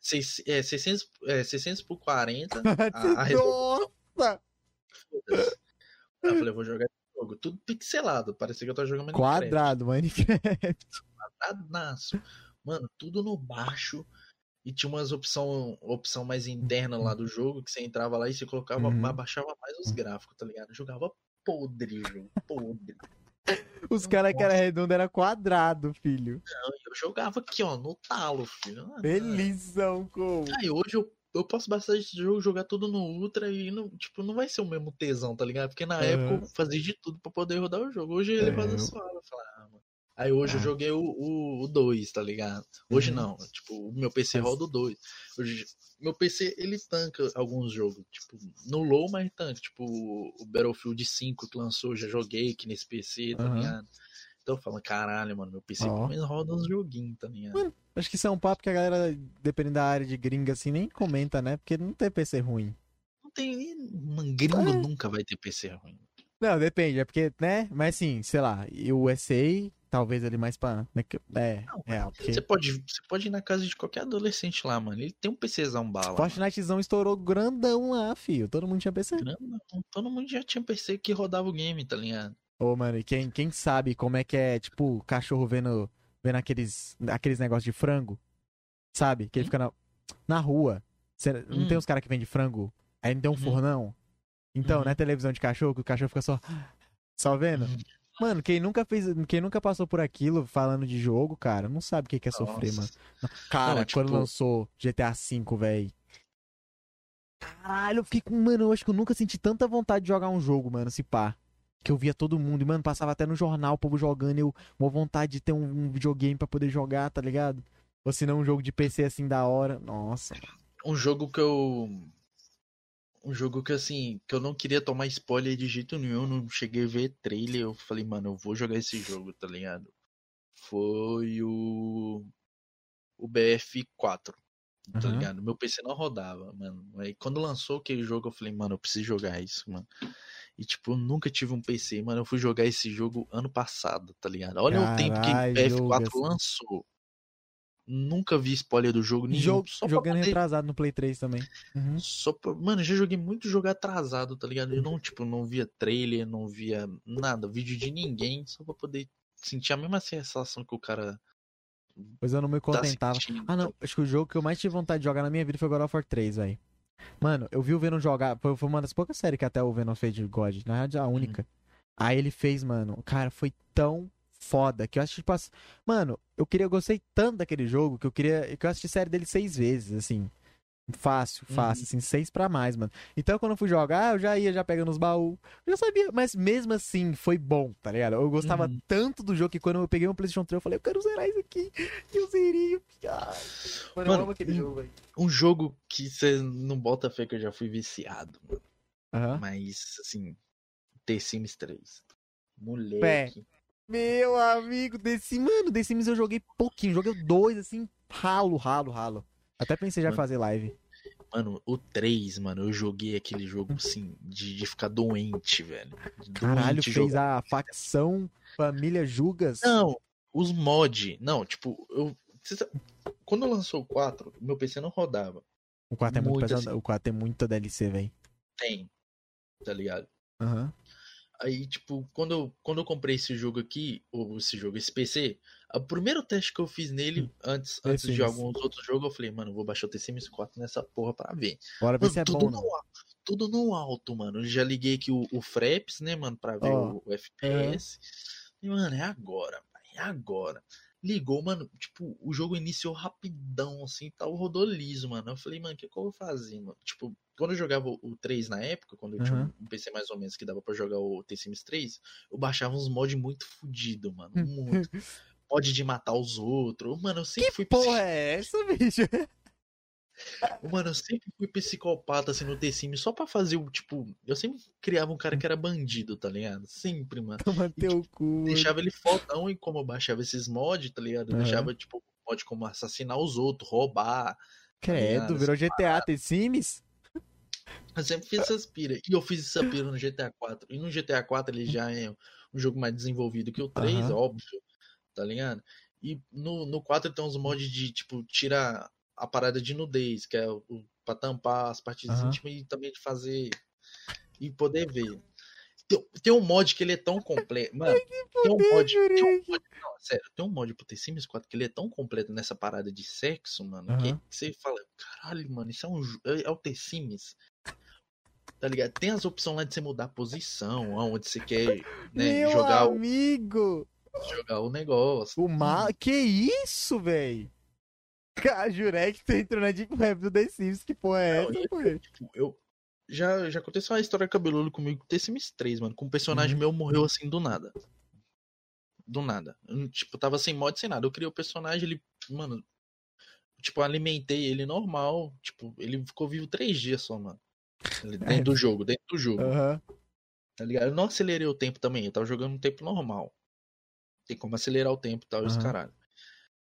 Seis, é, 600, é, 600 por 40. a, a. Nossa! Eu falei, vou jogar esse jogo. Tudo pixelado. Parecia que eu tava jogando Minecraft. Quadrado, Minecraft. Quadradaço. Mano, tudo no baixo. E tinha umas opção, opção mais interna lá do jogo, que você entrava lá e você colocava, uhum. abaixava mais os gráficos, tá ligado? Eu jogava podre, jogo, podre. Os caras que era redondo era quadrado, filho. Não, eu jogava aqui, ó, no talo, filho. Ah, Felizão, como. Aí hoje eu, eu posso bastante esse jogo, jogar tudo no Ultra e não, tipo, não vai ser o mesmo tesão, tá ligado? Porque na época eu fazia de tudo pra poder rodar o jogo. Hoje ele é. faz a suave, eu falo, ah. Aí hoje ah. eu joguei o 2, tá ligado? Hoje uhum. não. Tipo, o meu PC roda o 2. Hoje, meu PC, ele tanca alguns jogos. Tipo, no low, mas tanca. Tipo, o Battlefield 5 que lançou, já joguei aqui nesse PC, tá uhum. ligado? Então eu falo, caralho, mano, meu PC oh. pelo menos roda uns joguinhos, tá ligado? Mano, acho que isso é um papo que a galera, dependendo da área de gringa, assim, nem comenta, né? Porque não tem PC ruim. Não tem. Um gringo é. nunca vai ter PC ruim. Não, depende, é porque, né? Mas assim, sei lá, o USA talvez ali mais pra. Né, é, não, é, porque... você, pode, você pode ir na casa de qualquer adolescente lá, mano. Ele tem um PCzão bala. Fortnitezão estourou grandão lá, filho. Todo mundo tinha PC. Grandão. Todo mundo já tinha PC que rodava o game, tá ligado? Ô, mano, e quem, quem sabe como é que é, tipo, cachorro vendo, vendo aqueles, aqueles negócios de frango? Sabe? Que ele hum? fica na, na rua. Cê, hum. Não tem hum. uns caras que vendem frango? Aí não tem um uhum. fornão? Então, uhum. não é televisão de cachorro, que o cachorro fica só. Só vendo? Mano, quem nunca fez, quem nunca passou por aquilo falando de jogo, cara, não sabe o que é sofrer, mano. Cara, não, tipo... quando lançou GTA V, velho. Caralho, eu fiquei com, mano, eu acho que eu nunca senti tanta vontade de jogar um jogo, mano, se pá. Que eu via todo mundo, e, mano, passava até no jornal o povo jogando, e eu, uma vontade de ter um, um videogame para poder jogar, tá ligado? Ou se não, um jogo de PC assim da hora. Nossa. Um jogo que eu um jogo que assim, que eu não queria tomar spoiler de jeito nenhum, não cheguei a ver trailer, eu falei, mano, eu vou jogar esse jogo, tá ligado? Foi o o BF4, tá uhum. ligado? Meu PC não rodava, mano. Aí quando lançou aquele jogo, eu falei, mano, eu preciso jogar isso, mano. E tipo, eu nunca tive um PC, mano. Eu fui jogar esse jogo ano passado, tá ligado? Olha Caralho, o tempo que o BF4 lançou. Nunca vi spoiler do jogo nenhum. Jogo, jogando poder... retrasado no Play 3 também. Uhum. Só pra... Mano, já joguei muito jogo atrasado, tá ligado? Eu não, tipo, não via trailer, não via nada, vídeo de ninguém, só pra poder sentir a mesma sensação que o cara. Pois eu não me tá contentava. Tá ah, não. Acho que o jogo que eu mais tive vontade de jogar na minha vida foi God of War 3, velho. Mano, eu vi o Venom jogar. Foi uma das poucas séries que até o Venom fez de God. Na verdade, a única. Uhum. Aí ele fez, mano. Cara, foi tão foda. Que eu acho, tipo, mano, eu queria, eu gostei tanto daquele jogo que eu queria. Que eu assisti série dele seis vezes, assim. Fácil, fácil, uhum. assim, seis pra mais, mano. Então, quando eu fui jogar, eu já ia já pegando os baús. Eu já sabia, mas mesmo assim, foi bom, tá ligado? Eu gostava uhum. tanto do jogo que quando eu peguei o PlayStation 3, eu falei, eu quero zerar isso aqui. E eu zerei. Ai, mano, mano, eu amo aquele um, jogo, velho. Um jogo que você não bota fé que eu já fui viciado, mano. Uhum. Mas, assim, The Sims 3. Moleque. Pé. Meu amigo, Sims, mano, The Sims eu joguei pouquinho. Joguei dois, assim, ralo, ralo, ralo. Até pensei já em fazer live. Mano, o 3, mano, eu joguei aquele jogo assim, de, de ficar doente, velho. Caralho, fez jogar. a facção Família Jugas? Não, os mod. Não, tipo, eu. Quando lançou o 4, meu PC não rodava. O 4 é muito, muito pesado. Assim. O 4 tem muita DLC, velho. Tem. Tá ligado? Aham. Uhum. Aí, tipo, quando eu, quando eu comprei esse jogo aqui, ou esse jogo, esse PC, o primeiro teste que eu fiz nele, hum, antes, antes de alguns outros jogos, eu falei, mano, vou baixar o TC Sims 4 nessa porra pra ver. Bora ver se é tudo bom, no, Tudo no alto, mano. Eu já liguei aqui o, o Fraps, né, mano, pra ver oh, o, o, FPS. É. E, mano, é agora, é agora ligou, mano, tipo, o jogo iniciou rapidão, assim, tal, rodou liso, mano. Eu falei, mano, o que, que eu vou fazer, mano? Tipo, quando eu jogava o 3 na época, quando eu uhum. tinha um PC mais ou menos que dava para jogar o T-Sims 3, eu baixava uns mods muito fodido, mano, muito. mod de matar os outros. Mano, eu sempre que fui... porra é essa, bicho? Mano, eu sempre fui psicopata assim no The Sims só pra fazer o tipo. Eu sempre criava um cara que era bandido, tá ligado? Sempre, mano. Toma e, teu tipo, cu. Deixava ele fodão e como eu baixava esses mods, tá ligado? Eu uhum. deixava, tipo, mod como assassinar os outros, roubar. Tá Credo, tá virou GTA The Sims? Eu sempre fiz essas piras. E eu fiz essa pira no GTA 4. E no GTA 4 ele já é um jogo mais desenvolvido que o 3, uhum. óbvio. Tá ligado? E no, no 4 tem uns mods de, tipo, tirar a parada de nudez, que é o, o pra tampar as partes uhum. íntimas e também de fazer e poder ver. Tem, tem, um mod que ele é tão completo. Mano, tem um mod. Tem um mod não, sério, tem um mod pro The Sims 4 que ele é tão completo nessa parada de sexo, mano, uhum. que você fala, caralho, mano, isso é, um, é, é o The Sims. Tá ligado? Tem as opções lá de você mudar a posição, aonde você quer né, Meu jogar amigo! o. Jogar o negócio. O mal. Que isso, velho? Cara, jurei que tu entrou na Deep Web do The Sims, que porra é essa, pô? Tipo, eu já, já aconteceu uma história cabeludo comigo com The Sims 3, mano. Com um personagem uhum. meu morreu assim do nada. Do nada. Eu, tipo, tava sem mod, sem nada. Eu criei o personagem, ele, mano. Tipo, alimentei ele normal. Tipo, ele ficou vivo três dias só, mano. Dentro do jogo, dentro do jogo. Uhum. Tá ligado? Eu não acelerei o tempo também. Eu tava jogando no tempo normal. Tem como acelerar o tempo e tal, uhum. os caralho.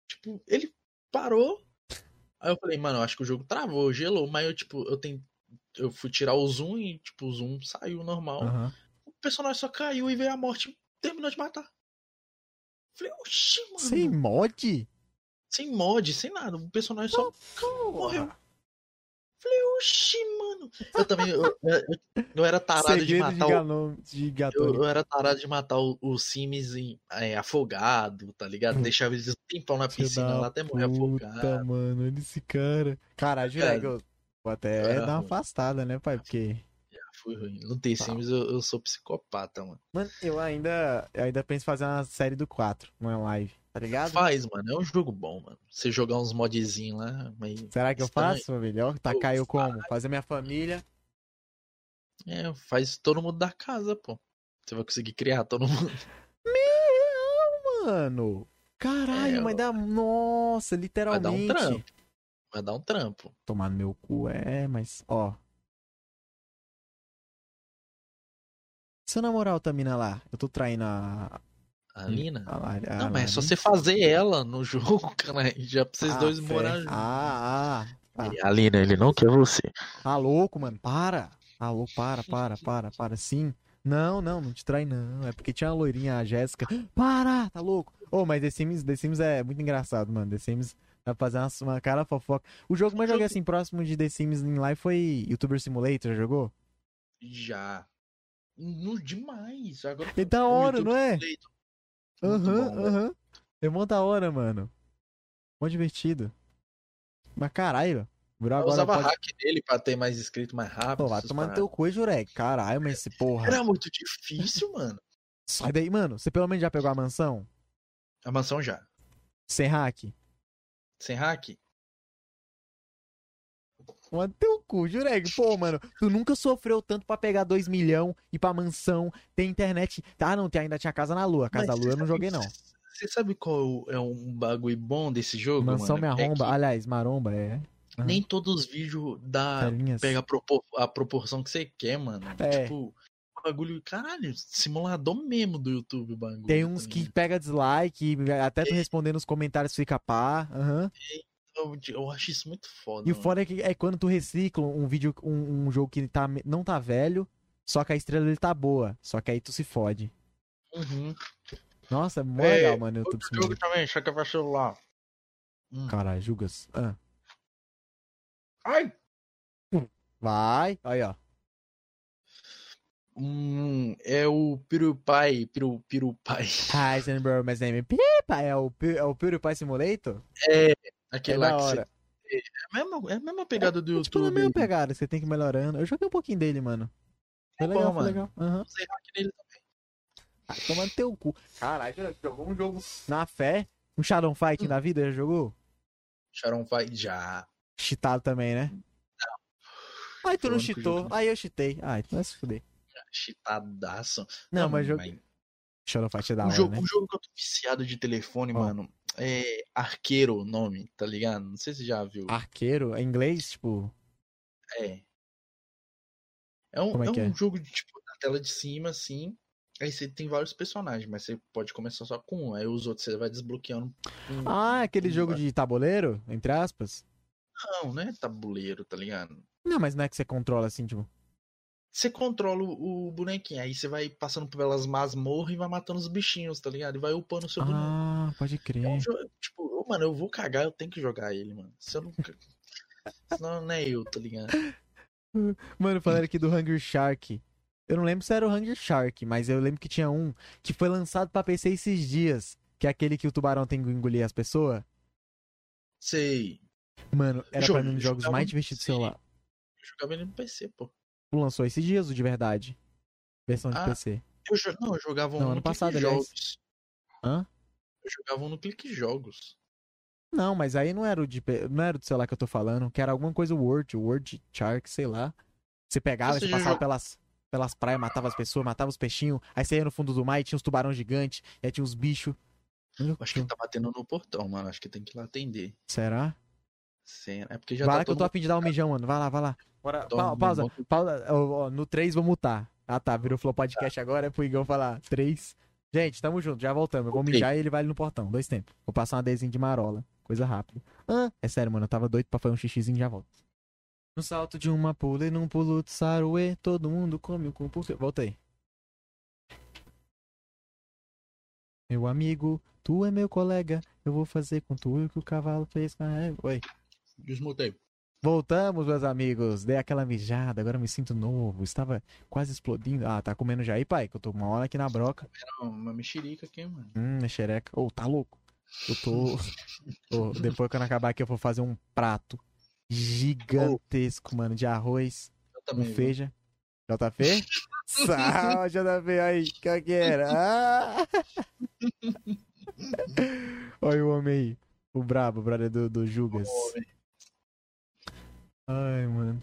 Tipo, ele parou. Aí eu falei, mano, eu acho que o jogo travou, gelou, mas eu, tipo, eu tenho. Eu fui tirar o zoom e, tipo, o zoom saiu normal. Uhum. O personagem só caiu e veio a morte terminou de matar. Falei, oxi, mano. Sem mod? Sem mod, sem nada. O personagem só oh, morreu. Falei, oxi, mano. Eu também, eu, eu, eu era tarado de matar de galão, de eu, eu, era tarado de matar o, o Sims em, é, afogado, tá ligado? Hum. Deixava eles um tempão na piscina lá até morrer puta, afogado. mano, olha esse cara. Caralho, cara, eu vou até dar uma afastada, né, pai? Porque... Fui ruim. No The Sims eu, eu, sou psicopata, mano. Mano, eu ainda, eu ainda penso em fazer uma série do 4, uma live. Tá ligado? Faz, mano. É um jogo bom, mano. Você jogar uns modzinhos lá. Será que eu faço, melhor? Tá caiu como? Fazer minha família. É, faz todo mundo da casa, pô. Você vai conseguir criar todo mundo. Meu, mano. Caralho, é, mas dá. Nossa, literalmente. Vai dar um trampo. Vai dar um trampo. Tomar no meu cu, é, mas, ó. Se eu namorar outra mina lá, eu tô traindo a, a Lina? A, a, não, mas é só você fazer ela no jogo, cara. Já pra vocês ah, dois morar juntos. Ah, ah, ah. A Lina, ele não quer você. Tá louco, mano. Para. Tá louco, para, para, para, para. Sim. Não, não, não te trai, não. É porque tinha uma loirinha, a Jéssica. Para, tá louco. Ô, oh, mas The Sims, The Sims é muito engraçado, mano. The Sims vai fazer uma, uma cara fofoca. O jogo que mais joguei assim, próximo de The Sims em live foi YouTuber Simulator, já jogou? Já. No, demais. Agora, é da hora, não é? Simulator. Aham, aham. É mó da hora, mano. Mó divertido. Mas caralho. Eu agora usava pode... hack dele pra ter mais inscrito mais rápido. Pô, vai tomar no teu cu, Jurek. Caralho, mas esse porra. Era muito difícil, mano. Sai daí, mano. Você pelo menos já pegou a mansão? A mansão já. Sem hack? Sem hack? Mano, teu cu, Jureg. Pô, mano, tu nunca sofreu tanto pra pegar 2 milhão e pra mansão, ter internet. Ah, não, ainda tinha casa na lua. Casa Mas da lua eu não joguei, não. Você sabe qual é um bagulho bom desse jogo, Mansão mano? me arromba. É que... Aliás, maromba, é. Uhum. Nem todos os vídeos dá, pega a, propor... a, proporção que você quer, mano. É. Tipo, bagulho, caralho, simulador mesmo do YouTube, bagulho. Tem uns também. que pega dislike, até tu é. responder nos comentários fica pá. Uhum. Eu, eu, acho isso muito foda. E o foda é que é quando tu recicla um vídeo, um, um, jogo que tá, não tá velho, só que a estrela dele tá boa. Só que aí tu se fode. Uhum. Nossa, é mó é, legal, mano. YouTube jogo também, só que é pra celular. Hum. Caralho, julgas. Ah. Ai! Vai, aí, ó. Hum, é o PewDiePie, Piru, PewDiePie. Hi, Zenbro, my name PewDiePie, é o, é o PewDiePie Simulator? É, aquele é lá que você... É a, mesma, é a mesma pegada do é, YouTube. Tipo, a mesma pegada, você tem que ir melhorando. Eu joguei um pouquinho dele, mano. Foi é legal, bom, foi mano. legal. Uhum. Usei hack nele também. Ah, toma teu cu. Caralho, jogou um jogo na fé? Um Shadow Fight hum. na vida, já jogou? Shadow Fight já. Cheatado também, né? Não. Ai, tu não cheatou. Aí eu cheatei. Ai, tu vai se fuder. Cheatadaço. Não, não mas jogo. Shadow Fight é da hora, jogo, né? Um jogo que eu tô viciado de telefone, oh. mano, é Arqueiro o nome, tá ligado? Não sei se você já viu. Arqueiro? É inglês, tipo? É. É um, é, é um jogo de, tipo, na tela de cima, assim. Aí você tem vários personagens, mas você pode começar só com um. Aí os outros você vai desbloqueando. Um, ah, aquele um jogo de tabuleiro, entre aspas? Não, não é tabuleiro, tá ligado? Não, mas não é que você controla assim, tipo. Você controla o, bonequinho, aí você vai passando pelas masmorras e vai matando os bichinhos, tá ligado? E vai upando o seu boneco. Ah, pode crer. Tipo, mano, eu vou cagar, eu tenho que jogar ele, mano. Se eu não. Senão não é eu, tá ligado? Mano, falaram aqui do Hunger Shark. Eu não lembro se era o Hunger Shark, mas eu lembro que tinha um que foi lançado pra PC esses dias. Que é aquele que o tubarão tem que engolir as pessoas. Sei. Mano, era Jogo, pra mim um dos jogos mais divertidos do celular. Eu jogava ele no PC, pô. Lançou esses dias o de verdade. Versão de ah, PC. Eu, não, eu jogava um não, ano passado, Jogos. Hã? Eu jogava um no Clique Jogos. Não, mas aí não era o de não era do celular que eu tô falando, que era alguma coisa Word, Word Shark, sei lá. Você pegava, você, você passava pelas, pelas praias, matava as pessoas, matava os peixinhos, aí você ia no fundo do mar e tinha uns tubarões gigantes, e aí tinha uns bichos. Acho que ele tá batendo no portão, mano. Acho que tem que ir lá atender. Será? Sim, é porque já vai tá lá que eu tô a fim de dar um mijão, mano. Vai lá, vai lá. Bora, pa pausa, pausa. no 3 vou mutar. Ah tá, virou Flow Podcast tá. agora, é pro Igão falar. 3. Gente, tamo junto, já voltamos. Eu vou okay. mijar e ele vai ali no portão. Dois tempos. Vou passar uma desenho de marola. Coisa rápida. Ah, é sério, mano. Eu tava doido pra fazer um xixizinho e já volto. No salto de uma pula e num pulo de saruê, todo mundo come o cu. Voltei. Meu amigo, tu é meu colega. Eu vou fazer com tu o que o cavalo fez com a Oi. Desmutei. Voltamos, meus amigos. Dei aquela mijada, agora me sinto novo. Estava quase explodindo. Ah, tá comendo já aí, pai? Que eu tô uma hora aqui na broca. Uma mexerica aqui, mano. Hum, mexereca. Ô, oh, tá louco. Eu tô. oh, depois que eu acabar aqui, eu vou fazer um prato gigantesco, oh. mano, de arroz com feijão. JP? Sal, JP, aí, que é que era? Ah! Olha o homem aí. O brabo, o brother do, do Jugas. Ai, mano.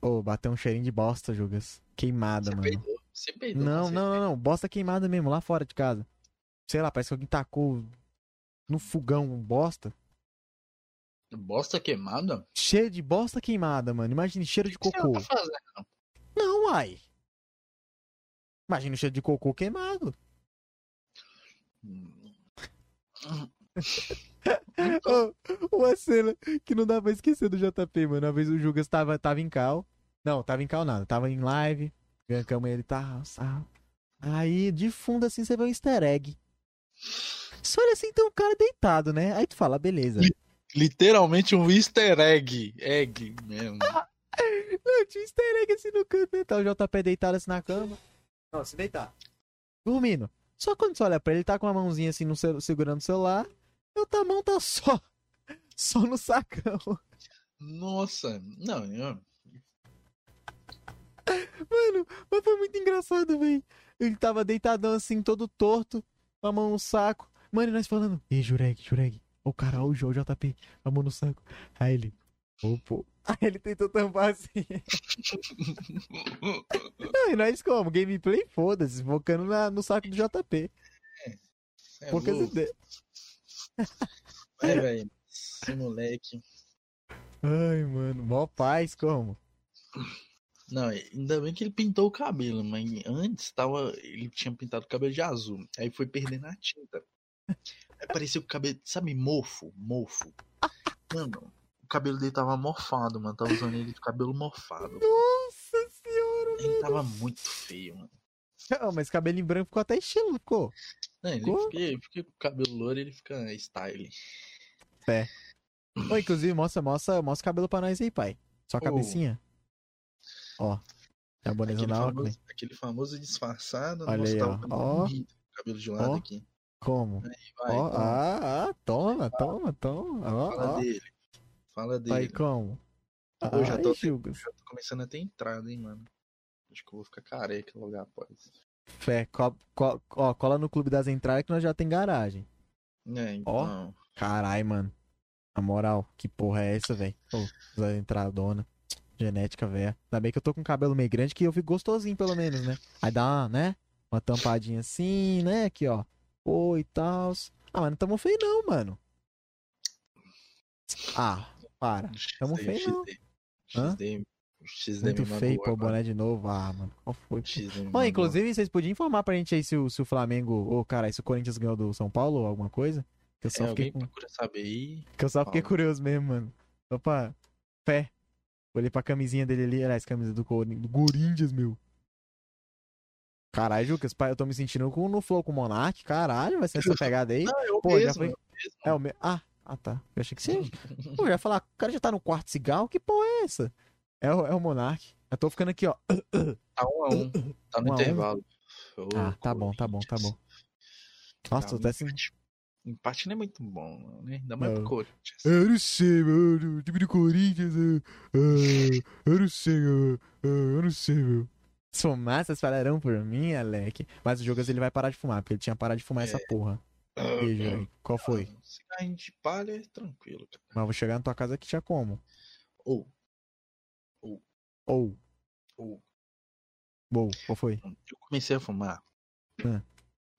Ô, oh, bateu um cheirinho de bosta, Jugas. Queimada, Você mano. Peidou. Você peidou, não, não, não, não. Bosta queimada mesmo, lá fora de casa. Sei lá, parece que alguém tacou no fogão bosta. Bosta queimada? Cheiro de bosta queimada, mano. Imagine cheiro de cocô. Tá fazendo? Não, uai. Imagina o cheiro de cocô queimado. oh, uma cena que não dá pra esquecer do JP, mano. Uma vez o Jugas tava, tava em cal. Não, tava em cal nada. Tava em live. Gancamos ele tá. Aí, de fundo, assim, você vê um easter egg. Só olha assim, tem um cara deitado, né? Aí tu fala, beleza. Literalmente um easter egg. Egg mesmo. Não, tinha easter egg assim no canto, né? Tá o JP deitado assim na cama. Não, se deitar. Dormindo. Só quando você olha pra ele, ele tá com a mãozinha assim no segurando o celular. E outra mão tá só. Só no sacão. Nossa, não, eu... Mano, mas foi muito engraçado, velho. Ele tava deitadão assim, todo torto. a mão no saco. Mano, e nós falando, ei, Jureg, Jureg, o cara, o João JP, a mão no saco. Aí ele, pô. Aí ele tentou tampar assim. Não, e nós como? Gameplay, foda-se, focando na, no saco do JP. É, é Poucas ideias. Vai, velho. Esse moleque. Ai, mano, mó paz, como? Não, ainda bem que ele pintou o cabelo, mas antes tava, ele tinha pintado o cabelo de azul. Aí foi perdendo a tinta. Aí parecia o cabelo, sabe, mofo, mofo. Mano, o cabelo dele tava morfado, mano. Tava usando ele de cabelo morfado. Nossa senhora, Ele tava muito feio, mano. Não, mas cabelo em branco ficou até estilo, ficou. Não, ele fica, fica com o cabelo louro ele fica style. É. Ô, inclusive, mostra, mostra, mostra o cabelo pra nós aí, pai. Só a cabecinha. Ó. É a bonezão da famoso, Aquele famoso disfarçado. Olha aí, ó. ó. Cabelo de lado ó. aqui. Como? Aí, vai, ó, ah, ah, toma, toma, toma. Ó, Fala ó. dele. Fala dele. Aí, como? Eu já, tô, já tô começando a ter entrada, hein, mano. Acho que eu vou ficar careca logo após. Fé, co co ó, cola no clube das entradas que nós já tem garagem. É, então. Ó, carai, mano. Na moral, que porra é essa, velho? Oh, entradona. Genética, velho. Ainda bem que eu tô com cabelo meio grande que eu fico gostosinho, pelo menos, né? Aí dá uma, né? Uma tampadinha assim, né? Aqui, ó. Oi e tal. Ah, mas não tamo feio não, mano. Ah, para. Tamo feio não. Hã? Muito feio, pô, boné de novo. Ah, mano, qual foi? Ó, inclusive, vocês podiam informar pra gente aí se o, se o Flamengo, oh, cara, se o Corinthians ganhou do São Paulo ou alguma coisa? Que eu só é, fiquei com... saber aí. Que eu só fiquei curioso mesmo, mano. Opa, pé. Olhei pra camisinha dele ali, aliás, camisa do, Cor... do Corinthians, meu. Caralho, Jucas, eu tô me sentindo com, no flow com o Monark. Caralho, vai ser essa pegada aí. Não, eu Pô, mesmo, já foi... É o meu. Ah, ah, tá. Eu achei que você. Pô, ia falar, o cara já tá no quarto cigarro? Que porra é essa? É o, é o Monark. Eu tô ficando aqui, ó. Tá um a um. Tá no um intervalo. Um. Ah, tá bom, tá bom, tá bom. Nossa, tô até sentindo. Empate não é muito bom, né? Ainda mais pro Corinthians. Eu não sei, mano. O time do Corinthians. Uh, eu não sei, uh, eu não sei, meu. Fumar, vocês falarão por mim, Alec. Mas o Jogas ele vai parar de fumar, porque ele tinha parado de fumar é. essa porra. Beijo aí. Qual foi? Ah, cigarrinho de palha é tranquilo, cara. Mas vou chegar na tua casa aqui já como. Ou. Ou. Ou. Ou. Ou. Qual foi? Eu comecei a fumar. Ah.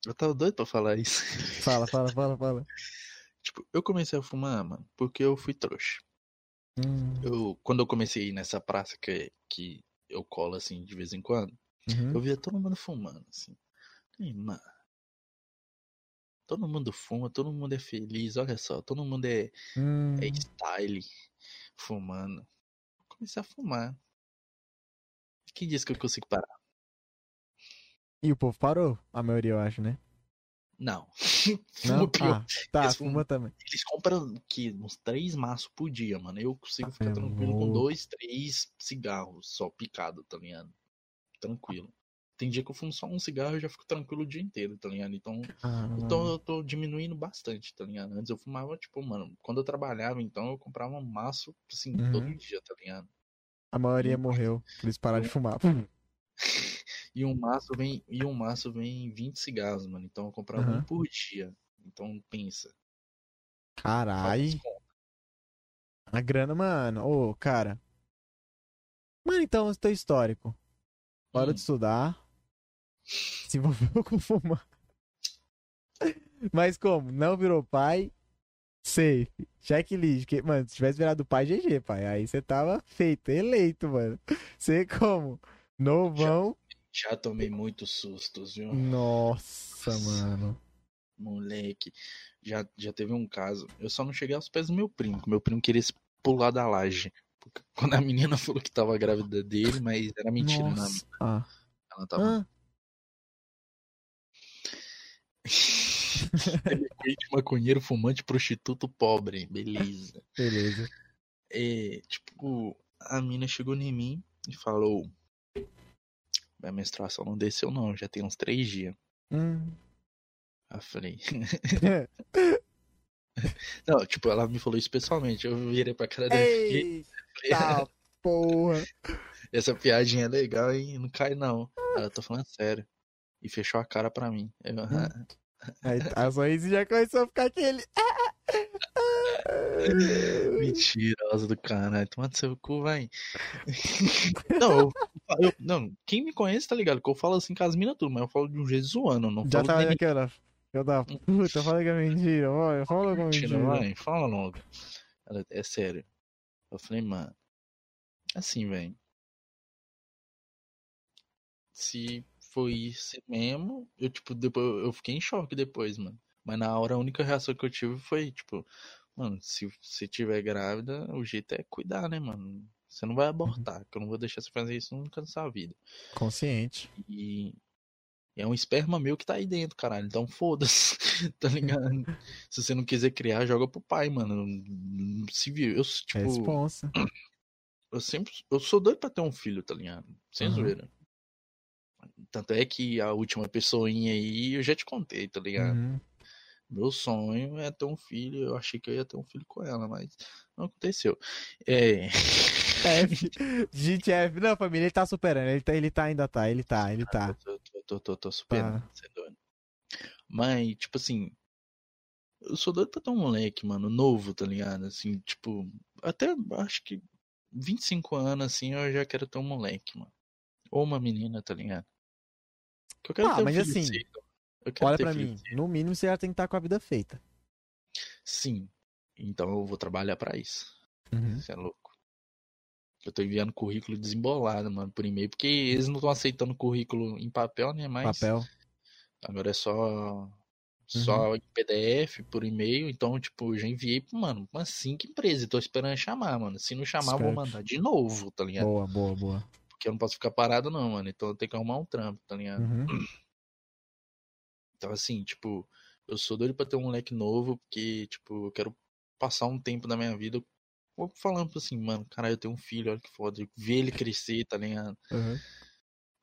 Eu tava doido pra falar isso. Fala, fala, fala, fala. tipo, eu comecei a fumar, mano, porque eu fui trouxa. Hum. Eu, quando eu comecei nessa praça que, que eu colo assim de vez em quando, uhum. eu via todo mundo fumando, assim. E, mano, todo mundo fuma, todo mundo é feliz, olha só, todo mundo é, hum. é style fumando. Eu comecei a fumar. Quem disse que eu consigo parar? E o povo parou, a maioria eu acho, né? Não. Não? Ah, tá, eles fuma também. Eles compram que uns três maços por dia, mano. Eu consigo ficar tranquilo com dois, três cigarros só picado, tá ligado? Tranquilo. Tem dia que eu fumo só um cigarro e já fico tranquilo o dia inteiro, tá ligado? Então, ah, eu, tô, eu tô diminuindo bastante, tá ligado? Antes eu fumava, tipo, mano, quando eu trabalhava, então eu comprava um maço, assim, uhum. todo dia, tá ligado? A maioria morreu, por isso parar de fumar. E um maço vem, e um maço vem 20 cigarros, mano. Então eu comprava uhum. um por dia. Então pensa. Carai. A grana, mano. Ô, oh, cara. Mano, então, teu histórico. Parou hum. de estudar. Se envolveu com fumar. Mas como? Não virou pai. Safe. Checklist. Que, mano, se tivesse virado pai, GG, pai. Aí você tava feito, eleito, mano. Você como? Novão. Já tomei muitos sustos, viu? Nossa, mano. Moleque. Já, já teve um caso. Eu só não cheguei aos pés do meu primo. Meu primo queria pular da laje. Quando a menina falou que tava grávida dele, mas era mentira, né? Nossa. Ah. Ela tava. Ah. maconheiro, fumante, prostituto, pobre. Beleza. Beleza. É, tipo, a mina chegou em mim e falou: minha menstruação não desceu, não. Já tem uns três dias. Hum. Eu falei. não, tipo, ela me falou isso pessoalmente. Eu virei pra cara dela. Eita porra. Essa piadinha é legal e não cai, não. Ela tá falando sério. E fechou a cara pra mim. Eu, hum. Aí a sorriso já começou a ficar aquele. Mentirosa do caralho. Toma seu cu, vai. Não, eu, eu, não, quem me conhece tá ligado que eu falo assim com as minas tudo, mas eu falo de um jeito zoando, não Já falo de aqui, ó. Eu da puta, fala que é mentira, vai, fala que é mentira. mentira. vai. Fala logo. É sério. Eu falei, mano, assim, velho. Se foi isso mesmo, eu, tipo, depois, eu fiquei em choque depois, mano. Mas na hora a única reação que eu tive foi, tipo, mano, se você tiver grávida, o jeito é cuidar, né, mano? Você não vai abortar, que eu não vou deixar você fazer isso nunca na sua vida. Consciente. E é um esperma meu que tá aí dentro, caralho. Então foda-se, tá ligado? Se você não quiser criar, joga pro pai, mano. Se viu, eu, tipo, Responsa. eu sempre, eu sou doido pra ter um filho, tá ligado? Sem Uhum. zoeira. Tanto é que a última pessoinha aí eu já te contei, tá ligado? Uhum. Meu sonho é ter um filho. Eu achei que eu ia ter um filho com ela, mas não aconteceu. É. F. Gente, F. Não, família, ele tá superando. Ele tá, ele tá ainda tá, ele tá, ele tá. Tô, tô, tô, tô, tô superando. Tá. é doido. Mas, tipo assim. Eu sou doido pra ter um moleque, mano, novo, tá ligado? Assim, tipo. Até acho que 25 anos, assim, eu já quero ter um moleque, mano. Ou uma menina, tá ligado? Eu quero Ah, ter um mas assim, Olha filho mim, cedo. no mínimo você já tem que estar com a vida feita. Sim. Então eu vou trabalhar pra isso. Uhum. Você é louco. Eu tô enviando currículo desembolado, mano, por e-mail, porque eles não estão aceitando currículo em papel, né? Mas Papel. agora é só Uhum. só em PDF, por e-mail. Então, tipo, eu já enviei mano, umas cinco empresas. Tô esperando chamar, mano. Se não chamar, vou mandar de novo, tá ligado? Boa, boa, boa. Porque eu não posso ficar parado, não, mano. Então eu tenho que arrumar um trampo, tá ligado? Uhum. Então, assim, tipo, eu sou doido pra ter um moleque novo, porque, tipo, eu quero passar um tempo da minha vida falando assim, mano, caralho, eu tenho um filho, olha que foda. Ver ele crescer, tá ligado? Uhum.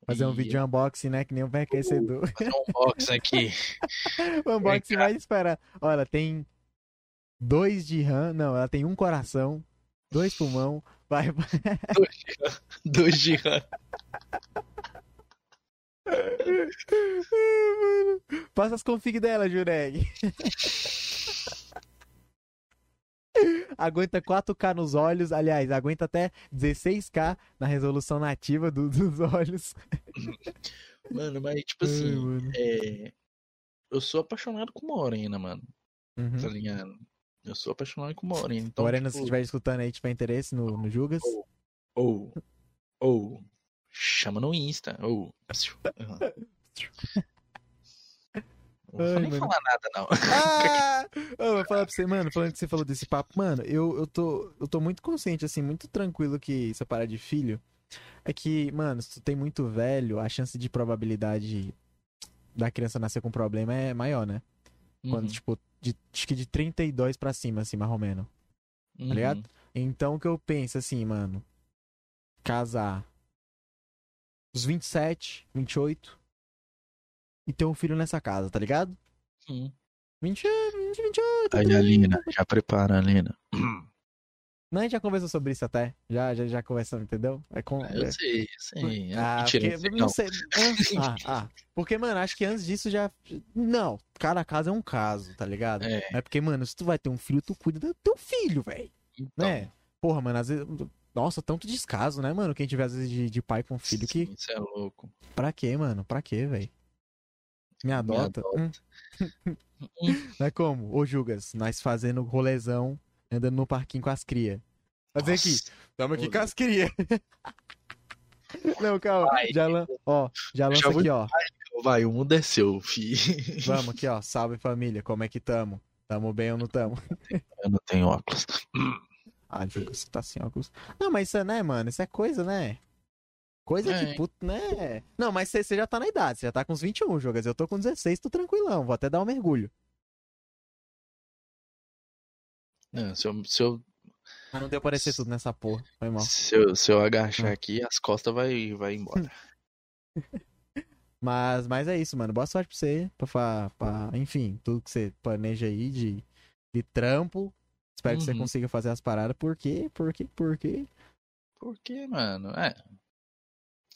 Fazer um vídeo de unboxing, né? Que nem o enriquecedor. Fazer um box aqui. o unboxing vai esperar. Olha, tem dois de RAM. Não, ela tem um coração, dois pulmão. Vai, vai. RAM. Mano, Passa as config dela, Jureg. Aguenta 4K nos olhos, aliás, aguenta até 16K na resolução nativa do- dos olhos. Mano, mas, tipo assim, é... eu sou apaixonado com Morena, mano. Uhum. Tá ligado? Eu sou apaixonado com Morena. Então, Morena, se tipo, estiver escutando aí, tiver interesse no, no Jugas. ou, ou, chama no Insta, ou. Não vou nem falar nada, não. Ah! Eu vou falar pra você, mano, falando que você falou desse papo, mano, eu, eu, tô, eu tô muito consciente, assim, muito tranquilo que essa parada de filho é que, mano, se tu tem muito velho, a chance de probabilidade da criança nascer com problema é maior, né? Quando, Uhum, tipo, de, acho que de 32 pra cima, assim, mais ou menos. uhum. Tá ligado? Então, o que eu penso, assim, mano, casar os 27, 28 e ter um filho nessa casa, tá ligado? Uhum. 20, 20 28. Aí, Alina, já prepara, Alina. Não, a gente já conversou sobre isso até. Já, já, já conversamos, entendeu? É com... Ah, Eu sei, eu sei. Ah, Mentira, porque, não não sei. Ah, ah, ah. Porque, mano, acho que antes disso já. Não, cada caso é um caso, tá ligado? É. É porque, mano, se tu vai ter um filho, tu cuida do teu filho, velho. Então, Né? Porra, mano, às vezes. Nossa, tanto descaso, né, mano? Quem tiver, às vezes, de, de pai com filho, que. sim, Isso é louco. Pra quê, mano? Pra quê, velho? Me adota? adota. Hum. Não é como? Ô, Jugas, nós fazendo rolezão, andando no parquinho com as cria. Fazer aqui. Tamo aqui com as cria. Não, calma. Vai. Já, lan... ó, já lança aqui, ó. Vai, o mundo é seu, fi. Vamos aqui, ó. Salve família, como é que tamo? Tamo bem ou não tamo? Eu não tenho óculos. Ah, Jugas, tá sem óculos. Não, mas isso é, né, mano? Isso é coisa, né? Coisa É. que, puto, né? Não, mas você você já tá na idade, você já tá com uns 21, Jugas. Eu tô com 16, tô tranquilão. Vou até dar um mergulho. Não, se, eu, se, eu, Mas não deu pra aparecer tudo nessa porra. Foi mal. se, eu, se eu agachar aqui, as costas vai, vai embora. Mas, mas é isso, mano. Boa sorte pra você. Pra, pra, enfim, tudo que você planeja aí de, de trampo. Espero que você Uhum. consiga fazer as paradas. Por quê? Por quê? Por quê? Por quê, mano? É.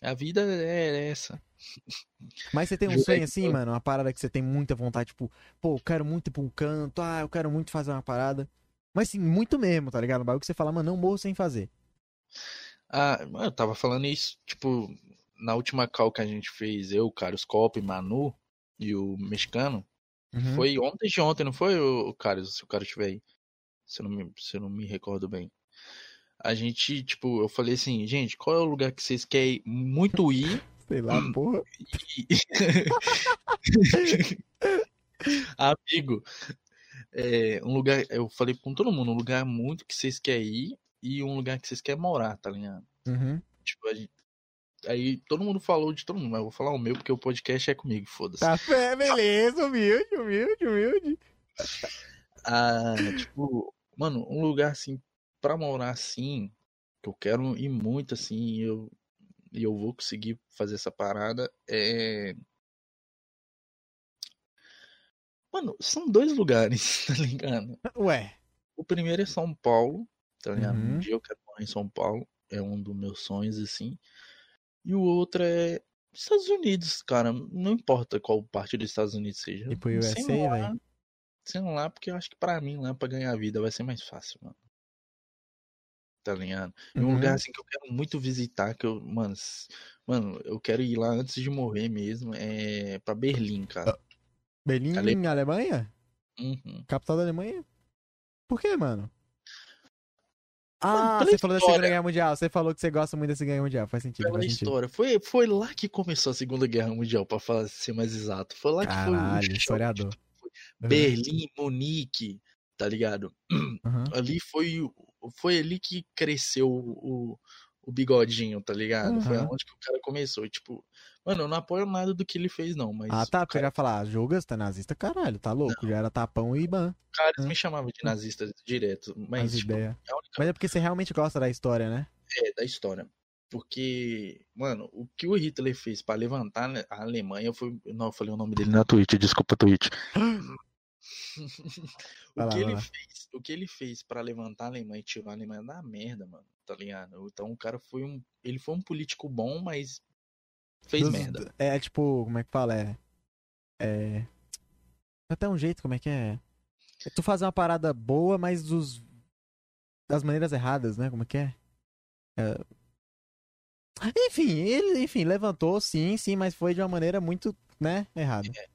A vida é essa. Mas você tem um sonho assim, mano? Uma parada que você tem muita vontade, tipo, pô, eu quero muito ir pra um canto, ah, eu quero muito fazer uma parada. Mas sim, muito mesmo, tá ligado? Um bagulho que você fala, mano, não morro sem fazer. Ah, eu tava falando isso, tipo, na última call que a gente fez, eu, Carlos Cop, Manu e o mexicano, uhum. foi ontem de ontem, não foi, o Carlos, se o cara estiver aí? Se eu, não me, se eu não me recordo bem. A gente, tipo, eu falei assim, gente, qual é o lugar que vocês querem muito ir? Sei lá, porra. Amigo, é, um lugar, eu falei com todo mundo, um lugar muito que vocês querem ir e um lugar que vocês querem morar, tá ligado? Uhum. Tipo, a gente, aí todo mundo falou de todo mundo, mas eu vou falar o meu porque o podcast é comigo, foda-se. Tá, é, beleza, humilde, humilde, humilde. Ah, tipo, mano, um lugar assim, pra morar assim, que eu quero ir muito assim, eu, e eu vou conseguir fazer essa parada, é. Mano, são dois lugares, tá ligado? Ué. O primeiro é São Paulo, tá ligado? Uhum. Um dia eu quero morar em São Paulo, é um dos meus sonhos, assim. E o outro é Estados Unidos, cara. Não importa qual parte dos Estados Unidos seja. E pro USA, velho? Sei lá, porque eu acho que pra mim lá, pra ganhar vida, vai ser mais fácil, mano. Tá ligado? E um uhum. lugar assim que eu quero muito visitar, que eu, mano, mano, eu quero ir lá antes de morrer mesmo, é pra Berlim, cara. Berlim, Ale... Alemanha? Uhum. Capital da Alemanha? Por que, mano? Ah, você falou da Segunda Guerra Mundial. Você falou que você gosta muito da Segunda Guerra Mundial. Faz sentido. Pela faz história. Foi, foi lá que começou a Segunda Guerra Mundial, pra falar, ser mais exato. Foi lá Caralho, que foi o historiador. Berlim, Munique, tá ligado? Uhum. Ali foi, foi ali que cresceu o, o bigodinho, tá ligado? Uhum. Foi onde que o cara começou. E, tipo, Mano, eu não apoio nada do que ele fez, não. Mas ah, tá. Porque cara... eu ia falar, Jogas tá nazista, caralho, tá louco. Não. Já era tapão e ban. Cara, eles hum. me chamavam de nazista direto. Mas, tipo, ideia. É única... mas é porque você realmente gosta da história, né? É, da história. Porque, mano, o que o Hitler fez para levantar a Alemanha foi. Não, eu falei o nome dele na Twitch, desculpa, Twitch. o, que ele fez, o que ele fez para levantar a Alemanha e tirar a Alemanha da merda, mano, tá ligado? Então o cara foi um. Ele foi um político bom, mas Fez Dos, merda. É tipo, como é que fala? É. É. Até um jeito, como é que é? é tu fazer uma parada boa, mas dos. das maneiras erradas, né? Como é que é? é... Enfim, ele, enfim, levantou, sim, sim, mas foi de uma maneira muito, né, errada. É,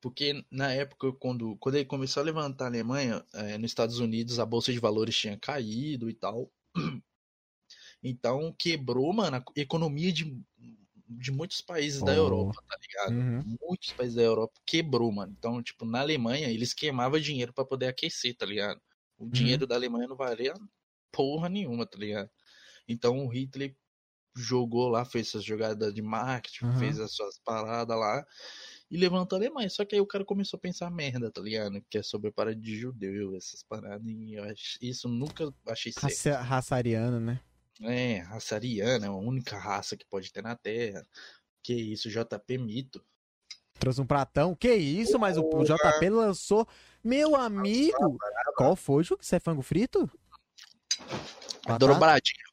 porque na época, quando, quando ele começou a levantar a Alemanha, é, nos Estados Unidos a Bolsa de Valores tinha caído e tal. Então quebrou, mano, a economia de de muitos países oh. da Europa, tá ligado? Uhum. Muitos países da Europa quebrou, mano. Então, tipo, na Alemanha, eles queimavam dinheiro para poder aquecer, tá ligado? O uhum. dinheiro da Alemanha não valia porra nenhuma, tá ligado? Então o Hitler jogou lá, fez essas jogadas de marketing, uhum. fez as suas paradas lá e levantou a Alemanha. Só que aí o cara começou a pensar merda, tá ligado? Que é sobre a parada de judeu, essas paradas. E eu acho, isso nunca achei certo. Raça, raça ariana, né? É, raça ariana, é a única raça que pode ter na Terra. Que isso, JP Mito. Trouxe um pratão. Que isso, mas o JP lançou. Meu amigo! Qual foi, Ju? Você é frango frito? Adoro baratinho.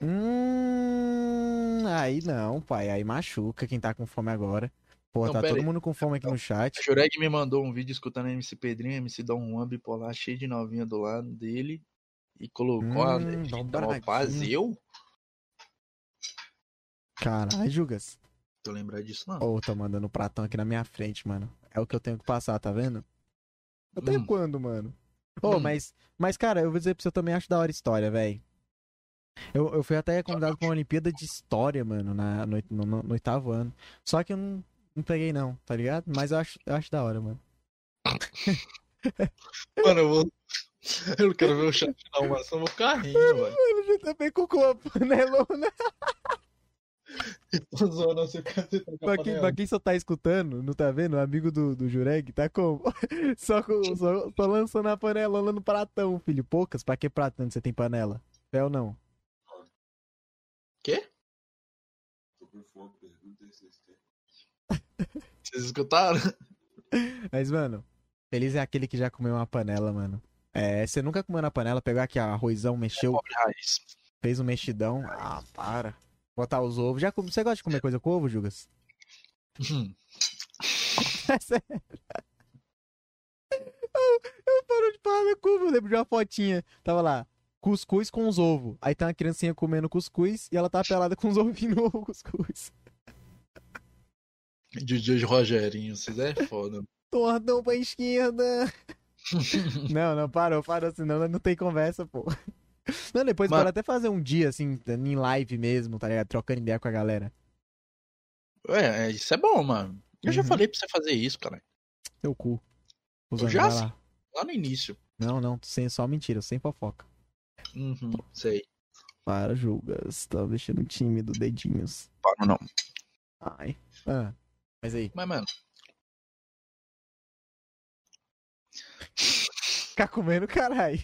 Hum, aí não, pai. Aí machuca quem tá com fome agora. Pô, não, tá todo aí. mundo com fome aqui no chat. A Jureg me mandou um vídeo escutando MC Pedrinho, MC Dom Juan bipolar, cheio de novinha do lado dele e colocou hum, a paz eu? Caralho, Jugas. Tô lembrado disso, não. Ô, oh, tô mandando um pratão aqui na minha frente, mano. É o que eu tenho que passar, tá vendo? Até hum. quando, mano? Ô, oh, hum. mas, mas, cara, eu vou dizer pra você, eu também acho da hora história, velho. Eu, eu fui até convidado pra uma Olimpíada de História, mano, na, no, no, no, oitavo ano. Só que eu não, não peguei, não, tá ligado? Mas eu acho, eu acho da hora, mano. mano, eu vou, Eu não quero ver o chat dar uma ação no carrinho, velho. Mano, já tá bem com a panelona. Tô zoando você pra, quem, pra quem só tá escutando, não tá vendo? O amigo do, do Jureg tá como? Só, com, só, só lançando a panelona no pratão, filho. Poucas? Pra que pratão você tem panela? É ou não? Quê? Vocês escutaram? Mas, mano, feliz é aquele que já comeu uma panela, mano. É, você nunca comeu na panela, pegou aqui arrozão, mexeu, fez um mexidão. Ah, para. Botar os ovos. Já, você gosta de comer coisa com ovo, Jugas? Hum. é sério. Eu, eu paro de parar na curva, eu lembro de uma fotinha. Tava lá, cuscuz com os ovos. Aí tá uma criancinha comendo cuscuz e ela tá pelada com os ovinhos no ovo cuscuz. DJ Rogerinho, vocês é foda. Tortão pra esquerda. não, não, parou, parou, senão não tem conversa, pô. Não, depois pode até fazer um dia, assim, em live mesmo, tá ligado? Trocando ideia com a galera. É, é isso é bom, mano. Eu uhum. já falei pra você fazer isso, cara. Seu cu. Eu já? Lá. lá no início. Não, não, sem só mentira, sem fofoca. Uhum, sei. Para, Julgas. Tá deixando tímido, dedinhos. Para, não. Ai. Ah. Mas aí. Mas, mano. Ficar comendo, caralho.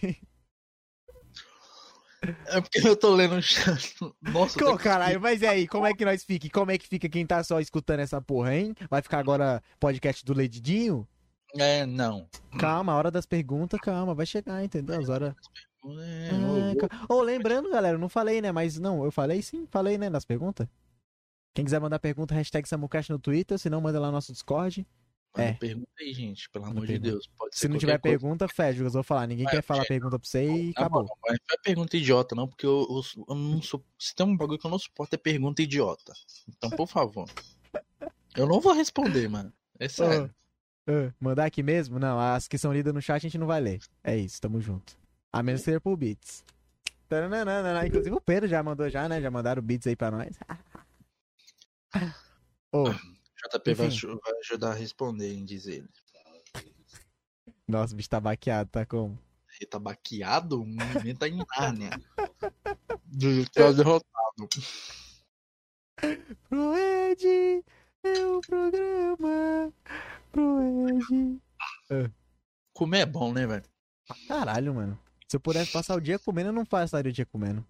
É porque eu tô lendo. Nossa, Pô, caralho, mas e aí, como é que nós fica? Como é que fica quem tá só escutando essa porra, hein? Vai ficar agora podcast do Ledidinho? É, não. Calma, a hora das perguntas, calma, vai chegar, entendeu? As horas. É, ah, oh, lembrando, galera, eu não falei, né? Mas não, eu falei sim, falei, né? Nas perguntas. Quem quiser mandar pergunta, hashtag Samucast no Twitter, se não, manda lá no nosso Discord. É. Pergunta aí, gente, pelo amor de Deus. se não tiver coisa. pergunta, fecha, eu vou falar. Ninguém quer falar pergunta pra você e não, acabou. Não, não, é pergunta idiota, não, porque eu, eu, eu não sou. Se tem um bagulho que eu não suporto é pergunta idiota. Então, por favor. eu não vou responder, mano. É sério. Uh, uh, mandar aqui mesmo? Não, as que são lidas no chat a gente não vai ler. É isso, tamo junto. A menos que seja por bits. Inclusive o Pedro já mandou já, né? Já mandaram bits aí pra nós. oh, JP vai, vai, ajudar a responder, em dizer ele. Nossa, o bicho tá baqueado, tá como? Ele tá baqueado? O movimento tá em Nárnia. tá derrotado. Pro Ed é o programa. Pro Ed. Ah. Comer é bom, né, velho? Caralho, mano. Se eu pudesse passar o dia comendo, eu não passaria o dia comendo.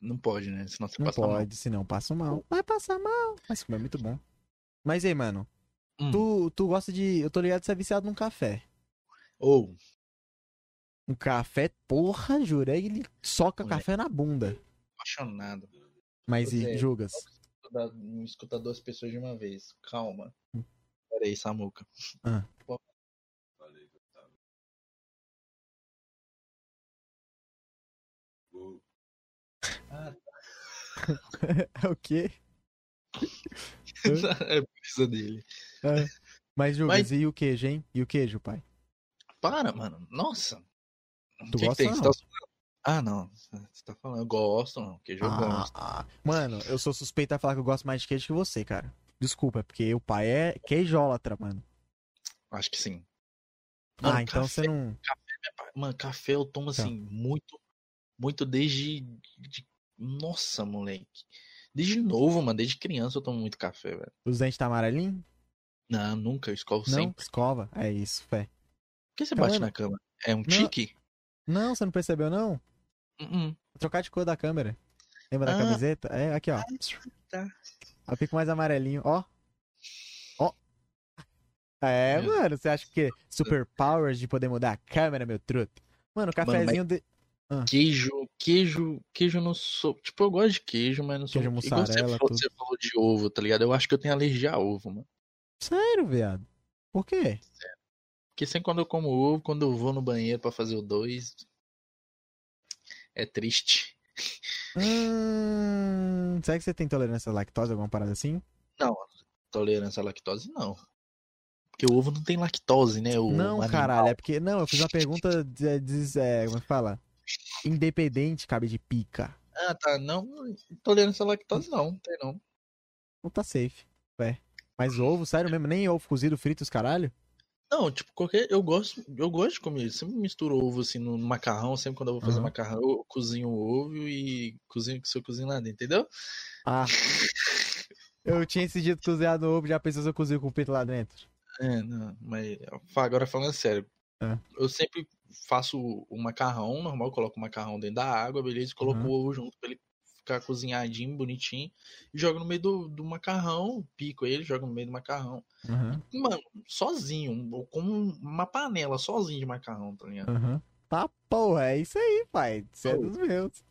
Não pode, né? Senão você não passa pode, mal. senão passo mal. Vai passar mal. Mas comer é muito bom. Mas aí, mano. Hum. Tu, tu gosta de. Eu tô ligado que você é viciado num café. Ou. Oh. Um café, porra, jura? Ele soca café na bunda. Apaixonado. Mas e, julgas? Não escuta duas pessoas de uma vez. Calma. Hum. Pera aí, Samuca. Ah. Ah, tá. o quê? é brisa dele. É. Mas, Jugas, Mas... e o queijo, hein? E o queijo, pai? Para, mano. Nossa. Tu que gosta, que não? Tá... Ah, não. Você tá falando, eu gosto, não. Queijo eu ah, gosto. Ah. Mano, eu sou suspeito a falar que eu gosto mais de queijo que você, cara. Desculpa, é porque o pai é queijólatra, mano. Acho que sim. Mano, ah, então café, você não. Café, mano, café eu tomo assim, então. muito. Muito desde. De... Nossa, moleque. Desde novo, mano, desde criança eu tomo muito café, velho. Os dentes tá amarelinho? Não, nunca, eu escovo não, sempre. escova, é isso, fé. Por que você tá bate na cama? É um não. tique? Não, você não percebeu, não? Uh -uh. Trocar de cor da câmera. Lembra ah. da camiseta? É, aqui, ó. Ah, tá. Ela fica mais amarelinho, ó. Ó. É, meu mano, você acha que super powers de poder mudar a câmera, meu truto? Mano, o cafezinho mano, mas... de... Ah. Queijo, queijo, queijo não sou. Tipo, eu gosto de queijo, mas não sou. Queijo mussarela. Você falou, você falou, de ovo, tá ligado? Eu acho que eu tenho alergia a ovo, mano. Sério, viado? Por quê? Sério. Porque sempre quando eu como ovo, quando eu vou no banheiro para fazer o dois. É triste. Hum, será que você tem intolerância à lactose, alguma parada assim? Não, tolerância à lactose não. Porque o ovo não tem lactose, né? O não, animal. caralho, é porque. Não, eu fiz uma pergunta. De, de, é, como é que fala? Independente, cabe de pica. Ah, tá. Não, intolerância à lactose não, não tem não. Não tá safe. É. Mas ovo, sério mesmo? Nem ovo cozido, frito, os caralho? Não, tipo, qualquer. Eu gosto, eu gosto de comer. Eu sempre misturo ovo assim no macarrão. Sempre quando eu vou fazer uhum. macarrão, eu cozinho o ovo e cozinho que seu cozinho lá dentro, entendeu? Ah. eu tinha esse dia de cozinhar no ovo, já pensou se eu cozinho com o peito lá dentro? É, não, mas agora falando sério. É. Eu sempre faço o macarrão normal, coloco o macarrão dentro da água, beleza, e coloco uhum. o ovo junto pra ele ficar cozinhadinho, bonitinho, e jogo no meio do, do macarrão, pico ele, jogo no meio do macarrão. Uhum. Mano, sozinho, como uma panela, sozinho de macarrão, tá ligado? Uhum. Tá, porra, é isso aí, pai. Isso é dos meus.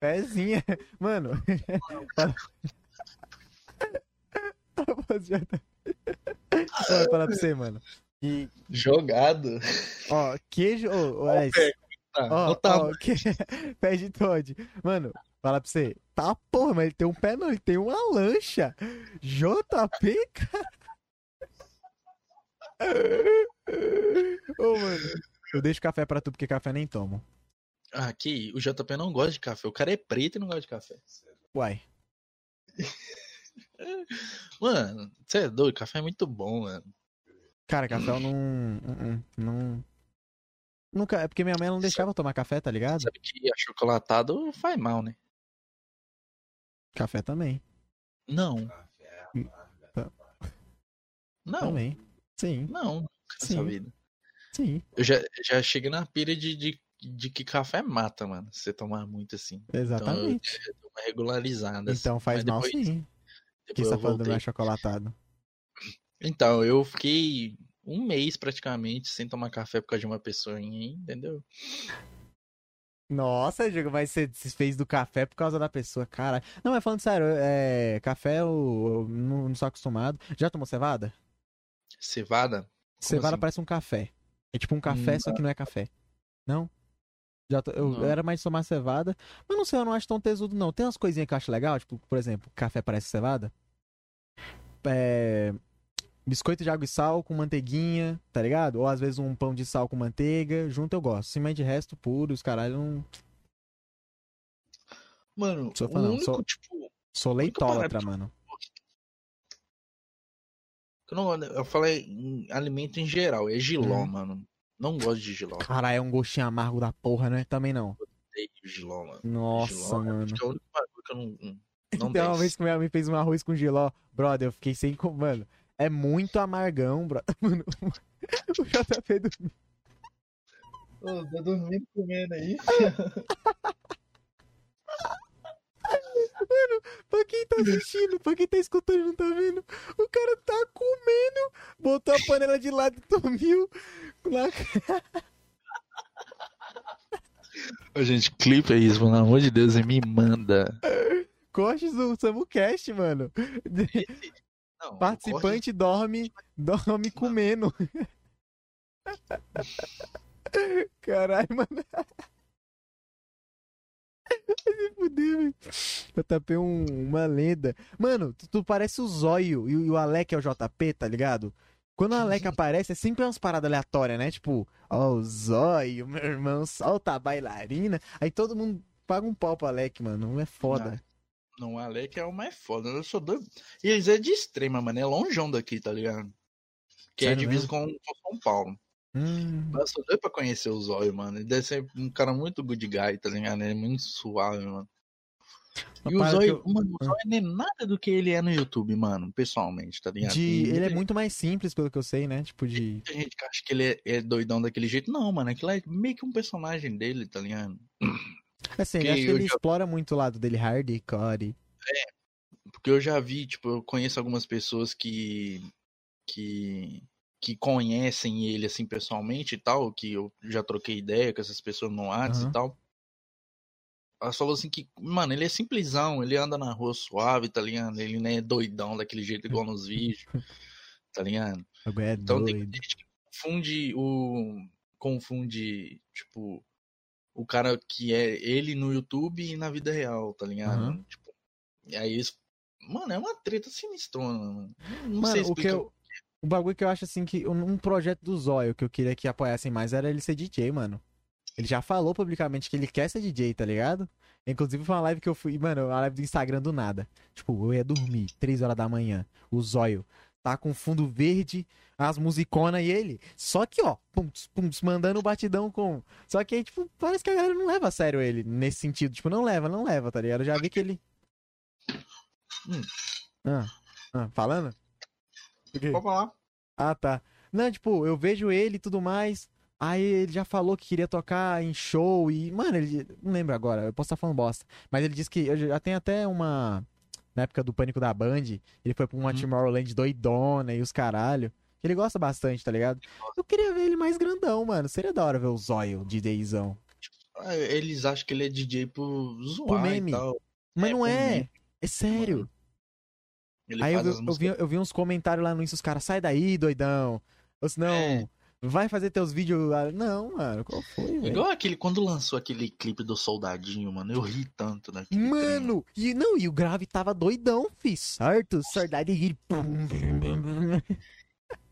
Pezinha. Mano. pra Vou falar pra você, mano. E... Jogado. Ó, queijo. Ó, é tá. ó, ó, que... Pé de Todd. Mano, fala pra você. Tá porra, mas ele tem um pé não, ele tem uma lancha. JP, cara. Ô, mano. Eu deixo café pra tu porque café nem tomo. Ah, que o JP não gosta de café. O cara é preto e não gosta de café. Uai. mano, você é doido, café é muito bom, mano. Cara, café eu não. Não. Nunca. É porque minha mãe não deixava eu tomar café, tá ligado? Sabe que achocolatado faz mal, né? Café também. Não. Tá. Não. Também. Sim. Não, nunca Sim. vida. Sim. Eu já, já cheguei na pira de, de, de que café mata, mano. Se você tomar muito assim. Exatamente. Então, eu, eu uma regularizada. Assim. Então faz mal depois, sim. Depois que você tá falando do meu achocolatado. Então, eu fiquei um mês praticamente sem tomar café por causa de uma pessoa, entendeu? Nossa, Diego, mas você se fez do café por causa da pessoa, cara. Não, mas falando sério, é, café eu, eu não, não, sou acostumado. Já tomou cevada? Cevada? Como cevada assim? parece um café. É tipo um café, hum, só que não é café. Não? Já tô, eu não. era mais de tomar cevada, mas não sei, eu não acho tão tesudo, não. Tem umas coisinhas que eu acho legal, tipo, por exemplo, café parece cevada. É, biscoito de água e sal com manteiguinha, tá ligado? Ou às vezes um pão de sal com manteiga, junto eu gosto. Sim, mas de resto, puro, os caralho não. Mano, sou fã, não. Sou, tipo, sou leitólatra, mano. Eu, não, eu falei em alimento em geral, é giló, hum. mano. Não gosto de giló. Caralho, é um gostinho amargo da porra, né? Também não. Odeio giló, mano. Nossa, giló, mano. Acho que é o único bagulho que eu não. Não Tem uma vez que minha mãe fez um arroz com giló, brother, eu fiquei sem. Mano, é muito amargão, bro. Mano, o JP dormiu. Ô, tá dormindo comendo aí? Mano, pra quem tá assistindo, pra quem tá escutando e não tá vendo, o cara tá comendo, botou a panela de lado e dormiu. Lá... Ô, gente, clipe isso, pelo amor de Deus, e me manda. Cortes do Samucast, mano. Não, Participante dorme, dorme comendo. Caralho, mano. Se fuder, velho. JP é um, uma lenda. Mano, tu, tu parece o Zóio e, e, o Alec é o JP, tá ligado? Quando o Alec aparece, é sempre umas paradas aleatórias, né? Tipo, ó, o Zóio, meu irmão, solta a bailarina. Aí todo mundo paga um pau pro Alec, mano. Não é foda. Não. Não, o Alec é o mais foda. Eu sou doido. E eles é de extrema, mano. É longeão daqui, tá ligado? Que é Sério é divisa com, com, São Paulo. Hum. Eu sou doido pra conhecer o Zóio, mano. Ele deve ser um cara muito good guy, tá ligado? Ele é muito suave, mano. E o Zóio, eu... mano, o ah. Zóio não é nada do que ele é no YouTube, mano, pessoalmente, tá ligado? De... Ele é muito mais simples, pelo que eu sei, né? Tipo de. Tem gente que acha que ele é, é doidão daquele jeito. Não, mano, aquilo é meio que um personagem dele, tá ligado? Assim, acho que ele já... explora muito o lado dele, hardcore. É, porque eu já vi, tipo, eu conheço algumas pessoas que. que. que conhecem ele, assim, pessoalmente e tal, que eu já troquei ideia com essas pessoas no WhatsApp uhum. e tal. Elas falam assim que, mano, ele é simplesão, ele anda na rua suave, tá ligado? Ele não é doidão daquele jeito igual nos vídeos, tá ligado? É então tem gente que confunde o. confunde, tipo, o cara que é ele no YouTube e na vida real, tá ligado? Uhum. Tipo, e aí isso. Mano, é uma treta sinistrona, mano. Não mano, sei o que eu, O bagulho que eu acho assim que um projeto do Zóio que eu queria que apoiassem mais era ele ser DJ, mano. Ele já falou publicamente que ele quer ser DJ, tá ligado? Inclusive foi uma live que eu fui, mano, uma live do Instagram do nada. Tipo, eu ia dormir, 3 horas da manhã. O Zóio tá com fundo verde, as musiconas e ele. Só que, ó, pum, pum, mandando o batidão com. Só que aí, tipo, parece que a galera não leva a sério ele nesse sentido. Tipo, não leva, não leva, tá ligado? Eu já vi que ele. Hum. Ah, ah, falando? Pode falar. Ah, tá. Não, tipo, eu vejo ele e tudo mais. Aí ele já falou que queria tocar em show e. Mano, ele. Não lembro agora, eu posso estar falando bosta. Mas ele disse que. Eu já tenho até uma. Na época do Pânico da Band, ele foi pra uma hum. Tomorrowland doidona e os caralho. Ele gosta bastante, tá ligado? Eu queria ver ele mais grandão, mano. Seria da hora ver o Zóio, DJzão. Ah, eles acham que ele é DJ por zoar por meme. e tal. Mas é, não é. É sério. Ele aí eu, eu, vi, eu vi uns comentários lá no Insta, os caras, sai daí, doidão. Ou senão, é. Vai fazer teus vídeos. Não, mano, qual foi? Véio? Igual aquele, quando lançou aquele clipe do soldadinho, mano, eu ri tanto, né? Mano, e não, e o grave tava doidão, fi, certo? Soldadinho.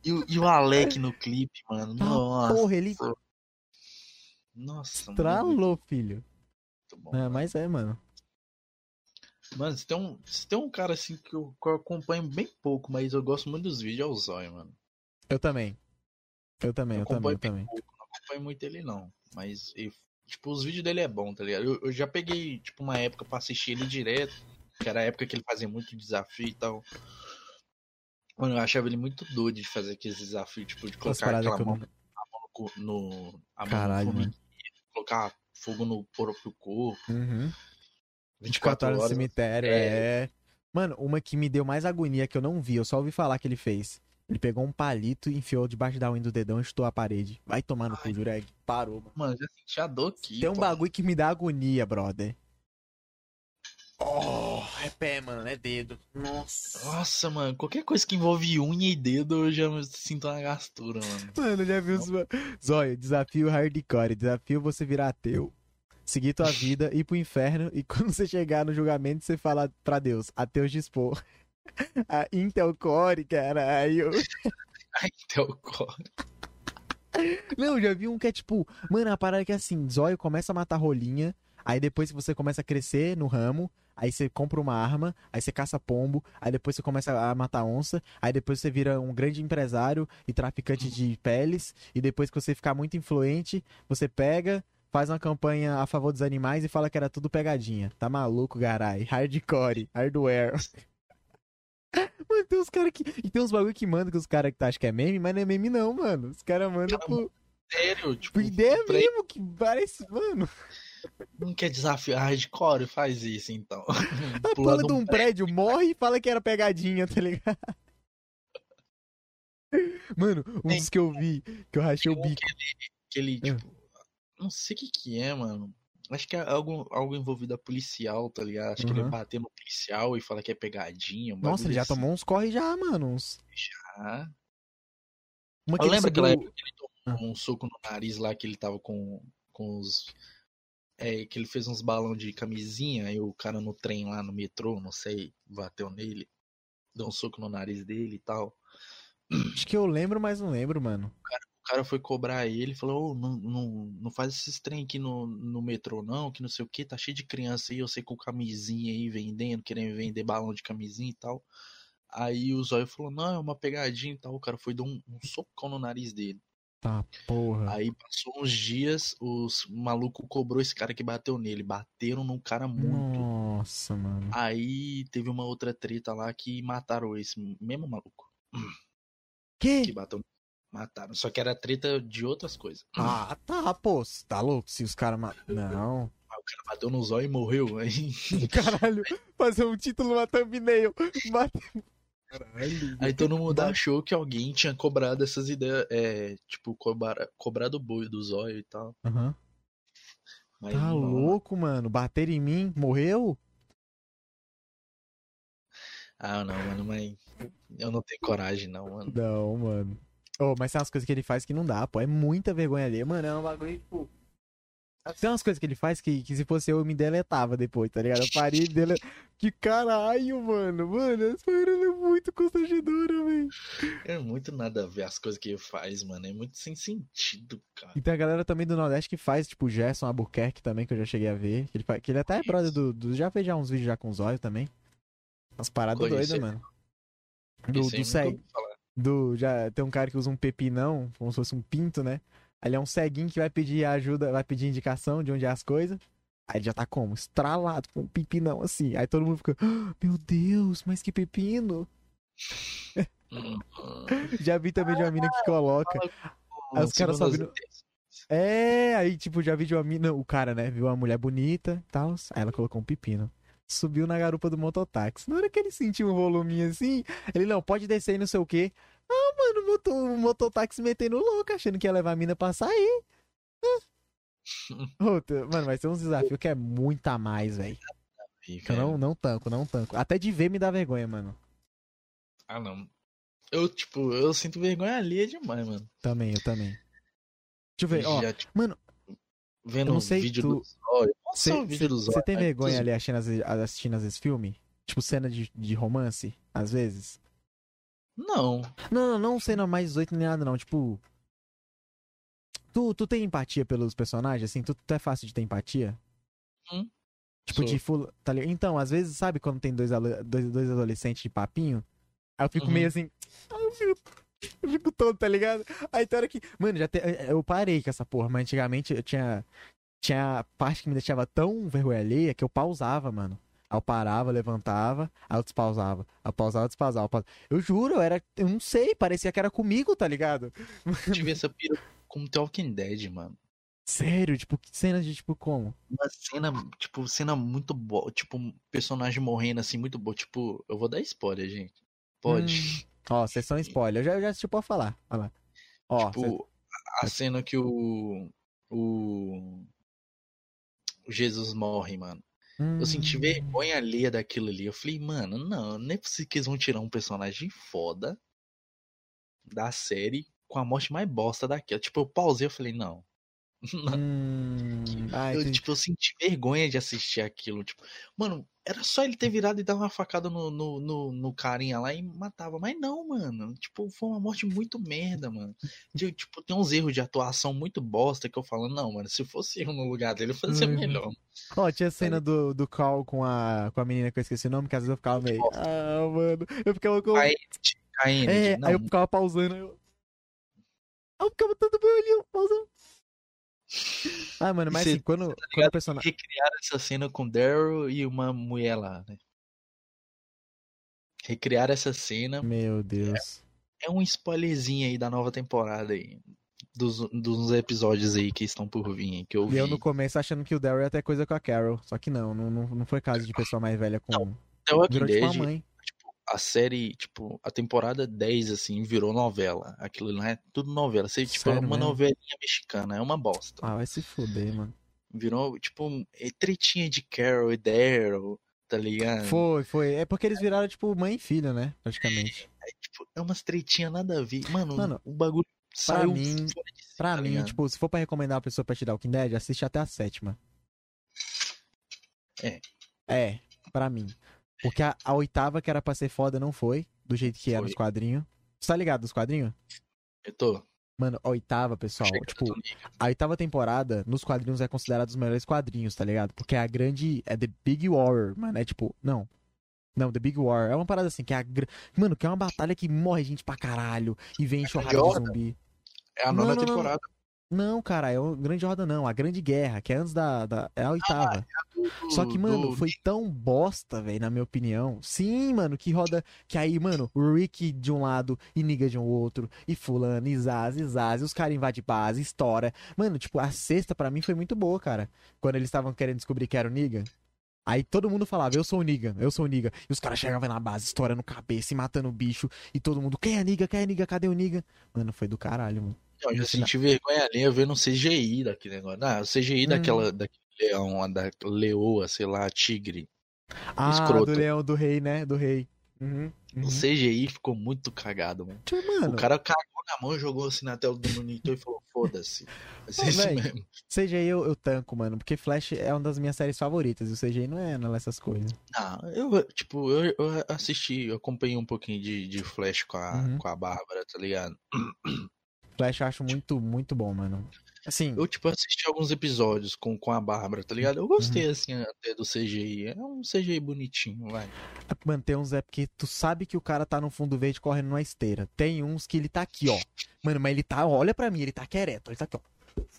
E, o, e o Alec no clipe, mano. Ah, Nossa. Porra, ele. Nossa, Estralou, mano. filho. Bom, é, mas é, mano. Mano, se tem, um, se tem um cara assim que eu, que eu acompanho bem pouco, mas eu gosto muito dos vídeos, é o Zóio, mano. Eu também. Eu também, eu, eu também, eu também. Pouco, não acompanho muito ele, não. Mas, eu, tipo, os vídeos dele é bom, tá ligado? Eu, eu, já peguei, tipo, uma época pra assistir ele direto. Que era a época que ele fazia muito desafio e tal. Mano, eu achava ele muito doido de fazer aqueles desafios, tipo, de colocar aquela mão, não... a mão no. a Caralho, mão no colocar fogo no próprio corpo. Uhum. 24 horas no cemitério, é... é. Mano, uma que me deu mais agonia que eu não vi, eu só ouvi falar que ele fez. Ele pegou um palito, enfiou debaixo da unha do dedão e chutou a parede. Vai tomar no cu, Jureg. Parou, mano. Mano, já senti a dor aqui. Tem um pô. bagulho que me dá agonia, brother. Oh, é pé, mano, é dedo. Nossa. Nossa, mano, qualquer coisa que envolve unha e dedo eu já sinto uma gastura, mano. Mano, já viu os. Zóio, desafio hardcore. Desafio você virar ateu. Seguir tua vida, ir pro inferno e quando você chegar no julgamento, você fala pra Deus, ateus dispor. A Intel Core, caralho. A Intel Core. Não, já vi um que é tipo, mano, a parada é que é assim, Zóio começa a matar rolinha, aí depois você começa a crescer no ramo, aí você compra uma arma, aí você caça pombo, aí depois você começa a matar onça, aí depois você vira um grande empresário e traficante de peles, e depois que você ficar muito influente, você pega, faz uma campanha a favor dos animais e fala que era tudo pegadinha. Tá maluco, garai? Hardcore, hardware. Mano, tem uns caras que. E tem uns bagulho que mandam que os caras que tá, acham que é meme, mas não é meme, não, mano. Os caras mandam por. Sério, tipo. Por ideia mesmo, que parece. Mano. Não quer desafiar hardcore? Faz isso então. A pula de um prédio, prédio, morre e fala que era pegadinha, tá ligado? Mano, um dos que eu vi, que eu rachei o bico. Aquele, aquele ah. tipo, não sei o que que é, mano. Acho que é algo, algo envolvido a policial, tá ligado? Acho uhum. que ele bater no policial e fala que é pegadinha. Um Nossa, ele já assim. tomou uns corre já, mano. Uns... Já. Uma eu lembro aquela época que ele tomou ah. um soco no nariz lá, que ele tava com, com os é, que ele fez uns balão de camisinha, e o cara no trem lá no metrô, não sei, bateu nele, deu um soco no nariz dele e tal. Acho que eu lembro, mas não lembro, mano. O cara, o cara foi cobrar ele, falou, oh, não, não, não faz esses trem aqui no, no metrô não, que não sei o que, tá cheio de criança aí, eu sei com camisinha aí vendendo, querendo vender balão de camisinha e tal. Aí o Zóio falou, não, é uma pegadinha e tal, o cara foi dar um, um socão no nariz dele. Tá, porra. Aí passou uns dias, os maluco cobrou esse cara que bateu nele. Bateram num cara muito. Nossa, mano. Aí teve uma outra treta lá que mataram esse mesmo maluco. Que? Que bateu. Mataram. Só que era treta de outras coisas. Ah, tá, pô. Tá louco? Se os caras. Ma... Não. O cara bateu no zóio e morreu. Aí... Caralho, fazer um título numa thumbnail. Bateu. Caralho. Aí todo mundo achou que alguém tinha cobrado essas ideias, é, tipo, cobrar, cobrado o boi do zóio e tal. Aham. Uhum. tá não, louco, mano. Bater em mim, morreu? Ah, não, mano, mas eu não tenho coragem, não, mano. Não, mano. Oh, mas tem umas coisas que ele faz que não dá, pô. É muita vergonha ali. Mano, é um bagulho, tipo. Tem umas coisas que ele faz que, que se fosse eu, eu me deletava depois, tá ligado? Eu parei dele. Que caralho, mano. Mano, essa é muito constrangedora, velho. É muito nada a ver as coisas que ele faz, mano. É muito sem sentido, cara. E tem a galera também do Nordeste que faz, tipo, o Gerson Albuquerque também, que eu já cheguei a ver. Que ele, faz, que ele até é brother do, do. Já fez já uns vídeos já com os olhos também. Umas paradas doidas, mano. Do, do, do, do, já tem um cara que usa um pepinão, como se fosse um pinto, né? Ele é um ceguinho que vai pedir ajuda, vai pedir indicação de onde é as coisas. Aí ele já tá como? Estralado, com um pepinão assim. Aí todo mundo fica, oh, meu Deus, mas que pepino. já vi também de uma mina que coloca. Aí os caras só viram. É, aí tipo, já vi de uma mina, o cara, né, viu uma mulher bonita e tal. Aí ela colocou um pepino. Subiu na garupa do mototáxi. Na hora que ele sentiu um voluminho assim, ele, não, pode descer e não sei o quê. Ah, mano, o, motor, o mototáxi metendo louco, achando que ia levar a mina pra sair. Outra, mano, vai ser um desafio que é muito a mais, velho. Eu não, não tanco, não tanco. Até de ver me dá vergonha, mano. Ah, não. Eu, tipo, eu sinto vergonha ali demais, mano. Também, eu também. Deixa eu ver, ó. Já, tipo, mano, vendo eu não sei, vídeo tu... olhos. Você tem vergonha ali assistindo, assistindo às vezes filme? Tipo, cena de, de romance, às vezes? Não. Não, não, não cena mais 18 nem nada, não. Tipo. Tu, tu tem empatia pelos personagens, assim? Tu, tu é fácil de ter empatia? Hum. Tipo, Sou. de full. Tá Então, às vezes, sabe quando tem dois, dois, dois adolescentes de papinho? Aí eu fico uhum. meio assim. Eu fico, eu fico todo, tá ligado? Aí tem hora que. Mano, já te... eu parei com essa porra, mas antigamente eu tinha. Tinha parte que me deixava tão vergonha alheia que eu pausava, mano. Aí eu parava, levantava, aí eu despausava. Aí eu pausava, despausava. Eu juro, eu era. Eu não sei, parecia que era comigo, tá ligado? Eu tive essa pira com The Walking Dead, mano. Sério? Tipo, que cena de tipo como? Uma cena, tipo, cena muito boa. Tipo, um personagem morrendo assim, muito boa. Tipo, eu vou dar spoiler, gente. Pode. Hum. Ó, sessão spoiler. Eu já, já assisti pra falar. Olha lá. Ó, tipo, cê... a cena que o. O. Jesus morre, mano. Hum. Eu senti hum. vergonha alheia daquilo ali. Eu falei, mano, não, nem é possível que eles vão tirar um personagem foda da série com a morte mais bosta daquela. Tipo, eu pausei e falei, não. Hum, eu, tipo, eu senti vergonha de assistir aquilo. Tipo, mano, era só ele ter virado e dar uma facada no, no, no, no carinha lá e matava. Mas não, mano. Tipo, foi uma morte muito merda, mano. Tipo, tem uns erros de atuação muito bosta que eu falo, não, mano, se fosse eu no lugar dele, eu fazia uhum. melhor. Ó, oh, tinha a cena do, do Carl com a, com a menina que eu esqueci o nome, que às vezes eu ficava meio. Ah, mano. Eu ficava com. A é, aí eu ficava pausando. Eu... eu ficava todo meu pausando. Ah, mano, mas assim, quando, tá quando o personagem. Recriaram essa cena com Daryl e uma mulher lá, né? Recriar essa cena. Meu Deus. É, é, um spoilerzinho aí da nova temporada aí. Dos, dos episódios aí que estão por vir. Que eu vi. E eu no começo achando que o Daryl ia ter coisa com a Carol. Só que não, não, não foi caso de pessoa mais velha com. Não, The Virou Dead, tipo mãe a série, tipo, a temporada 10, assim, virou novela. Aquilo não é tudo novela. Você, tipo, é uma mesmo? novelinha mexicana, é uma bosta. Ah, vai se fuder, mano. Virou, tipo, é tretinha de Carol e Daryl, tá ligado? Foi, foi. É porque eles viraram, tipo, mãe e filha, né? Praticamente. É, é tipo, é umas tretinhas nada a ver. Mano, mano o bagulho pra mim, si, pra tá mim, ligado? tipo, se for pra recomendar uma pessoa pra tirar o Walking Dead, assiste até a sétima. É. É, pra mim. Porque a, a, oitava, que era pra ser foda, não foi. Do jeito que foi. era nos quadrinhos. Você tá ligado dos quadrinhos? Eu tô. Mano, a oitava, pessoal, Chega tipo, a oitava temporada nos quadrinhos é considerada os melhores quadrinhos, tá ligado? Porque é a grande. É The Big War, mano. É tipo, não. Não, The Big War. É uma parada assim, que é a. Mano, que é uma batalha que morre gente pra caralho e vem enxurrada de zumbi. É a nona não, não, temporada. Não, cara, é o Grande Roda não, a Grande Guerra, que é antes da. da é a oitava. Ah, é do, Só que, mano, do... foi tão bosta, velho, na minha opinião. Sim, mano, que roda. Que aí, mano, o Rick de um lado e Niga de um outro. E Fulano, e Zaz, e Zaz, e os caras invadem base, história. Mano, tipo, a sexta para mim foi muito boa, cara. Quando eles estavam querendo descobrir que era o Niga. Aí todo mundo falava, eu sou o Niga, eu sou o Niga. E os caras chegavam na base, estourando cabeça e matando o bicho. E todo mundo, quem é Niga? Quem é Niga? Cadê o Niga? Mano, foi do caralho, mano. Eu já senti vergonha ali vendo um CGI daquele negócio. Ah, o CGI hum. daquela, daquele leão, da leoa, sei lá, tigre. Ah, Escroto. do leão do rei, né? Do rei. Uhum, uhum. O CGI ficou muito cagado, mano. mano. O cara cagou na mão, jogou assim na tela do monitor e falou: foda-se. Vai ser isso mesmo. CGI eu, eu tanco, mano, porque Flash é uma das minhas séries favoritas e o CGI não é, não é essas coisas. Não, eu, tipo, eu, eu assisti, eu acompanhei um pouquinho de, de Flash com a, uhum. com a Bárbara, tá ligado? Flash eu acho muito, muito bom, mano. Assim. Eu, tipo, assisti alguns episódios com, com a Bárbara, tá ligado? Eu gostei, uhum. assim, até do CGI. É um CGI bonitinho, vai. Manter uns é porque tu sabe que o cara tá no fundo verde correndo numa esteira. Tem uns que ele tá aqui, ó. Mano, mas ele tá, olha pra mim, ele tá quieto, ele tá aqui, ó.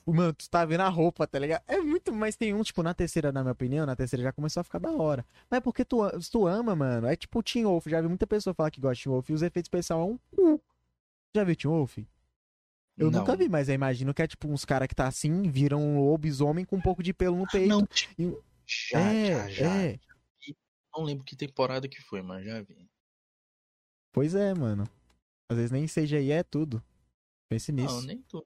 Mano, tu tá vendo a roupa, tá ligado? É muito, mas tem um, tipo, na terceira, na minha opinião, na terceira já começou a ficar da hora. Mas é porque tu, tu ama, mano. É tipo o Team Wolf. Já vi muita pessoa falar que gosta de Team Wolf e os efeitos especiais é um cu. Já viu Team Wolf? Eu não. nunca vi, mas eu imagino que é tipo uns caras que tá assim, viram um lobisomem com um pouco de pelo no peito. Não, e... já, é, já, já, é. Não lembro que temporada que foi, mas já vi. Pois é, mano. Às vezes nem aí é tudo. Pense nisso. Não, nem tudo.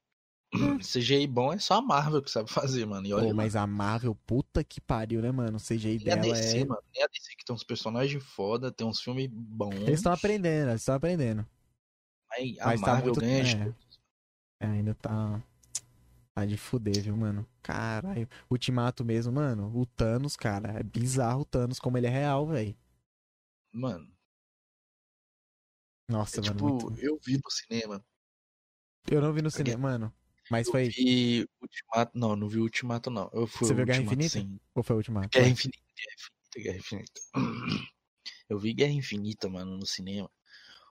CGI bom é só a Marvel que sabe fazer, mano. E olha, Pô, mas a Marvel, puta que pariu, né, mano? O CGI dela a DC, é. Mano, é a DC que tem uns personagens foda, tem uns filmes bons. Eles estão aprendendo, eles estão aprendendo. Mas a mas tá Marvel tá muito... ganha. É. é, ainda tá. Tá de fuder, viu, mano? Caralho. Ultimato mesmo, mano. O Thanos, cara. É bizarro o Thanos, como ele é real, velho. Mano. Nossa, é, mano. Tipo, muito... eu vi no cinema. Eu não vi no cinema, mano. Mas eu foi. Vi Ultimato. Não, não vi Ultimato, não. Eu fui Você viu Guerra Infinita? Sim. Ou foi o Ultimato? Guerra Infinita, Guerra Infinita, Guerra Infinita. Eu vi Guerra Infinita, mano, no cinema.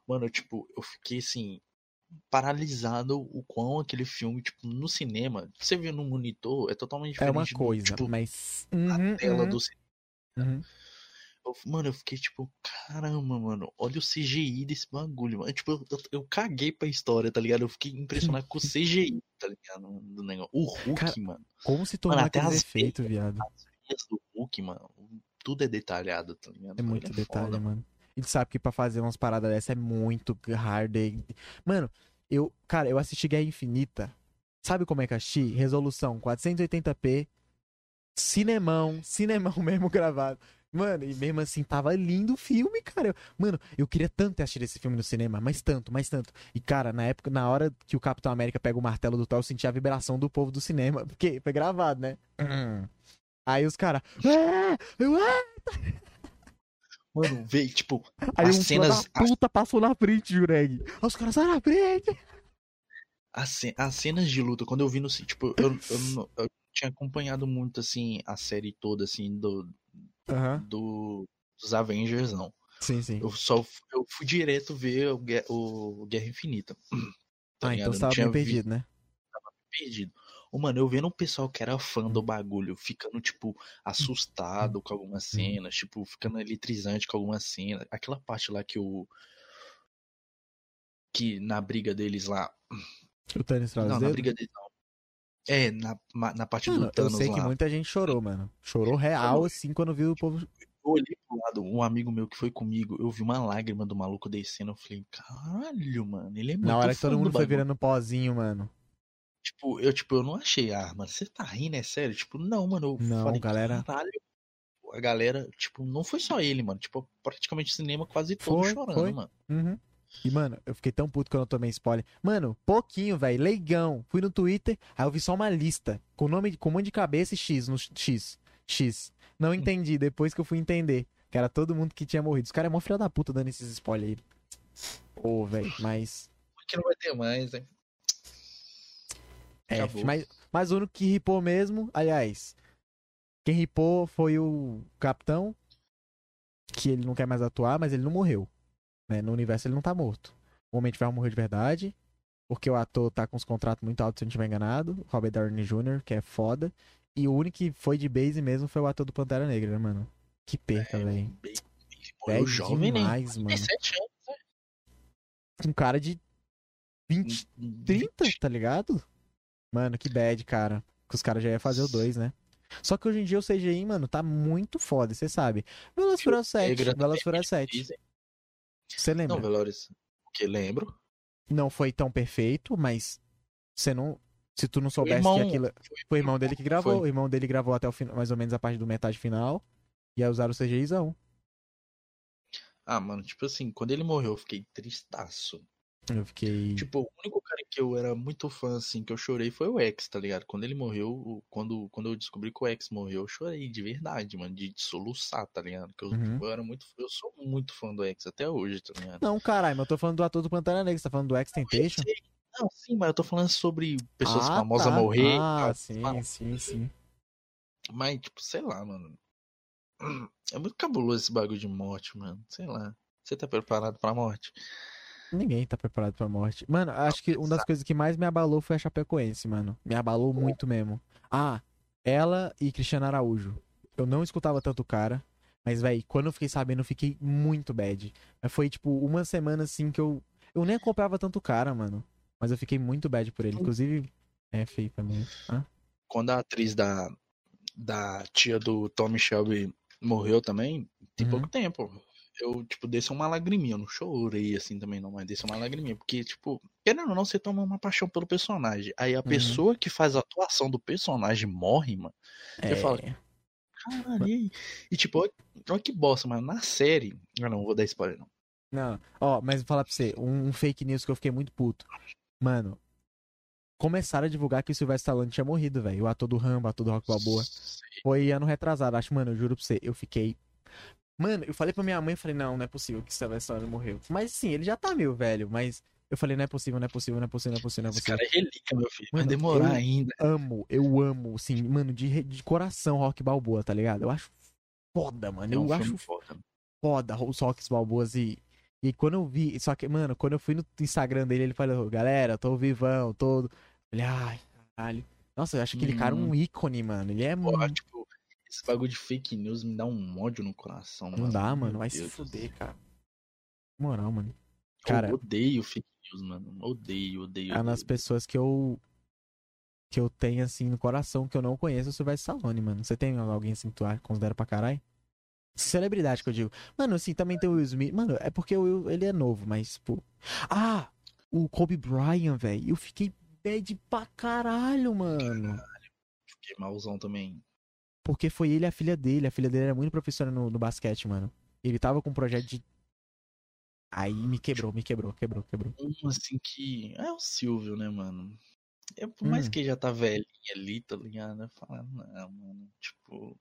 Mano, tipo, eu fiquei assim, paralisado o quão aquele filme, tipo, no cinema, você vê no monitor, é totalmente diferente. É uma coisa, do, tipo, mas. Uhum, a tela uhum. do cinema. Uhum. Eu, mano, eu fiquei tipo, caramba, mano, olha o CGI desse bagulho, mano. Tipo, eu, eu, caguei pra história, tá ligado? Eu fiquei impressionado com o CGI, tá ligado? Do negócio. O Hulk, Cara, mano. Como se tornou aquele efeito, viado? As do Hulk, mano, tudo é detalhado, tá ligado? É muito é detalhe, foda. mano. Ele sabe que pra fazer umas paradas dessa é muito hard. Mano, eu, cara, eu assisti Guerra Infinita. Sabe como é que eu assisti? Resolução 480p, cinemão, cinemão mesmo gravado. Mano, e mesmo assim, tava lindo o filme, cara. Mano, eu queria tanto assistir esse filme no cinema, mas tanto, mais tanto. E, cara, na época, na hora que o Capitão América pega o martelo do Thor, eu senti a vibração do povo do cinema, porque foi gravado, né? Hum. Aí os caras. Eu, é. Mano, veio, tipo, Aí as um cenas. puta passou na frente, Jureg. Os caras saíram na frente. As, as cenas de luta, quando eu vi no. Tipo, eu, eu, eu, tinha acompanhado muito, assim, a série toda, assim, do. Uhum. do dos Avengers, não. Sim, sim. Eu só eu fui direto ver o, o Guerra Infinita. Tá ah, então você tava bem perdido, né? Tava perdido. Ô, mano, eu vendo um pessoal que era fã do bagulho, ficando, tipo, assustado com algumas cenas, tipo, ficando eletrizante com algumas cenas. Aquela parte lá que o. Que na briga deles lá. O Thanos Não, na briga deles não. É, na, na parte mano, do Thanos Eu sei lá. que muita gente chorou, mano. Chorou real, assim, quando viu o povo. Eu olhei pro lado, um amigo meu que foi comigo, eu vi uma lágrima do maluco descendo, eu falei, caralho, mano, ele é muito Na hora que todo mundo foi virando pozinho, mano. Tipo, eu, tipo, eu não achei, ah, mano, você tá rindo, é sério? Tipo, não, mano, eu não, falei, galera... caralho. A galera, tipo, não foi só ele, mano. Tipo, praticamente cinema quase todo foi, chorando, foi. mano. Uhum. E, mano, eu fiquei tão puto quando eu tomei spoiler. Mano, pouquinho, velho. Leigão. Fui no Twitter, aí eu vi só uma lista. Com nome, com um monte de cabeça e X no X. X. Não hum. entendi, depois que eu fui entender. Que era todo mundo que tinha morrido. Os caras é mó filho da puta dando esses spoilers aí. Ô, oh, velho, mas. Porque não vai ter mais, hein? É, mas, mas o único que ripou mesmo, aliás, quem ripou foi o capitão, que ele não quer mais atuar, mas ele não morreu. Né? No universo ele não tá morto. O Homem de Ferro morreu de verdade, porque o ator tá com os contratos muito altos, se eu não estiver enganado. Robert Downey Jr., que é foda. E o único que foi de base mesmo foi o ator do Pantera Negra, né, mano? Que perca, é, velho. É jovem, demais, né? mano. 17 anos, né? Um cara de 20, 30, tá ligado? Mano, que bad, cara. Que os caras já iam fazer o 2, né? Só que hoje em dia o CGI, mano, tá muito foda, você sabe. Velociraptor 7, Velociraptor 7. Você lembra? Não, Velores. O que? Lembro. Não foi tão perfeito, mas você não. Se tu não soubesse irmão, que aquilo. Foi o irmão dele que gravou. Foi. O irmão dele gravou até o final, mais ou menos a parte do metade final. E aí usaram o CGIzão. Ah, mano, tipo assim, quando ele morreu, eu fiquei tristaço. Eu fiquei. Tipo, o único cara que eu era muito fã, assim, que eu chorei foi o X, tá ligado? Quando ele morreu, quando, quando eu descobri que o X morreu, eu chorei de verdade, mano, de, soluçar, tá ligado? Porque eu, uhum. eu, era muito. Eu sou muito fã do X até hoje, tá ligado? Não, caralho, mas eu tô falando do ator do Pantera Negra, você tá falando do X Temptation? Não, sim, mas eu tô falando sobre pessoas ah, famosas tá. morrer. Ah, sim, sim, sim. Mas, tipo, sei lá, mano. É muito cabuloso esse bagulho de morte, mano. Sei lá. Você tá preparado pra morte? Ninguém tá preparado pra morte. Mano, acho que uma das coisas que mais me abalou foi a Chapecoense, mano. Me abalou muito mesmo. Ah, ela e Cristiano Araújo. Eu não escutava tanto o cara, mas, velho, quando eu fiquei sabendo, eu fiquei muito bad. Foi, tipo, uma semana assim que eu. Eu nem acompanhava tanto o cara, mano. Mas eu fiquei muito bad por ele. Inclusive, é feio pra mim. Ah? Quando a atriz da, da tia do Tommy Shelby morreu também, tem uhum. pouco tempo. Eu, tipo, desci uma lagriminha. Eu não chorei assim também, não, mas desci uma lagriminha. Porque, tipo, querendo ou não, você toma uma paixão pelo personagem. Aí a uhum. pessoa que faz a atuação do personagem morre, mano. É. Você fala, caralho. E, e tipo, olha que bosta, mas na série. Eu não vou dar spoiler, não. Não, ó, mas vou falar pra você, um, um fake news que eu fiquei muito puto. Mano, começaram a divulgar que o Sylvester Stallone tinha morrido, velho. O ator do Rambo, o ator do Rock Balboa. Foi ano retrasado, acho, mano, eu juro pra você, eu fiquei Mano, eu falei pra minha mãe, falei, não, não é possível que Sylvester Stallone morreu. Mas sim, ele já tá meio velho, mas eu falei, não é possível, não é possível, não é possível, não é possível, não é possível. Esse cara é relíquia, meu filho. Mano, Vai demorar eu ainda. amo, eu amo, assim, mano, de, de coração Rock Balboa, tá ligado? Eu acho foda, mano. É um eu acho foda. foda os Rocks Balboas e. E quando eu vi, só que, mano, quando eu fui no Instagram dele, ele falou, galera, tô vivão, todo. Falei, ai, caralho. Nossa, eu acho aquele hum. cara um ícone, mano. Ele é muito. Tipo, esse bagulho de fake news me dá um ódio no coração. Não mano. dá, mano. Vai Deus se fuder, cara. Moral, mano. Cara, eu odeio fake news, mano. Odeio, odeio. É nas pessoas que eu. Que eu tenho, assim, no coração, que eu não conheço, o Sylvester Stallone, mano. Você tem alguém assim que tu considera pra caralho? Celebridade que eu digo. Mano, assim, também tem o Will Smith. Mano, é porque o Will, ele é novo, mas, pô. Ah! O Kobe Bryant, velho. Eu fiquei bad pra caralho, mano. Caralho. Fiquei malzão também. Porque foi ele e a filha dele. A filha dele era muito professora no, no basquete, mano. Ele tava com um projeto de. Aí me quebrou, me quebrou, quebrou, quebrou. Um assim que. É o Silvio, né, mano? É, por mais hum. que já tá velhinho ali, tá ligado? Fala, não, mano. Tipo.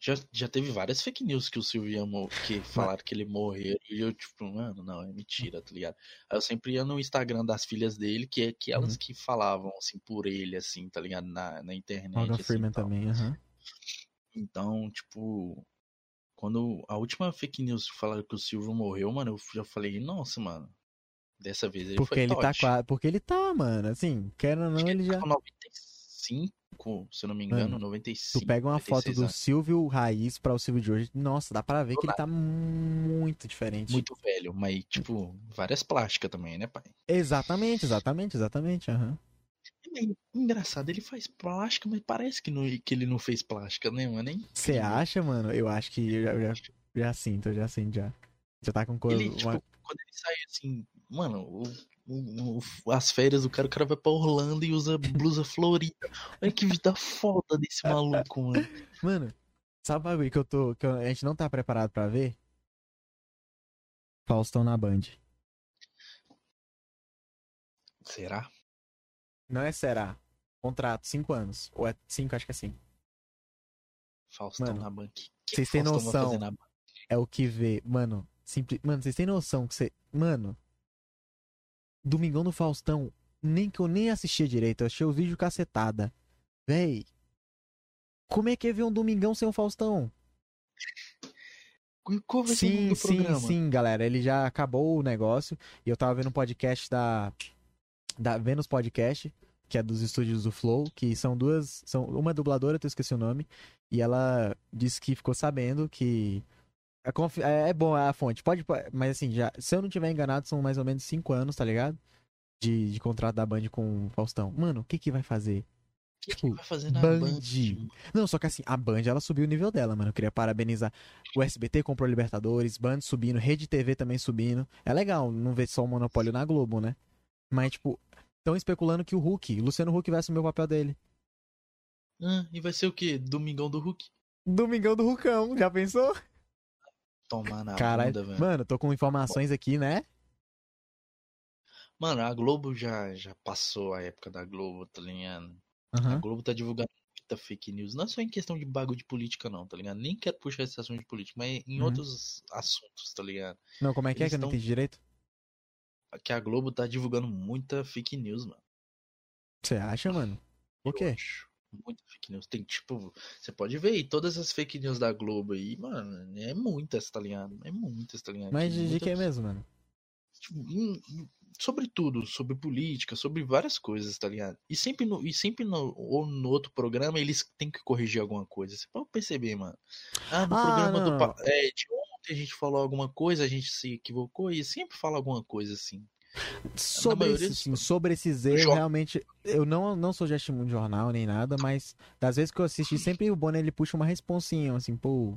Já, já teve várias fake news que o Silvio amou, que falaram que ele morreu. E eu, tipo, mano, não, é mentira, tá ligado? Aí eu sempre ia no Instagram das filhas dele, que é que elas uhum. que falavam, assim, por ele, assim, tá ligado? Na, na internet. Morgan assim, Freeman também, aham. Uhum. Então, tipo, quando a última fake news falaram que o Silvio morreu, mano, eu já falei, nossa, mano. Dessa vez ele porque foi ele tá quase, Porque ele tá, mano. Assim, quer ou não, ele, ele já. Tá 95, se eu não me engano, mano, 95. Tu pega uma foto do anos. Silvio Raiz pra o Silvio de hoje, nossa, dá pra ver que ele tá muito diferente. Muito velho, mas, tipo, várias plásticas também, né, pai? Exatamente, exatamente, exatamente, aham. Uhum. É engraçado, ele faz plástica, mas parece que, não, que ele não fez plástica, né, mano? Você acha, mano? Eu acho que eu já, já, já sinto, já sinto, já. Já tá com coisa. Ele, tipo, quando ele sai assim, mano, o, o, o, as férias do cara, o cara vai pra Orlando e usa blusa florida. Olha que vida foda desse maluco, mano. Mano, sabe o bagulho que eu tô. que a gente não tá preparado pra ver? Faustão na Band. Será? Não é será. Contrato, 5 anos. Ou é 5, acho que é 5. Faustão mano, na banca. Vocês têm noção. É o que vê. Mano, simples. Mano, vocês têm noção que você. Mano. Domingão do Faustão. Nem que eu nem assistia direito. Eu achei o vídeo cacetada. Véi. Como é que é ver um Domingão sem um Faustão? Qual vai sim, sim, sim, galera. Ele já acabou o negócio. E eu tava vendo um podcast da da Venus Podcast, que é dos estúdios do Flow, que são duas. São, uma é dubladora, eu esqueci o nome, e ela disse que ficou sabendo que. É, é, é bom a fonte, pode. Mas assim, já, se eu não tiver enganado, são mais ou menos cinco anos, tá ligado? De, de contrato da Band com o Faustão. Mano, o que que vai fazer? O que, tipo, que vai fazer na Band? Band? Não, só que assim, a Band ela subiu o nível dela, mano. Eu queria parabenizar. O SBT comprou Libertadores, Band subindo, Rede TV também subindo. É legal não ver só o monopólio na Globo, né? Mas, tipo, estão especulando que o Hulk, Luciano Huck vai assumir o papel dele. Ah, e vai ser o quê? Domingão do Hulk? Domingão do Hulkão, já pensou? Tomar na Caralho, bunda, velho. Mano, tô com informações aqui, né? Mano, a Globo já, já passou a época da Globo, tá ligado? Uhum. A Globo tá divulgando muita fake news. Não é só em questão de bagulho de política, não, tá ligado? Nem quero puxar esse assunto de política, mas em uhum. outros assuntos, tá ligado? Não, como é que Eles é que eu não entendi direito? Que a Globo tá divulgando muita fake news, mano. Você acha, mano? Por quê? Muita fake news. Tem, tipo, você pode ver aí, todas as fake news da Globo aí, mano, é muitas, tá ligado? É muitas, tá ligado? Mas de, que é mesmo, mano? Tipo, sobre tudo, sobre política, sobre várias coisas, tá ligado? E sempre no, e sempre no, ou no outro programa eles têm que corrigir alguma coisa. Você pode perceber, mano. Ah, no ah, programa não. do. É, de a gente falou alguma coisa, a gente se equivocou e sempre fala alguma coisa assim. Sobre, esse, sim, sobre esses erros, realmente, eu não, não sou gesto de jornal nem nada, mas das vezes que eu assisti, sempre o Bonner ele puxa uma responsinha, assim, pô.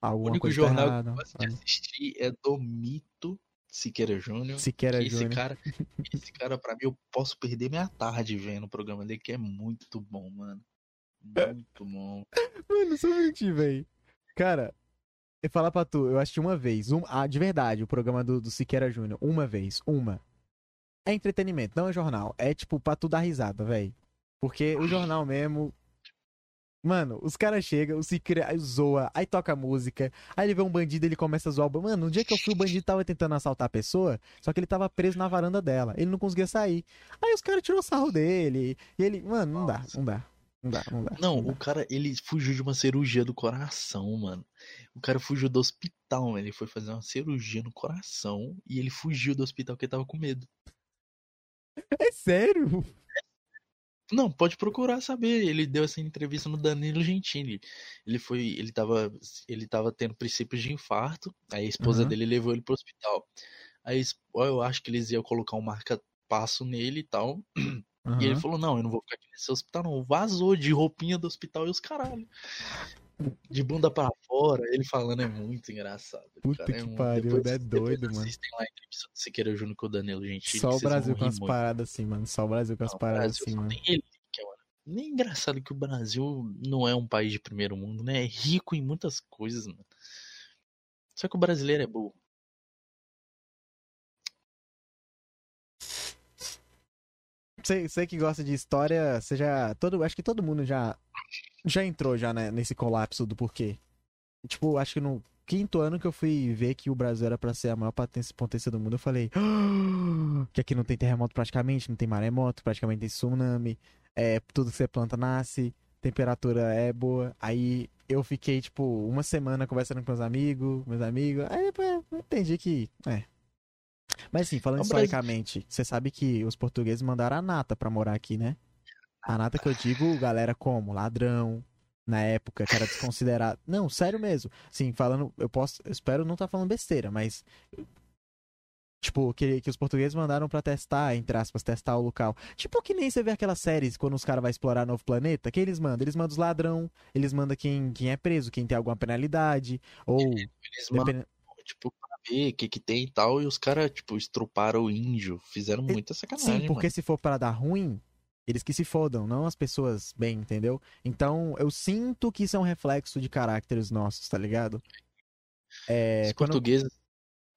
Alguma o único coisa jornal errada, que eu assistir é do Mito Siqueira Júnior. Siqueira esse Júnior. cara, esse cara, pra mim, eu posso perder minha tarde vendo o programa dele, que é muito bom, mano. Muito bom. Mano, só mentir, velho. Cara, eu falar pra tu, eu assisti uma vez, um, ah, de verdade, o programa do, do Siqueira Júnior. Uma vez, uma. É entretenimento, não é jornal. É tipo pra tu dar risada, velho. Porque o jornal mesmo. Mano, os caras chegam, o Siqueira zoa, aí toca música, aí ele vê um bandido ele começa a zoar. o Mano, no dia que eu fui, o bandido tava tentando assaltar a pessoa, só que ele tava preso na varanda dela. Ele não conseguia sair. Aí os caras tirou sarro dele. E ele, mano, não dá, não dá. Não dá, não dá. Não, não o cara, ele fugiu de uma cirurgia do coração, mano. O cara fugiu do hospital, mano. Ele foi fazer uma cirurgia no coração e ele fugiu do hospital porque tava com medo. É sério? Não, pode procurar saber. Ele deu essa entrevista no Danilo Gentili. Ele foi, ele tava, ele tava tendo princípios de infarto. Aí a esposa uhum. dele levou ele pro hospital. Aí eu acho que eles iam colocar um marca-passo nele e tal. Uhum. E ele falou: Não, eu não vou ficar aqui nesse hospital, não. Vazou de roupinha do hospital e os caralho. De bunda para fora, ele falando é muito engraçado. Puta cara, que é pariu, depois, é doido, mano. Assistem lá Siqueira Júnior com o Danilo Gentili. Só o Brasil com as paradas assim, mano. Só o Brasil com as paradas assim, mano. Ele, que é, Nem engraçado que o Brasil não é um país de primeiro mundo, né? É rico em muitas coisas, mano. Só que o brasileiro é burro. Você, você que gosta de história, você já. Todo, acho que todo mundo já, já entrou já né, nesse colapso do porquê. Tipo, acho que no quinto ano que eu fui ver que o Brasil era para ser a maior potência do mundo, eu falei ah! que aqui não tem terremoto praticamente, não tem maremoto, praticamente tem tsunami, é, tudo que você planta nasce, temperatura é boa. Aí eu fiquei, tipo, uma semana conversando com meus amigos, meus amigos, aí depois eu entendi que, é, mas sim, falando historicamente, você sabe que os portugueses mandaram a nata pra morar aqui, né? A nata que eu digo, galera como ladrão, na época, que era desconsiderado. Não, sério mesmo. Sim, falando, eu posso, eu espero não estar tá falando besteira, mas Tipo, que, que os portugueses mandaram para testar, entre aspas, testar o local. Tipo que nem você vê aquelas séries quando os caras vão explorar novo planeta. Que eles mandam? Eles mandam os ladrão, eles mandam quem, quem é preso, quem tem alguma penalidade. Ou. Eles mandam, tipo, ver o que que tem e tal, e os caras, tipo, estruparam o índio, fizeram muita sacanagem. Sim, porque mano. se for para dar ruim, eles que se fodam, não as pessoas bem, entendeu? Então, eu sinto que isso é um reflexo de caracteres nossos, tá ligado? É, Os quando... portugueses,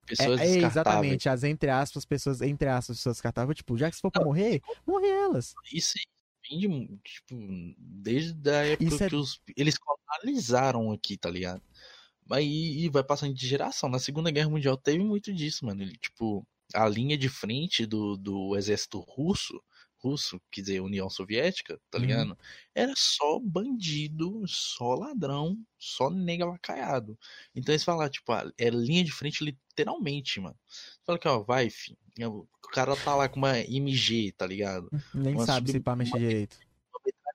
pessoas é, é, Exatamente, as entre aspas, pessoas, entre aspas, pessoas descartáveis, tipo, já que se for pra não, morrer, morrer elas. Isso vem de, tipo, desde a época é... que os, eles colonizaram aqui, tá ligado? Aí e vai passando de geração. Na Segunda Guerra Mundial teve muito disso, mano. Ele, tipo, a linha de frente do, do exército russo, russo, quer dizer, União Soviética, tá uhum. ligado? Uhum. Era só bandido, só ladrão, só nega vacaiado. Então eles falam, tipo, era é linha de frente literalmente, mano. Fala que, ó, vai, filho. O cara tá lá com uma MG, tá ligado? Nem uma sabe se pá mexer direito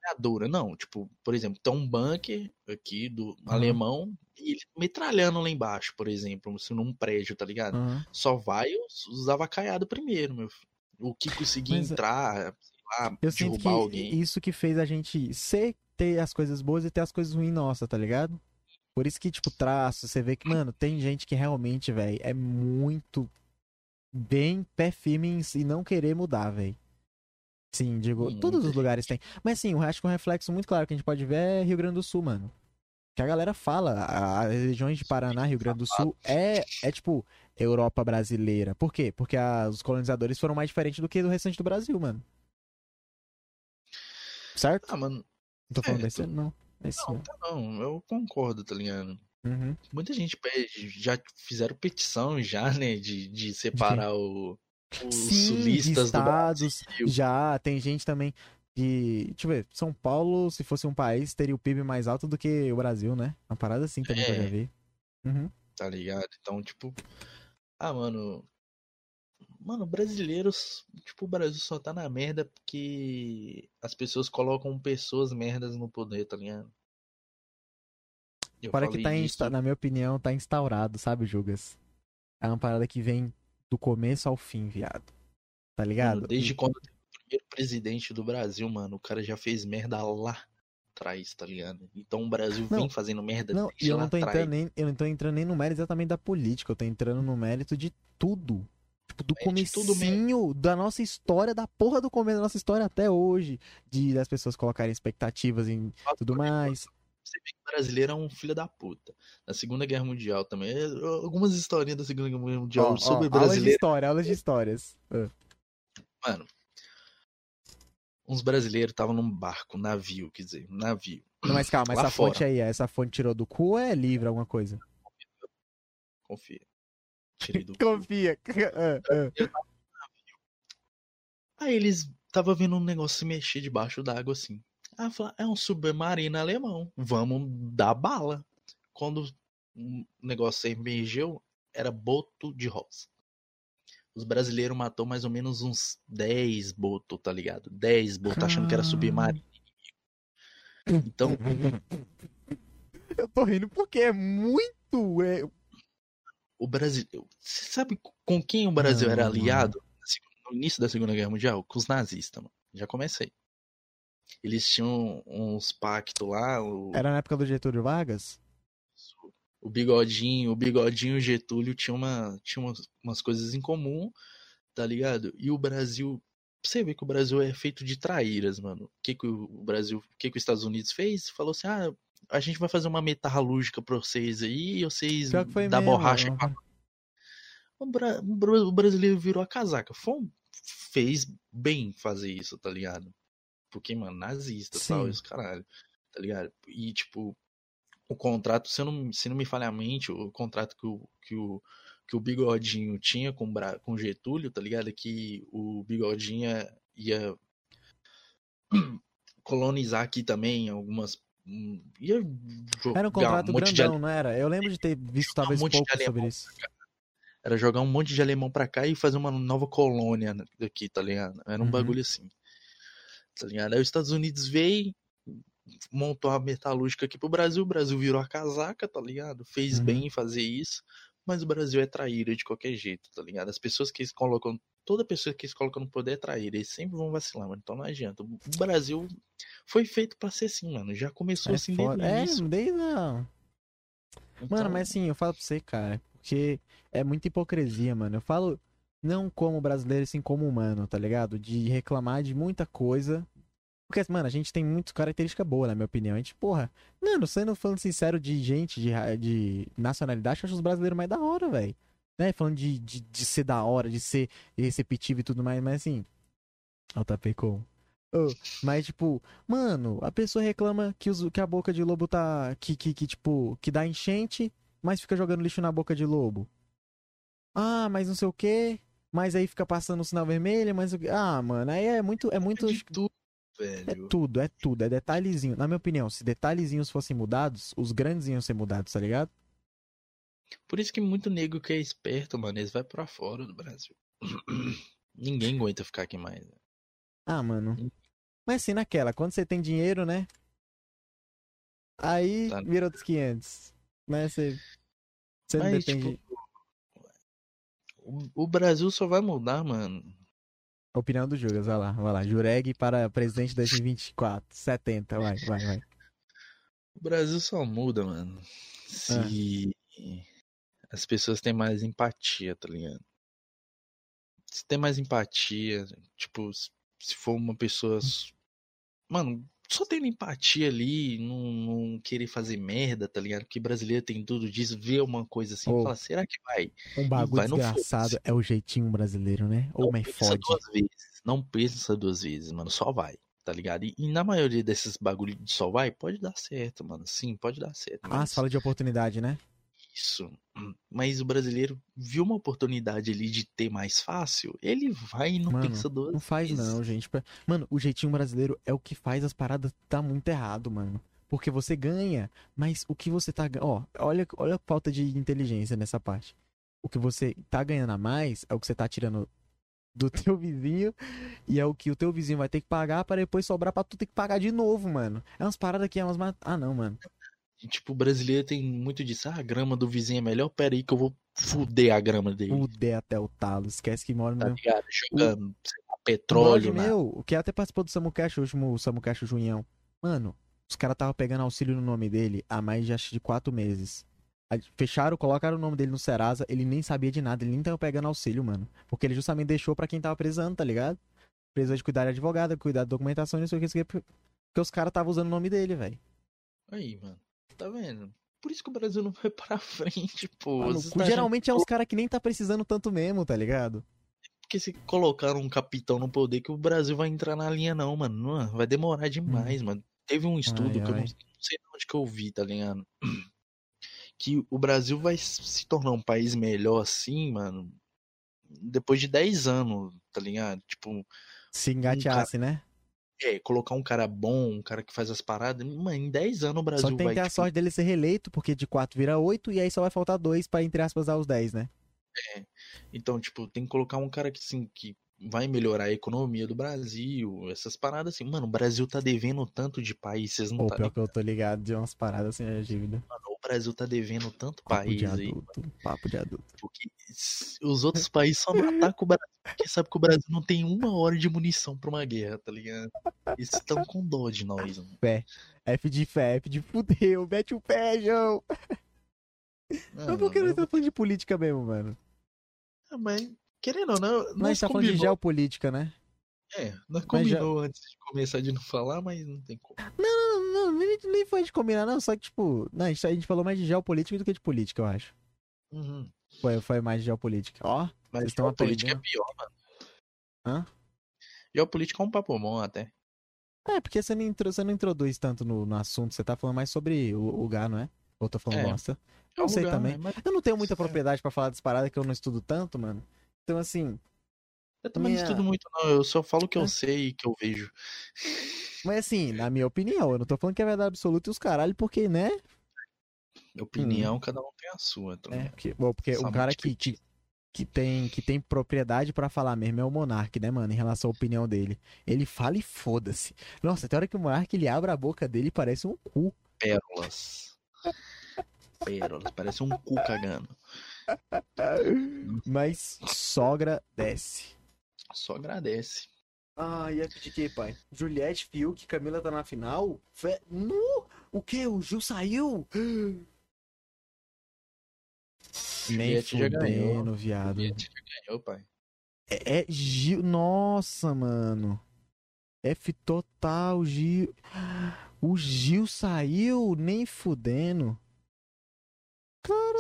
metralhadora. Não, tipo, por exemplo, tem um bunker aqui do uhum. alemão ele metralhando lá embaixo, por exemplo, se num prédio, tá ligado? Uhum. Só vai os, avacaiados primeiro, meu filho. O que conseguir Mas, é entrar, sei lá, eu derrubar alguém. Isso que fez a gente ser, ter as coisas boas e ter as coisas ruins nossa, tá ligado? Por isso que, tipo, traço, você vê que, mano, tem gente que realmente, velho, é muito bem pé firme e não querer mudar, velho. Sim, digo, Sim, todos os lugares tem. Mas sim, eu acho que um reflexo muito claro que a gente pode ver é Rio Grande do Sul, mano. Que a galera fala, as regiões de Paraná, Rio Grande do Sul, é, é tipo Europa brasileira. Por quê? Porque a, os colonizadores foram mais diferentes do que do restante do Brasil, mano. Certo? Ah, mano. Não tô falando é, desse, não. Esse, não, tá não, eu concordo, tá ligado? Uhum. Muita gente pede, já fizeram petição já, né, de, de separar o, os Sim, sulistas estados, já tem gente também de, deixa eu ver, São Paulo, se fosse um país, teria o PIB mais alto do que o Brasil, né? Uma parada assim também é, que eu já vi. Uhum. Tá ligado? Então, tipo, ah, mano, mano, brasileiros, tipo, o Brasil só tá na merda porque as pessoas colocam pessoas merdas no poder, tá ligado? Eu Para que tá, insta... na minha opinião, tá instaurado, sabe, Jugas? É uma parada que vem do começo ao fim, viado. Tá ligado? Mano, desde quando o primeiro presidente do Brasil, mano, o cara já fez merda lá atrás, tá ligado? Então o Brasil não, vem fazendo merda não, e eu não tô entrando nem Eu não tô entrando nem no mérito exatamente da política, eu tô entrando no mérito de tudo. Tipo, do é, comecinho da nossa história, da porra do começo da nossa história até hoje. De das pessoas colocarem expectativas em tudo mais. Você vê que o brasileiro é um filho da puta. Na Segunda Guerra Mundial também. É, algumas historinhas da Segunda Guerra Mundial sobre ó, brasileiro. Aulas de história, aulas de histórias. Ah. Mano, uns brasileiros estavam num barco, navio, quer dizer, navio. Não, mas calma, essa fora. fonte aí, essa fonte tirou do cu ou é livre alguma coisa? Confia. Tirei do Confia. Eu tava no navio. Aí eles tava vendo um negócio se mexer debaixo d'água assim. Aí falou, é um submarino alemão, vamos dar bala. Quando o negócio emergiu, era boto de rosa os brasileiros matou mais ou menos uns 10 botos, tá ligado? 10 botos, achando que era submarino. Então. Eu tô rindo porque é muito. É... O Brasil. Você sabe com quem o Brasil não, era aliado no início da Segunda Guerra Mundial? Com os nazistas, mano. Já comecei. Eles tinham uns pactos lá. O... Era na época do Getúlio Vargas? O Bigodinho, o Bigodinho e o Getúlio tinham, uma, tinham umas, umas coisas em comum, tá ligado? E o Brasil você vê que o Brasil é feito de traíras, mano. O que, que o Brasil, o que, que os Estados Unidos fez? Falou assim: ah, a gente vai fazer uma metalúrgica pra vocês aí, e vocês dá mesmo, borracha. Pra... O, bra... o, brasileiro virou a casaca. Foi, fez bem fazer isso, tá ligado? Porque, mano, nazista e tal, isso caralho, tá ligado? E, tipo, o contrato, se não, se não me falha a mente, o contrato que o, que o, que o Bigodinho tinha com, com Getúlio, tá ligado? Que o Bigodinho ia colonizar aqui também algumas. Hum, ia era um contrato um grandão, de... não era? Eu lembro de ter visto talvez um pouco sobre isso. Era jogar um monte de alemão pra cá e fazer uma nova colônia aqui, tá ligado? Era um uhum. bagulho assim. Tá ligado? Aí os Estados Unidos veio, montou a metalúrgica aqui pro Brasil, o Brasil virou a casaca, tá ligado? Fez uhum. bem em fazer isso, mas o Brasil é traíra de qualquer jeito, tá ligado? As pessoas que eles colocam, toda pessoa que eles colocam no poder é traíra, eles sempre vão vacilar, mano, então não adianta. O Brasil foi feito para ser assim, mano, já começou é assim foda. desde É, desde não. Então... Mano, mas assim, eu falo pra você, cara, porque é muita hipocrisia, mano. Eu falo não como brasileiro, assim como humano, tá ligado? De reclamar de muita coisa porque, mano, a gente tem muitas características boas, na minha opinião. A gente, porra, mano, sendo falando sincero de gente, de, de nacionalidade, eu acho os brasileiros mais da hora, velho. Né? Falando de, de, de, ser da hora, de ser receptivo e tudo mais, mas assim. Ó, tá pecou. Oh, mas, tipo, mano, a pessoa reclama que, os, que a boca de lobo tá. Que, que, que, tipo, que dá enchente, mas fica jogando lixo na boca de lobo. Ah, mas não sei o que. Mas aí fica passando o sinal vermelho, mas. Ah, mano, aí é muito. É muito. É velho. É tudo, é tudo, é detalhezinho. Na minha opinião, se detalhezinhos fossem mudados, os grandes iam ser mudados, tá ligado? Por isso que muito nego que é esperto, mano, eles vai para fora do Brasil. Ninguém aguenta ficar aqui mais. Né? Ah, mano. Mas assim, naquela, quando você tem dinheiro, né? Aí tá. vira outros 500. Mas você, você Mas, não depende. Tipo, o Brasil só vai mudar, mano, Opinião do Juras, vai lá, vai lá. Jureg para presidente 2024, 70, vai, vai, vai. O Brasil só muda, mano. Se as pessoas têm mais empatia, tá ligado? Se tem mais empatia, tipo, se for uma pessoa. Mano, só tendo empatia ali, não, não, querer fazer merda, tá ligado? Porque brasileiro tem tudo disso, vê uma coisa assim, oh, fala, será que vai? Um bagulho vai, desgraçado é o jeitinho brasileiro, né? Ou mas fode. Duas vezes, não pensa duas vezes, mano, só vai, tá ligado? E, e, na maioria desses bagulho de só vai, pode dar certo, mano, sim, pode dar certo. Ah, mas... fala de oportunidade, né? Isso. Mas o brasileiro viu uma oportunidade ali de ter mais fácil, ele vai não Mano, pensa duas Não faz vezes. não, gente. Mano, o jeitinho brasileiro é o que faz as paradas tá muito errado, mano. Porque você ganha, mas o que você tá ó, olha, olha a falta de inteligência nessa parte. O que você tá ganhando a mais é o que você tá tirando do teu vizinho e é o que o teu vizinho vai ter que pagar para depois sobrar para tu ter que pagar de novo, mano. É umas paradas que é umas ah não, mano. E, tipo, o brasileiro tem muito disso. Ah, a grama do vizinho é melhor. Pera aí que eu vou fuder a grama dele. Fuder até o talo. Esquece que mora no tá meu... Ligado? Jogando o... petróleo, né? meu, que até participou do Samucash, o último Samucash Junhão. Mano, Os caras estavam pegando auxílio no nome dele há mais de, acho, de quatro meses. Fecharam, colocaram o nome dele no Serasa, ele nem sabia de nada, ele nem tava pegando auxílio, mano. Porque ele justamente deixou para quem tava precisando, tá ligado? Precisou de cuidar de advogada, cuidar de documentação, não sei o que, porque os caras estavam usando o nome dele, velho. Aí, mano, tá vendo? Por isso que o Brasil não vai pra frente, pô. Tá geralmente é uns caras que nem tá precisando tanto mesmo, tá ligado? Porque se colocar um capitão no poder que o Brasil vai entrar na linha, não, mano. Vai demorar demais, hum. mano. Teve um estudo ai, que eu não, não sei onde que eu vi, tá ligado? que o Brasil vai se tornar um país melhor assim, mano, depois de 10 anos, tá ligado? Tipo. Se engateasse, um cara... né? É, colocar um cara bom, um cara que faz as paradas, mano, em 10 anos o Brasil vai. Só tem vai, que ter tipo... a sorte dele ser reeleito, porque de 4 vira 8, e aí só vai faltar 2 pra, entre aspas, dar os 10, né? É. Então, tipo, tem que colocar um cara que, assim, que vai melhorar a economia do Brasil, essas paradas assim. Mano, o Brasil tá devendo tanto de país, vocês não Pô, tá pior ligado. que eu tô ligado de umas paradas assim na dívida. Mano, o Brasil tá devendo tanto papo país de adulto, aí. Papo de adulto. Porque os outros países só não atacam o Brasil porque sabe que o Brasil não tem uma hora de munição pra uma guerra, tá ligado? Eles estão com dó de nós, mano. Fé. F de fé, F de fudeu, mete o pé, João. Mas por que nós estamos falando de política mesmo, mano? Ah, mas Querendo ou não, nós tá falando de geopolítica, né? É, nós combinou já... antes de começar de não falar, mas não tem como. Não, não, não, nem, nem foi de combinar, não. Só que, tipo, não, a gente falou mais de geopolítica do que de política, eu acho. Uhum. Foi, foi mais de geopolítica. Ó, mas geopolítica é pior, mano. Hã? Geopolítica é um papo bom até. É, porque você não, você não introduz tanto no, no assunto, você tá falando mais sobre o, o lugar, não é? Ou tô falando é, bosta? Eu é sei lugar, também. Né? Mas... Eu não tenho muita propriedade para falar das paradas que eu não estudo tanto, mano. Então, assim. Eu também minha... não estudo muito, não. Eu só falo o que eu sei e que eu vejo. Mas, assim, na minha opinião, eu não tô falando que é verdade absoluta e os caralho, porque, né? Opinião, hum. cada um tem a sua. Também. É, porque, bom, porque o cara que, que, que, tem, que tem propriedade para falar mesmo é o Monark, né, mano? Em relação à opinião dele. Ele fala e foda-se. Nossa, tem hora que o Monark ele abre a boca dele parece um cu. Pérolas. Pérolas, parece um cu cagando. Mas sogra desce. Só agradece. Ah, ia pedir que, pai? Juliette, Fiuk, Camila tá na final? Fe... No! O que? O Gil saiu? Nem fudendo, viado. Juliette já ganhou, pai. É, é Gil. Nossa, mano. F total, Gil. O Gil saiu, nem fudendo.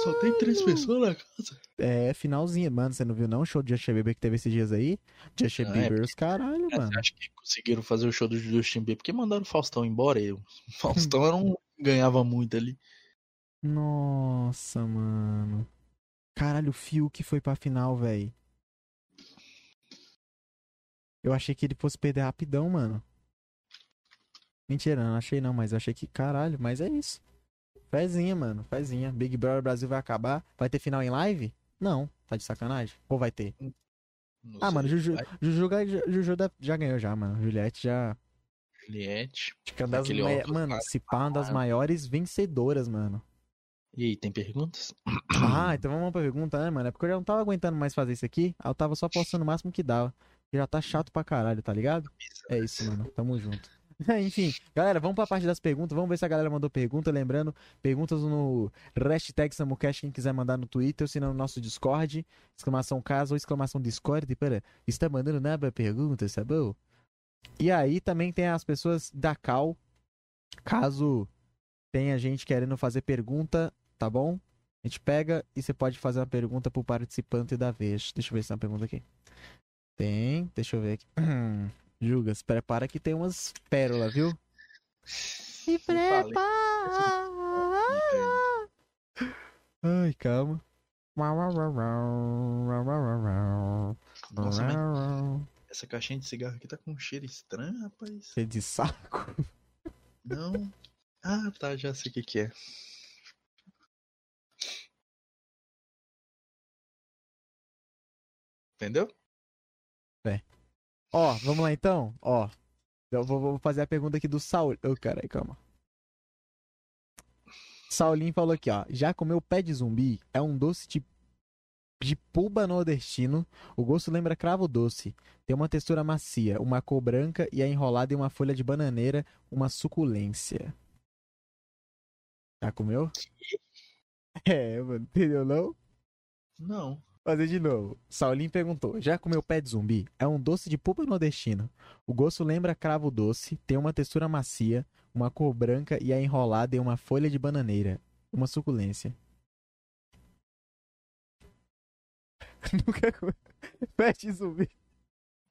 Só tem três pessoas na casa. É, finalzinha. Mano, você não viu não o show de Justin Bieber que teve esses dias aí? Justin ah, Bieber, é os caralho, é, mano. Acho que conseguiram fazer o show do Justin Bieber porque mandaram o Faustão embora. E o Faustão não ganhava muito ali. Nossa, mano. Caralho, o Fio que foi pra final, velho. Eu achei que ele fosse perder rapidão, mano. Mentira, não achei não, mas eu achei que caralho, mas é isso. Fezinha, mano. Fezinha. Big Brother Brasil vai acabar. Vai ter final em live? Não. Tá de sacanagem? Ou vai ter? Não ah, sei, mano, Juju. Juju, Juju já ganhou já, mano. Juliette já. Juliette. Acho que é das ma... Mano, se pá, uma das maiores vencedoras, mano. E aí, tem perguntas? Ah, então vamos pra pergunta, né, mano? É porque eu já não tava aguentando mais fazer isso aqui. Aí eu tava só postando o máximo que dava. Já tá chato pra caralho, tá ligado? É isso, mano. Tamo junto. Enfim, galera, vamos pra parte das perguntas. Vamos ver se a galera mandou pergunta. Lembrando, perguntas no hashtag Samucast, quem quiser mandar no Twitter, ou se não no nosso Discord. Exclamação caso ou exclamação Discord. Pera, está mandando nada pergunta, tá bom? E aí também tem as pessoas da Cal. Caso tenha gente querendo fazer pergunta, tá bom? A gente pega e você pode fazer uma pergunta pro participante da vez. Deixa eu ver se tem uma pergunta aqui. Tem, deixa eu ver aqui. Jugas, prepara que tem umas pérolas, viu? Se prepara! Ai, calma. Nossa, essa caixinha de cigarro aqui tá com um cheiro estranho, rapaz. Cheiro de saco? Não. Ah, tá, já sei o que que é. Entendeu? Ó, vamos lá então? Ó. Eu vou, vou fazer a pergunta aqui do Saul. Ô, oh, caralho, calma. Saulinho falou aqui, ó. Já comeu pé de zumbi? É um doce de, de puba nordestino. O gosto lembra cravo doce. Tem uma textura macia, uma cor branca e é enrolada em uma folha de bananeira, uma suculência. Já comeu? É, mano, entendeu não? Não. Fazer de novo. Saulinho perguntou: Já comeu pé de zumbi? É um doce de polpa nordestino. O gosto lembra cravo doce, tem uma textura macia, uma cor branca e é enrolada em uma folha de bananeira. Uma suculência. Nunca comeu pé de zumbi.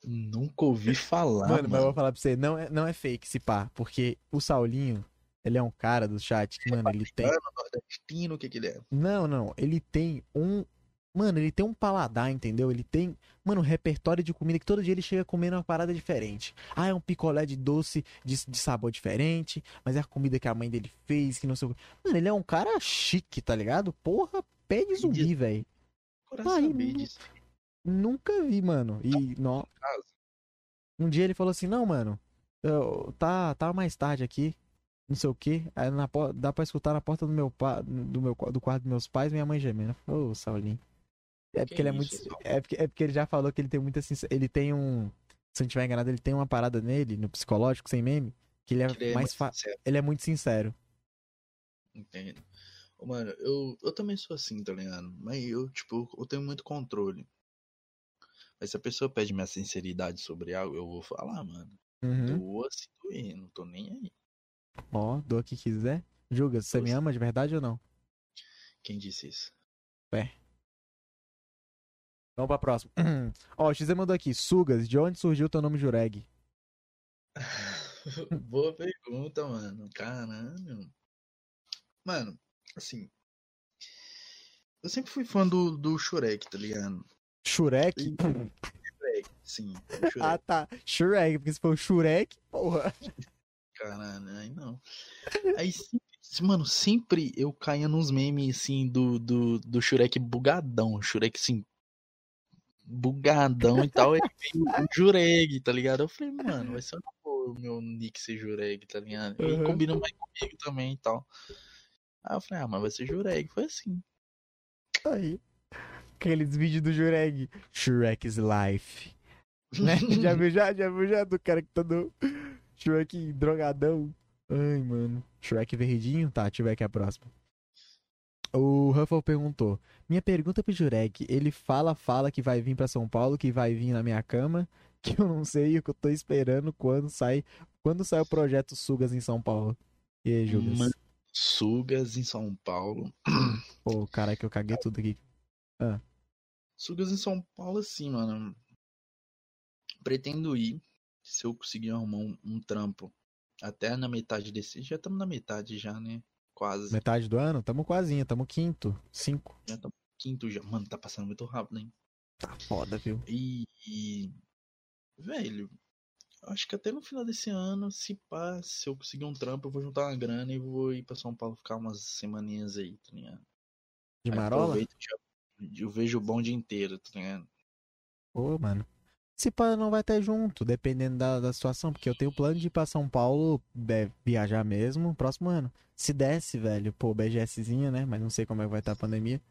Nunca ouvi falar. Mano, mano, mas eu vou falar pra você: não é, não é fake esse pá, porque o Saulinho. Ele é um cara do chat que, mano, ele tem. Nordestino, o que que ele é? Não, não. Ele tem um Mano, ele tem um paladar, entendeu? Ele tem, mano, um repertório de comida que todo dia ele chega comendo uma parada diferente. Ah, é um picolé de doce de, de sabor diferente, mas é a comida que a mãe dele fez, que não sei o Mano, ele é um cara chique, tá ligado? Porra, pé de zumbi, velho. Nunca vi, mano. E, no... Um dia ele falou assim, não, mano, eu, tá, tá mais tarde aqui, não sei o que. Aí na, dá pra escutar na porta do meu, do meu do quarto dos meus pais, minha mãe gemendo. Ô, oh, Saulinho. É porque que ele é muito. É porque, é porque ele já falou que ele tem muita. Ele tem um. Se eu não estiver enganado, ele tem uma parada nele, no psicológico, sem meme, que ele é, ele é mais. Fa... Ele é muito sincero. Entendo. Mano, eu, eu também sou assim, tá ligado? Mas eu, tipo, eu tenho muito controle. Mas se a pessoa pede minha sinceridade sobre algo, eu vou falar, mano. Uhum. Doa se doer, não tô nem aí. Ó, oh, doa que quiser. Julga, você me ama de verdade ou não? Quem disse isso? É. Vamos pra próxima. Ó, o XZ mandou aqui. Sugas, de onde surgiu teu nome Jureg? Boa pergunta, mano. Caralho. Mano, assim. Eu sempre fui fã do, do Shurek, tá ligado? Shurek? Shurek, sim. Shurek. Ah, tá. Shurek, porque se for o Shurek, porra. Caralho, aí não. Aí mano, sempre eu caía nos memes, assim, do, do, do Shurek bugadão. Shurek, assim, bugadão e tal, ele veio o Jureg, tá ligado? Eu falei, mano, vai ser uma boa o meu nick ser Jureg, tá ligado? E uhum. combina mais comigo também e tal. Aí eu falei, ah, mas vai ser Jureg. Foi assim. Aí. Aqueles vídeos do Jureg. Shrek's Life. Né? já viu já? Já viu já do cara que tá no Shrek drogadão? Ai, mano. Shrek verdinho? Tá, tiver aqui a próxima. O Ruffle perguntou: Minha pergunta pro Jurek, ele fala, fala que vai vir para São Paulo, que vai vir na minha cama, que eu não sei o que eu tô esperando quando sai, quando sai o projeto Sugas em São Paulo. E aí, Jugas? Sugas em São Paulo. Pô, cara, que eu caguei tudo aqui. Ah. Sugas em São Paulo, sim, mano. Pretendo ir, se eu conseguir arrumar um, um trampo até na metade desse. Já estamos na metade já, né? Quase. Metade do ano? Tamo quase, tamo quinto. Cinco. Já tamo quinto já. Mano, tá passando muito rápido, hein? Tá foda, viu? E. e... Velho, acho que até no final desse ano, se pá, se eu conseguir um trampo, eu vou juntar uma grana e vou ir pra São Paulo ficar umas semaninhas aí, tá ligado? De marola? eu vejo o bom dia inteiro, tá ligado? Pô, mano. Se pá, não vai ter junto, dependendo da, da situação, porque eu tenho plano de ir pra São Paulo, é, viajar mesmo, próximo ano. Se desse, velho, pô, BGSzinha, né? Mas não sei como é que vai estar a pandemia.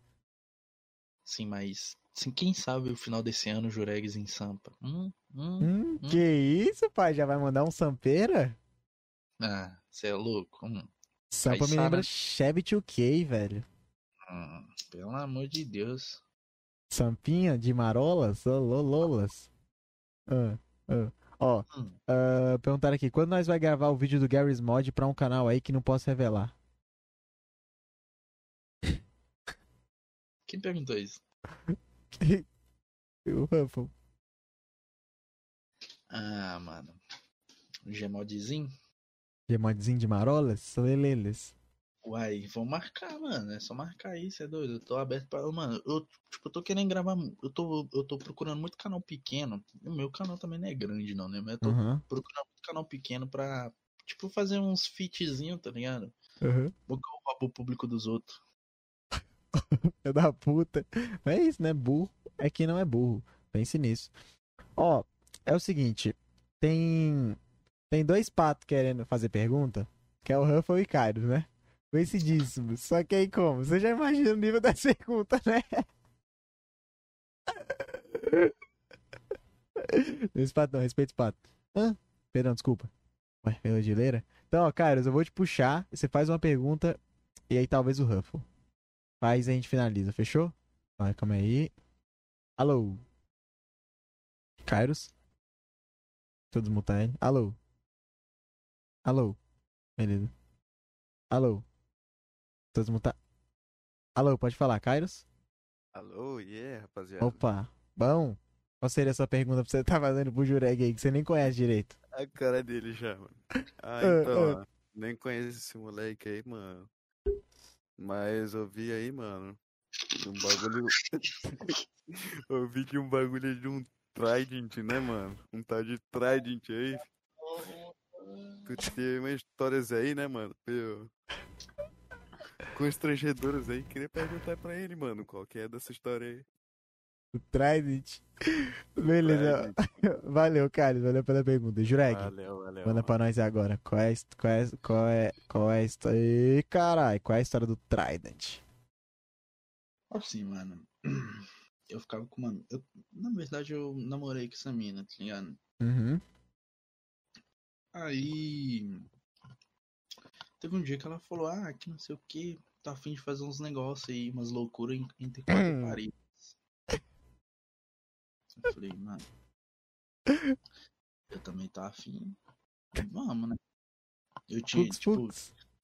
Sim, mas Assim, quem sabe o final desse ano Juregs em Sampa. Hum, hum, hum, hum. Que isso, pai? Já vai mandar um Sampeira? Ah, você é louco. Hum. Sampa me lembra Chevy 2K, velho. Hum, pelo amor de Deus. Sampinha de marolas? Lololas. Uh, uh. Ó, hum. uh, perguntaram aqui, quando nós vai gravar o vídeo do Gary's Mod pra um canal aí que não posso revelar? Quem perguntou isso? o Ruffle. Ah, mano. Gmodzinho? Gmodzinho de marolas? Leleles. Uai, vou marcar, mano. É só marcar aí, você é doido. Eu tô aberto pra. Mano, eu, tipo, eu tô querendo gravar. Eu tô, eu tô procurando muito canal pequeno. O meu canal também não é grande, não, né? Mas eu tô uhum. procurando muito canal pequeno pra, tipo, fazer uns fitzinhos, tá ligado? Uhum. Porque eu roubo o público dos outros. é da puta. Mas é isso, né? Burro é que não é burro. Pense nisso. Ó, é o seguinte. Tem. Tem dois patos querendo fazer pergunta. Que é o Ruffle e Kairos, né? Coincidíssimo. Só que aí como? Você já imagina o nível da pergunta, né? Esse pato não, respeita o pato. Hã? Perdão, desculpa. Ué, pela gileira? Então, ó, Kairos, eu vou te puxar. Você faz uma pergunta e aí talvez o Ruffle. Faz e a gente finaliza, fechou? Vai, calma aí. Alô? Kairos? Todos mutar ele. Alô? Alô? Beleza. Alô? Todos mutar. Alô, pode falar, Kairos? Alô, yeah, rapaziada. Opa, bom. Qual seria a sua pergunta pra você tá fazendo pro Jureg aí, que você nem conhece direito? A cara dele já, mano. Ah, então, nem conheço esse moleque aí, mano. Mas eu vi aí, mano, um bagulho. eu vi que um bagulho de um Trident, né, mano? Um tal de Trident aí. Tu tem umas histórias aí, né, mano? Eu... Constrangedoras aí. Queria perguntar pra ele, mano, qual que é dessa história aí. O Trident. Beleza. Valeu, Carlos. Valeu pela pergunta. Jureg. Valeu, valeu. Manda pra nós agora. Qual é, qual é, qual é, qual é a história. Ih, carai, qual é a história do Trident? Assim, mano. Eu ficava com uma. Eu, na verdade, eu namorei com essa mina, tá ligado? Uhum. Aí. Teve um dia que ela falou: Ah, que não sei o que, tá afim de fazer uns negócios aí, umas loucuras entre quatro hum. paredes. Eu falei, mano. Eu também tá afim. Vamos, né? Eu tinha, putz, tipo.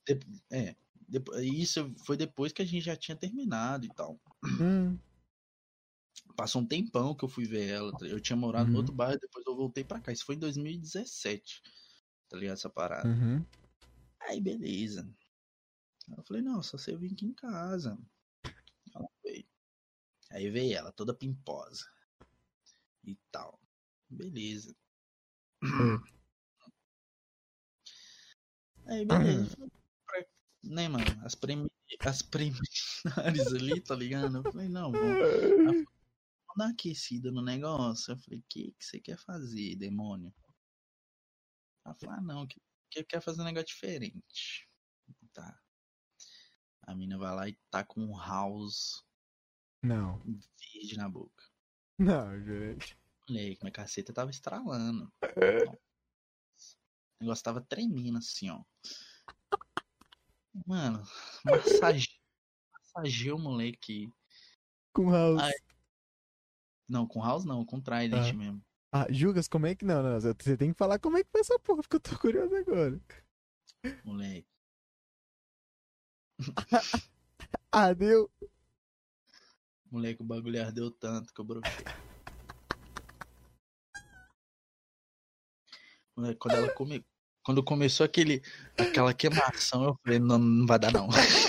De, é. De, isso foi depois que a gente já tinha terminado e tal. Hum. Passou um tempão que eu fui ver ela. Tá eu tinha morado uhum. no outro bairro, depois eu voltei pra cá. Isso foi em 2017. Tá ligado? Essa parada. Uhum. Aí, beleza. Eu falei, não, só você vir aqui em casa. Ela veio. Aí veio ela, toda pimposa e tal. Beleza. Hum. Aí, beleza. né, mano? As, premi... As preliminares ali, tá ligado? Eu falei, não, vou, dar aquecida no negócio. Eu falei, o que, que você quer fazer, demônio? Ela falou, ah, não, que, que quer fazer um negócio diferente. Tá. A mina vai lá e tá com um house. Não. Verde na boca. Não, gente. Olha minha caceta tava estralando. É. O negócio tava tremendo assim, ó. Mano, massage... massageou o moleque. Com house. Ai... Não, com house não, com trident ah. mesmo. Ah, Jugas, como é que não, não? Você tem que falar como é que foi essa porra, porque eu tô curioso agora. Moleque. Ardeu. Moleque, o bagulho ardeu tanto que eu brochei. Quando ela come... Quando começou aquele, aquela queimação, eu falei, não, não vai dar não.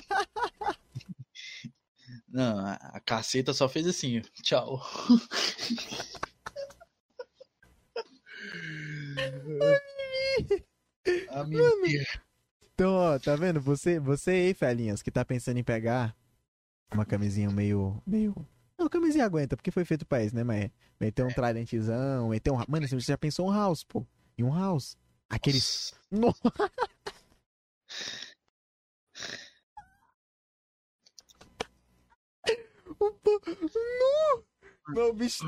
Não, a, a caceta só fez assim, tchau. a minha... Então, ó, tá vendo? Você, você aí, Felinhas, que tá pensando em pegar uma camisinha meio. meio. Não, camisinha aguenta, porque foi feito pra isso, né? Mas meter um é. tridentzão, meter um. Mano, você já pensou um house, pô. Em um house. Aqueles. Nossa. No! Meu bicho.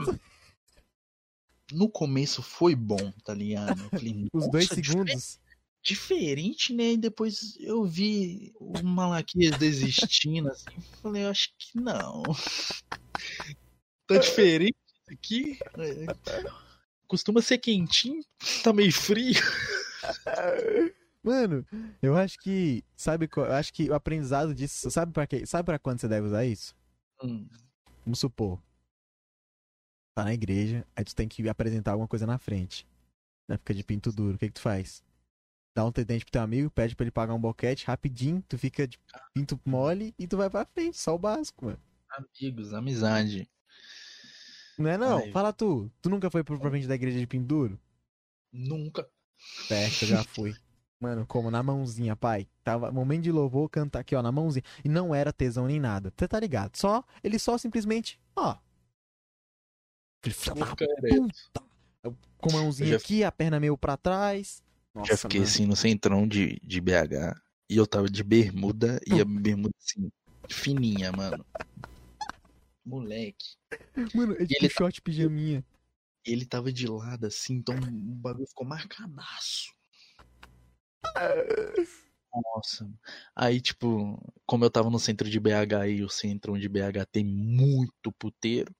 No começo foi bom, tá ligado? Falei, Os dois segundos diferente, né? E depois eu vi o Malaquias desistindo, assim. Falei, eu acho que não. tá diferente aqui. Costuma ser quentinho, tá meio frio. Mano, eu acho que. Sabe, eu acho que o aprendizado disso. Sabe pra quê? Sabe pra quando você deve usar isso? Hum. Vamos supor. Tá na igreja, aí tu tem que apresentar alguma coisa na frente. Né? Fica de pinto duro. O que, que tu faz? Dá um tridente pro teu amigo, pede pra ele pagar um boquete rapidinho, tu fica de pinto mole e tu vai pra frente, só o básico, mano. Amigos, amizade. Não é não? Ai. Fala tu. Tu nunca foi pro frente da igreja de pinto duro? Nunca. Certo, já fui. Mano, como na mãozinha, pai. Tava momento de louvor, cantar aqui, ó, na mãozinha. E não era tesão nem nada. Você tá ligado? Só, ele só simplesmente, ó. Com a mãozinha já... aqui, a perna meio pra trás. Nossa, já fiquei mano. assim no centrão de, de BH e eu tava de bermuda e a bermuda assim, fininha, mano. Moleque. Mano, é tipo ele short pijaminha. Ele tava de lado assim, então o bagulho ficou marcadaço. Nossa. Aí, tipo, como eu tava no centro de BH e o centro de BH tem muito puteiro,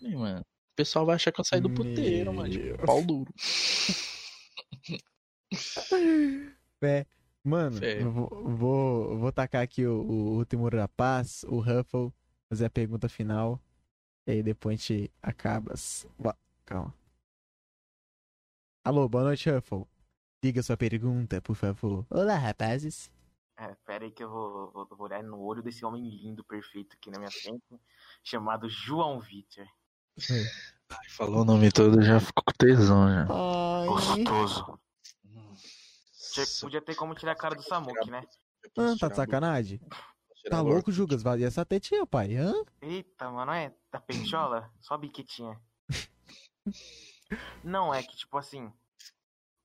mano, o pessoal vai achar que eu saí do puteiro, mano. Tipo, pau duro. É, mano, vou, vou, vou tacar aqui o, o último rapaz, o Ruffle, fazer a pergunta final. E aí depois a gente acaba. Calma. Alô, boa noite, Ruffle. Diga sua pergunta, por favor. Olá, rapazes. É, pera aí que eu vou, vou, vou, olhar no olho desse homem lindo, perfeito aqui na minha frente, chamado João Vitor. Ai, falou o nome todo, já ficou com tesão já. Ai. Gostoso. Podia ter como tirar a cara do Samuque, né? Ah, tá de sacanagem? Tá louco, Jugas? Vazia essa tetinha, pai. Hã? Eita, mano, é da pechola? Só biquetinha. Não, é que, tipo assim,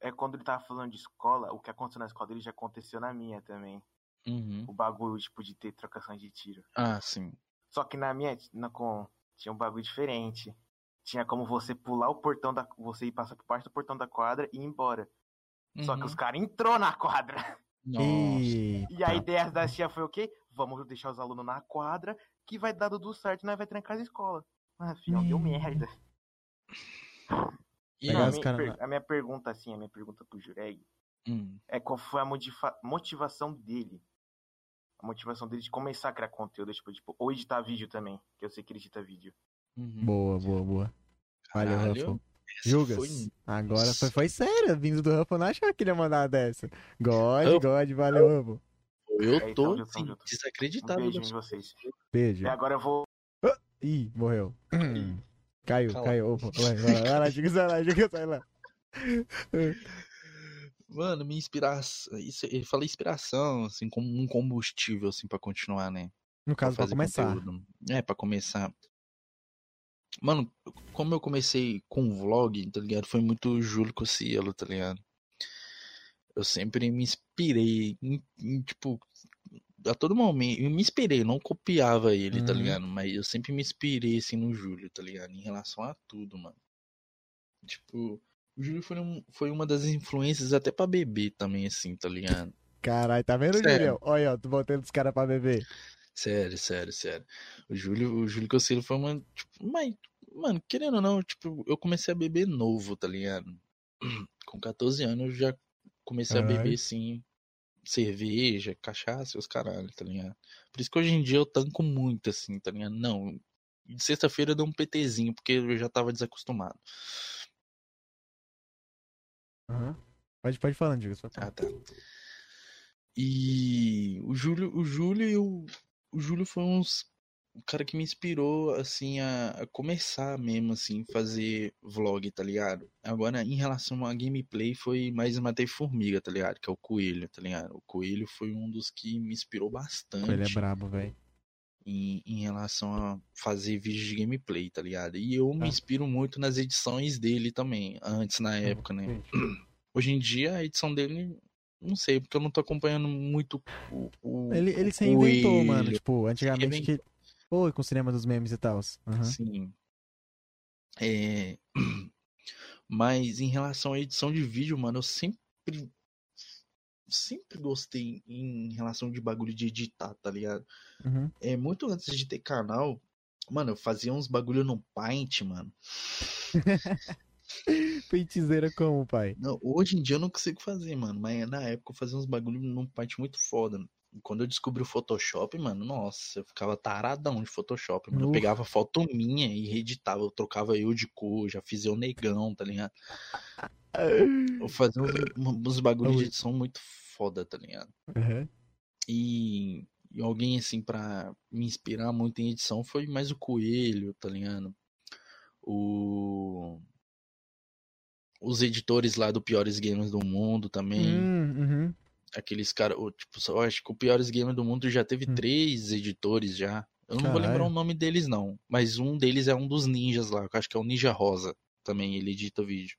é quando ele tava falando de escola, o que aconteceu na escola dele já aconteceu na minha também. Uhum. O bagulho, tipo, de ter trocação de tiro. Ah, sim. Só que na minha, na, com, tinha um bagulho diferente. Tinha como você pular o portão da. Você ir passar por parte do portão da quadra e ir embora. Uhum. Só que os uhum. caras entrou na quadra. Nossa. E a ideia da tia foi o quê? Vamos deixar os alunos na quadra, que vai dar tudo certo e nós vai trancar a escola. Ah, filho, hum. deu merda. E Não, a, minha, cara... a, minha, pergunta, assim, a minha pergunta pro Jureg hum. é qual foi a motivação dele. A motivação dele de começar a criar conteúdo, tipo, tipo, ou editar vídeo também, que eu sei que ele edita vídeo. Uhum. Boa, boa, boa. Valeu, Rafa. Julgas. Foi... Agora foi, foi sério. Vindo do Ruffle, não achava que ele ia mandar dessa. God, eu... God, valeu, Ruffle. Eu é, tô é, então, desacreditado. Um beijo em vocês. Beijo. E agora eu vou. Ah, ih, morreu. Caiu, Calma. caiu. Opa, vai, vai, vai lá, vai lá, sai lá. Mano, minha inspiração. Isso, ele fala inspiração, assim, como um combustível, assim, pra continuar, né? No caso, pra, pra começar. Conteúdo. É, pra começar. Mano, como eu comecei com vlog, tá ligado? Foi muito Júlio Cossielo, tá ligado? Eu sempre me inspirei em, em, tipo, a todo momento, eu me inspirei, não copiava ele, tá uhum. tá ligado? Mas eu sempre me inspirei, assim, no Júlio, tá ligado? Em relação a tudo, mano. Tipo, o Júlio foi, um, foi uma das influências até pra beber também, assim, tá ligado? Caralho, tá vendo, Júlio? Olha, ó, tu botando os caras pra beber. Sério, sério, sério. O Júlio, o Júlio Cossielo foi uma. Tipo, mas, mano, querendo ou não, tipo, eu comecei a beber novo, tá ligado? Com 14 anos eu já comecei Caralho. a beber, sim, cerveja, cachaça os caralho, tá ligado? Por isso que hoje em dia eu tanco muito, assim, tá ligado? Não, de sexta-feira eu dou um PTzinho, porque eu já tava desacostumado. Uhum. Pode, pode falar, Diego. Ah, tá. E o Júlio, o Júlio e o, o Júlio foi uns o cara que me inspirou, assim, a, a, começar mesmo, assim, fazer vlog, tá ligado? Agora, em relação a gameplay, foi mais Matei Formiga, tá ligado? Que é o Coelho, tá ligado? O Coelho foi um dos que me inspirou bastante. Ele é brabo, velho. Em, em relação a fazer vídeos de gameplay, tá ligado? E eu ah. me inspiro muito nas edições dele também, antes, na época, né? Hoje em dia, a edição dele não sei, porque eu não tô acompanhando muito o. o ele ele se inventou, mano. Tipo, antigamente que. Pô, com o cinema dos memes e tal. Uhum. Sim. É... Mas em relação à edição de vídeo, mano, eu sempre. Sempre gostei em relação de bagulho de editar, tá ligado? Uhum. É, muito antes de ter canal, mano, eu fazia uns bagulho no Paint, mano. Peitizeira como, pai? Não, hoje em dia eu não consigo fazer, mano. Mas na época eu fazia uns bagulho num Paint muito foda. Quando eu descobri o Photoshop, mano, nossa, eu ficava taradão de Photoshop. Mano. Eu pegava foto minha e reeditava. Eu trocava eu de cor, já fiz eu negão, tá ligado? Eu fazia uns, uns bagulhos de edição muito foda, tá ligado? Uhum. E, e alguém, assim, pra me inspirar muito em edição foi mais o Coelho, tá ligado? O os editores lá do Piores Games do Mundo também. Hum, uhum. Aqueles caras, tipo, eu acho que o Piores Games do Mundo já teve hum. três editores já. Eu não Caralho. vou lembrar o nome deles não, mas um deles é um dos ninjas lá, que eu acho que é o Ninja Rosa também, ele edita vídeo.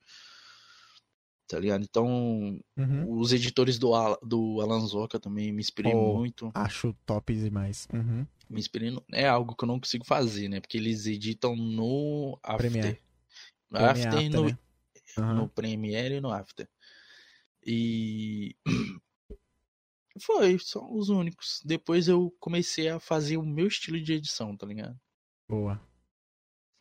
Tá ligado? Então, uhum. os editores do, Al do Alan Zoka também me inspirei oh, muito. Acho top demais. Uhum. Me inspirei no... É algo que eu não consigo fazer, né? Porque eles editam no After. Premiere. After, no, né? Uhum. no Premiere e no After. E Foi, são os únicos. Depois eu comecei a fazer o meu estilo de edição, tá ligado? Boa.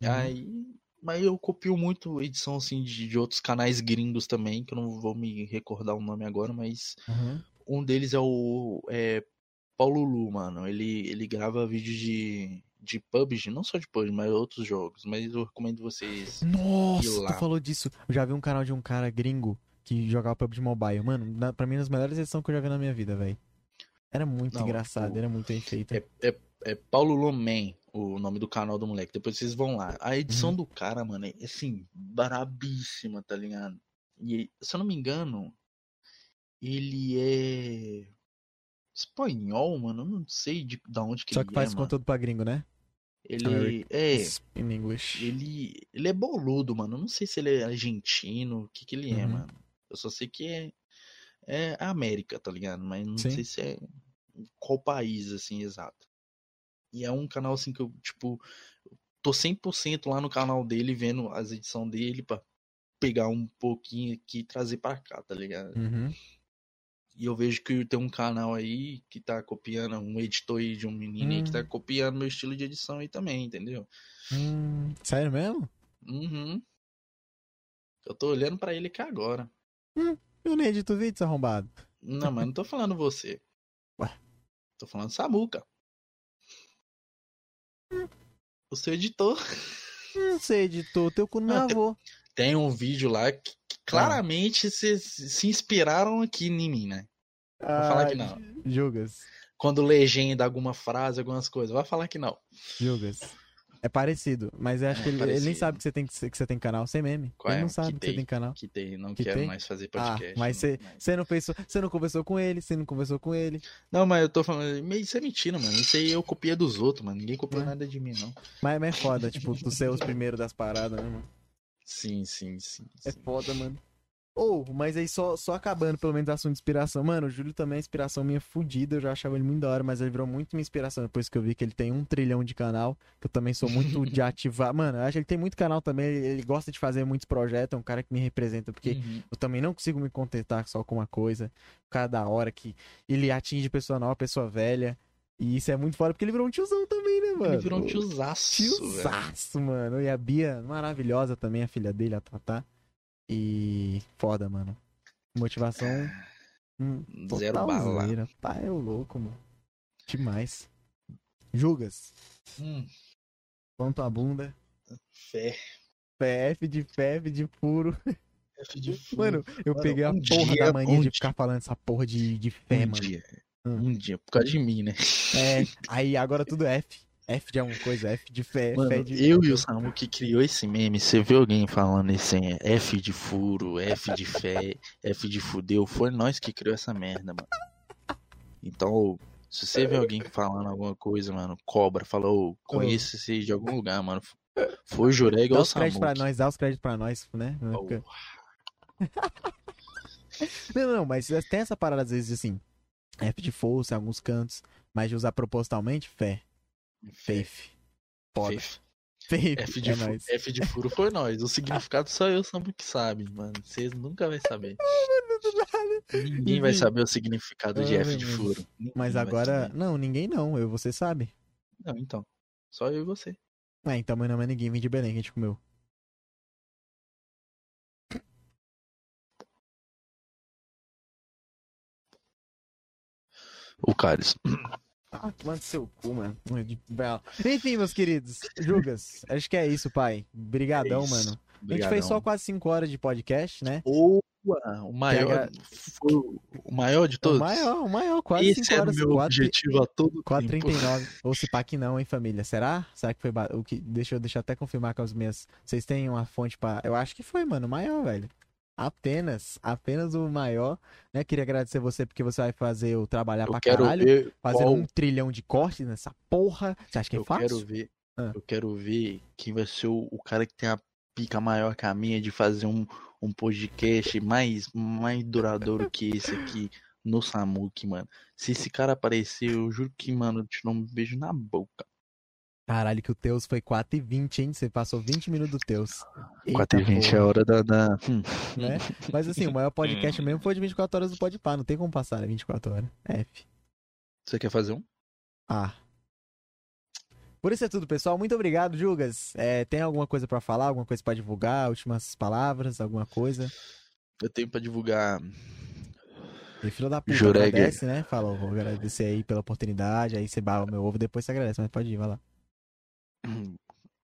Uhum. Aí. Mas eu copio muito edição assim de, de, outros canais gringos também, que eu não vou me recordar o nome agora, mas uhum. um deles é o é, Paulo Lu, mano. Ele, ele grava vídeos de, de PUBG, não só de PUBG, mas outros jogos. Mas eu recomendo vocês. Nossa, tu falou disso. Eu já vi um canal de um cara gringo que jogava PUBG Mobile. Mano, na, pra mim, uma das melhores edições que eu já vi na minha vida, velho. Era muito não, engraçado, o... era muito bem feito. É, é, é Paulo Lomen, o nome do canal do moleque. Depois vocês vão lá. A edição uhum. do cara, mano, é assim, brabíssima, tá ligado? E, se eu não me engano, ele é espanhol, mano. Eu não sei de, de onde que Só ele que faz é, conteúdo pra gringo, né? Ele é. Ele, ele é boludo, mano. Eu não sei se ele é argentino, o que que ele é, uhum. é, mano. Eu só sei que é, é América, tá ligado? Mas não Sim. sei se é qual país, assim, exato. E é um canal, assim, que eu, tipo, tô 100% lá no canal dele, vendo as edições dele pra pegar um pouquinho aqui e trazer pra cá, tá ligado? Uhum. E eu vejo que tem um canal aí que tá copiando, um editor aí de um menino hum. aí que tá hum. copiando meu estilo de edição aí também, entendeu? Hum, sério mesmo? Uhum. Eu tô olhando para ele aqui agora. Hum, eu nem edito vídeo, arrombado. Não, mas não tô falando você. Ué? Tô falando Samuca. Hum. O seu editor. Não sei, editor, teu cu no meu avô. Tem um vídeo lá que, que claramente se, se inspiraram aqui em mim, né? Vou ah, falar que não. Julgas. Quando legenda alguma frase, algumas coisas, vai falar que não. Julgas. É parecido, mas eu acho é que ele, ele, nem sabe que você tem, que você tem canal sem meme. Qual ele é? não sabe que, que você tem canal. Que tem, não que quero tem? mais fazer ah, podcast. Ah, mas você, você não pensou, você não conversou com ele, você não conversou com ele. Não, mas eu tô falando, isso é mentira, mano. Isso aí eu copiei dos outros, mano. Ninguém copiou é. nada de mim, não. Mas, mas é foda, tipo, tu ser os primeiros das paradas, né, mano? Sim, sim, sim. É foda, mano. Ou, oh, mas aí só, só acabando pelo menos assunto de inspiração. Mano, o Júlio também é inspiração minha fudida. Eu já achava ele muito da hora, mas ele virou muito minha inspiração depois que eu vi que ele tem um trilhão de canal. Que eu também sou muito de ativar. Mano, eu acho que ele tem muito canal também. Ele, ele, gosta de fazer muitos projetos. É um cara que me representa, porque uhum. eu também não consigo me contentar só com uma coisa. O cara da hora que ele atinge pessoa nova, pessoa velha. E isso é muito foda, porque ele virou um tiozão também, né, mano? Ele virou um tiozaço. Tiozaço, velho. mano. E a Bia, maravilhosa também, a filha dele, a Tatá. E foda, mano. Motivação. Hum, Zero bala. Tá, é o louco, mano. Demais. Julgas. Hum. Quanto a bunda. Fé. Fé, F de fé, F de furo. F de furo. Mano, eu mano, peguei a um porra dia, da mania um de ficar falando essa porra de, de fé, um mano. Dia. Hum. Um dia, por causa de mim, né? É, aí agora tudo é F. F de alguma coisa, F de fé, Mano, fé de. Eu e o Samu que criou esse meme, você vê alguém falando esse F de furo, F de fé, F de fudeu, foi nós que criou essa merda, mano. Então, se você vê alguém falando alguma coisa, mano, cobra, falou, conheço esse de algum lugar, mano. Foi Jurega ou o Samu. Dá os créditos pra nós, dá os créditos pra nós, né? Oh. não, não, mas tem essa parada às vezes assim. F de força em alguns cantos, mas de usar propositalmente, fé. Faith. Foda. Faith. F de, é F de furo foi nós. O significado só eu sabe que sabe, mano. Vocês nunca vai saber. Ninguém vai saber o significado de F de furo. Ninguém Mas agora. Não, ninguém não. Eu você sabe. Não, então. Só eu e você. É, então meu nome é ninguém vem de Belém que a gente comeu. O Carlos. Ah, manda seu cu, mano. Enfim, meus queridos. Julgas, acho que é isso, pai. Brigadão, é isso. mano. Brigadão. A gente fez só quase 5 horas de podcast, né? Boa! O maior, foi o maior de todos. O maior, o maior, quase 5 horas. Esse é o meu 4, objetivo a todo 4,39. Ou se pá que não, hein, família? Será? Será que foi... O que... Deixa eu deixa até confirmar com as minhas... Vocês têm uma fonte pra... Eu acho que foi, mano, o maior, velho. Apenas, apenas o maior, né? Queria agradecer você porque você vai fazer eu trabalhar eu pra caralho, fazendo qual... um trilhão de cortes nessa porra. Você acha que é eu fácil? Quero ver, ah. Eu quero ver quem vai ser o, o, cara que tem a pica maior que a minha de fazer um, um podcast mais, mais duradouro que esse aqui no Samuki, mano. Se esse cara aparecer, eu juro que, mano, eu te dou um beijo na boca. Caralho, que o Teus foi 4 e 20, hein? Você passou 20 minutos do Teus. 4 e 20 é a hora da... da... Hum. Né? Mas assim, o maior podcast mesmo foi de 24 horas do Podpah. Não tem como passar, né? 24 horas. F. Você quer fazer um? Ah. Por isso é tudo, pessoal. Muito obrigado, Jugas. É, tem alguma coisa para falar? Alguma coisa para divulgar? Últimas palavras? Alguma coisa? Eu tenho para divulgar e filho da puta Jureg. agradece, né? Falou, vou agradecer aí pela oportunidade. Aí você bala o meu ovo, depois você agradece, mas pode ir, vai lá.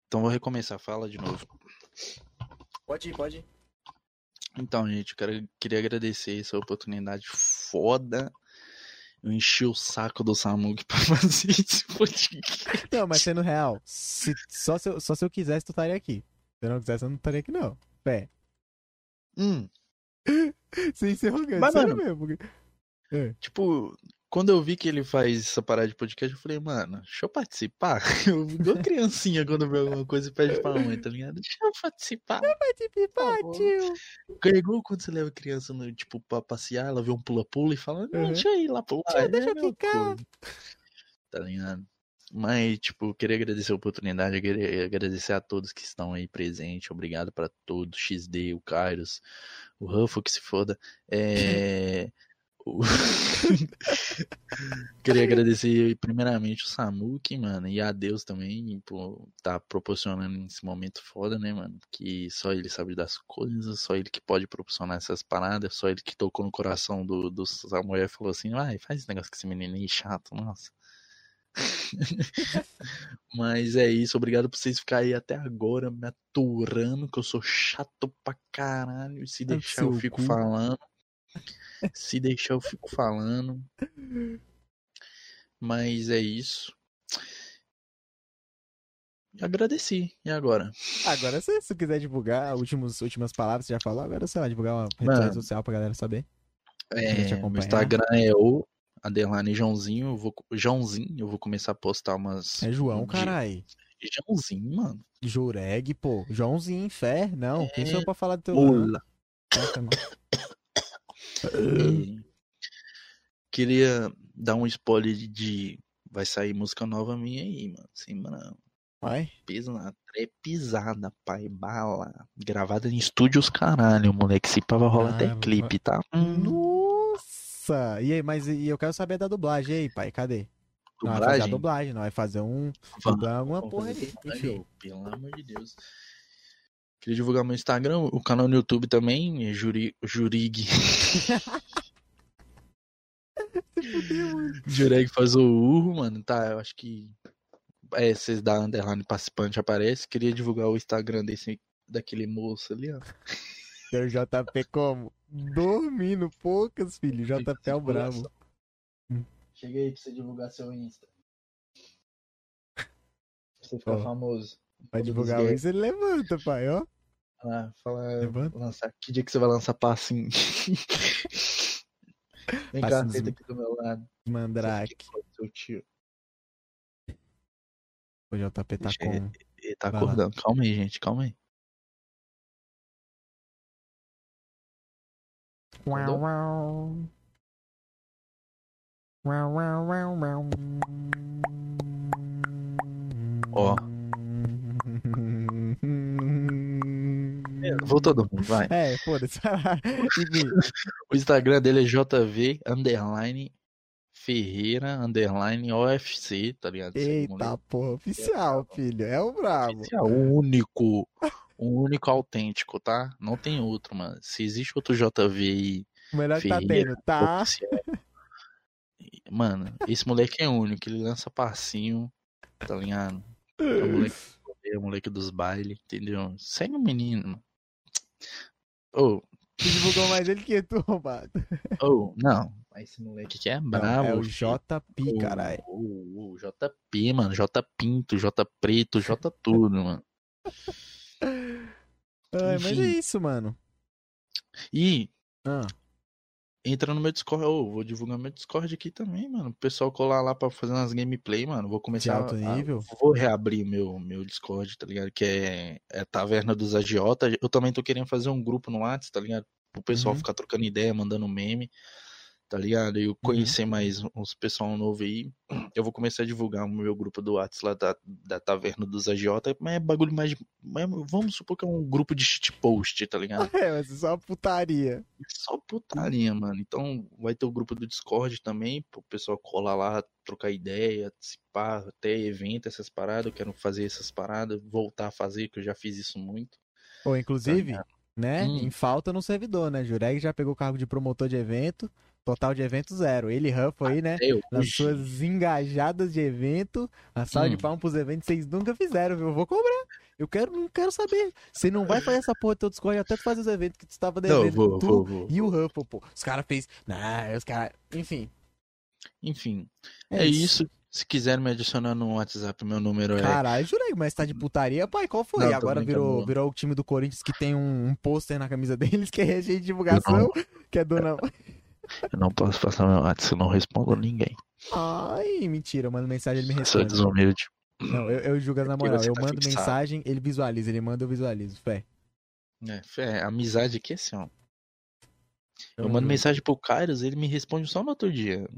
Então vou recomeçar, fala de novo. Pode ir, pode ir. Então, gente, eu quero, queria agradecer essa oportunidade foda. Eu enchi o saco do Samug pra fazer esse podcast. Não, mas sendo real, se, só, se eu, só se eu quisesse, tu estaria aqui. Se eu não quisesse, eu não estaria aqui, não. Pé. Hum. Sem ser arrogante, Mas, sério mano, mesmo. É. Tipo, quando eu vi que ele faz essa parada de podcast, eu falei, mano, deixa eu participar. Eu igual criancinha quando vê alguma coisa e pede pra mãe, tá ligado? Deixa eu participar. Deixa eu participar, tio. É igual quando você leva criança, no, tipo, pra passear, ela vê um pula-pula e fala, não, uhum. deixa eu ir lá pular. Tio, deixa é eu ficar. Coisa. Tá ligado? Mas, tipo, queria agradecer a oportunidade, queria agradecer a todos que estão aí presentes. Obrigado para todos, XD, o Kairos, o Ruffo, que se foda. É... Queria agradecer primeiramente o Samuki, mano, e a Deus também por tá proporcionando esse momento foda, né, mano? Que só ele sabe das coisas, só ele que pode proporcionar essas paradas, só ele que tocou no coração do, do Samuel e falou assim: vai, faz esse negócio com esse menino aí chato, nossa. Mas é isso, obrigado por vocês ficarem aí até agora me aturando, que eu sou chato pra caralho. Se deixar eu fico cu. falando. Se deixar eu fico falando. Mas é isso. Agradeci. E agora? Agora, se você quiser divulgar últimos, últimas palavras, você já falou. Agora você vai divulgar uma rede Mano, social pra galera saber. É, o Instagram é o underline Joãozinho, eu vou, Joãozinho, eu vou começar a postar umas. É João, carai. Joãozinho, mano. Jureg, pô. Joãozinho, fé? Não, é... quem sou eu pra falar do teu Mula. Queria dar um spoiler de. Vai sair música nova minha aí, mano. Sim, mano. Vai? Pisada, pisada, pai, bala. Gravada em estúdios, caralho, moleque. Se pava rola ah, até clipe, tá? Hum. Nossa! E aí, mas e eu quero saber da dublagem aí, pai. Cadê? Dublagem? Não vai fazer a dublagem, não vai fazer um. Dublar alguma porra. Enfim. Pelo amor de Deus. Queria divulgar meu Instagram, o canal no YouTube também, é Juri, Jurig. Jureg faz o urro, mano. Tá, eu acho que. É, vocês da underline participante aparece. Queria divulgar o Instagram desse, daquele moço ali, ó. O JP como? Dormindo poucas, filho. JP é o bravo. Chega aí pra você divulgar seu Insta. Pra você ficar oh. famoso. Vai divulgar o ele levanta, pai, ó. Ah, fala. Levanta. Lançar. Que dia que você vai lançar passinho? Vem cá, senta aqui do meu lado. Mandrake. Seu tio. O JP tá com. Ele, ele tá vai acordando. Lá. Calma aí, gente, calma aí. Uau, uau. Uau, uau, uau, uau. Ó. Vou todo mundo, vai. É, foda-se. o Instagram dele é JV underline Ferreira underline OFC, tá ligado? Eita porra, oficial, é, filho. É o brabo. Oficial, o único o único autêntico, tá? Não tem outro, mano. Se existe outro JV aí. O melhor que tá tendo, tá? Mano, esse moleque é único, ele lança passinho, tá ligado? É o moleque, é o moleque dos bailes, entendeu? Segue o menino, mano. Oh. Você divulgou mais ele que tu, roubado. Oh, não. Esse moleque que é bravo. é o JP, oh, caralho. O, o, o JP, mano. J Pinto, J Preto, J tudo, mano. Ai, mas é isso, mano. E ah. Entra no meu Discord. Eu vou divulgar meu Discord aqui também, mano. O pessoal colar lá pra fazer umas gameplay, mano. Vou começar. De alto nível? A, vou reabrir meu, meu Discord, tá ligado? Que é, é Taverna dos Agiotas. Eu também tô querendo fazer um grupo no WhatsApp, tá ligado? O pessoal uhum. ficar trocando ideia, mandando meme. Tá ligado? E eu uhum. conhecer uhum. mais uns pessoal novo aí. Eu vou começar a divulgar o meu grupo do WhatsApp lá da, da Taverna dos Agiota, mas é bagulho mais. Mas vamos supor que é um grupo de shitpost, tá ligado? É, mas é só putaria. É só putaria, mano. Então vai ter o grupo do Discord também, pro pessoal colar lá, trocar ideia, participar, até evento, essas paradas. Eu quero fazer essas paradas, voltar a fazer, que eu já fiz isso muito. Ou, inclusive, tá né? Hum. Em falta no servidor, né? Jureg já pegou o cargo de promotor de evento. Total de evento zero. Ele Ruff aí, né? Eu, nas suas engajadas de evento. A sala hum. de palmas pros eventos vocês nunca fizeram, viu? Eu vou cobrar. Eu quero, não quero saber. Você não vai fazer essa porra de todos até fazer os eventos que tu estava devendo. Não, vou, tu vou, vou, e o Ruffle, pô. Os caras fez. Nah, os caras. Enfim. Enfim. É, é isso. isso. Se quiser me adicionar no WhatsApp, meu número é. Caralho, jurei, mas tá de putaria, pai. Qual foi? Não, Agora virou, virou o time do Corinthians que tem um, um pôster na camisa deles que é agente de divulgação, que é dona. Eu não posso passar meu WhatsApp, eu não respondo ninguém. Ai, mentira, eu mando mensagem, ele me responde. Sou desumilde. Não, eu, eu julgo na moral. Eu tá mando fixado. mensagem, ele visualiza. Ele manda, eu visualizo. Fé. É, fé. Amizade aqui é assim, ó. Eu mando mensagem pro Kairos, ele me responde só no outro dia.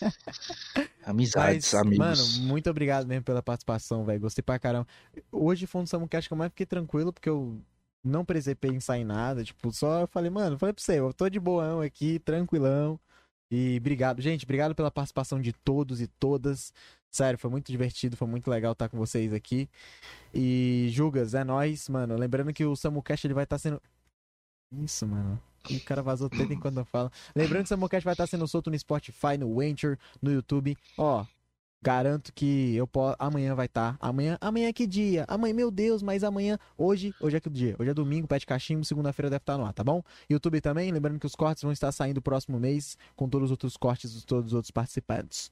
Amizades, Mas, amigos. Mano, muito obrigado mesmo pela participação, velho. Gostei pra caramba. Hoje foi um Samucast que eu mais fiquei tranquilo, porque eu não precisei pensar em nada. Tipo, só falei, mano, falei pra você, eu tô de boão aqui, tranquilão. E obrigado, gente, obrigado pela participação de todos e todas. Sério, foi muito divertido, foi muito legal estar com vocês aqui. E Jugas, é nóis, mano. Lembrando que o Samucast ele vai estar sendo. Isso, mano. O cara vazou tanto enquanto eu falo. Lembrando que o Samucast vai estar sendo solto no Spotify, no Venture, no YouTube. Ó, garanto que eu posso. Amanhã vai estar. Amanhã, amanhã é que dia? Amanhã, meu Deus, mas amanhã. Hoje, hoje é que dia? Hoje é domingo, pet cachimbo, segunda-feira deve estar no ar, tá bom? YouTube também, lembrando que os cortes vão estar saindo próximo mês, com todos os outros cortes de todos os outros participantes.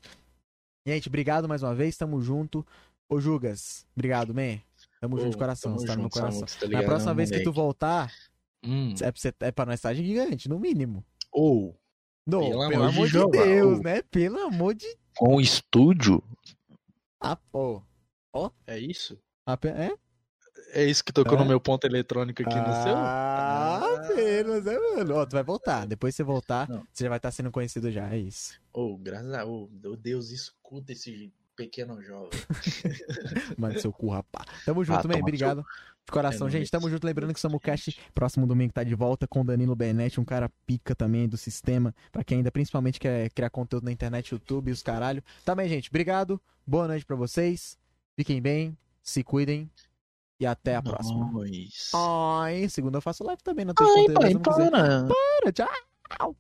Gente, obrigado mais uma vez, tamo junto. Ô Jugas, obrigado, man. Tamo Ô, junto de coração, você tá no meu coração. Tá Na próxima vez que tu voltar, Hum. É, pra você, é pra nós estar gigante, no mínimo. Ou. Não, pelo, pelo amor de, de Deus, ou. né? Pelo amor de. Com estúdio. Ah, pô. Ó. É isso? Ah, é? É isso que tocou é? no meu ponto eletrônico aqui ah, no seu? Ah, apenas, é, mano. Ó, tu vai voltar. Depois que você voltar, Não. você já vai estar sendo conhecido já, é isso. Oh, graças a oh, Deus, escuta esse pequeno jovem. Mano, seu cu, rapá. Tamo junto, ah, man. Obrigado. Seu... De coração, é gente, tamo junto. Lembrando que o Samucast, próximo domingo, tá de volta com o Danilo Benetti, um cara pica também do sistema, pra quem ainda principalmente quer criar conteúdo na internet, YouTube e os caralho. Também, gente, obrigado. Boa noite pra vocês. Fiquem bem, se cuidem. E até a próxima. Ai, segunda eu faço live também na tua Ai, pai, para. Para, tchau.